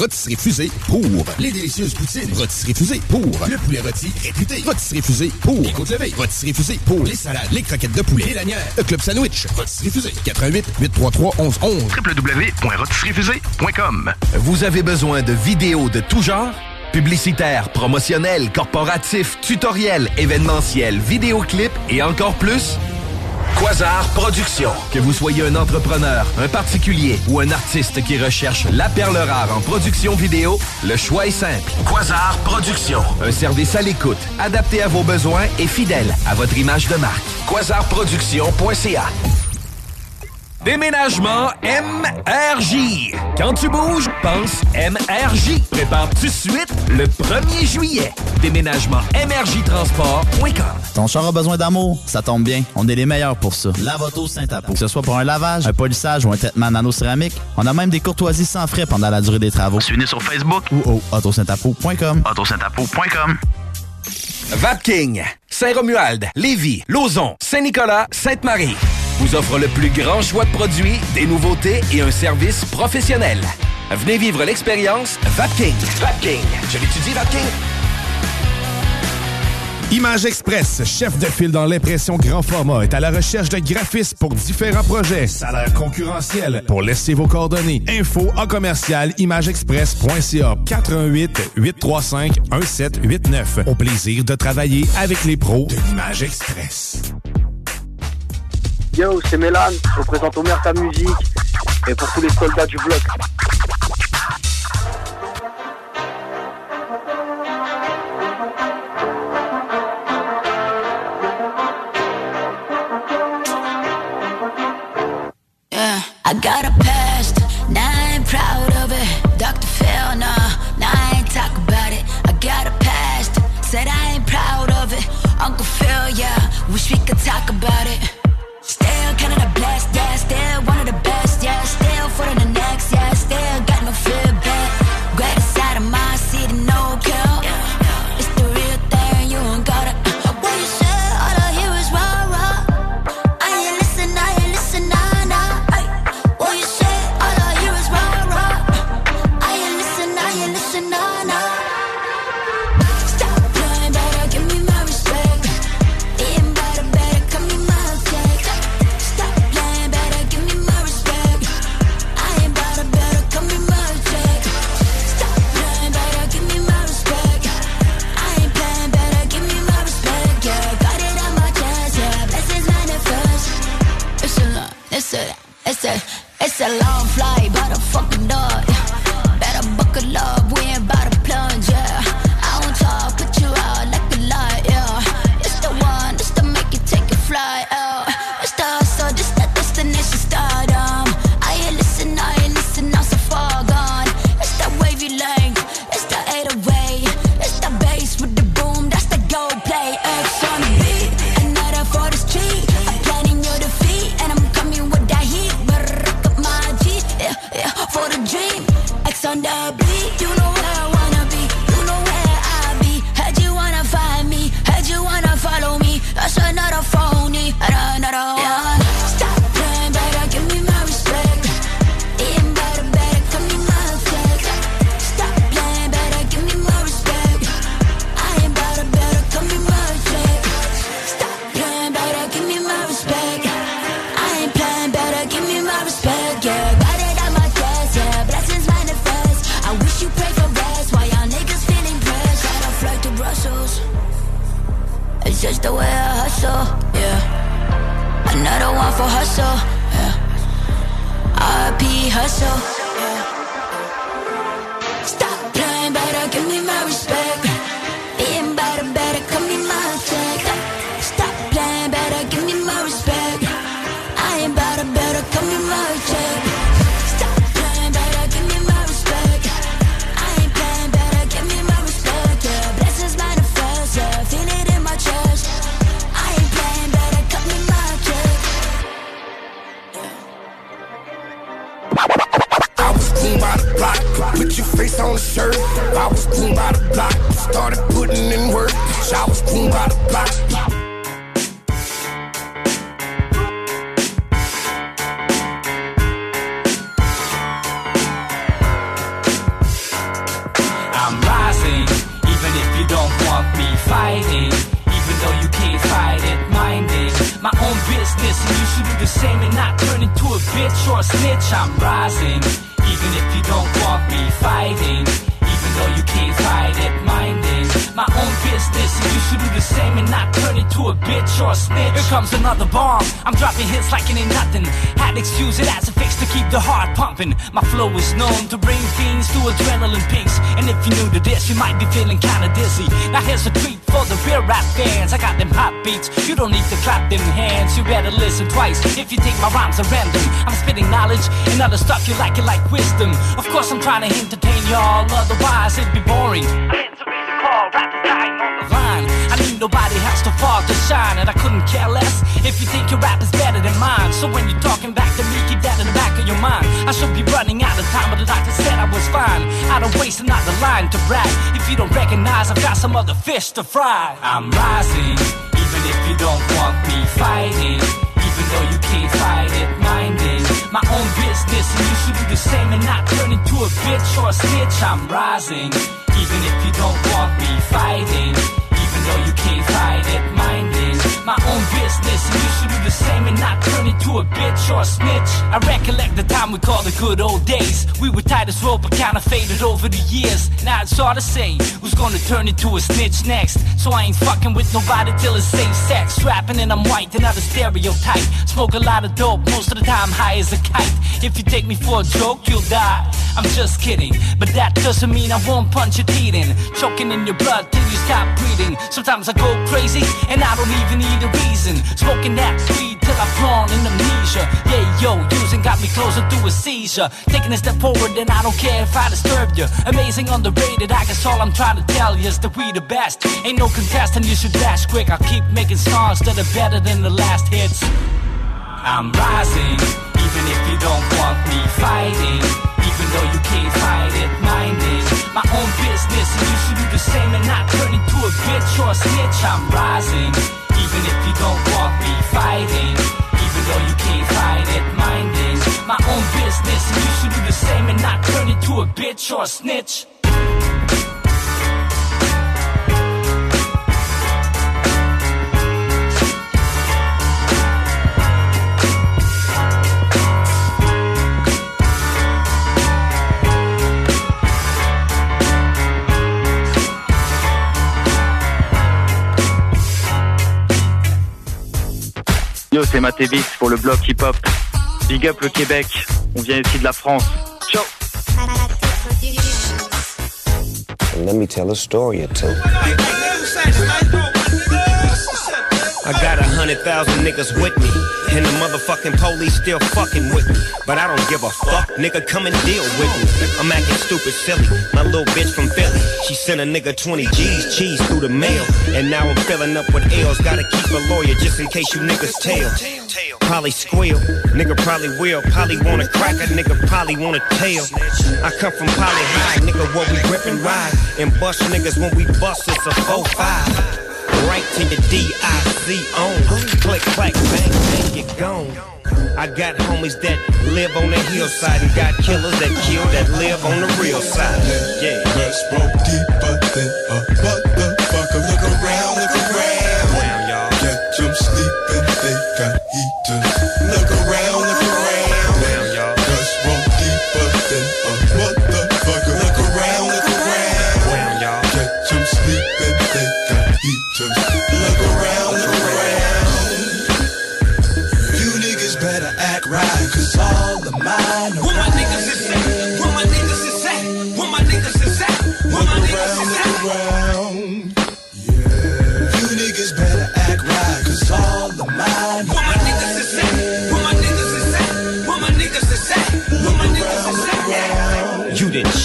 Speaker 37: Rôtisserie Fusée pour les délicieuses poutines. Rôtisserie Fusée pour le poulet rôti réputé. Rôtisserie Fusée pour les côtes levées. Rôtisserie Fusée pour les salades, les croquettes de poulet et lanières. Le club sandwich. Rôtisserie Fusée. 88 833 1111
Speaker 106: www.rôtisseriefusée.com
Speaker 3: Vous avez besoin de vidéos de tout genre? Publicitaires, promotionnels, corporatifs, tutoriels, événementiels, vidéoclips et encore plus? Quasar Productions. Que vous soyez un entrepreneur, un particulier ou un artiste qui recherche la perle rare en production vidéo, le choix est simple. Quasar Productions. Un service à l'écoute, adapté à vos besoins et fidèle à votre image de marque. Quasarproduction.ca Déménagement MRJ. Quand tu bouges, pense MRJ. Prépare tout de suite le 1er juillet. Déménagement MRJtransport.com.
Speaker 36: Ton char a besoin d'amour? Ça tombe bien. On est les meilleurs pour ça. Lavoto Saint-Apo. Que ce soit pour un lavage, un polissage ou un traitement nano-céramique, on a même des courtoisies sans frais pendant la durée des travaux.
Speaker 106: Suivez-nous sur Facebook
Speaker 36: ou au autosaintapo.com.
Speaker 106: autosaintapo.com.
Speaker 3: Vapking, Saint-Romuald, Lévis, Lauson, Saint-Nicolas, Sainte-Marie vous offre le plus grand choix de produits, des nouveautés et un service professionnel. Venez vivre l'expérience Vapking. Vapking. Je l'étudie, Vapking.
Speaker 5: Image Express, chef de file dans l'impression grand format, est à la recherche de graphistes pour différents projets. Salaire concurrentiel. Pour laisser vos coordonnées. Info en commercial imageexpress.ca 418 835 1789. Au plaisir de travailler avec les pros de l'Image Express.
Speaker 107: C'est Mélan, je représente Omer ta musique. Et pour tous les soldats du bloc.
Speaker 45: Twice if you think my rhymes are random. I'm spitting knowledge and other stuff you like it like wisdom. Of course, I'm trying to entertain y'all, otherwise it'd be boring. I need nobody else to fall to shine, and I couldn't care less if you think your rap is better than mine. So when you're talking back to me, keep that in the back of your mind. I should be running out of time, but the doctor said I was fine. I don't waste another line to brag. If you don't recognize, I've got some other fish to fry. I'm rising, even if you don't want me fighting. Though you can't fight it, minding my own business, and you should do the same and not turn into a bitch or a snitch. I'm rising, even if you don't want me fighting. Even though you can't fight it, minding my own business, you should do the same and not turn into a bitch or a snitch. I recollect the time we called the good old days. We were tight as rope, but kinda faded over the years. Now it's hard to say who's gonna turn into a snitch next. So I ain't fucking with nobody till it's safe sex. Rapping and I'm white, another stereotype. Smoke a lot of dope, most of the time high as a kite. If you take me for a joke, you'll die. I'm just kidding, but that doesn't mean I won't punch your teeth in. Choking in your blood till you stop breathing. Sometimes I go crazy and I don't even need a reason. Smoking that weed till I've drawn in amnesia. Yeah, yo, using got me closer to a seizure. Taking a step forward and I don't care if I disturb you. Amazing, underrated, I guess all I'm trying to tell you is that we the best. Ain't no contest and you should dash quick. I'll keep making songs that are better than the last hits. I'm rising, even if you don't want me fighting. Even though you can't fight it, minding my own business, and you should do the same and not turn into a bitch or a snitch. I'm rising, even if you don't want me fighting. Even though you can't fight it, minding my own business, and you should do the same and not turn into a bitch or a snitch.
Speaker 91: Yo, c'est Matébis pour le bloc hip-hop. Big up le Québec. On vient ici de la France. Ciao
Speaker 108: Let me tell a story or two.
Speaker 40: I got a hundred thousand niggas with me. And the motherfucking police still fucking with me. But I don't give a fuck, nigga, come and deal with me. I'm acting stupid silly. My little bitch from Philly. She sent a nigga 20 G's, cheese through the mail. And now I'm filling up with L's. Gotta keep a lawyer just in case you niggas tail. Probably squeal, nigga probably will. Probably wanna crack a nigga, probably wanna tail. I come from Poly High, nigga, what we grip and ride. And bust niggas when we bust, it's a 4-5. Right to your D-I-C on. Click, clack, bang, bang, you're gone. I got homies that live on the hillside and got killers that kill that live on the real side. Yeah,
Speaker 36: Let's roll deeper than a motherfucker.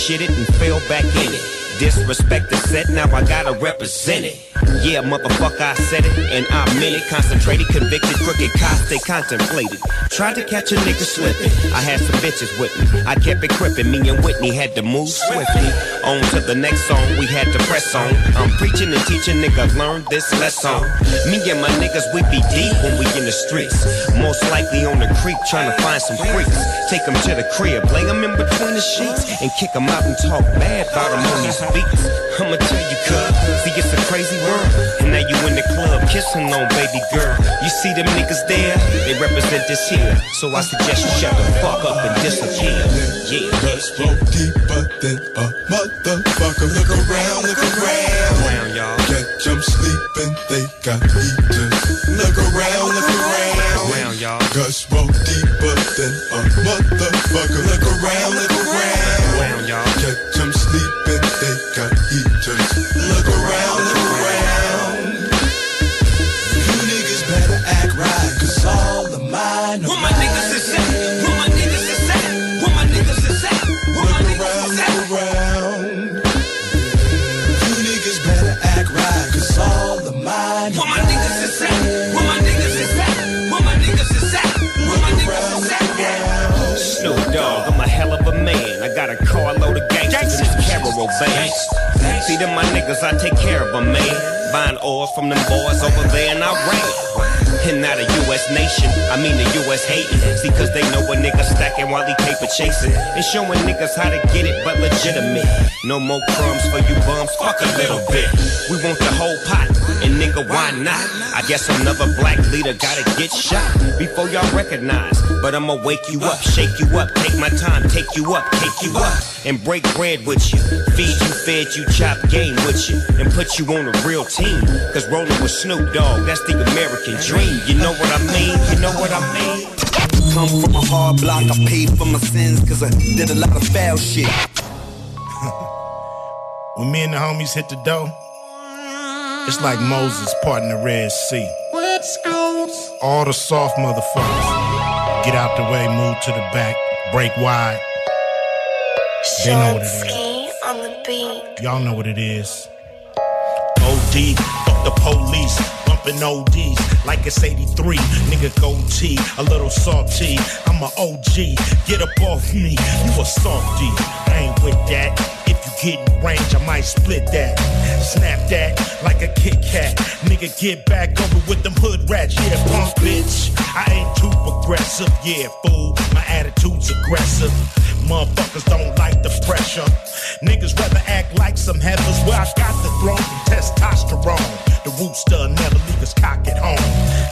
Speaker 40: Shit it and fell back in it. Disrespect the set, now I gotta represent it. Yeah, motherfucker, I said it, and I meant it. Concentrated, convicted, crooked cops, they contemplated. Tried to catch a nigga slipping. I had some bitches with me. I kept it crippin'. Me and Whitney had to move swiftly. On to the next song, we had to press on. I'm preaching and teaching, nigga, learn this lesson. Me and my niggas, we be deep when we in the streets. Most likely on the creek, trying to find some freaks. Take them to the crib, lay them in between the sheets, and kick them out and talk bad about them on these beats. I'ma tell you, cuz, see, it's a crazy world. And now you in the club, kissing on baby girl. You see them niggas there, they represent this here. So I suggest you shut the fuck up and disappear. Yeah,
Speaker 36: Let's deeper than a motherfucker. Look around, look around.
Speaker 40: Around, y'all.
Speaker 36: Catch 'em sleeping, they got heaters. Look around, look around.
Speaker 40: Around, y'all.
Speaker 36: Roll deeper than a motherfucker. Look around, look around.
Speaker 40: See them my niggas, I take care of 'em, man. Buying oil from them boys over there in Iran. And not a U.S. nation, I mean the U.S. hating. See, cause they know a nigga stacking while he paper chasing. And showing niggas how to get it, but legitimate. No more crumbs for you bums, fuck a little bit. We want the whole pot, and nigga, why not? I guess another black leader gotta get shot before y'all recognize. But I'ma wake you up, shake you up, take my time, take you up, take you up, and break bread with you. Feed you, fed you, chop game with you, and put you on a real team. Cause rolling with Snoop Dogg, that's the American dream. You know what I mean? You know what I mean?
Speaker 109: Come from a hard block, I paid for my sins cause I did a lot of foul shit.
Speaker 110: When me and the homies hit the dough, it's like Moses parting the Red Sea. All the soft motherfuckers get out the way, move to the back, break wide. They know what it is.
Speaker 111: on the beat.
Speaker 110: Y'all know what it is. Fuck the police, bumping ODs like it's 83. Nigga goatee, a little salty. I'm a OG, get up off me, you a softy. I ain't with that. If you get in range, I might split that. Snap that like a Kit Kat. Nigga, get back over with them hood rats. Yeah, punk bitch. I ain't too progressive. Yeah, fool, my attitude's aggressive. Motherfuckers don't like the pressure. Niggas rather act like some heifers where I got the throne from testosterone. The rooster never leave his cock at home.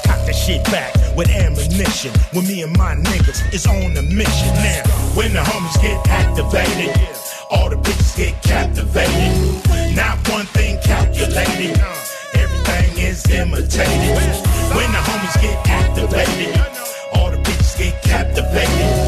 Speaker 110: Cock the shit back with ammunition. When me and my niggas is on a mission now. When the homies get activated, all the bitches get captivated. Not one thing calculated. Everything is imitated. When the homies get activated, all the bitches get captivated.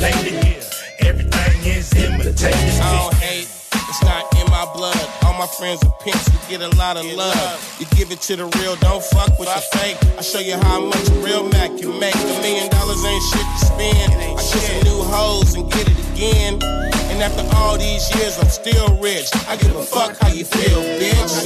Speaker 110: Not one thing calculated. Everything is imitated.
Speaker 112: I don't hate, it's not in my blood. All my friends are pimps, we get a lot of love. You give it to the real, don't fuck with the fake. I show you how much a real Mac can make. A million dollars ain't shit to spend. I get some new hoes and get it again. And after all these years, I'm still rich. I give a fuck how you feel, bitch.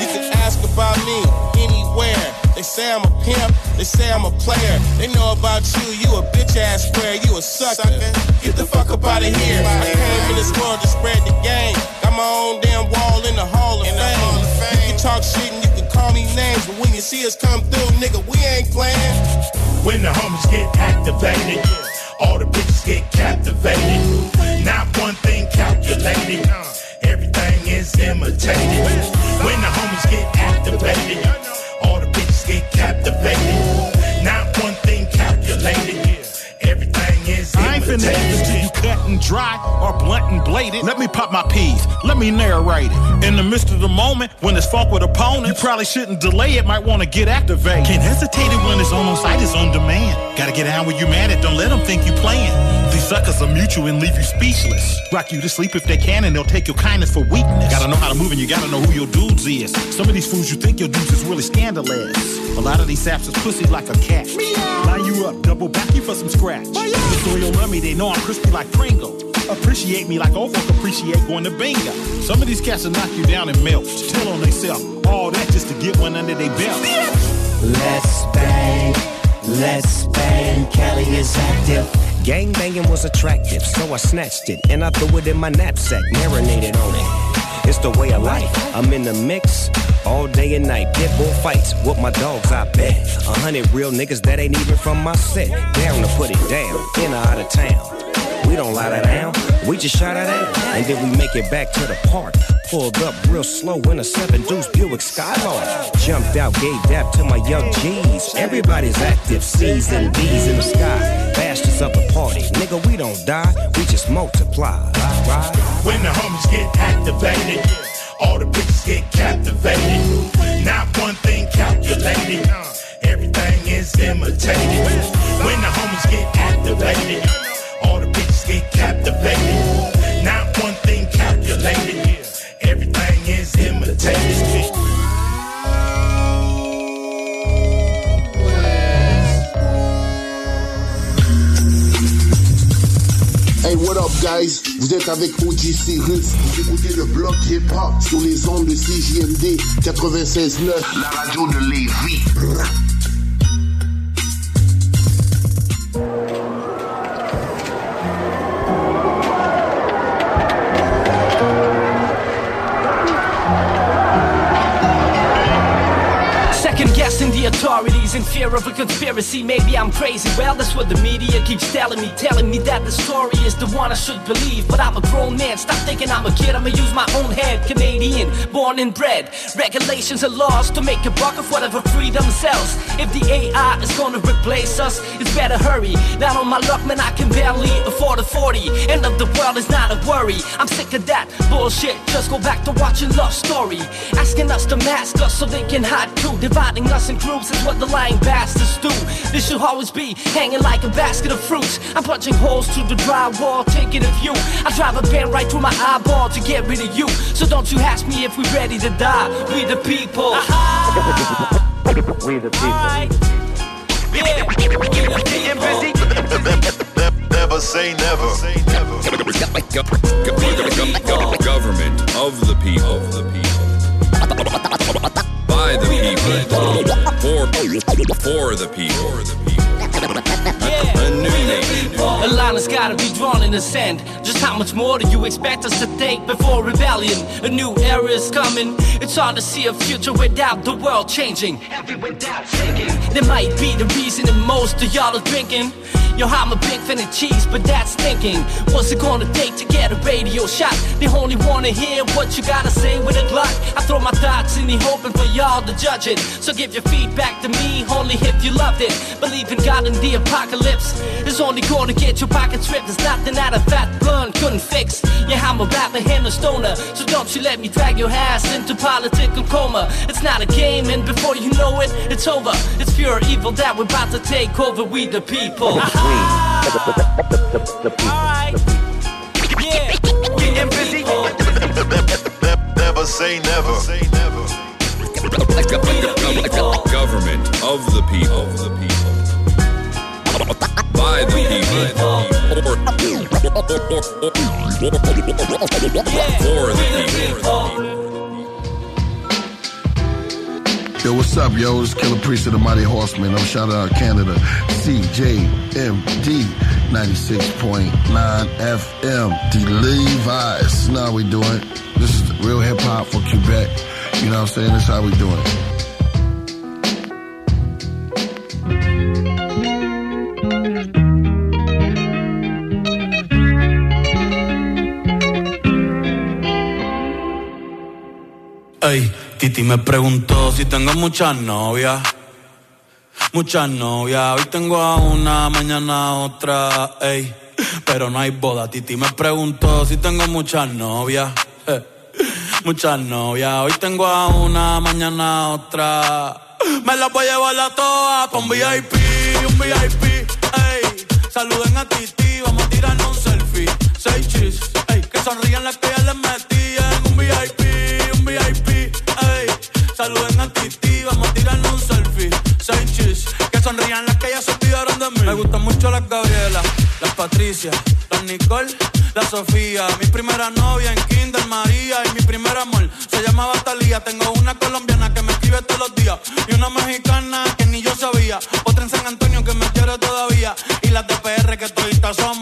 Speaker 112: You can ask about me anywhere. They say I'm a pimp, they say I'm a player. They know about you, you a bitch ass player, you a sucker. Get the fuck up out of here. I came in this world to spread the game. Got my own damn wall in the Hall of Fame. You can talk shit and you can call me names, but when you see us come through, nigga, we ain't playing.
Speaker 110: When the homies get activated, all the bitches get captivated. Not one thing calculated. Uh, everything is imitated. When the homies get activated,
Speaker 113: to you cut and dry or blunt and bladed. Let me pop my peas, let me narrate it. In the midst of the moment, when it's fought with opponents, you probably shouldn't delay it, might wanna get activated. Can't hesitate it when it's on site, it's on demand. Gotta get down when you're mad at, don't let them think you're playing. These suckers are mutual and leave you speechless. Rock you to sleep if they can, and they'll take your kindness for weakness. Gotta know how to move, and you gotta know who your dudes is. Some of these fools you think your dudes is really scandalous. A lot of these saps is pussy like a cat. Line you up, double back you for some scratch. The soil love me, they know I'm crispy like Pringle. Appreciate me like old folk appreciate going to bingo. Some of these cats will knock you down and melt. Tell on themselves. all that just to get one under their belt.
Speaker 40: Let's bang, let's bang. Kelly is active. Gang banging was attractive, so I snatched it and I threw it in my knapsack, marinated on it. It's the way of life. I'm in the mix all day and night. Pit bull fights with my dogs, I bet. A hundred real niggas that ain't even from my set. Down to put it down, in or out of town. We don't lie down, we just shot it out. And then we make it back to the park. Pulled up real slow in a seven deuce Buick Skylark. Jumped out, gave dap to my young G's. Everybody's active, C's and D's in the sky. Bastards up the party, nigga, we don't die, we just multiply. Right?
Speaker 110: When the homies get activated, all the bitches get captivated. Not one thing calculated, everything is imitated. When the homies get activated, all the bitches get captivated. Not one thing calculated, everything is imitated.
Speaker 114: Hey, what up, guys? Vous êtes avec OG Cyrus. Vous écoutez le bloc hip-hop sur les ondes de CJMD 96.9. La radio de Lévis.
Speaker 45: Authorities in fear of a conspiracy. Maybe I'm crazy. Well, that's what the media keeps telling me. Telling me that the story is the one I should believe. But I'm a grown man. Stop thinking I'm a kid. I'ma use my own head. Canadian, born and bred. Regulations and laws to make a buck of whatever freedom sells. If the AI is gonna replace us, it's better hurry. Down on my luck, man, I can barely afford a 40. End of the world is not a worry. I'm sick of that bullshit. Just go back to watching Love Story. Asking us to mask us so they can hide too. Dividing us in groups is what the lying bastards do. This should always be hanging like a basket of fruits. I'm punching holes through the drywall, taking a view. I drive a pen right through my eyeball to get rid of you. So don't you ask me if we're ready to die. We the people.
Speaker 107: We the people. We the people.
Speaker 115: Never say never.
Speaker 116: Government of the people. By the people. For, for the people. Yeah. A new nation.
Speaker 45: A line has gotta be drawn in the sand. Just how much more do you expect us to take before rebellion? A new era is coming. It's hard to see a future without the world changing. Without thinking. There might be the reason that most of y'all are drinking. Yo, I'm a big fan of cheese, but that's thinking. What's it gonna take to get a radio shot? They only wanna hear what you gotta say with a Glock. I throw my thoughts in the hoping for y'all to judge it. So give your feedback to me only if you loved it. Believe in God and the apocalypse is only gonna get your pockets ripped. There's nothing out of that blunt couldn't fix. Yeah, I'm a rapper and a stoner, so don't you let me drag your ass into political coma. It's not a game, and before you know it, it's over. It's pure evil that we're about to take over. We the people. mean. The, the, the, the.
Speaker 115: The Never say never.
Speaker 116: Government of the people. Of the people. By the people. For the people.
Speaker 114: Yo, what's up, yo? It's Killer Priest of the Mighty Horseman. I'm shouting out Canada. CJMD 96.9 FM. The Levi's. Now we doing. This is real hip hop for Quebec. You know what I'm saying? This is how we doing it.
Speaker 117: Ey, Titi me preguntó si tengo muchas novias. Muchas novias. Hoy tengo a una, mañana otra. Ey, pero no hay boda. Titi me preguntó si tengo muchas novias. Muchas novias. Hoy tengo a una, mañana otra. Me las voy a llevar a todas pa' un VIP, un VIP. Ey, saluden a Titi, vamos a tirarnos un selfie. Seis chis, ey, que sonrían las que ya les metí en un VIP, Tirarnos un selfie. Seis chis, que sonrían las que ya se olvidaron de mí. Me gustan mucho las Gabriela, las Patricia, las Nicole, la Sofía. Mi primera novia en Kinder María y mi primer amor se llamaba Talía. Tengo una colombiana que me escribe todos los días y una mexicana que ni yo sabía. Otra en San Antonio que me quiere todavía y las de que toditas son